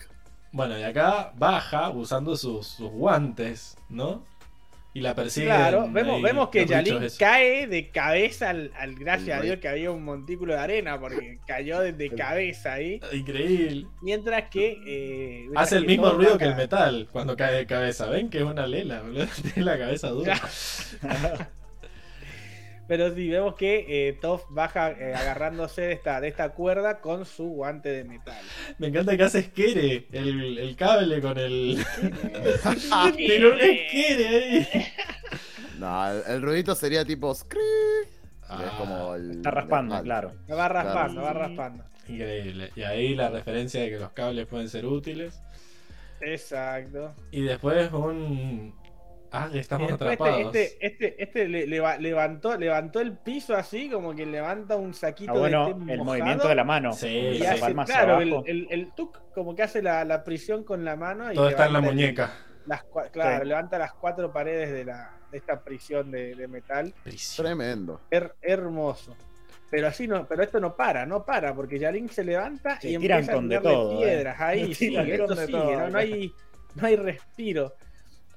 Bueno, y acá baja usando sus, sus guantes, ¿no? Y la persiguen. Claro, vemos, ahí vemos que Yalin cae de cabeza al, al- gracias a Dios que había un montículo de arena, porque cayó de, de cabeza ahí. Increíble. Mientras que eh, mientras Hace el que mismo ruido que el metal cuando cae de cabeza. ¿Ven que es una lela, boludo? Tiene la cabeza dura. Pero sí, vemos que eh, Toph baja eh, agarrándose de esta, de esta cuerda con su guante de metal. Me encanta que hace esquere el, el cable con el. Tiene un esquere ahí. No, el, el ruidito sería tipo scree, que es Ah, como el. Está raspando, el- claro. La va raspando, Claro. va raspando. Increíble. Y ahí la referencia de que los cables pueden ser útiles. Exacto. Y después un. Ah, que estamos después atrapados. este, este, este, este le- leva- levantó, levantó el piso así, como que levanta un saquito Ah, bueno, de té el movimiento de la mano. Sí, Y sí. hace, palma hacia claro, el, el, el tuk como que hace la, la prisión con la mano y Todo está en la muñeca. las claro, Sí. levanta las cuatro paredes de, la, de esta prisión de, de metal. Tremendo. Her- hermoso. Pero así no, pero esto no para, no para, porque Yalin se levanta Se y tiran empieza a con de tirarle todo, piedras. eh. Ahí sí, Tiran esto con de sigue, todo, ¿no? No hay, no hay respiro.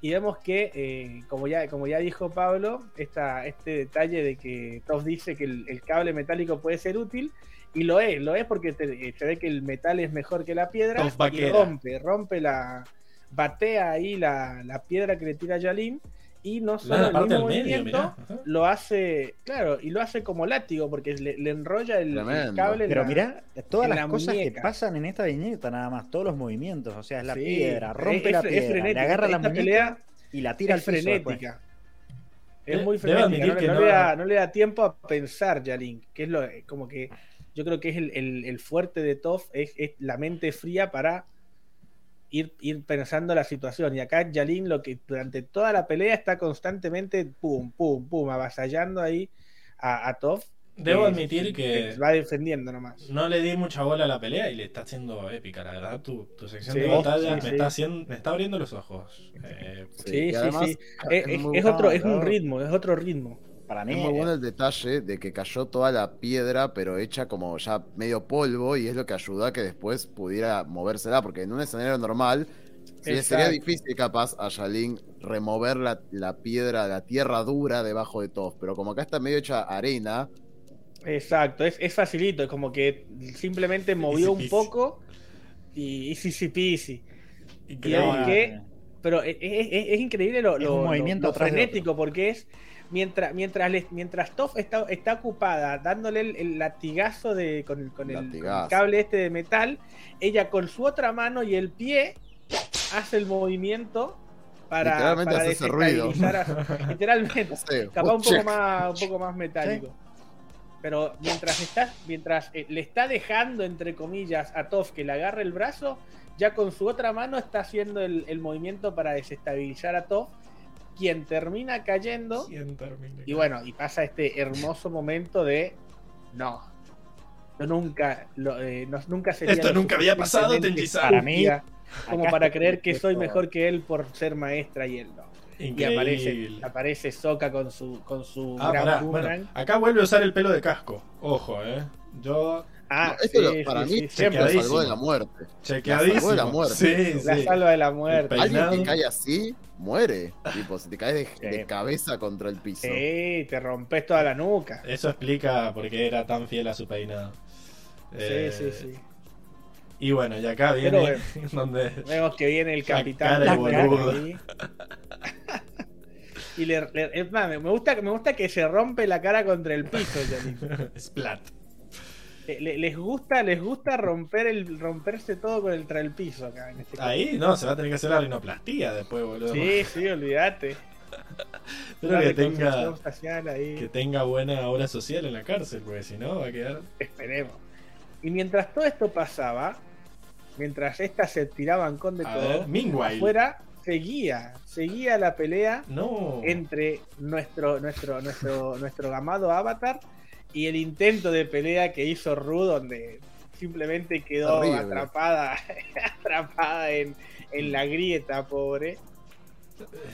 Y vemos que, eh, como, ya, como ya dijo Pablo, esta, este detalle de que Toff dice que el, el cable metálico puede ser útil, y lo es, lo es porque te- eh, se ve que el metal es mejor que la piedra, y rompe, rompe la, batea ahí la, la piedra que le tira Yalin, y no solo el parte mismo del medio, movimiento, lo hace, claro, y lo hace como látigo, porque le, le enrolla el, cable. Pero la- mirá todas las la cosas muñeca. que pasan en esta viñeta, nada más, todos los movimientos. O sea, es la Sí, piedra, rompe es- la es piedra, le frenética. agarra la muñeca pelea y la tira es al frenética. Es muy frenética, no, no no- le da, no le da tiempo a pensar Yalin, que es lo como que yo creo que es el, el- el fuerte de Toff, es, es la mente fría para ir, ir pensando la situación. Y acá Yalin lo que durante toda la pelea está constantemente pum, pum, pum, avasallando ahí a, a Toff. Debo que- admitir que va defendiendo nomás. no le di mucha bola a la pelea y le está haciendo épica, la verdad. Tu, tu sección Sí, de batalla sí, me, sí. Está haciendo, me está abriendo los ojos. Eh, Sí, sí, además, sí. Es, otro, es un ritmo, es otro ritmo. Para mí, Es muy bueno el detalle de que cayó toda la piedra, pero hecha como ya medio polvo, y es lo que ayudó a que después pudiera movérsela, porque en un escenario normal sí, sería difícil capaz a Yalin remover la, la piedra, la tierra dura debajo de todos, pero como acá está medio hecha arena, Exacto, es, es facilito, es como que simplemente movió un poco y easy peasy peasy. increíble. Digamos que- Pero es, es- es- es increíble lo, Es lo- lo- frenético porque es mientras mientras les- mientras Toph está, está ocupada dándole el, el latigazo de con, el- con el, con el Latigazo. cable este de metal, ella con su otra mano y el pie hace el movimiento para, Literalmente para hace ese ruido. desestabilizar a- literalmente no sé, capaz un poco más un poco más metálico pero mientras está mientras eh, le está dejando entre comillas a Toph que le agarre el brazo ya con su otra mano está haciendo el, el movimiento para desestabilizar a Toph quien termina cayendo ¿Quién termina? y bueno y pasa este hermoso momento de no yo nunca lo- eh, no- nunca sería Esto nunca había pasado. Para mí, como acá para creer que soy mejor que él por ser maestra y él no y aparece, aparece Sokka con su, con su Ah, gran pará, boomerang. bueno, acá vuelve a usar el pelo de casco. Ojo, eh. Yo Ah, No, esto sí, lo- para sí, mí sí, siempre lo salvó de la muerte. chequeadísimo. La salvó de la muerte. Sí, La salva de la muerte. Alguien que cae así, muere. Tipo, si te caes de, Sí. de cabeza contra el piso. Sí, te rompes toda la nuca. Eso explica por qué era tan fiel a su peinado. Eh, Sí, sí, sí. Y bueno, y acá viene donde Vemos que viene el La capitán. cara de boludo. ahí. y le, le- es más, me gusta, me gusta que se rompe la cara contra el piso, Yalin. Splat. Le- le- les gusta, les gusta romper el, romperse todo contra el piso acá en este caso. Ahí no, se va a tener que hacer la rinoplastía después, boludo. Sí, sí, olvídate. Espero que tenga, reconstrucción facial ahí. que tenga buena obra social en la cárcel, porque si no va a quedar. Esperemos. Y mientras todo esto pasaba, mientras estas se tiraban con de A todo, ver, afuera seguía, seguía la pelea No. entre nuestro, nuestro, nuestro, nuestro amado Avatar y el intento de pelea que hizo Ru, donde simplemente quedó Horrible. atrapada, atrapada en, en la grieta, pobre.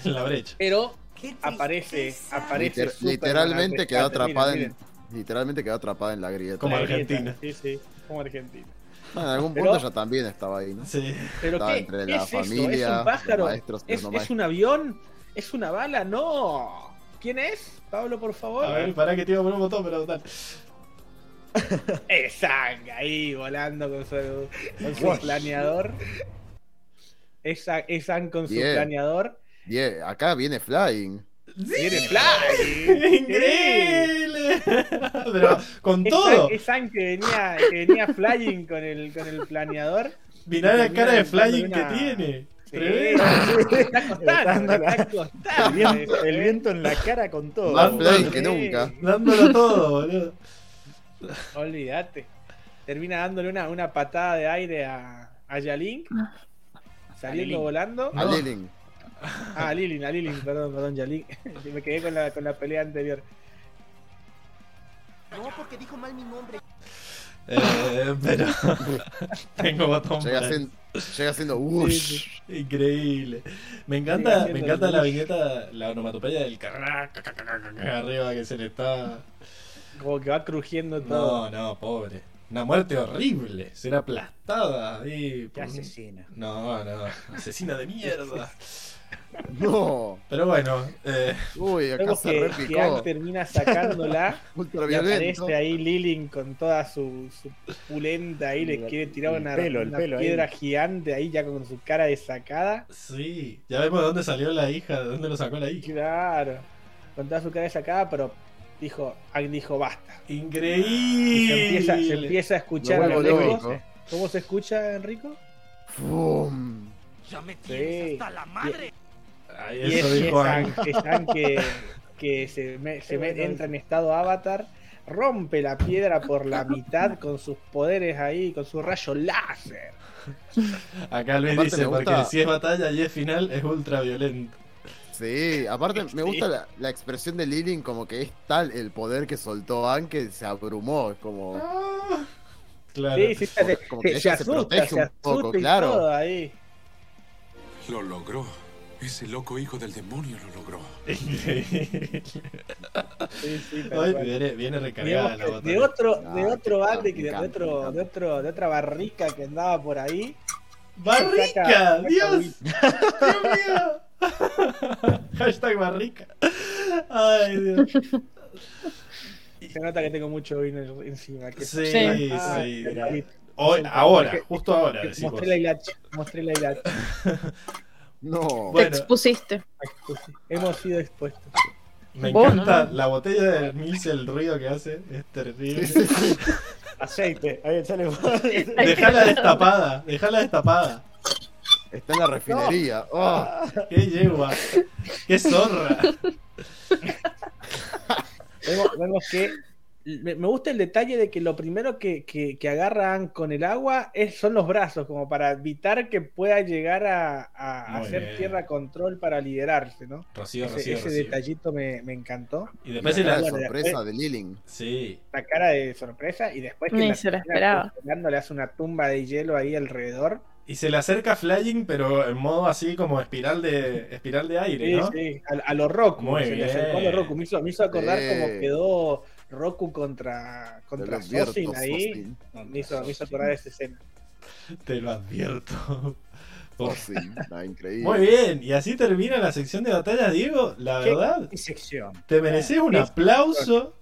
En la brecha. Pero aparece, aparece Liter- literalmente al quedó atrapada Miren, en, literalmente quedó atrapada en la grieta. Como la Argentina. grieta, Sí, sí, como Argentina. Bueno, en algún Pero- punto ya también estaba ahí, ¿no? Sí. Pero Estaba ¿qué, entre qué la es eso? familia, ¿Es un pájaro? los maestros ¿Es, es un avión? ¿Es una bala? ¡No! ¿Quién es? Pablo, por favor. A ver, pará que te iba a poner un botón, pero tal. Es Zang ahí volando con su, con su planeador. Es Zang- es Zang con su Bien. planeador. Bien, acá viene Flying. Viene Fly. ¡Increíble! Pero con Es todo. Zang- Es Zang que venía, que venía flying con el, con el planeador. Mirá la cara de flying que una- tiene. Sí, está costando, está El viento, eso, el viento en la cara con todo. Más vamos. que nunca. Dándolo todo, boludo. Olvídate. Termina dándole una, una patada de aire a, a Yalink. Saliendo Lilin. volando. A. Lilin. Ah, a Lilin, a Lilin, perdón, perdón, Yalink. Me quedé con la, con la pelea anterior. No, porque dijo mal mi nombre. Eh, pero. Tengo botón. Llega, para- haciendo, llega haciendo whoosh. Sí, Increíble. Me encanta, me encanta la viñeta, la onomatopeya del arriba que se le está. Como que va crujiendo todo. No, no, pobre. Una muerte horrible. Ser aplastada ahí. Qué por asesina. No, no. Asesina de mierda. No. Pero bueno, eh, Uy, acá se que, que repicó. Ang termina sacándola y aparece ahí Lilin con toda su, su pulenta ahí, le quiere tirar el una, pelo, el una pelo ahí. piedra gigante ahí ya con su cara desacada. sí. Ya vemos de dónde salió la hija, de dónde lo sacó la hija. Claro, con toda su cara desacada, pero dijo, Ang dijo basta. Y Increíble. se empieza, se empieza a escuchar lejos. loco. ¿Cómo se escucha, Enrico? Fum. Ya me Sí. tienes hasta la madre. Ay, Y eso es, y dijo Ang. Ang- que, que se, me- se me- entra en estado avatar, rompe la piedra por la mitad con sus poderes ahí, con su rayo láser. Acá Luis dice, gusta- porque si es batalla y es final, es ultra violento. Sí, aparte me Sí. gusta la, la expresión de Lilin como que es tal el poder que soltó An que se abrumó. Es como. Claro. Sí, sí, se, Como se- que se ella se asusta, protege se un asusta poco, y claro. todo ahí. Lo logró. Ese loco hijo del demonio lo logró. Sí, sí, Hoy viene, viene recargada Digamos la de otro, de otro me bande, que de, otro, de otro, de otra barrica que andaba por ahí. ¡Barrica! saca- saca ¡Dios! ¡Dios mío! Hashtag barrica. Ay, Dios. Se nota que tengo mucho vino encima. Que Sí, Sí. Sí. Hoy, ahora, justo ahora, decimos. Mostré la hilacha, mostré la hilacha. No. Te Bueno, expusiste. Hemos sido expuestos. me encanta ¿no? la botella de Mills, el ruido que hace. Es terrible. Aceite. Ahí sale. Dejala destapada, dejala destapada. Está en la refinería. Oh, ¡Qué yegua! ¡Qué zorra! Vemos, vemos que me, me gusta el detalle de que lo primero que, que, que agarran con el agua es, son los brazos, como para evitar que pueda llegar a, hacer bien. tierra control para liderarse, ¿no? Rocío, Ese, Rocío, ese Rocío. detallito me, me encantó. Y la después se cara la... de sorpresa después- de Lilin. Sí. La cara de sorpresa y después que Ni la se la esperaba. le hace una tumba de hielo ahí alrededor. Y se le acerca Flying, pero en modo así como espiral de espiral de aire, Sí, ¿no? sí, a, a lo Roku. Muy se le bien. acercó a lo Roku. Me hizo, me hizo acordar Sí. cómo quedó Roku contra, contra Sosin ahí. Sosin. Me hizo, me hizo acordar esa escena. Te lo advierto. Sosin. Ah, increíble. Muy bien, y así termina la sección de batallas, Diego. La ¿Qué? verdad, ¿Qué sección? te mereces un aplauso.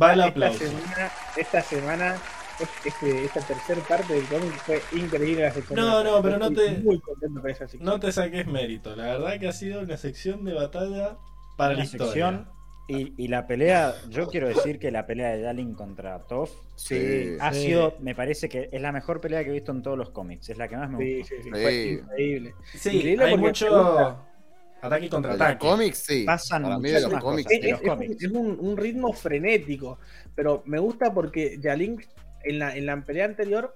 Va el aplauso. Esta semana, esta semana es- este- esta tercera parte del cómic fue increíble la sección. No, de no, batalla. pero no te- Muy contento con esa sección. No te saques mérito. La verdad que ha sido una sección de batalla para la Una historia. Y, y la pelea, yo quiero decir que la pelea de Dalin contra Toph Sí. ha Sí. sido, me parece que es la mejor pelea que he visto en todos los cómics. Es la que más me Sí, gusta. sí, sí, Sí. fue increíble. Sí, Increíble hay mucho ataque y De los contraataque. cómics, sí. Pasan Para mí de los cómics. cosas. De los es- cómics. es un, un ritmo frenético, pero me gusta porque Yalink en la, en la pelea anterior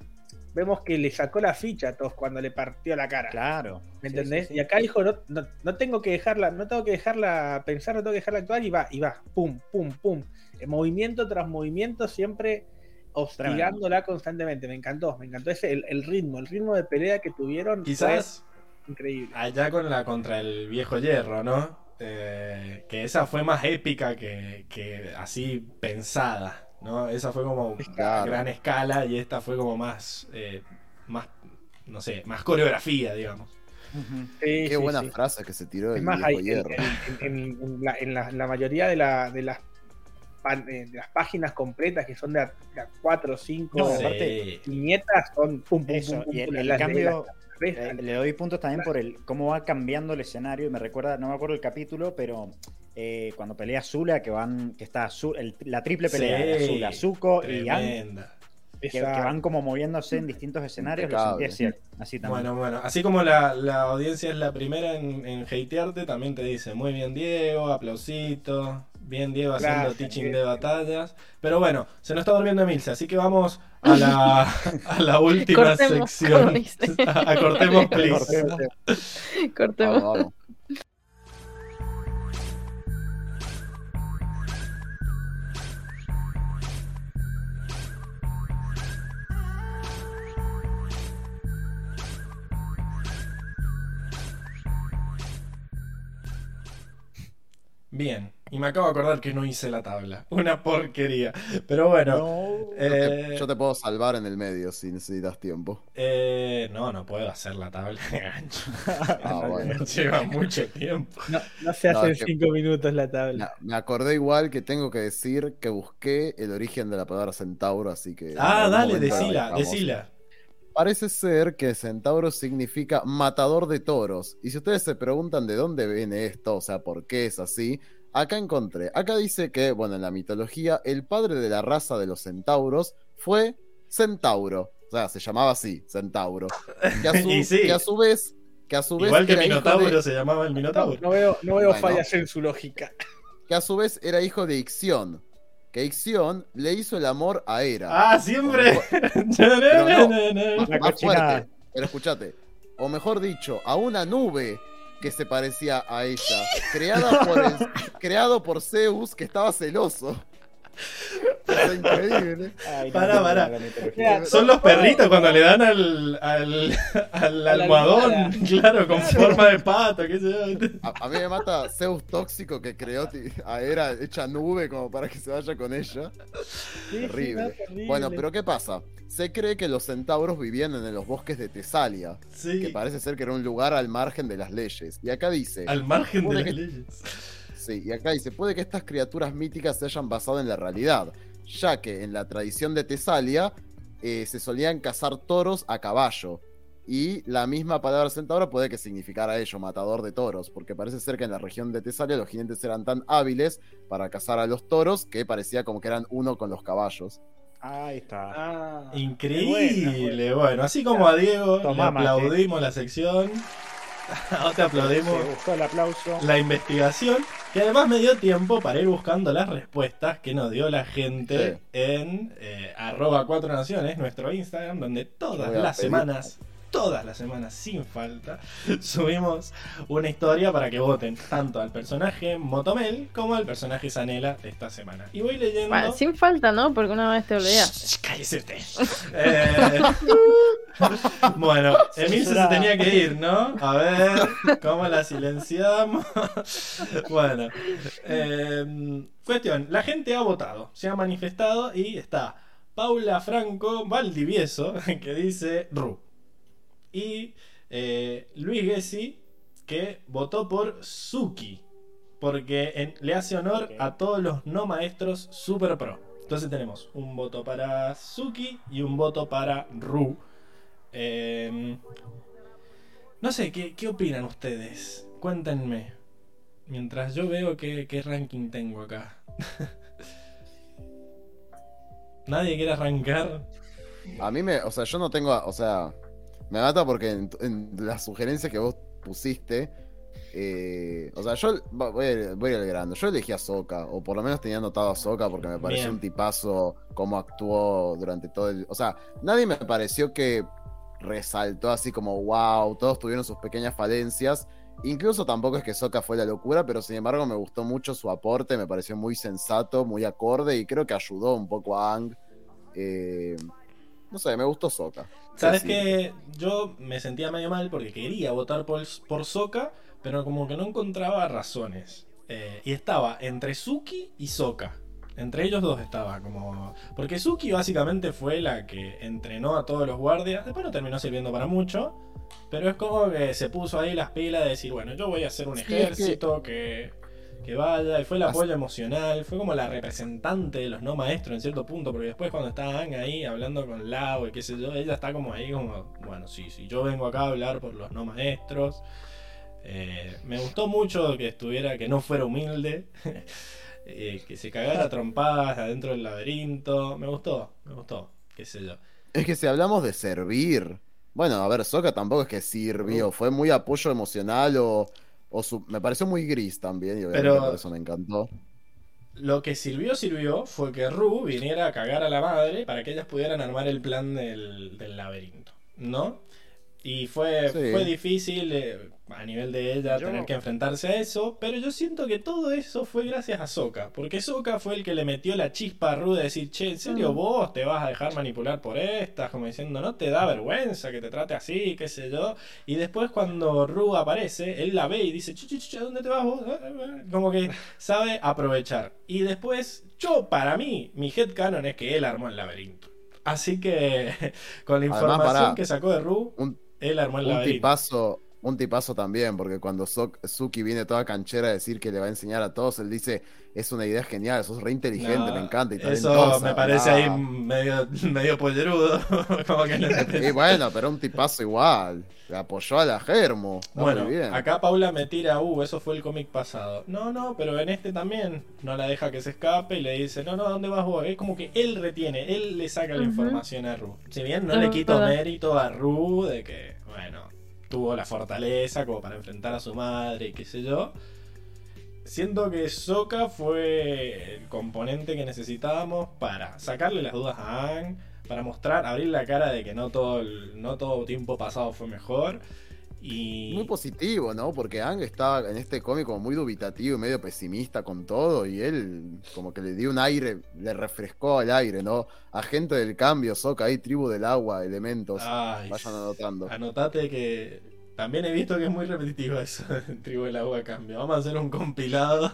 vemos que le sacó la ficha a todos cuando le partió la cara. Claro. ¿Me Sí, entendés? sí, sí. Y acá dijo, no, no, no tengo que dejarla, no tengo que dejarla pensar, no tengo que dejarla actuar y va, y va, pum, pum, pum. Eh, Movimiento tras movimiento, siempre hostigándola constantemente. Me encantó, me encantó ese el, el ritmo, el ritmo de pelea que tuvieron. Quizás fue increíble. allá con la contra el viejo hierro, ¿no? Eh, que esa fue más épica que, que así pensada, ¿no? Esa fue como a Claro. gran escala y esta fue como más, eh, más, no sé, más coreografía, digamos. Sí, Qué sí, buena sí. frase que se tiró Es el más, viejo hay, en, hierro. en- en- en la, en la- la mayoría de, la- de las eh, de las páginas completas que son de a, de a cuatro o cinco No, Sí. aparte- viñetas son pum, pum, Eso, pum, pum, y el, cambio, eh, le doy puntos también por el cómo va cambiando el escenario. y Me recuerda, no me acuerdo el capítulo, pero eh, cuando pelea Zula, que van, que está el- la triple pelea de Sí, Zula, Zuko y Tremenda. que, van como moviéndose en distintos escenarios, lo así, así también. Bueno, bueno, así como la, la audiencia es la primera en, en hatearte, también te dice, muy bien Diego, aplausito, bien Diego haciendo teaching Diego. de batallas. Pero bueno, se nos está durmiendo Emilce, así que vamos a la, a la última Cortemos, sección. dice. a cortemos, please. Cortemos. Cortemos. Vamos, Bien, y me acabo de acordar que no hice la tabla. Una porquería. Pero bueno, No. Yo te- eh, Yo te puedo salvar en el medio si necesitas tiempo. eh, no, no puedo hacer la tabla de gancho. Ah, bueno. Lleva mucho tiempo. no, no se No, hace en que- cinco minutos la tabla. Me- Me acordé igual que tengo que decir que busqué el origen de la palabra centauro, así que. Ah, dale, decila, decila. Parece ser que centauro significa matador de toros. Y si ustedes se preguntan de dónde viene esto, o sea, por qué es así, acá encontré. Acá dice que, bueno, en la mitología, el padre de la raza de los centauros fue Centauro. O sea, se llamaba así, Centauro. Que a su, Y sí. que a su vez. Que a su vez Igual que Minotauro de- se llamaba el No, Minotauro. no veo, no veo Bueno. fallas en su lógica. que a su vez era hijo de Ixión. Que Ixión le hizo el amor a Hera. Ah, siempre. Pero más fuerte. Pero escúchate. O mejor dicho, a una nube que se parecía a ella. Creada por el- creado por Zeus, que estaba celoso. Increíble. Ay, no. Mira, Son los perritos cuando le dan al, al, almohadón, claro, con forma de pato, qué sé yo. A, a mí me mata Zeus tóxico que creó ti- a Hera hecha nube como para que se vaya con ella. Sí, Terrible. no, terrible. Bueno, pero ¿qué pasa? Se cree que los centauros vivían en los bosques de Tesalia, que Sí, parece ser que era un lugar al margen de las leyes. Y acá dice... al margen de las que- leyes. Sí, y acá dice, puede que estas criaturas míticas se hayan basado en la realidad, ya que en la tradición de Tesalia eh, se solían cazar toros a caballo. Y la misma palabra centauro puede que significara ello, matador de toros, porque parece ser que en la región de Tesalia los jinetes eran tan hábiles para cazar a los toros que parecía como que eran uno con los caballos. Ahí está. Ah, Increíble, bueno, así como a Diego Tomá, le mate. aplaudimos la sección, ahora te aplaudimos Se buscó el aplauso. la investigación, que además me dio tiempo para ir buscando las respuestas que nos dio la gente Sí. en eh, arroba cuatro naciones, nuestro Instagram, donde todas las pedir- semanas, todas las semanas sin falta, subimos una historia para que voten tanto al personaje Motomel como al personaje Sanela de esta semana. Y voy leyendo... Bueno, sin falta, ¿no? Porque una vez te olvidaste. Shh, Cállese usted. Eh, bueno, Emilce se tenía que ir, ¿no? A ver, ¿cómo la silenciamos? bueno, eh, cuestión, la gente ha votado, se ha manifestado y está Paula Franco Valdivieso, que dice Ru. Y eh, Luis Gessi, que votó por Suki, porque en- le hace honor a todos los no maestros super pro. Entonces tenemos un voto para Suki y un voto para Ru. Eh, no sé, ¿qué, qué opinan ustedes? Cuéntenme. Mientras yo veo qué, qué ranking tengo acá. ¿Nadie quiere arrancar? A mí me, o sea, yo no tengo, o sea, me mata porque en, en las sugerencias que vos pusiste, eh, o sea, yo voy, a- voy al grano, yo elegí a Soka, o por lo menos tenía anotado a Soka porque me pareció Bien. un tipazo cómo actuó durante todo el, o sea, nadie me pareció que resaltó así como wow, todos tuvieron sus pequeñas falencias. Incluso tampoco es que Soka fue la locura, pero sin embargo me gustó mucho su aporte, me pareció muy sensato, muy acorde y creo que ayudó un poco a Ang. Eh, no sé, me gustó Soka. ¿Sabes Sí, sí. que Yo me sentía medio mal porque quería votar por, por Soka, pero como que no encontraba razones. Eh, y estaba entre Suki y Soka. Entre ellos dos estaba como. Porque Suki básicamente fue la que entrenó a todos los guardias. Después no terminó sirviendo para mucho. Pero es como que se puso ahí las pilas de decir, bueno, yo voy a hacer un Sí, es que- ejército que... que vaya. Y fue el As- apoyo emocional. Fue como la representante de los no maestros en cierto punto. Porque después cuando está ahí hablando con Lao y qué sé yo, ella está como ahí como, bueno, sí, sí, yo vengo acá a hablar por los no maestros. Eh, me gustó mucho que estuviera, que no fuera humilde. eh, que se cagara trompadas adentro del laberinto. Me gustó, me gustó, qué sé yo. Es que si hablamos de servir, bueno, a ver, Soka tampoco es que sirvió, fue muy apoyo emocional o, o su- me pareció muy gris también y obviamente Pero- por eso me encantó. Lo que sirvió, sirvió, fue que Ru viniera a cagar a la madre para que ellas pudieran armar el plan del, del laberinto, ¿no? Y fue, Sí. fue difícil eh, a nivel de ella Yo- tener que enfrentarse a eso, pero yo siento que todo eso fue gracias a Soka, porque Soka fue el que le metió la chispa a Ru de decir, che, ¿en serio vos te vas a dejar manipular por estas? Como diciendo, no te da vergüenza que te trate así, qué sé yo. Y después cuando Ru aparece, él la ve y dice, che, che, ¿dónde te vas vos? Como que sabe aprovechar. Y después, yo, para mí, mi headcanon es que él armó el laberinto. Así que, con la Además, información que sacó de Ru, Un, él armó el un laberinto. tipazo, un tipazo también, porque cuando Suki viene toda canchera a decir que le va a enseñar a todos, él dice, es una idea genial, sos re inteligente, No, me encanta. Y Eso talentosa". me parece ahí medio, medio pollerudo. Como que no Y bueno, pero un tipazo igual. Le apoyó a la Germo. Está Bueno, muy bien. acá Paula me tira, uh, eso fue el cómic pasado. No, no, pero en este también no la deja que se escape y le dice, no, no, ¿a dónde vas vos? Es como que él retiene, él le saca la información a Ru. Si bien no le quito mérito a Ru de que, bueno, tuvo la fortaleza como para enfrentar a su madre y qué sé yo. Siento que Sokka fue el componente que necesitábamos para sacarle las dudas a Aang, para mostrar, abrir la cara de que no todo, el- no todo tiempo pasado fue mejor. Y Muy positivo, ¿no? Porque Ang estaba en este cómic como muy dubitativo y medio pesimista con todo y él como que le dio un aire, le refrescó el aire, ¿no? Agente del cambio, Soca ahí, tribu del agua, elementos. Ay, Vayan anotando. Anotate que también he visto que es muy repetitivo eso Tribu del Agua Cambio. Vamos a hacer un compilado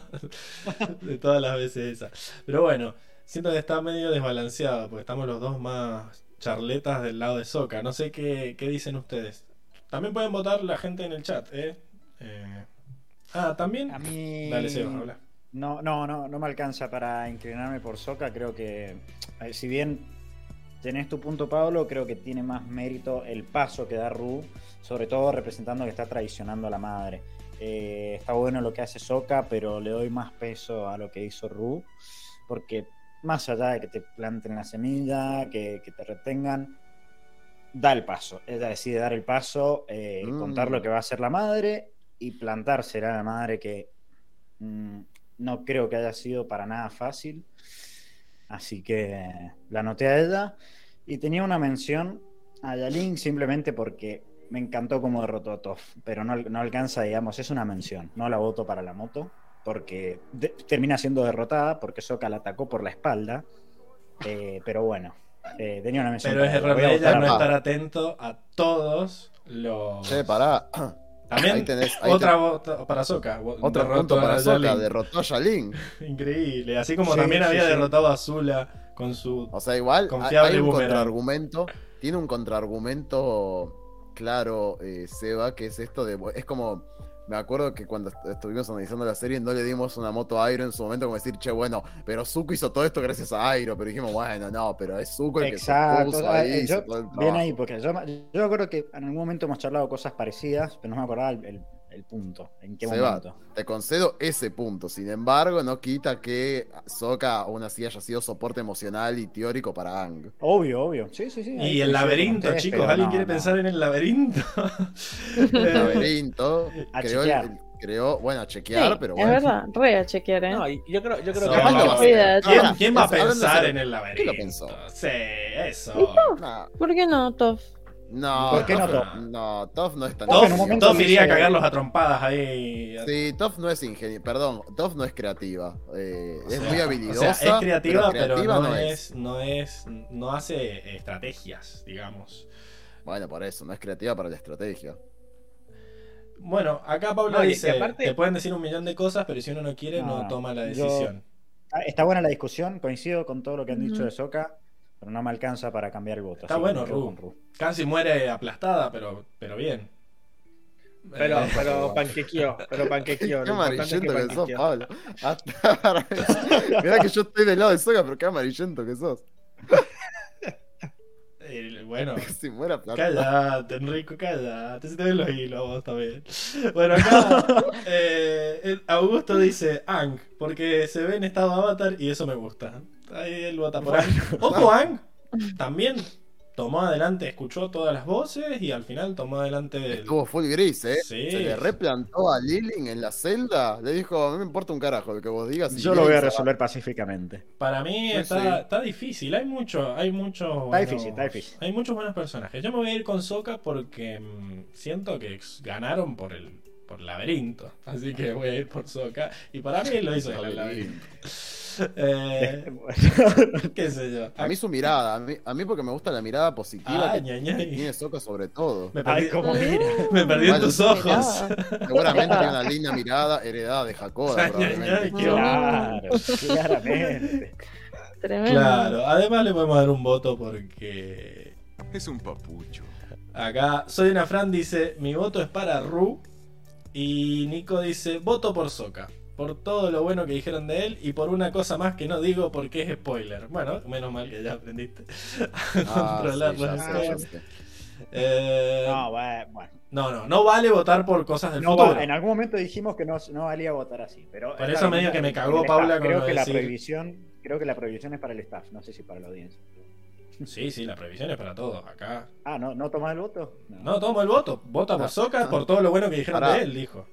de todas las veces esas. Pero bueno, siento que está medio desbalanceado porque estamos los dos más charletas del lado de Soca. No sé qué, qué dicen ustedes. También pueden votar la gente en el chat, ¿eh? Eh, Ah, también. A mí. Dale, Seba, habla. No, no, no, no me alcanza para inclinarme por Soca. Creo que, eh, si bien tenés tu punto, Pablo, creo que tiene más mérito el paso que da Ru, sobre todo representando que está traicionando a la madre. Eh, está bueno lo que hace Soca, pero le doy más peso a lo que hizo Ru, porque más allá de que te planten la semilla, que, que te retengan, da el paso. Ella decide dar el paso, eh, Mm. contar lo que va a hacer la madre y plantársela a la madre que mm, no creo que haya sido para nada fácil. Así que la anoté a ella. Y tenía una mención a Yalin simplemente porque me encantó cómo derrotó a Toff. Pero no, no alcanza, digamos, es una mención. No la voto para la moto. Porque de- termina siendo derrotada porque Soka la atacó por la espalda. Eh, pero bueno, eh, tenía una mención. Pero es error de ella no estar atento a todos los. Che, pará. También Ahí tenés- ahí otra te- voto para Soka. Otro Derrotó punto para a Soca, Yalin. derrotó a Yalin. Increíble. Así como Sí, también sí, había sí. derrotado a Zula con su. O sea, igual hay- Confiable hay un contraargumento. Tiene un contraargumento claro, eh, Seba, que es esto de. Es como. Me acuerdo que cuando est- estuvimos analizando la serie no le dimos una moto a Airo en su momento como decir, che, bueno, pero Zuko hizo todo esto gracias a Airo, pero dijimos, bueno, no, pero es Zuko el que se Exacto. puso ah, ahí, eh, hizo yo- bien ahí, porque yo, me- yo creo que en algún momento hemos charlado cosas parecidas, pero no me acordaba el, el- el punto. ¿En qué Seba, momento? te concedo ese punto. Sin embargo, no quita que Sokka aún así haya sido soporte emocional y teórico para Ang. Obvio, obvio. Sí, sí, sí. Y el laberinto, chicos. ¿Alguien no, quiere no. pensar en el laberinto? El laberinto A creó, chequear. el- creó, bueno, a chequear, Sí, pero es bueno. verdad, re a chequear, ¿eh? No, y yo creo, yo creo So- que lo va a. ¿Quién, quién va a es- pensar en el ¿quién laberinto? lo pensó? Sí, eso. Nah, ¿Por qué no, Toff? No, ¿Por qué no Toff-? No, Toff no es tan Toff iría a cagarlos a trompadas ahí. Sí, Toff no es ingenio, perdón, Toff no es creativa. eh, O es sea, muy o habilidosa. sea, es creativa, pero, creativa no, es, no es, no hace estrategias, digamos. Bueno, por eso, no es creativa para la estrategia. Bueno, acá No, y dice, aparte- te pueden decir un millón de cosas, pero si uno no quiere, no, No, toma la decisión. Está, está buena la discusión, coincido con todo lo que han dicho de Soka, pero no me alcanza para cambiar el voto. Está bueno, Ru. Ru. Casi muere aplastada, pero, pero bien. Pero, Eh, pero panquequeó, pero panquequeó. Qué amarillento que, sos. Pablo. Hasta Mirá que yo estoy del lado de Soga, pero qué amarillento que sos. eh, bueno, Si muera plata. Cállate, Enrico, cállate. Se te ven los hilos vos también. Bueno, acá eh, Augusto dice Ang, porque se ve en estado avatar y eso me gusta. Ahí él vota por Ang. Ojo, Ang también tomó adelante, escuchó todas las voces y al final tomó adelante el. Estuvo full gris, ¿eh? Sí. Se le replantó a Lilin en la celda. Le dijo, a mí me importa un carajo lo que vos digas. y Yo lo voy a resolver pacíficamente. Para mí está, sí. está difícil, hay mucho, hay muchos Está buenos- difícil, está difícil. Hay muchos buenos personajes. Yo me voy a ir con Soka porque mm, siento que ganaron por el por laberinto. Así que voy a ir por Soka. Y para mí lo hizo el laberinto. Eh, qué sé yo. A mí su mirada, a mí, a mí porque me gusta la mirada positiva Ah, que, ña, ña. que tiene Soka sobre todo. Me perdí, Ay, cómo mira. me perdí en tus ojos. Seguramente tiene una linda mirada heredada de qué Claro, claramente. Tremendo. Claro, además le podemos dar un voto porque Es un papucho. Acá Soy una Fran dice, mi voto es para Ru. Y Nico dice, voto por Soka. Por todo lo bueno que dijeron de él y por una cosa más que no digo porque es spoiler. Bueno, menos mal que ya aprendiste a Ah, controlar sí, ya los sé, ya spoilers. sé. Eh, No, bueno, no, no, no vale votar por cosas del No futuro. va- en algún momento dijimos que no, no valía votar así, pero Por eso medio que me cagó. Paula con Creo lo que la prohibición, creo que la prohibición es para el staff, no sé si para la audiencia. Sí, sí, la previsión es para todos. Acá. Ah, ¿no, no tomás el voto? No, tomo el voto. Vota por ah. por todo lo bueno que dijeron Pará. de él, dijo.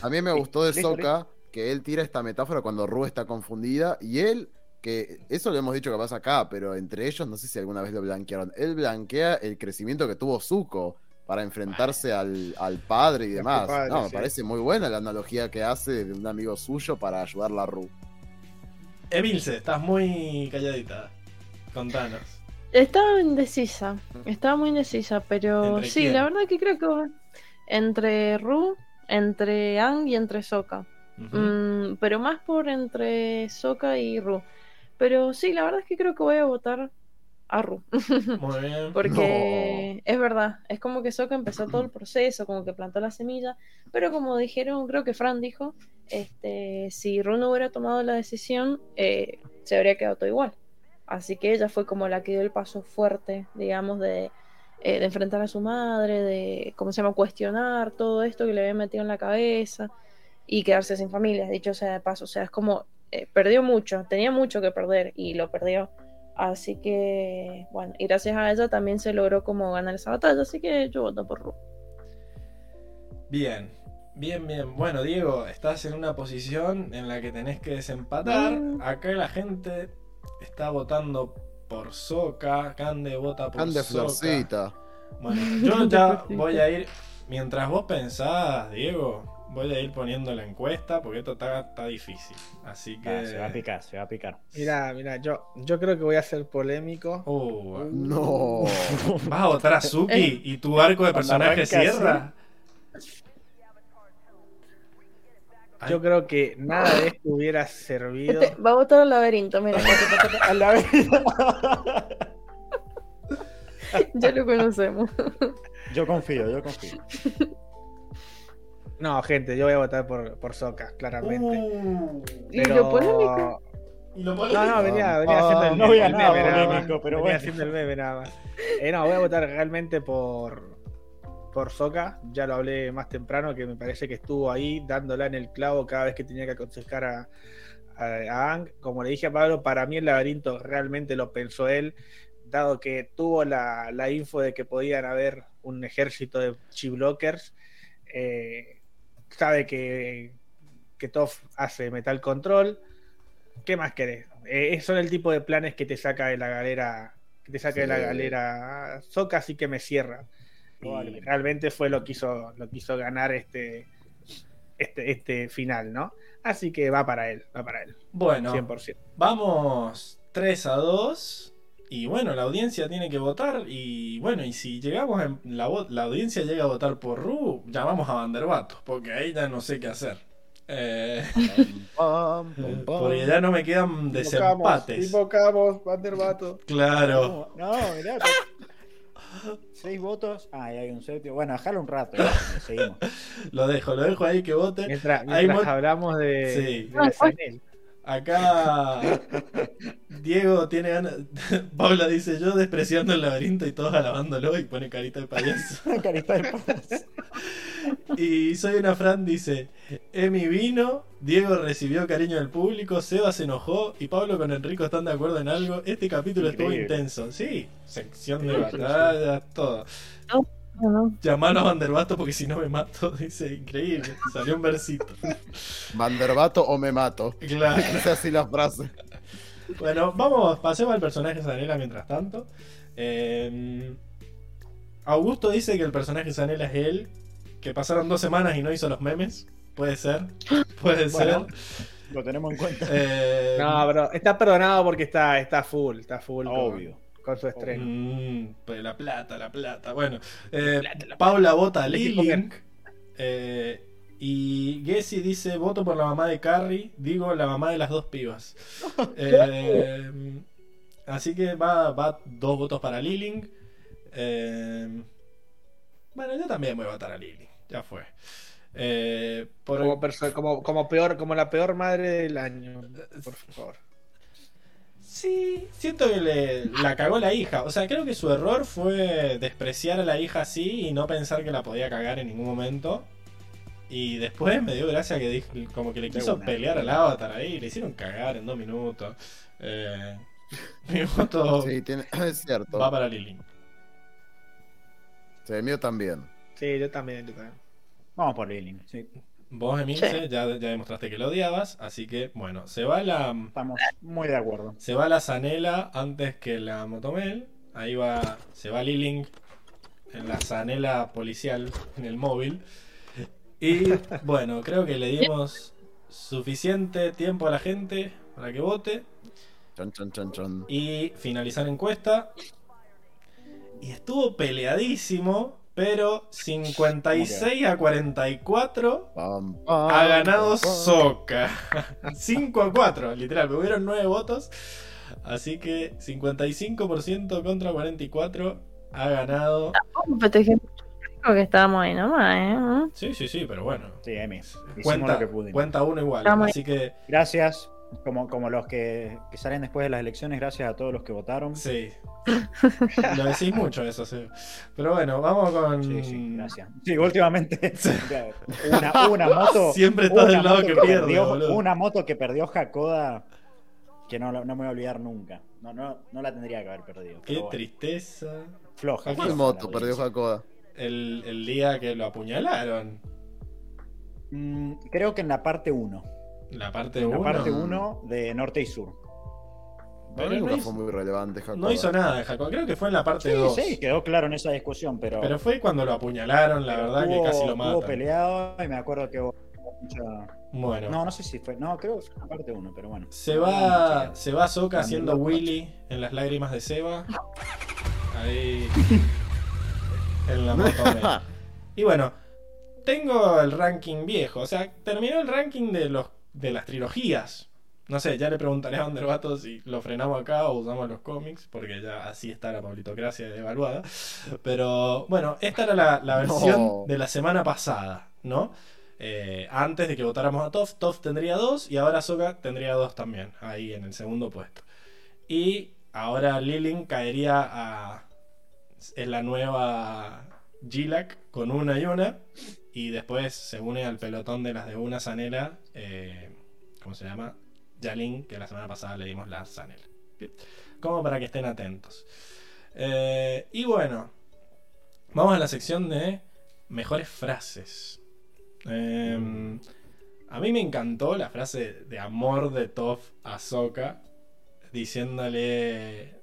A mí me gustó de Soka que él tira esta metáfora cuando Ru está confundida y él, que eso lo hemos dicho que pasa acá, pero entre ellos no sé si alguna vez lo blanquearon. Él blanquea el crecimiento que tuvo Zuko para enfrentarse al, al padre y demás. padre, no, me parece muy buena la analogía que hace de un amigo suyo para ayudarla a Ru. Emilce, estás muy calladita. Contanos. Estaba indecisa, estaba muy indecisa, pero ¿Entre sí, quién? la verdad que creo que va entre Ru, entre Ang y entre Sokka. Ujú. Mm, pero más por entre Sokka y Ru. Pero sí, la verdad es que creo que voy a votar a Ru. Muy bien. Porque es verdad, es como que Sokka empezó todo el proceso, como que plantó la semilla, pero como dijeron, creo que Fran dijo, este, si Ru no hubiera tomado la decisión, eh, se habría quedado todo igual. Así que ella fue como la que dio el paso fuerte, digamos, de, eh, de enfrentar a su madre, de, ¿cómo se llama?, cuestionar todo esto que le había metido en la cabeza y quedarse sin familia, dicho sea de paso. O sea, es como, eh, perdió mucho, tenía mucho que perder y lo perdió. Así que, bueno, y gracias a ella también se logró como ganar esa batalla, así que yo voto por Ru. Bien, bien, bien. Bueno, Diego, estás en una posición en la que tenés que desempatar. Acá la gente está votando por Soca. Cande vota por Ande Soca. Florcita. Bueno, yo ya voy a ir. Mientras vos pensás, Diego, voy a ir poniendo la encuesta porque esto está, está difícil. Así que. Ah, se va a picar, se va a picar. Mira, mira, yo, yo creo que voy a ser polémico. Uh, No. ¿Vas a votar a Suki y tu arco de personaje cierra? Yo creo que nada de esto hubiera servido. Este, va a votar al laberinto, mira, A la vez. ya lo conocemos. Yo confío, yo confío. No, gente, yo voy a votar por, por Soca, claramente. Uh, ¿Y lo polémico? y lo No, no, venía, venía Ah, haciendo el no meme, había el nada meme nada polémico, más. pero Venía bueno. haciendo el meme nada más. Eh, no, voy a votar realmente por por Soca. Ya lo hablé más temprano, que me parece que estuvo ahí dándola en el clavo cada vez que tenía que aconsejar a, a, a Ang. Como le dije a Pablo, para mí el laberinto realmente lo pensó él, dado que tuvo la, la info de que podían haber un ejército de chiblockers. Eh, sabe que, que Toff hace Metal Control. ¿Qué más querés? Eh, son el tipo de planes que te saca de la galera, que te saca de la galera Soca, así que me cierra. Y realmente fue lo que hizo, lo que hizo ganar este, este, este final, ¿no? Así que va para él, va para él, Bueno, 100%. vamos 3 a 2. Y bueno, la audiencia tiene que votar. Y bueno, y si llegamos en la, la audiencia llega a votar por Ru, llamamos a Vanderbato. Porque ahí ya no sé qué hacer. Eh, porque ya no me quedan desempates. Invocamos, Vanderbato. Claro. No, no, mirá. Seis votos. Ah, ahí hay un séptimo. Bueno, déjalo un rato. ya, Seguimos. Lo dejo, lo dejo ahí que voten. Mientras, mientras mo- hablamos de, Sí. de. Acá Diego tiene ganas. Paula dice yo despreciando el laberinto y todos alabándolo y pone carita de payaso. Carita de patas. Y soy una Fran dice, Emi vino, Diego recibió cariño del público, Seba se enojó y Pablo con Enrico están de acuerdo en algo. Este capítulo estuvo Increíble. intenso. Sí, sección de batallas, todo. Bueno, Llamar a Vanderbasto porque si no me mato, dice, increíble. Salió un versito. Vanderbato o me mato. Claro. Es así la frase. Bueno, vamos, pasemos al personaje Sanela mientras tanto. Eh, Augusto dice que el personaje Sanela es él, que pasaron dos semanas y no hizo los memes. Puede ser, puede Bueno. ser. Lo tenemos en cuenta. Eh, No, bro, está perdonado porque está, está full, está full. con- Obvio. Con, su estreno. mm, pues la plata, la plata. Bueno, eh, Paula vota a Lilink. eh, y Gessi dice: Voto por la mamá de Carrie. Digo, la mamá de las dos pibas. Eh, así que va, va dos votos para Lilink. Eh, bueno, yo también voy a votar a Lilink. Ya fue. Eh, por Como, como, como, peor, como la peor madre del año. Por favor. Sí, siento que le, la cagó la hija. O sea, creo que su error fue despreciar a la hija así y no pensar que la podía cagar en ningún momento. Y después me dio gracia que dijo, como que le quiso pelear al avatar ahí, le hicieron cagar en dos minutos. Eh, mi voto Sí, tiene, es cierto. va para Lili. Sí, el mío también. Sí, yo también, yo también. Vamos por Lilling. Sí. Vos, Emilce, Sí. ya, ya demostraste que lo odiabas, así que bueno, se va la, Estamos muy de acuerdo. se va la Zanela antes que la Motomel. Ahí va, se va Lilink en la Zanela policial en el móvil. Y bueno, creo que le dimos suficiente tiempo a la gente para que vote Chon, chon, chon, chon. y finalizar encuesta. Y estuvo peleadísimo, pero 56 a 44 Pam, pam, ha ganado pam, pam. Soca. 5 a 4, literal. Me hubieron 9 votos. Así que 55% contra 44 ha ganado. que estábamos ahí nomás, ¿eh? Sí, sí, sí, pero bueno. Sí, Emi. Cuenta, lo que pudimos. cuenta uno igual. Estamos. Así que Gracias. Como, como los que, que salen después de las elecciones, gracias a todos los que votaron. sí. Lo decís mucho eso, sí. Pero bueno, vamos con. Sí, sí, gracias. Sí, últimamente una, una moto. Siempre estás del lado que pierde, perdió-. Una moto que perdió Jacoda que no, no me voy a olvidar nunca. No, no, no la tendría que haber perdido. Qué bueno, tristeza. floja. ¿Cuál floja moto perdió. Jacoda? El, el día que lo apuñalaron. Mm, creo que en la parte 1. La parte En la 1. parte 1 de norte y sur. Pero no nunca hizo- fue muy relevante Jacoda. No hizo nada Jacob. Creo que fue en la parte Sí, 2. sí, quedó claro en esa discusión, pero. Pero fue cuando lo apuñalaron, la verdad que casi lo estuvo matan. peleado y me acuerdo que hubo mucha. Bueno. No, no sé si fue. No, creo que fue en la parte 1, pero bueno. Se va, no, se va Soca haciendo Willy en las lágrimas de Seba. Ahí. En la moto. Y bueno, tengo el ranking viejo. O sea, terminó el ranking de los de las trilogías. No sé, ya le preguntaré a Underbato si lo frenamos acá o usamos los cómics, porque ya así está la pablitocracia evaluada. Pero bueno, esta era la, la versión No. de la semana pasada, ¿no? Eh, antes de que votáramos a Toff, Toff tendría dos y ahora Soka tendría dos también, ahí en el segundo puesto. Y ahora Lilin caería a, en la nueva Gilak con una y una. Y después se une al pelotón de las de una Zanela. eh, ¿Cómo se llama? Yalin, que la semana pasada le dimos la Zanela. Bien. Como para que estén atentos. Eh, y bueno, vamos a la sección de mejores frases. Eh, a mí me encantó la frase de amor de Toph a Sokka diciéndole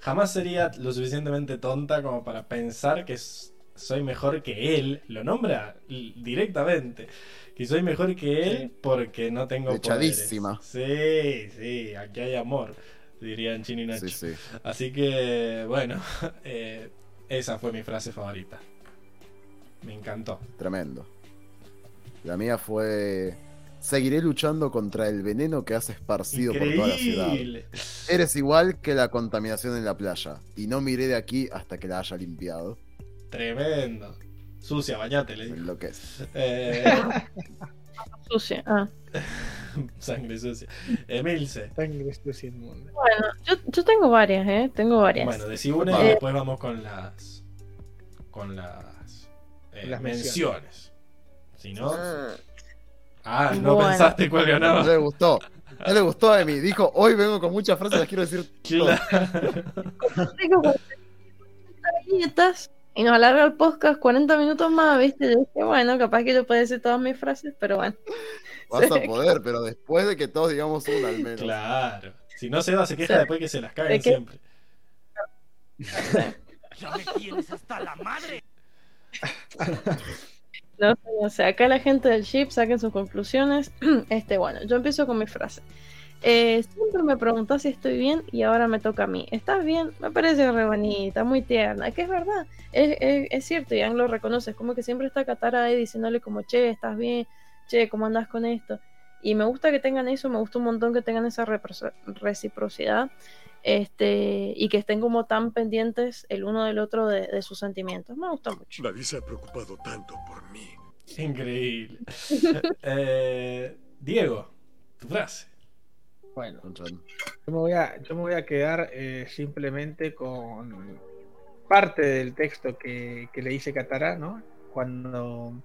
jamás sería lo suficientemente tonta como para pensar que s- soy mejor que él. Lo nombra directamente. Que soy mejor que él Sí. porque no tengo poderes. Echadísima. Sí, sí, aquí hay amor, dirían Chino y Nacho. Sí, sí. Así que, bueno, eh, esa fue mi frase favorita. Me encantó. Tremendo. La mía fue. Seguiré luchando contra el veneno que has esparcido por toda la ciudad. Eres igual que la contaminación en la playa. Y no miré de aquí hasta que la haya limpiado. Tremendo. Sucia, bañate, le digo. Lo que es. Eh, Sucia. Ah. sangre sucia. Emilce. Sangre sucia inmunda. Bueno, yo, yo tengo varias, ¿eh? Tengo varias. Bueno, decí una y después vamos con las. con las. eh, Las menciones. Si no. Mm, Ah, no Bueno. pensaste cuál No ganaba. le gustó. No le gustó a Emi. Dijo, hoy vengo con muchas frases, las quiero decir. Claro. Tengo 40 galletas y nos alarga el podcast 40 minutos más, ¿viste? Yo dije, bueno, capaz que yo puedo decir todas mis frases, pero bueno. Vas a poder, pero después de que todos digamos una al menos. Claro. Si no se va, se queja después que se las caguen siempre. Ya me tienes hasta la madre. No, sé, o sea, acá la gente del chip saquen sus conclusiones. Este, bueno, yo empiezo con mi frase. Eh, siempre me preguntas si estoy bien y ahora me toca a mí. ¿Estás bien? Me parece re bonita, muy tierna. Que es verdad, es, es- es cierto, y Ang lo reconoce. Es como que siempre está Katara ahí diciéndole como, che, ¿estás bien? Che, ¿cómo andas con esto? Y me gusta que tengan eso, me gusta un montón que tengan esa reciprocidad. Este, y que estén como tan pendientes el uno del otro de, de sus sentimientos. Me gusta mucho. Nadie se ha preocupado tanto por mí. Increíble. Eh, Diego, tu frase. Bueno, yo me voy a, yo me voy a quedar eh, simplemente con parte del texto que, que le dice Katara, ¿no? Cuando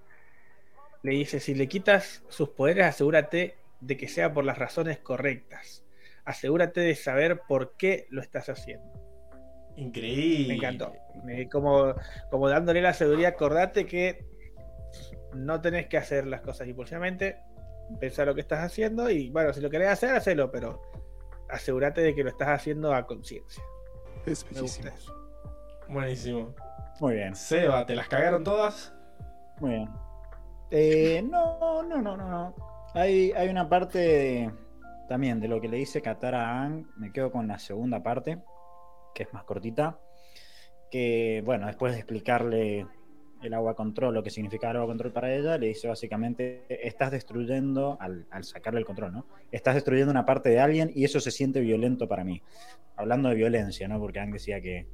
le dice, si le quitas sus poderes, asegúrate de que sea por las razones correctas. Asegúrate de saber por qué lo estás haciendo. Increíble. Me encantó. Me- como, como dándole la seguridad, acordate que no tenés que hacer las cosas impulsivamente. Pensá lo que estás haciendo y bueno, si lo querés hacer, hacelo, pero asegúrate de que lo estás haciendo a conciencia. Es bellísimo. Buenísimo. Muy bien, Seba, ¿te las cagaron todas? muy bien. Eh, no, no, no, no, no. Hay, hay una parte de- también de lo que le dice Katara a Aang. Me quedo con la segunda parte, que es más cortita. Que, bueno, después de explicarle el agua control, lo que significa el agua control para ella, le dice básicamente: Estás destruyendo, al, al sacarle el control, ¿no? Estás destruyendo una parte de alguien y eso se siente violento para mí. Hablando de violencia, ¿no? Porque Aang decía que,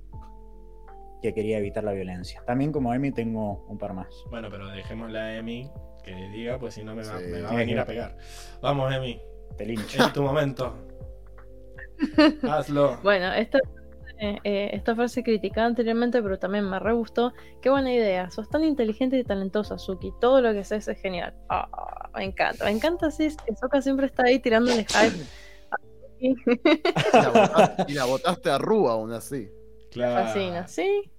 que quería evitar la violencia. También, como Emi, tengo un par más. Bueno, pero dejémosle a Emi que diga, pues si no me va, Sí. me va a venir a pegar. Vamos, Emi. Te lincho. Es tu momento. Hazlo. Bueno, esta, eh, eh, esta frase criticada anteriormente, pero también me re gustó. Qué buena idea. Sos tan inteligente y talentosa, Suki. Todo lo que haces es genial. Ah, me encanta. Me encanta así que Soka siempre está ahí tirándole hype. a Suki. Y la botaste, y la botaste a Rúa aún así. Claro. Fascina. Sí.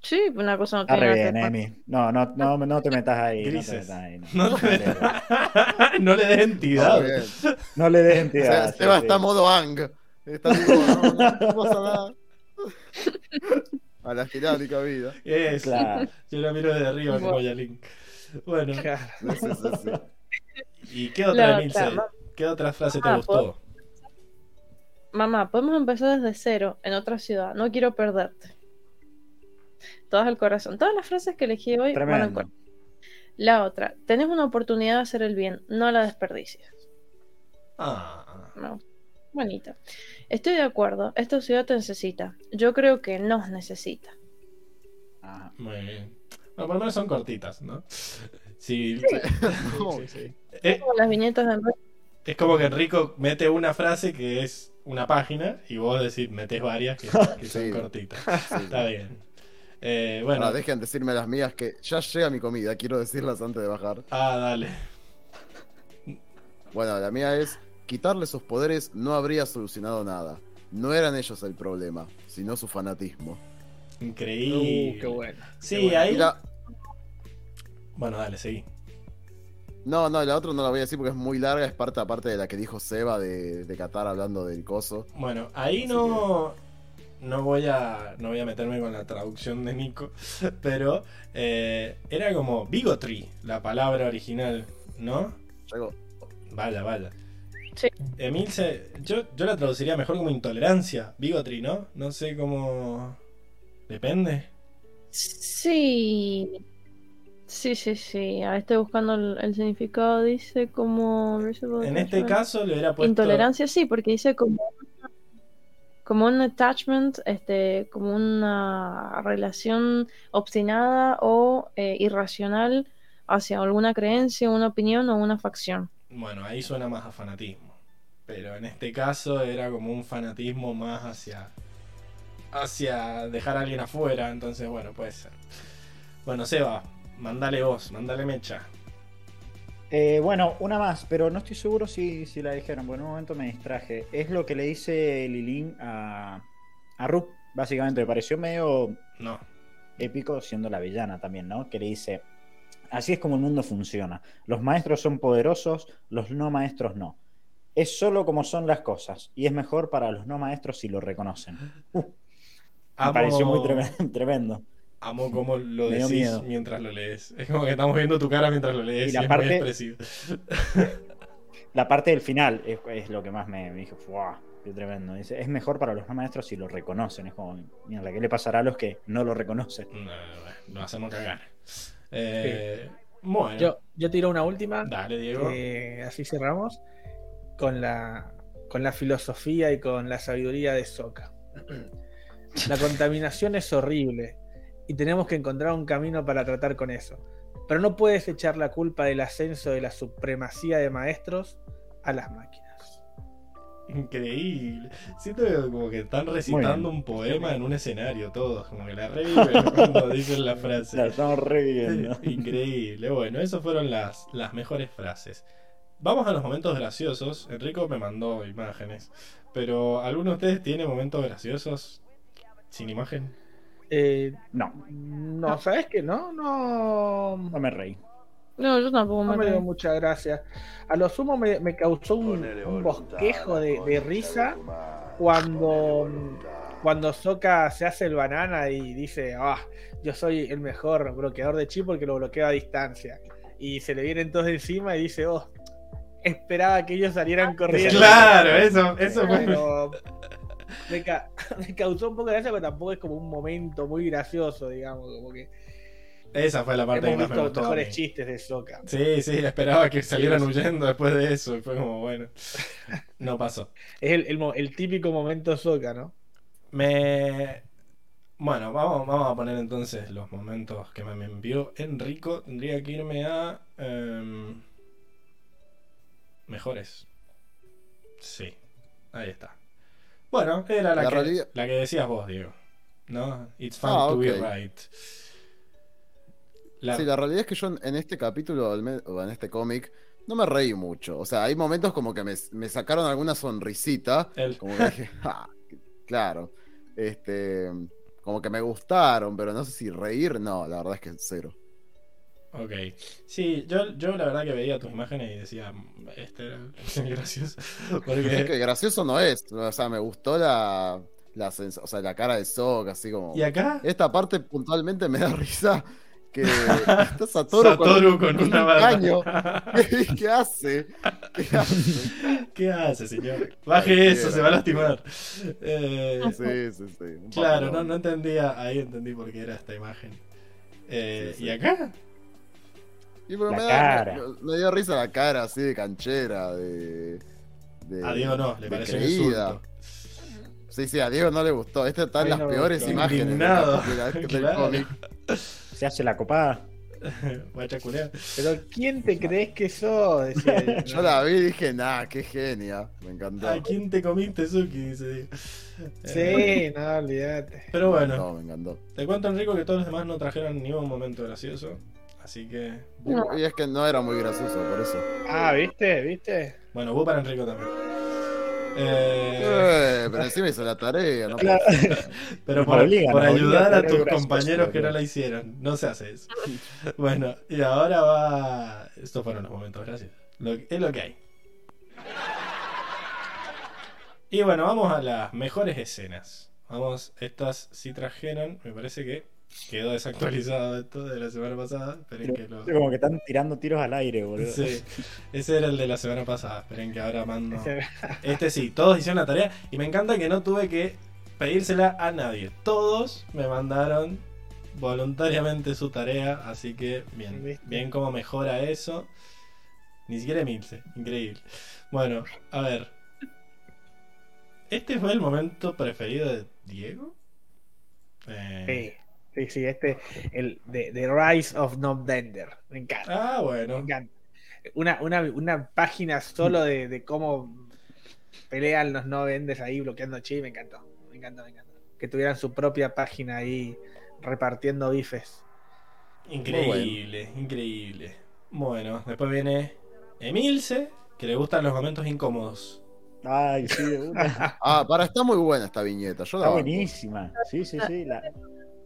Sí, una cosa no tiene nada bien, Emi. No, no, no, no te metas ahí. No te Grises. metas ahí. No, No, No te- le- no le des entidad. No le des O sea, entidad. sí, Seba sí. está modo Ang. Está tipo, no, no, no pasa nada. A la girálica vida. Es, Claro. Yo lo miro desde arriba como Yalink. Bueno, Claro. Sí, sí. ¿y qué otra, La Emilce? otra, ¿Qué otra frase te gustó? Mamá, podemos empezar desde cero, en otra ciudad. No quiero perderte. Todas al corazón. Todas las frases que elegí hoy van al corazón. La otra, tenés una oportunidad de hacer el bien, no la desperdicies. Ah, Me Bonita. Estoy de acuerdo, esta ciudad te necesita. Yo creo que nos necesita. Ajá. muy bien. Bueno, por lo menos son cortitas, ¿no? Sí. Sí, sí. Eh, Como las viñetas de Enrique. es como que Enrico mete una frase que es una página y vos decís, metes varias que, que son Sí. cortitas. sí. Está bien. Eh, bueno, Ahora, dejen decirme las mías que ya llega mi comida, quiero decirlas antes de bajar. ah, dale. Bueno, la mía es, quitarle sus poderes no habría solucionado nada. No eran ellos el problema, sino su fanatismo. Increíble. Uh, qué bueno. Sí, Qué bueno. ahí. La- Bueno, dale, seguí. No, no, la otra no la voy a decir porque es muy larga, es parte aparte de la que dijo Seba de, de Qatar hablando del coso. Bueno, ahí Así no, no voy a no voy a meterme con la traducción de Nico, pero eh, era como bigotry la palabra original, ¿no? Llego, Vaya, vaya. Sí. Emilce, yo, yo la traduciría mejor como intolerancia, bigotry, ¿no? No sé cómo... Depende. Sí. Sí, sí, sí. Ahora estoy buscando el, el significado. Dice como. En este caso le hubiera puesto. Intolerancia, sí, porque dice como. Como un attachment, este, como una relación obstinada o eh, irracional hacia alguna creencia, una opinión o una facción. Bueno, ahí suena más a fanatismo. Pero en este caso era como un fanatismo más hacia. hacia dejar a alguien afuera. Entonces, bueno, puede ser. Bueno, Seba, mandale vos, mandale mecha. Eh, bueno, una más, pero no estoy seguro si, si la dijeron, porque en un momento me distraje. Es lo que le dice Lilin a, a Ru, básicamente. Me pareció medio No. épico, siendo la villana también, ¿no? Que le dice: Así es como el mundo funciona. Los maestros son poderosos, los no maestros no. Es solo como son las cosas, y es mejor para los no maestros si lo reconocen. Uh, me Amo- pareció muy tremendo. tremendo. Amo cómo lo decís miedo. mientras lo lees. Es como que estamos viendo tu cara mientras lo lees Y y, la es parte- muy expresivo. La parte del final es, es lo que más me, me dijo, ¡fuah! Qué tremendo. Dice, es mejor para los no maestros si lo reconocen. Es como, mierda, ¿qué le pasará a los que no lo reconocen? No, no, no, hacemos cagar. Eh, Bueno, Yo, yo tiro una última. dale, Diego. Eh, así cerramos. Con la, con la filosofía y con la sabiduría de Soka. La contaminación es horrible y tenemos que encontrar un camino para tratar con eso. Pero no puedes echar la culpa del ascenso de la supremacía de maestros a las máquinas. Increíble. Siento que como que están recitando un poema en un escenario todos, como que la reviven cuando dicen la frase. La estamos reviviendo. Increíble. Bueno, esas fueron las, las mejores frases. Vamos a los momentos graciosos. Enrico me mandó imágenes. Pero ¿alguno de ustedes tiene momentos graciosos sin imagen? Eh, No, no, ¿sabes qué? No, no. no me reí. No, yo tampoco No me me dio mucha gracia. A lo sumo me, me causó un, un bosquejo de, de risa cuando, cuando Soka se hace el banana y dice, ah, yo soy el mejor bloqueador de chi porque lo bloqueo a distancia. Y se le vienen todos encima y dice, oh, esperaba que ellos salieran corriendo. Claro, eso, eso fue. Pero me, ca- me causó un poco de gracia, pero tampoco es como un momento muy gracioso, digamos, como que Esa fue la parte que hemos más me visto gustó. a mejores mí. chistes de Soka. Sí, sí, esperaba que salieran sí. huyendo después de eso. Y fue como, bueno, no pasó. Es el, el típico momento Soka, ¿no? Me. Bueno, vamos, vamos a poner entonces los momentos que me envió Enrico. Tendría que irme a. em, mejores. Sí, ahí está. Bueno, era la, La que, la que decías vos, Diego. ¿No? It's fun Ah, to be right. La- Sí, la realidad es que yo en- en este capítulo, o en este cómic, no me reí mucho. O sea, hay momentos como que me, me sacaron alguna sonrisita. el- Como que dije, "Ah, claro. Este, como que me gustaron, pero no sé si reír, no, la verdad es que cero. Ok. Sí, yo, yo la verdad que veía tus imágenes y decía, "Mm, este era gracioso. Es Porque. que gracioso no es. O sea, me gustó la, la, o sea, la cara de Sok, así como. ¿Y acá? Esta parte puntualmente me da risa que está Satoru, Satoru con una bala. caño. ¿Qué, qué hace? ¿Qué hace? ¿Qué hace, señor? Baje eso, se va a lastimar. Eh, Sí, sí, sí. un claro, no, no entendía. Ahí entendí por qué era esta imagen. Eh, Sí, sí. ¿Y acá? Y porque La me, da- cara. me- me dio risa la cara así de canchera, de. de A Diego no, le de pareció creída. Sí, sí, a Diego no le gustó. Esta está A en mí las no peores gustó. imágenes de la- Indignado. de la- del Claro. cómic. Se hace la copada. Pero ¿quién te crees que sos? Decía yo. Yo la vi y dije, nah, qué genia. Me encantó. ¿A quién te comiste, Suki? Dice Diego. Eh, Sí, no, olvídate. Pero bueno, No, me encantó. te cuento, Enrico, que todos los demás no trajeron ni un momento gracioso. Así que. No. Y es que no era muy gracioso, por eso. Ah, ¿viste? ¿Viste? Bueno, vos para Enrico también. Eh, Eh, pero encima hizo la tarea, no Claro. pero por, obligan, ayudar a tus compañeros que no la hicieron. No se hace eso. Bueno, y ahora va. Estos fueron los momentos, gracias. Lo- es lo que hay. Y bueno, vamos a las mejores escenas. Vamos, estas sí trajeron. Me parece que quedó desactualizado esto de la semana pasada. Esperen que lo. Como que están tirando tiros al aire, boludo. Sí, ese era el de la semana pasada. Esperen que ahora mando. Este sí, todos hicieron la tarea y me encanta que no tuve que pedírsela a nadie. Todos me mandaron voluntariamente su tarea, así que bien, bien cómo mejora eso. Ni siquiera Emilce, increíble. Bueno, a ver. ¿Este fue el momento preferido de Diego? Eh, Sí, sí, este, el de, The Rise of Novender. Me encanta. Ah, Me bueno. encanta. Una, una, una página solo de, de cómo pelean los no vendes ahí bloqueando chi, me encantó. Me encantó, me encantó. Que tuvieran su propia página ahí repartiendo bifes. Increíble, increíble. Bueno, después viene Emilce, que le gustan los momentos incómodos. Ay, sí, de una. Ah, para, está muy buena esta viñeta. Yo Está buenísima. Sí, sí, sí. La...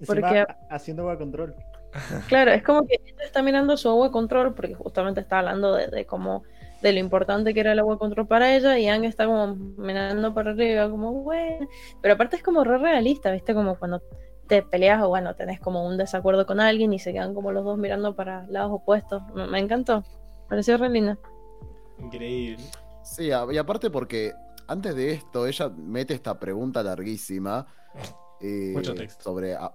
Porque- haciendo agua control. Claro, es como que ella está mirando su agua control porque justamente está hablando de, de cómo de lo importante que era el agua control para ella y Ang está como mirando para arriba como bueno, pero aparte es como re realista, ¿viste? Como cuando te peleas o bueno, tenés como un desacuerdo con alguien y se quedan como los dos mirando para lados opuestos. Me, me encantó. Pareció re linda. Increíble. Sí, y aparte porque antes de esto ella mete esta pregunta larguísima eh, Mucho texto. sobre a-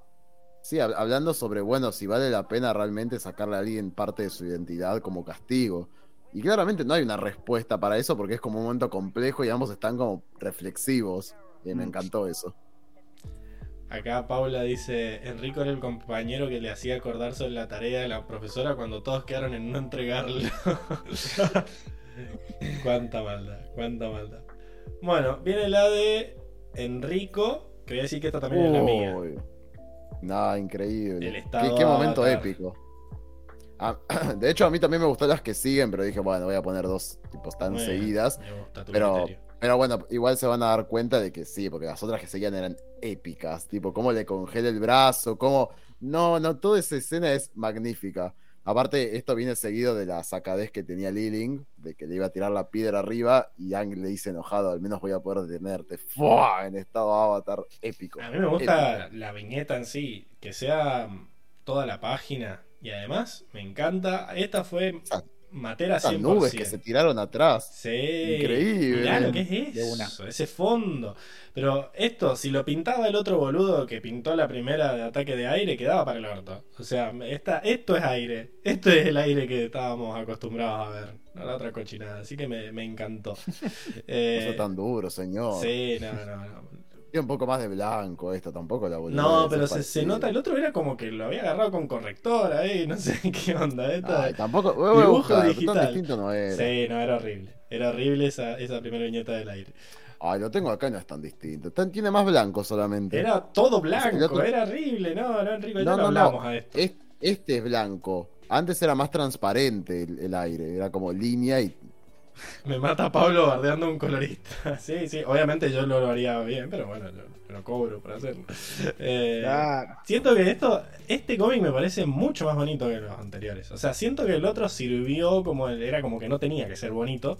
sí, hab- hablando sobre bueno si vale la pena realmente sacarle a alguien parte de su identidad como castigo. Y claramente no hay una respuesta para eso porque es como un momento complejo y ambos están como reflexivos. Y me Mm. encantó eso. Acá Paula dice, Enrico era el compañero que le hacía acordar sobre la tarea de la profesora cuando todos quedaron en no entregarlo. cuánta maldad, cuánta maldad. Bueno, viene la de Enrico, que voy a decir que esta también es la mía. Nah, increíble. El ¿Qué, estado qué momento épico. Ah, de hecho, a mí también me gustó las que siguen, pero dije, bueno, voy a poner dos tipos tan Bueno, seguidas. Pero, criterio. pero bueno, igual se van a dar cuenta de que sí, porque las otras que seguían eran épicas. Tipo, cómo le congela el brazo, cómo. No, no, toda esa escena es magnífica. Aparte, esto viene seguido de la sacadez que tenía Liling, de que le iba a tirar la piedra arriba y Ang le dice enojado, al menos voy a poder detenerte. ¡Fua! En estado avatar épico. A mí me gusta Épico. la viñeta en sí, que sea toda la página. Y además, me encanta. Esta fue Matera 100%. Esas nubes que se tiraron atrás. Sí. Increíble. Mirá lo que es eso, una. ese fondo. Pero esto, si lo pintaba el otro boludo que pintó la primera de ataque de aire, quedaba para el orto. O sea, esta, esto es aire. Esto es el aire que estábamos acostumbrados a ver. No la otra cochinada. Así que me, me encantó. No Eh, fue tan duro, señor. sí, no, no, no. Un poco más de blanco esto, tampoco la boludez, No, pero se, se nota, el otro era como que lo había agarrado con corrector ahí, no sé qué onda. Esta, Ay, tampoco. voy a Dibujo buscar, digital. Tan distinto no era. Sí, no, era horrible. Era horrible esa, esa primera viñeta del aire. Ay, lo tengo acá y no es tan distinto. Tan- tiene más blanco solamente. Era todo blanco, otro- era horrible. No, no, Enrico, ya No, no, no. hablamos a esto. Es- este es blanco. Antes era más transparente el, el aire. Era como línea y. Me mata Pablo bardeando a un colorista. Sí, sí, obviamente yo lo haría bien, pero bueno, lo, lo cobro por hacerlo. Eh, Claro. Siento que esto, este cómic me parece mucho más bonito que los anteriores. O sea, siento que el otro sirvió como, era como que no tenía que ser bonito.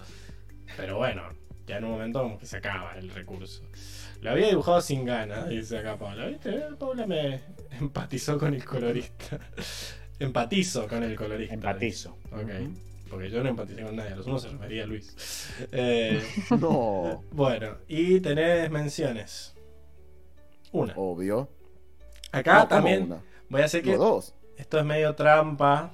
Pero bueno, ya en un momento como que se acaba el recurso. Lo había dibujado sin ganas, dice acá Paula. ¿Viste? Paula me empatizó con el colorista. Empatizo con el colorista. Empatizo. Ok. Porque yo no empaticé con nadie, a los unos se refería a Luis. Eh, No. bueno, y tenés menciones. Una. Obvio. Acá No, ¿cómo también una? voy a hacer que dos. esto es medio trampa.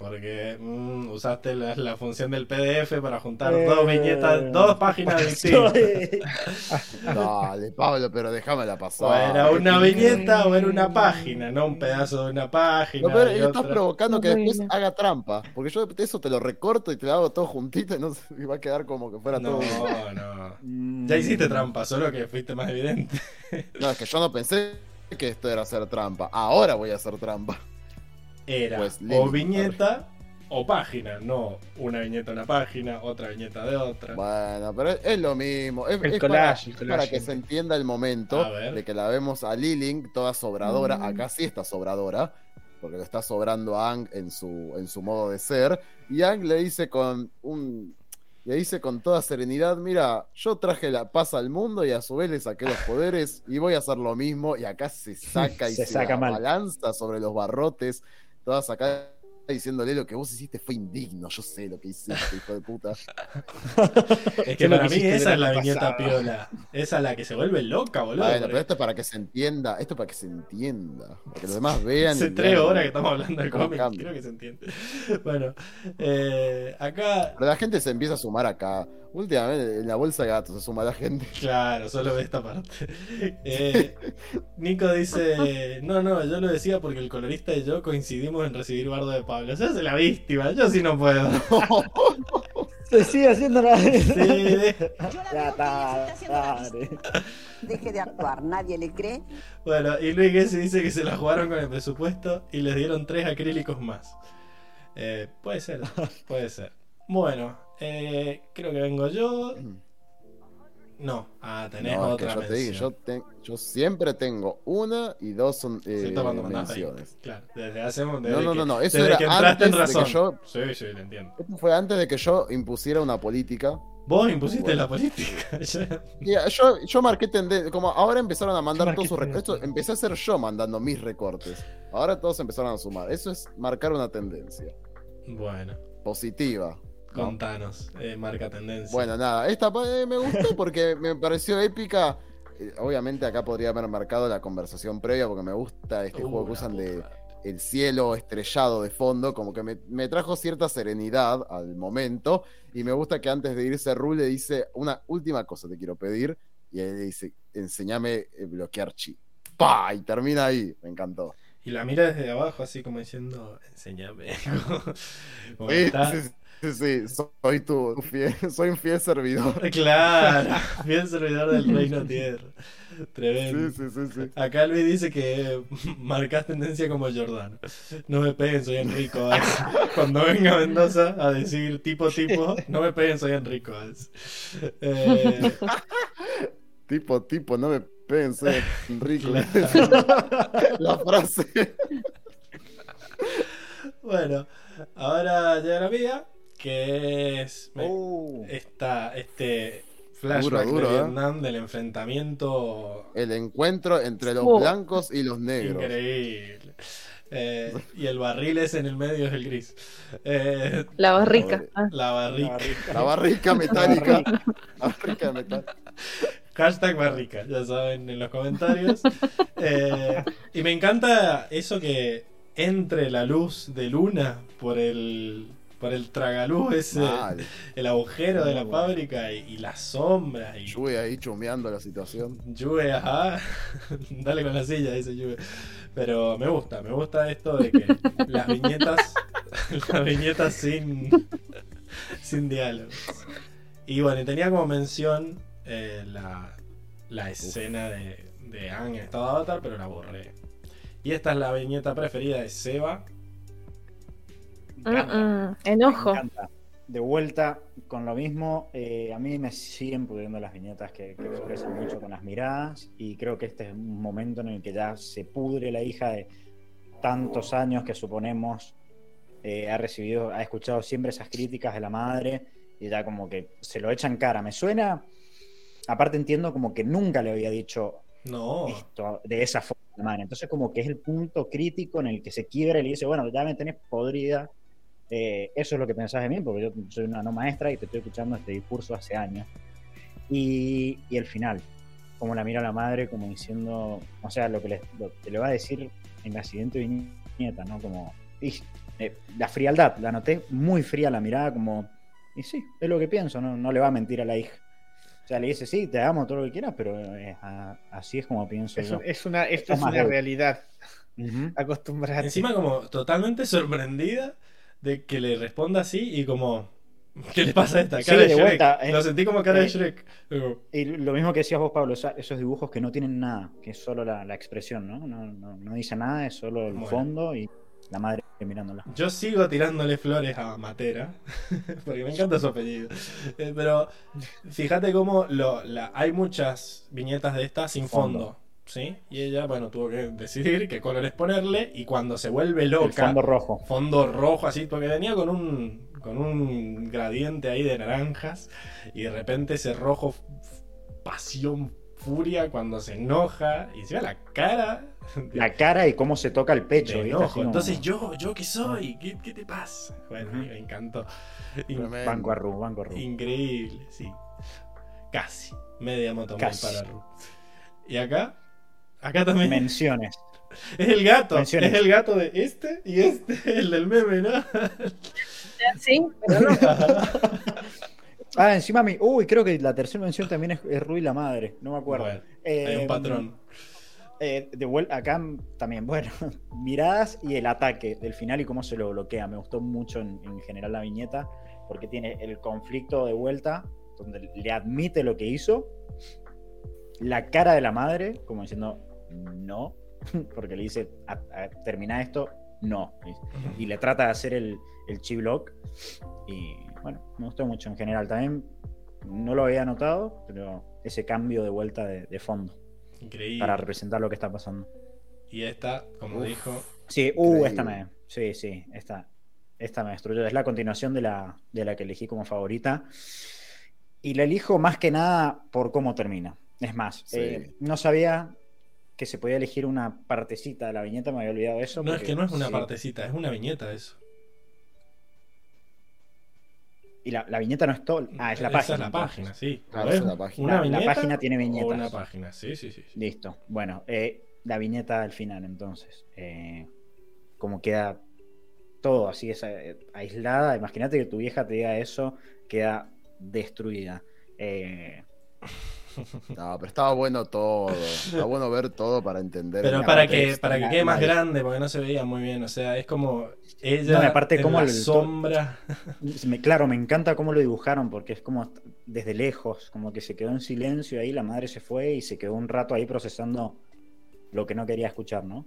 Porque mm, usaste la, la función del PDF para juntar Eh. dos viñetas, dos páginas distintas. Dale, Pablo, pero déjamela pasar. O era una viñeta o era una página, no un pedazo de una página. Y que estás otra. provocando que después haga trampa. Porque yo eso te lo recorto y te lo hago todo juntito y, no, sé, y va a quedar como que fuera No, todo. no. Mm. Ya hiciste trampa, solo que fuiste más evidente. No, es que yo no pensé que esto era hacer trampa. Ahora voy a hacer trampa. Era Pues, o viñeta o página, no una viñeta una página, otra viñeta de otra. Bueno, pero es, es lo mismo. Es, El es collage, el para, collage, para que se entienda el momento de que la vemos a Liling toda sobradora. Mm. Acá sí está sobradora. Porque lo está sobrando a Ang en su, en su modo de ser. Y Ang le dice con un. Le dice con toda serenidad: Mira, yo traje la paz al mundo y a su vez le saqué los poderes y voy a hacer lo mismo. Y acá se saca y Se se, saca la mal. balanza sobre los barrotes, toda sacada diciéndole lo que vos hiciste fue indigno. Yo sé lo que hiciste, hijo de puta. Es que para mí esa es la viñeta piola. Esa es la que se vuelve loca, boludo. Bueno, porque pero esto es para que se entienda. Esto es para que se entienda. Para que los demás vean. Hace tres vean horas que estamos hablando del cómic, cambia. creo que se entiende. Bueno, eh, acá, Pero la gente se empieza a sumar acá. Últimamente en la bolsa de gatos se suma la gente. claro, solo ve esta parte. Eh, Nico dice, no, no, yo lo decía porque el colorista y yo coincidimos en recibir bardo de Pablo. Se hace la víctima, yo sí no puedo. Se sigue haciendo la. Sí, de- Ya está, dale. Deje de actuar, nadie le cree. Bueno, y Luis Gessi dice que se la jugaron con el presupuesto y les dieron tres acrílicos más. Eh, puede ser, puede ser. Bueno, eh, creo que vengo yo. No, ah, tenés No, otra yo te yo, te- siempre tengo una y dos son eh, menciones. Claro, desde hace desde No, no, que- no, no, eso desde era que entraste en antes de que razón. yo- Sí, sí, lo entiendo. Esto fue antes de que yo impusiera una política. Vos impusiste Bueno. la política. ah, yo, yo marqué tendencia. Como ahora empezaron a mandar todos sus recortes. Empecé a ser yo mandando mis recortes. Ahora todos empezaron a sumar. Eso es marcar una tendencia Bueno, positiva. ¿No? contanos, eh, marca tendencia. Bueno, nada, esta eh, me gustó porque me pareció épica. Eh, Obviamente acá podría haber marcado la conversación previa porque me gusta este Uh, juego que la usan de puta. el cielo estrellado de fondo, como que me, me trajo cierta serenidad al momento y me gusta que antes de irse Rule le dice una última cosa te quiero pedir y él le dice enséñame a bloquear chi. ¡Pah! Y termina ahí, me encantó. Y la mira desde abajo, así como diciendo, enséñame. Como está- sí, sí, sí, soy tu, tu fiel, soy un fiel servidor. Claro, bien servidor del reino tierra. Tremendo. Sí, sí, sí, sí. Acá Luis dice que marcas tendencia como Jordano. No me peguen, soy Enrico. Valls. Cuando venga a Mendoza a decir tipo tipo, no me peguen, soy Enrico. Valls. Eh, Tipo, tipo, no me pensé, Enrico. Claro. La frase. bueno, ahora llega la mía, que es me- Uh, esta, este flashback Duro, duro, de ¿eh? Vietnam del enfrentamiento El encuentro entre los Oh. blancos y los negros. increíble. Eh, y el barril es en el medio es el gris. Eh, La barrica. La barrica. La barrica metálica. La barrica metálica. Hashtag barrica, ya saben en los comentarios. Eh, y me encanta eso que entre la luz de luna por el por el tragaluz ese, Mal. el agujero de la bueno. fábrica y, y las sombras y Yue ahí chumeando la situación. Juve, ajá. Dale con la silla, dice Juve. Pero me gusta, me gusta esto de que las viñetas, las viñetas sin, sin diálogos. Y bueno, tenía como mención eh, la, la escena de, de Aang en estado de avatar, pero la borré. Y esta es la viñeta preferida de Seba. Me encanta, mm, mm, Enojo. me encanta. De vuelta con lo mismo, eh, a mí me siguen pudiendo las viñetas que, que expresan mucho con las miradas y creo que este es un momento en el que ya se pudre la hija de tantos años que suponemos eh, ha recibido, ha escuchado siempre esas críticas de la madre y ya como que se lo echa en cara. Me suena, aparte entiendo como que nunca le había dicho No, esto de esa forma a la madre. Entonces como que es el punto crítico en el que se quiebra y le dice, bueno, ya me tenés podrida. Eh, eso es lo que pensás de mí, porque yo soy una no maestra y te estoy escuchando este discurso hace años. Y, y el final, como la mira la madre, como diciendo, o sea, lo que le, lo que le va a decir en la siguiente viñeta, ¿no? Como, y, eh, la frialdad, la noté muy fría la mirada, como, y sí, es lo que pienso, no, no le va a mentir a la hija. O sea, le dice, sí, te amo todo lo que quieras, pero eh, a- así es como pienso Es, yo. es una, esto Es es una de- realidad. Ujú. Acostumbrate. encima como totalmente sorprendida de que le responda así y como... ¿Qué le pasa a esta Sí, cara de, Shrek? eh. Lo sentí como cara de Eh. Shrek. Y lo mismo que decías vos, Pablo, esos dibujos que no tienen nada, que es solo la, la expresión, ¿no? No, no, no dice nada, es solo el Bueno. fondo y la madre mirándola. Yo sigo tirándole flores a Matera, porque me encanta su apellido. Eh, pero fíjate cómo lo, la- hay muchas viñetas de estas sin fondo. Fondo. ¿Sí? Y ella, bueno, tuvo que decidir qué colores ponerle y cuando se vuelve loca, El fondo rojo. fondo rojo así, porque venía con un, con un gradiente ahí de naranjas y de repente ese rojo pasión, furia cuando se enoja y se ve la cara, La cara y cómo se toca el pecho. Entonces, yo, ¿yo qué soy? ¿Qué, qué te pasa? Bueno, Ujú. me encantó. In- Tremendo. Banco a Ru, banco a Ru. increíble, sí. Casi. Media motomol Casi. para Ru. Y acá, acá también. Menciones. Es el gato. Menciones. Es el gato de este y este, el del meme, ¿no? Sí, pero no. Ah, encima mi. Uy, creo que la tercera mención también es, es Rui la madre. No me acuerdo. Bueno, Eh, hay un patrón. eh, de vuelta acá también, bueno, miradas y el ataque del final y cómo se lo bloquea. Me gustó mucho en, en general la viñeta, porque tiene el conflicto de vuelta, donde le admite lo que hizo, la cara de la madre, como diciendo no, porque le dice "A- a- termina esto, no. Y, y le trata de hacer el, el chi block. Y bueno, me gustó mucho en general. También no lo había notado, pero ese cambio de vuelta de, de fondo Increíble. para representar lo que está pasando. Y esta, como Uf. dijo, Sí, uh, Increíble. esta me. Sí, sí, esta, esta me destruyó. Es la continuación de la, de la que elegí como favorita. Y la elijo más que nada por cómo termina. Es más, Sí. eh, no sabía que se podía elegir una partecita de la viñeta, me había olvidado eso. no es que no es una sí. partecita, es una viñeta eso. Y la, la viñeta no es todo. Ah, es la Esa página. es la entonces. página, sí. Claro, es la página. Una La- la viñeta página tiene viñetas. una página, sí, sí, sí. sí. Listo. Bueno, eh, la viñeta al final, entonces. Eh, como queda todo así, es, eh, aislada. Imagínate que tu vieja te diga eso, queda destruida. Eh, No, pero estaba bueno todo. Está bueno ver todo para entender. Pero para que, para que quede más grande, porque no se veía muy bien. O sea, es como ella No, aparte en como la el- sombra. me- claro, me encanta cómo lo dibujaron, porque es como desde lejos, como que se quedó en silencio ahí, la madre se fue y se quedó un rato ahí procesando lo que no quería escuchar, ¿no?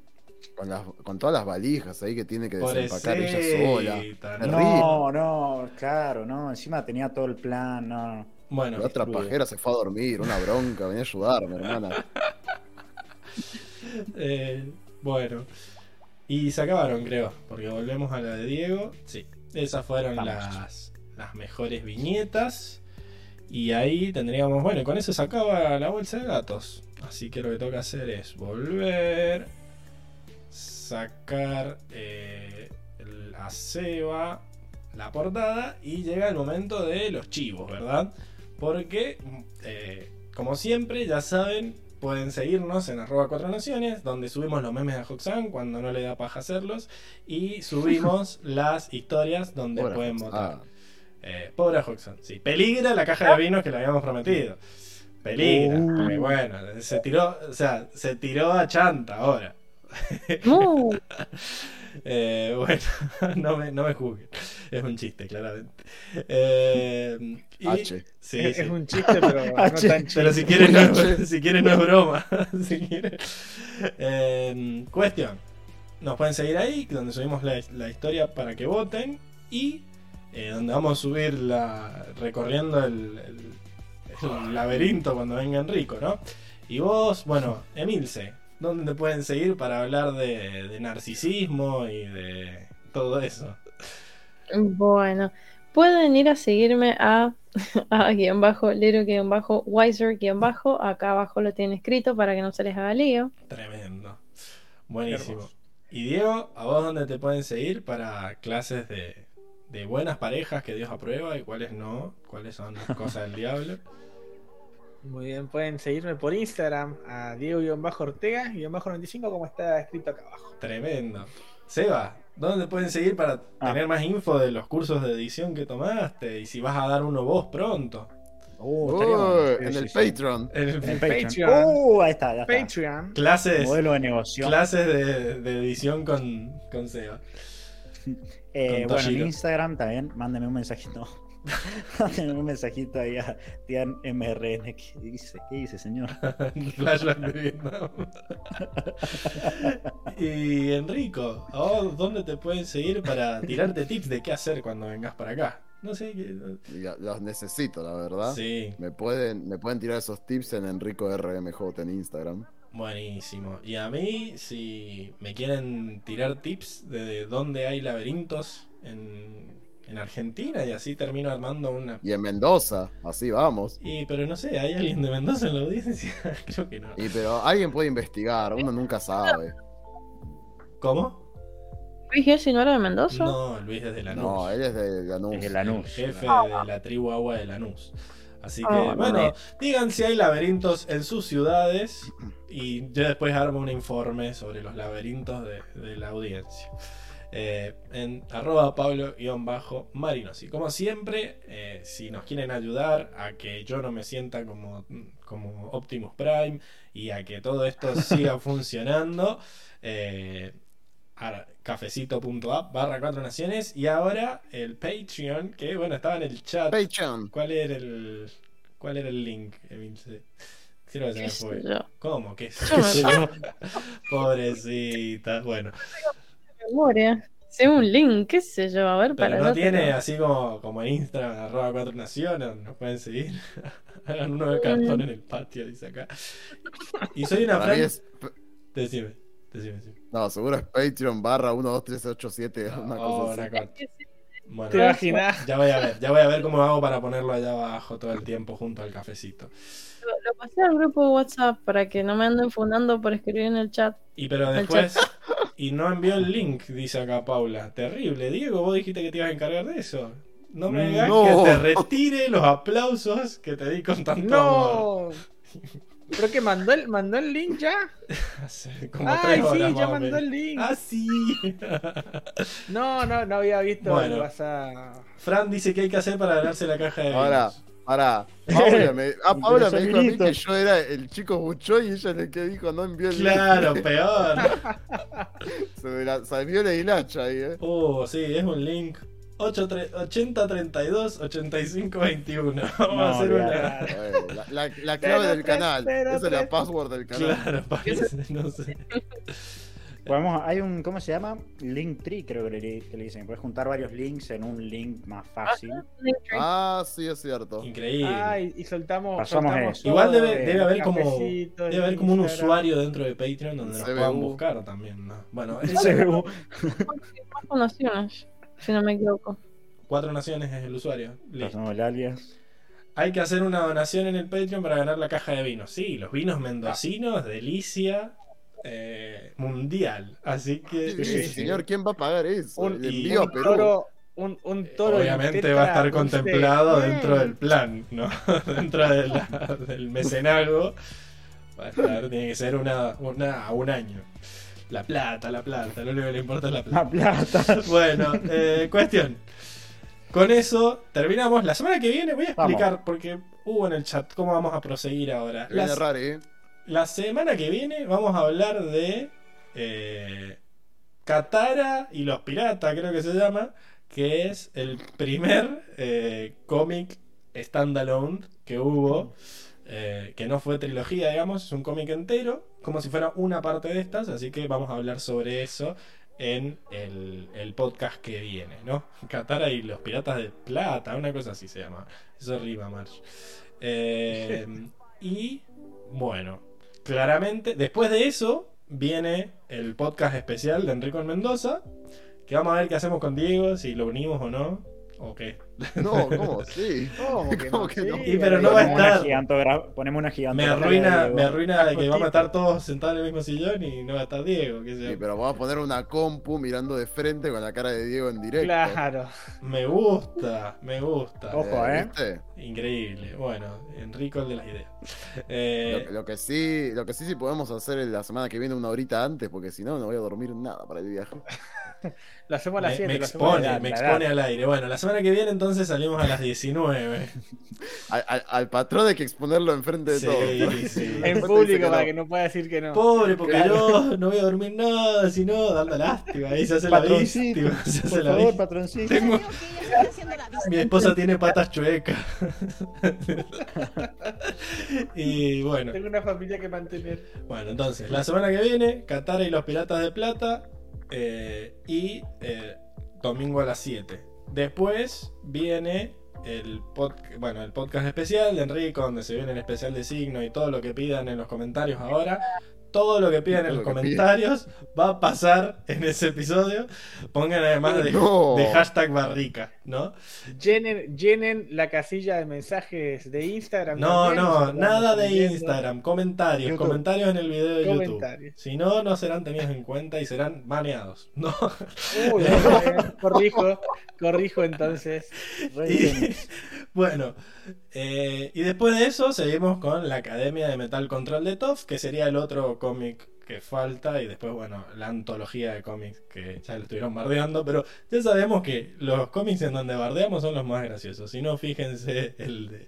Con, las- con todas las valijas ahí que tiene que desempacar ella sola. ¿no? No, no, claro, no, encima tenía todo el plan, no. Bueno, La otra pajera se fue a dormir, una bronca, venía a ayudarme, hermana. eh, bueno. Y se acabaron, creo. Porque volvemos a la de Diego. Sí. Esas fueron Vamos. las, las mejores viñetas. Y ahí tendríamos. Bueno, con eso se acaba la bolsa de datos. Así que lo que toca hacer es volver. Sacar eh, el- a Seba la portada. Y llega el momento de los chivos, ¿verdad? Porque, eh, como siempre, ya saben, pueden seguirnos en arroba cuatro naciones, donde subimos los memes de Hoxan cuando no le da paja hacerlos. Y subimos las historias donde Pobre pueden Hoxan. votar. Eh, pobre Hoxan, sí. Peligra la caja de vinos que le habíamos prometido. Peligra. Uh. bueno, se tiró, o sea, se tiró a chanta ahora. Mu. Eh, bueno, no me, no me juzguen. Es un chiste, claramente. Eh, y- H. Sí, es, sí. es un chiste, pero no H. tan chiste. Pero si quieres no, es- si quieres no es broma. si quieres. Eh, cuestión. Nos pueden seguir ahí, donde subimos la, la historia para que voten. Y eh, donde vamos a subir la. recorriendo el, el- el laberinto cuando venga Enrico, ¿no? Y vos, bueno, Emilce, ¿dónde te pueden seguir para hablar de, de narcisismo y de todo eso? Bueno, pueden ir a seguirme a, a guion bajo, lero guion bajo, wiser guion bajo. Acá abajo lo tienen escrito para que no se les haga lío. Tremendo. Buenísimo. Y Diego, ¿a vos dónde te pueden seguir para clases de, de buenas parejas que Dios aprueba y cuáles no? ¿Cuáles son cosas del diablo? Muy bien, pueden seguirme por Instagram a Diego-Ortega-95 como está escrito acá abajo. Tremendo. Seba, ¿dónde te pueden seguir para Ah. tener más info de los cursos de edición que tomaste? Y si vas a dar uno vos pronto. Uh, Sí, en sí, el. Patreon. En el- Patreon. Patreon. Uh, ahí está, ya está. Patreon. clases Modelo de negocio. clases de, de edición con, con Seba. Eh, Con bueno, en. Instagram también, mándenme un mensajito. un mensajito ahí a Tian MRN. ¿Qué dice? ¿Qué dice, señor? Flashback de Vietnam. y Enrico, ¿a vos dónde te pueden seguir para tirarte tips de qué hacer cuando vengas para acá? No sé qué. Los necesito, la verdad. Sí, Me pueden, me pueden tirar esos tips en Enrico RMJ en Instagram. buenísimo. Y a mí, si me quieren tirar tips de dónde hay laberintos en, en Argentina y así termino armando una. Y en Mendoza, así vamos. Y pero no sé, ¿hay alguien de Mendoza en la audiencia? Creo que no. Y pero alguien puede investigar, uno nunca sabe. ¿Cómo? Luis Gessi no era de Mendoza. No, Luis es de Lanús. No, él es de Lanús. Es de El Lanús. jefe Ah. de la tribu agua de Lanús. Así que, Ah, bueno, vale. digan si hay laberintos en sus ciudades y yo después armo un informe sobre los laberintos de, de la audiencia. Eh, en arroba pablo-marinos. Y como siempre, eh, si nos quieren ayudar a que yo no me sienta como, como Optimus Prime y a que todo esto siga funcionando, eh, cafecito.app barra cuatro naciones y ahora el Patreon, que bueno, estaba en el chat. Patreon. ¿Cuál era el, cuál era el link, Emilce? Creo que se me ¿Qué sé fue. ¿Cómo? ¿Qué? Pobrecita. Bueno, Memoria. Sí, un link, qué sé yo, a ver, para pero no no tiene así como, como en Instagram, arroba cuatro naciones, nos pueden seguir. Hagan uno Mm. de cartón en el patio, dice acá. Y soy una Para Fran. es. Decime, decime, decime. No, seguro es Patreon barra 1237, una Oh, cosa una así. cosa. Bueno, ¿Te imaginas? ya voy a ver, ya voy a ver cómo hago para ponerlo allá abajo todo el tiempo junto al cafecito. Lo, lo pasé al grupo de WhatsApp para que no me anden fundando por escribir en el chat. Y pero después. Y no envió el link, dice acá Paula. Terrible, Diego, vos dijiste que te ibas a encargar de eso. No me digas no. que te retire los aplausos que te di con tanto amor. No. Creo que mandó el, mandó el link ya. Hace como Ay, tres sí, ya mandó el link. Ah, sí. No, no, no había visto Bueno. Fran dice que hay que hacer para ganarse la caja de Ahora. Ahora. Paula me, ah, Paula me dijo a mí que yo era el chico buchón y ella es el que dijo no envió el Claro, link. peor. Se me la salió la hilacha ahí, eh. Oh, sí, es un link. 8032 8521. Vamos a hacer una. la clave del canal. Esa es la password del canal. Claro, parece, no sé. Podemos, hay un, ¿cómo se llama? Linktree, creo que le, que le dicen. Puedes juntar varios links en un link más fácil. Ah, sí, es cierto. Increíble. Ay, y soltamos. Pasamos soltamos eso. Igual debe, eh, debe haber como debe haber como un usuario dentro de Patreon donde nos puedan buscar también, ¿no? Bueno, es- CBU. Más donaciones, si no me equivoco. cuatro naciones es el usuario. Listo. Pasamos el alias. Hay que hacer una donación en el Patreon para ganar la caja de vinos. Sí, los vinos mendocinos, delicia eh, mundial. Así que Sí, sí, señor, ¿quién va a pagar eso? Un, el y- un Perú. toro, un, un toro. obviamente va a estar contemplado dentro del plan, ¿no? dentro de la- del mecenazgo. Va a estar, tiene que ser una, una a un año. La plata, la plata, lo único que le importa es la plata. La plata. Bueno, eh, cuestión. Con eso terminamos. La semana que viene voy a Vamos. explicar, porque hubo en el chat, cómo vamos a proseguir ahora. Que viene La, raro, ¿eh? La semana que viene vamos a hablar de eh, Katara y los piratas, creo que se llama, que es el primer eh, cómic standalone que hubo, eh, que no fue trilogía, digamos, es un cómic entero, como si fuera una parte de estas, así que vamos a hablar sobre eso en el, el podcast que viene, ¿no? Katara y los piratas de plata, una cosa así se llama. Eso rima, March. Eh, y bueno, claramente, después de eso viene el podcast especial de Enrico en Mendoza, que vamos a ver qué hacemos con Diego, si lo unimos o no, o qué. No, ¿cómo? Sí. ¿Cómo que ¿Cómo no? que no? Sí, Y pero no va a Ponemos una estar. Ponemos una Me gigantografía. arruina, me arruina de que vamos a estar todos sentados en el mismo sillón y no va a estar Diego, qué sé yo. Sí, pero vamos a poner una compu mirando de frente con la cara de Diego en directo. Claro. Me gusta, me gusta. Ojo, ¿eh? ¿viste? Increíble. Bueno, Enrico el de las ideas. Eh, Lo, lo que sí, lo que sí sí podemos hacer es la semana que viene una horita antes, porque si no no voy a dormir nada para el viaje. Lo hacemos a las me, 7. me expone, me la expone al aire. Bueno, la semana que viene entonces salimos a las 19. Al, al- al patrón hay que exponerre enfrente de Sí, todos. sí. En público para no. que no pueda decir que no. Pobre, porque Claro. yo no voy a dormir nada, sino dando lástima. Ahí se hace la víctima. Se hace Por la favor, patroncito. Tengo-. Mi esposa tiene patas chuecas. y bueno, Tengo una familia que mantener. bueno, entonces, la semana que viene, Katara y los Piratas de Plata. eh, y eh, domingo a las 7. Después viene el, pod- bueno, el podcast especial de Enrico, donde se viene el especial de signo y todo lo que pidan en los comentarios ahora. Todo lo que pidan en los comentarios va a pasar en ese episodio. Pongan además de, No. de hashtag barrica, ¿no? Llenen, llenen la casilla de mensajes de Instagram. No, también, no, nada de Instagram, comentarios, YouTube. comentarios en el video de YouTube. Si no, no serán tenidos en cuenta y serán baneados. No. Uy, eh, corrijo, corrijo entonces. Y, bueno, eh, y después de eso seguimos con la Academia de Metal Control de Toff, que sería el otro cómic que falta, y después, bueno, la antología de cómics que ya lo estuvieron bardeando, pero ya sabemos que los cómics en donde bardeamos son los más graciosos. Si no, fíjense el de...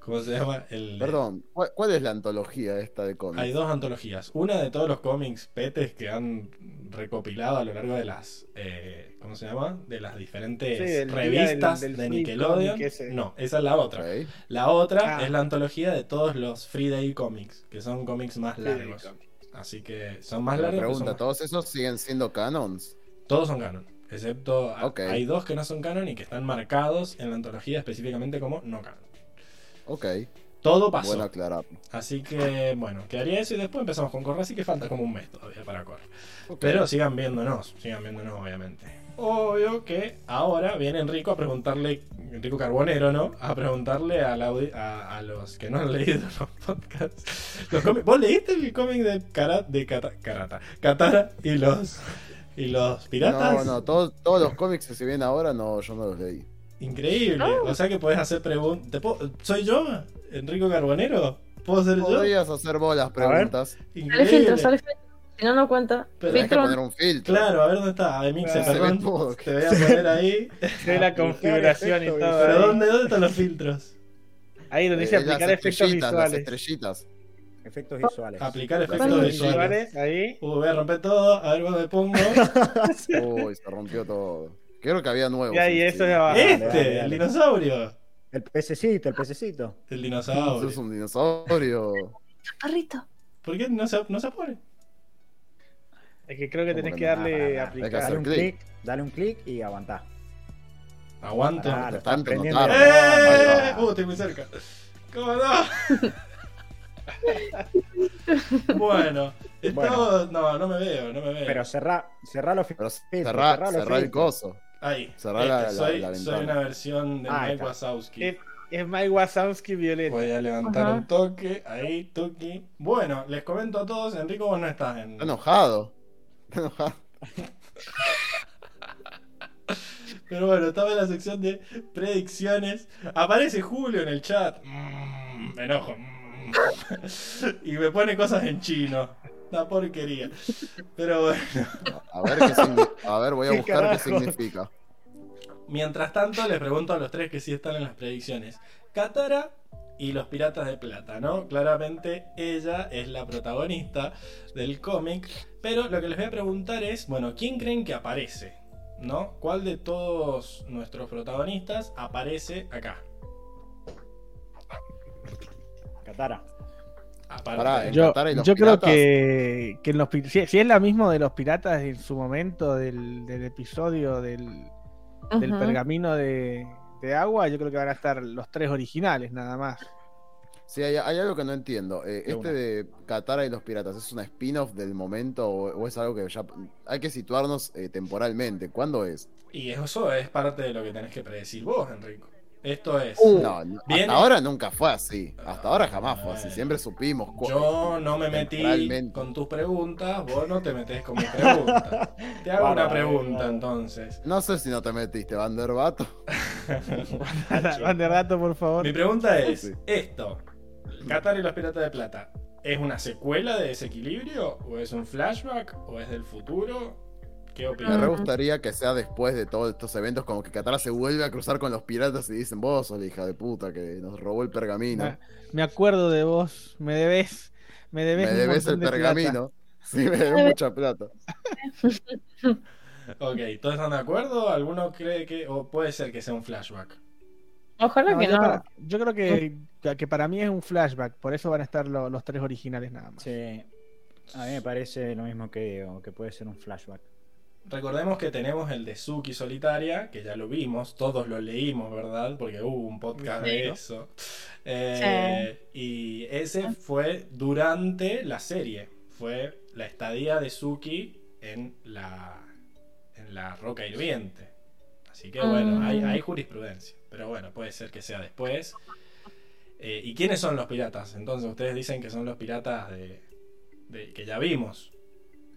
¿Cómo se llama? El Perdón, ¿cuál, cuál es la antología esta de cómics? Hay dos antologías. Una de todos los cómics petes que han recopilado a lo largo de las. eh, ¿Cómo se llama? De las diferentes Sí, revistas del- del de Nickelodeon. Comic. No, esa es la otra. La otra Ah. es la antología de todos los Free Day Comics, que son cómics más largos. Así que son más La largos. pregunta, más- ¿todos esos siguen siendo canons? Todos son canon. Excepto hay dos que no son canon y que están marcados en la antología específicamente como no canon. Ok, Todo pasó. bueno aclarar. Así que, bueno, quedaría eso y después empezamos con Corra, así que falta como un mes todavía para Corra. Ok. Pero sigan viéndonos, sigan viéndonos obviamente. Obvio que ahora viene Enrico a preguntarle, Enrico Carbonero, ¿no? A preguntarle a, la a, a los que no han leído los podcasts. Los cómics- ¿Vos leíste el cómic de, Kara, de Kata- Karata, Katara y los, y los piratas? No, no, todos, todos los cómics que se vienen ahora, no, yo no los leí. Increíble. O sea que podés hacer preguntas. ¿Soy yo, Enrico Carbonero? ¿Puedo ser yo? Podrías hacer vos las preguntas. Sale filtro, sale filtro. Si no, no cuenta. Pero Tenés que poner un filtro. Claro, a ver dónde está. Ay, Mixe, Ah, se ve perdón. todo. Te voy a poner ahí. Sé la configuración y todo. Pero. ¿dónde, ¿dónde están los filtros? Ahí donde dice Eh, las aplicar efectos estrellitas, las visuales. estrellitas. Efectos visuales. Aplicar efectos visuales. visuales, ahí. Uh, voy a romper todo. A ver, ¿dónde me pongo? Uy, se rompió todo. Creo que había nuevos. Y ahí, en eso este, dale, dale. el dinosaurio. El pececito, el pececito. El Eso dinosaurio. es un dinosaurio. Chaparrito. ¿Por qué no se, no se pone? Es que creo que ¿Cómo tenés que darle que aplicar. Dale un clic. dale un clic y aguantá. Aguanto. Pará, lo Tanto no tarda. ¡Eh! Uh, estoy muy cerca. ¿Cómo no? bueno, esto... Bueno. No, no me veo, no me veo. Pero cerrá, cerrá los filtros, cerrá, cerrá los cerrá el coso. Ahí. Cerrá este, la- soy, la soy ventana. una versión de Ah, Mike. Wazowski. Es, es Mike Wazowski Violeta. Voy a levantar Ajá. un toque. Ahí, Tuki. Bueno, les comento a todos. Enrico, vos no estás en. Está enojado. Está enojado. Pero bueno, estaba en la sección de predicciones. Aparece Julio en el chat. Mm, me enojo. Mm. y me pone cosas en chino. Una porquería. Pero bueno. A ver qué. A ver, voy a ¿Qué buscar qué significa. Mientras tanto, les pregunto a los tres que sí están en las predicciones. Katara y los Piratas de Plata, ¿no? Claramente ella es la protagonista del cómic. Pero lo que les voy a preguntar es, bueno, ¿quién creen que aparece? ¿No? ¿Cuál de todos nuestros protagonistas aparece acá? Katara. Pará, en Yo, Katara y los yo creo que, que en los si, si es la misma de los piratas en su momento del, del episodio del, del pergamino de, de agua, yo creo que van a estar los tres originales nada más. Sí, hay, hay algo que no entiendo. Eh, este una. de Katara y los piratas, ¿es una spin-off del momento o, o es algo que ya hay que situarnos eh, temporalmente? ¿Cuándo es? Y eso es parte de lo que tenés que predecir vos, Enrico. Esto es. No, no, Viene- hasta ahora nunca fue así. Hasta ahora jamás fue así. Bueno. Siempre supimos. cu- Yo no me metí con tus preguntas, vos no te metés con mi pregunta. Te hago una pregunta entonces. No sé si no te metiste, Vanderbato. Van de rato, por favor. Mi pregunta es, Sí. esto, Qatar y los Piratas de Plata, ¿es una secuela de desequilibrio? ¿O es un flashback? ¿O es del futuro? ¿Qué Me re gustaría que sea después de todos estos eventos, como que Katara se vuelve a cruzar con los piratas y dicen, vos sos la hija de puta que nos robó el pergamino. Me, acuerdo de vos, me debes, me debes, Me un debes el de plata. pergamino. Sí, me debes mucha plata. Ok, ¿todos están de acuerdo? ¿Alguno cree que... o puede ser que sea un flashback? Ojalá No, que yo, no. para- yo creo que, que para mí es un flashback, por eso van a estar lo- los tres originales nada más. Sí. A mí me parece lo mismo que digo, que puede ser un flashback. Recordemos que tenemos el de Suki Solitaria, que ya lo vimos, todos lo leímos, ¿verdad? Porque hubo un podcast de eso. Eh, Y ese fue durante la serie. fue la estadía de Suki en la, en la roca hirviente. Así que bueno, hay, Mm. hay jurisprudencia. Pero bueno, puede ser que sea después. Eh, ¿Y quiénes son los piratas? Entonces ustedes dicen que son los piratas de, de- que ya vimos.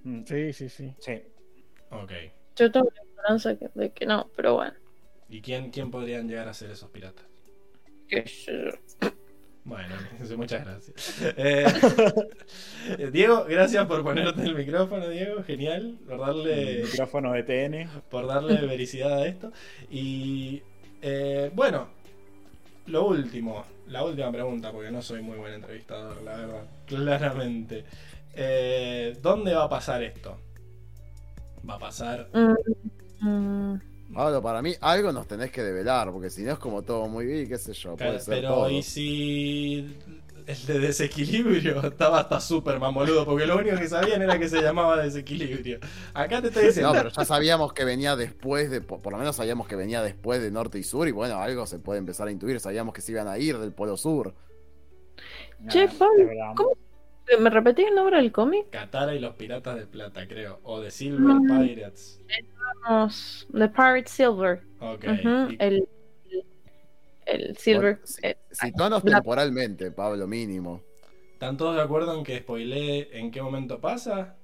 Mm, Sí, sí, sí. Sí. Ok. Yo tengo la esperanza de que no, pero bueno. ¿Y quién, quién podrían llegar a ser esos piratas? qué sé yo. Bueno, muchas gracias. Eh, Diego, gracias por ponerte el micrófono, Diego. Genial. Por darle, Micrófono de TN. por darle vericidad a esto. Y eh, bueno, lo último, la última pregunta, porque no soy muy buen entrevistador, la verdad, claramente. Eh, ¿Dónde va a pasar esto? Va a pasar. Mm, mm, Pablo, para mí algo nos tenés que develar, porque si no es como todo muy bien, qué sé yo, puede ser Pero todo. y si el de desequilibrio estaba hasta súper mamoludo, porque lo único que sabían era que se llamaba desequilibrio. Acá te estoy diciendo. No, pero ya sabíamos que venía después de, por por lo menos sabíamos que venía después de norte y sur, y bueno, algo se puede empezar a intuir, sabíamos que se iban a ir del polo sur. Che. ¿cómo? ¿Me repetís el nombre del cómic? Katara y los piratas de plata, creo. O de Silver Mm. Pirates. Vamos, The Pirate Silver. Ok. Y- el, el Silver. Bueno, si- eh, Situanos temporalmente, Pablo, mínimo. ¿Están todos de acuerdo en que spoileé en qué momento pasa?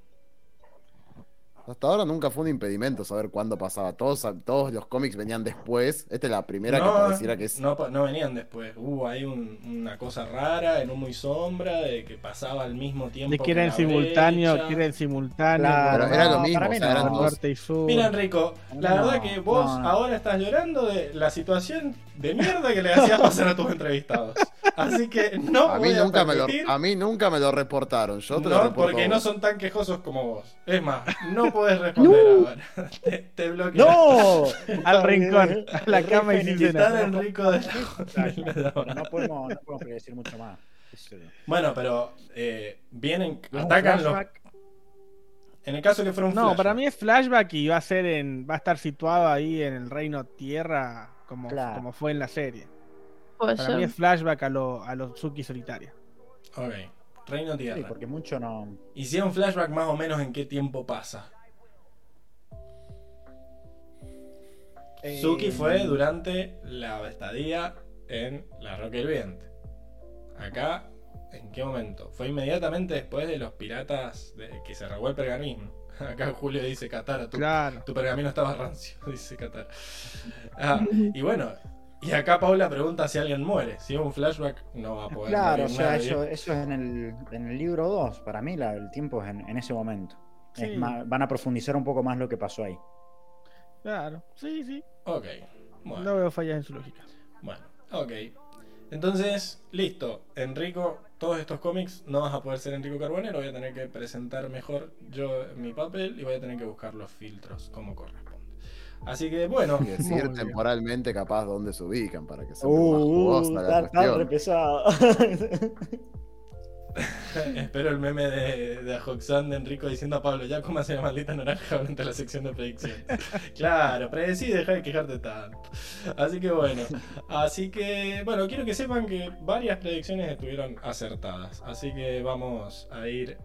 Hasta ahora nunca fue un impedimento saber cuándo pasaba. Todos, todos los cómics venían después. Esta es la primera que pareciera que es. no, no venían después. Hubo ahí un- una cosa rara en un muy sombra de que pasaba al mismo tiempo. De que era en simultáneo, que era en simultáneo. Claro, Pero era lo no, mismo, para mí o sea, no. eran norte y sur. Mira, Enrico, la No, verdad que vos no, no. ahora estás llorando de la situación de mierda que le hacías pasar a tus entrevistados. Así que no A mí, voy a nunca me lo, a mí nunca me lo reportaron. Yo te lo no, reporto porque no son tan quejosos como vos. Es más, no podés responder ahora. Te, te bloqueo. ¡No! Al rincón, a la cama y sin Enrico de la- Exacto. de la- Pero no podemos, no podemos predecir mucho más. Bueno, pero eh, vienen, ¿Es un atacan los. flashback? En el caso que fuera un No, flashback. para mí es flashback y va a ser en. va a estar situado ahí en el reino tierra como, Claro. como fue en la serie. Puede Para mí es flashback a lo, a los Suki solitaria. Ok. Reino Sí, Tierra. porque mucho no. Y si es un flashback más o menos en qué tiempo pasa. Suki Eh, fue durante la estadía en la Roca Hirviente. Acá, ¿en qué momento? Fue inmediatamente después de los piratas de que se robó el pergamino. Acá Julio dice Katara, tu, Claro. tu pergamino estaba rancio, dice Katara. Ah, y bueno, y acá Paula pregunta si alguien muere. Si es un flashback, no va a poder Claro, o sea, nadie. eso, eso es en el, en el libro 2. Para mí la- el tiempo es en, en ese momento. Sí. Es más, van a profundizar un poco más lo que pasó ahí. Claro. Sí, sí. Ok, bueno. No veo fallas en su lógica. Bueno, ok. Entonces, listo. Enrico, todos estos cómics no vas a poder ser Enrico Carbonero. Voy a tener que presentar mejor yo mi papel y voy a tener que buscar los filtros como corresponde. Así que, bueno, Y decir temporalmente capaz dónde se ubican para que sea Uh, más jugosa la cuestión. pesado. espero el meme de, de Ajoxan de Enrico diciendo a Pablo, ya cómase la maldita naranja durante la sección de predicciones. claro, predecí y dejar de quejarte tanto. Así que bueno, así que, bueno, quiero que sepan que varias predicciones estuvieron acertadas. Así que vamos a ir,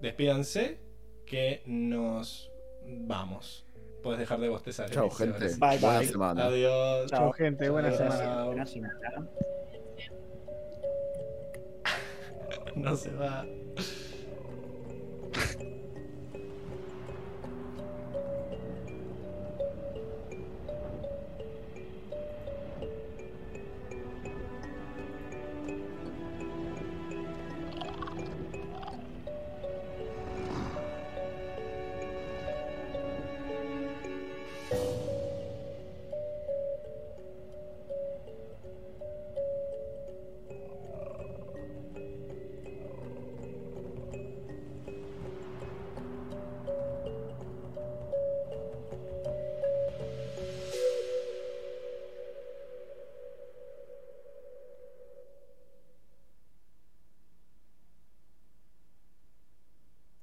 despídanse, que nos vamos puedes dejar de bostezar. Chao, gente. Bye, bye. Buena semana. Adiós. Chao, gente. Buena semana. Buena semana. no se va.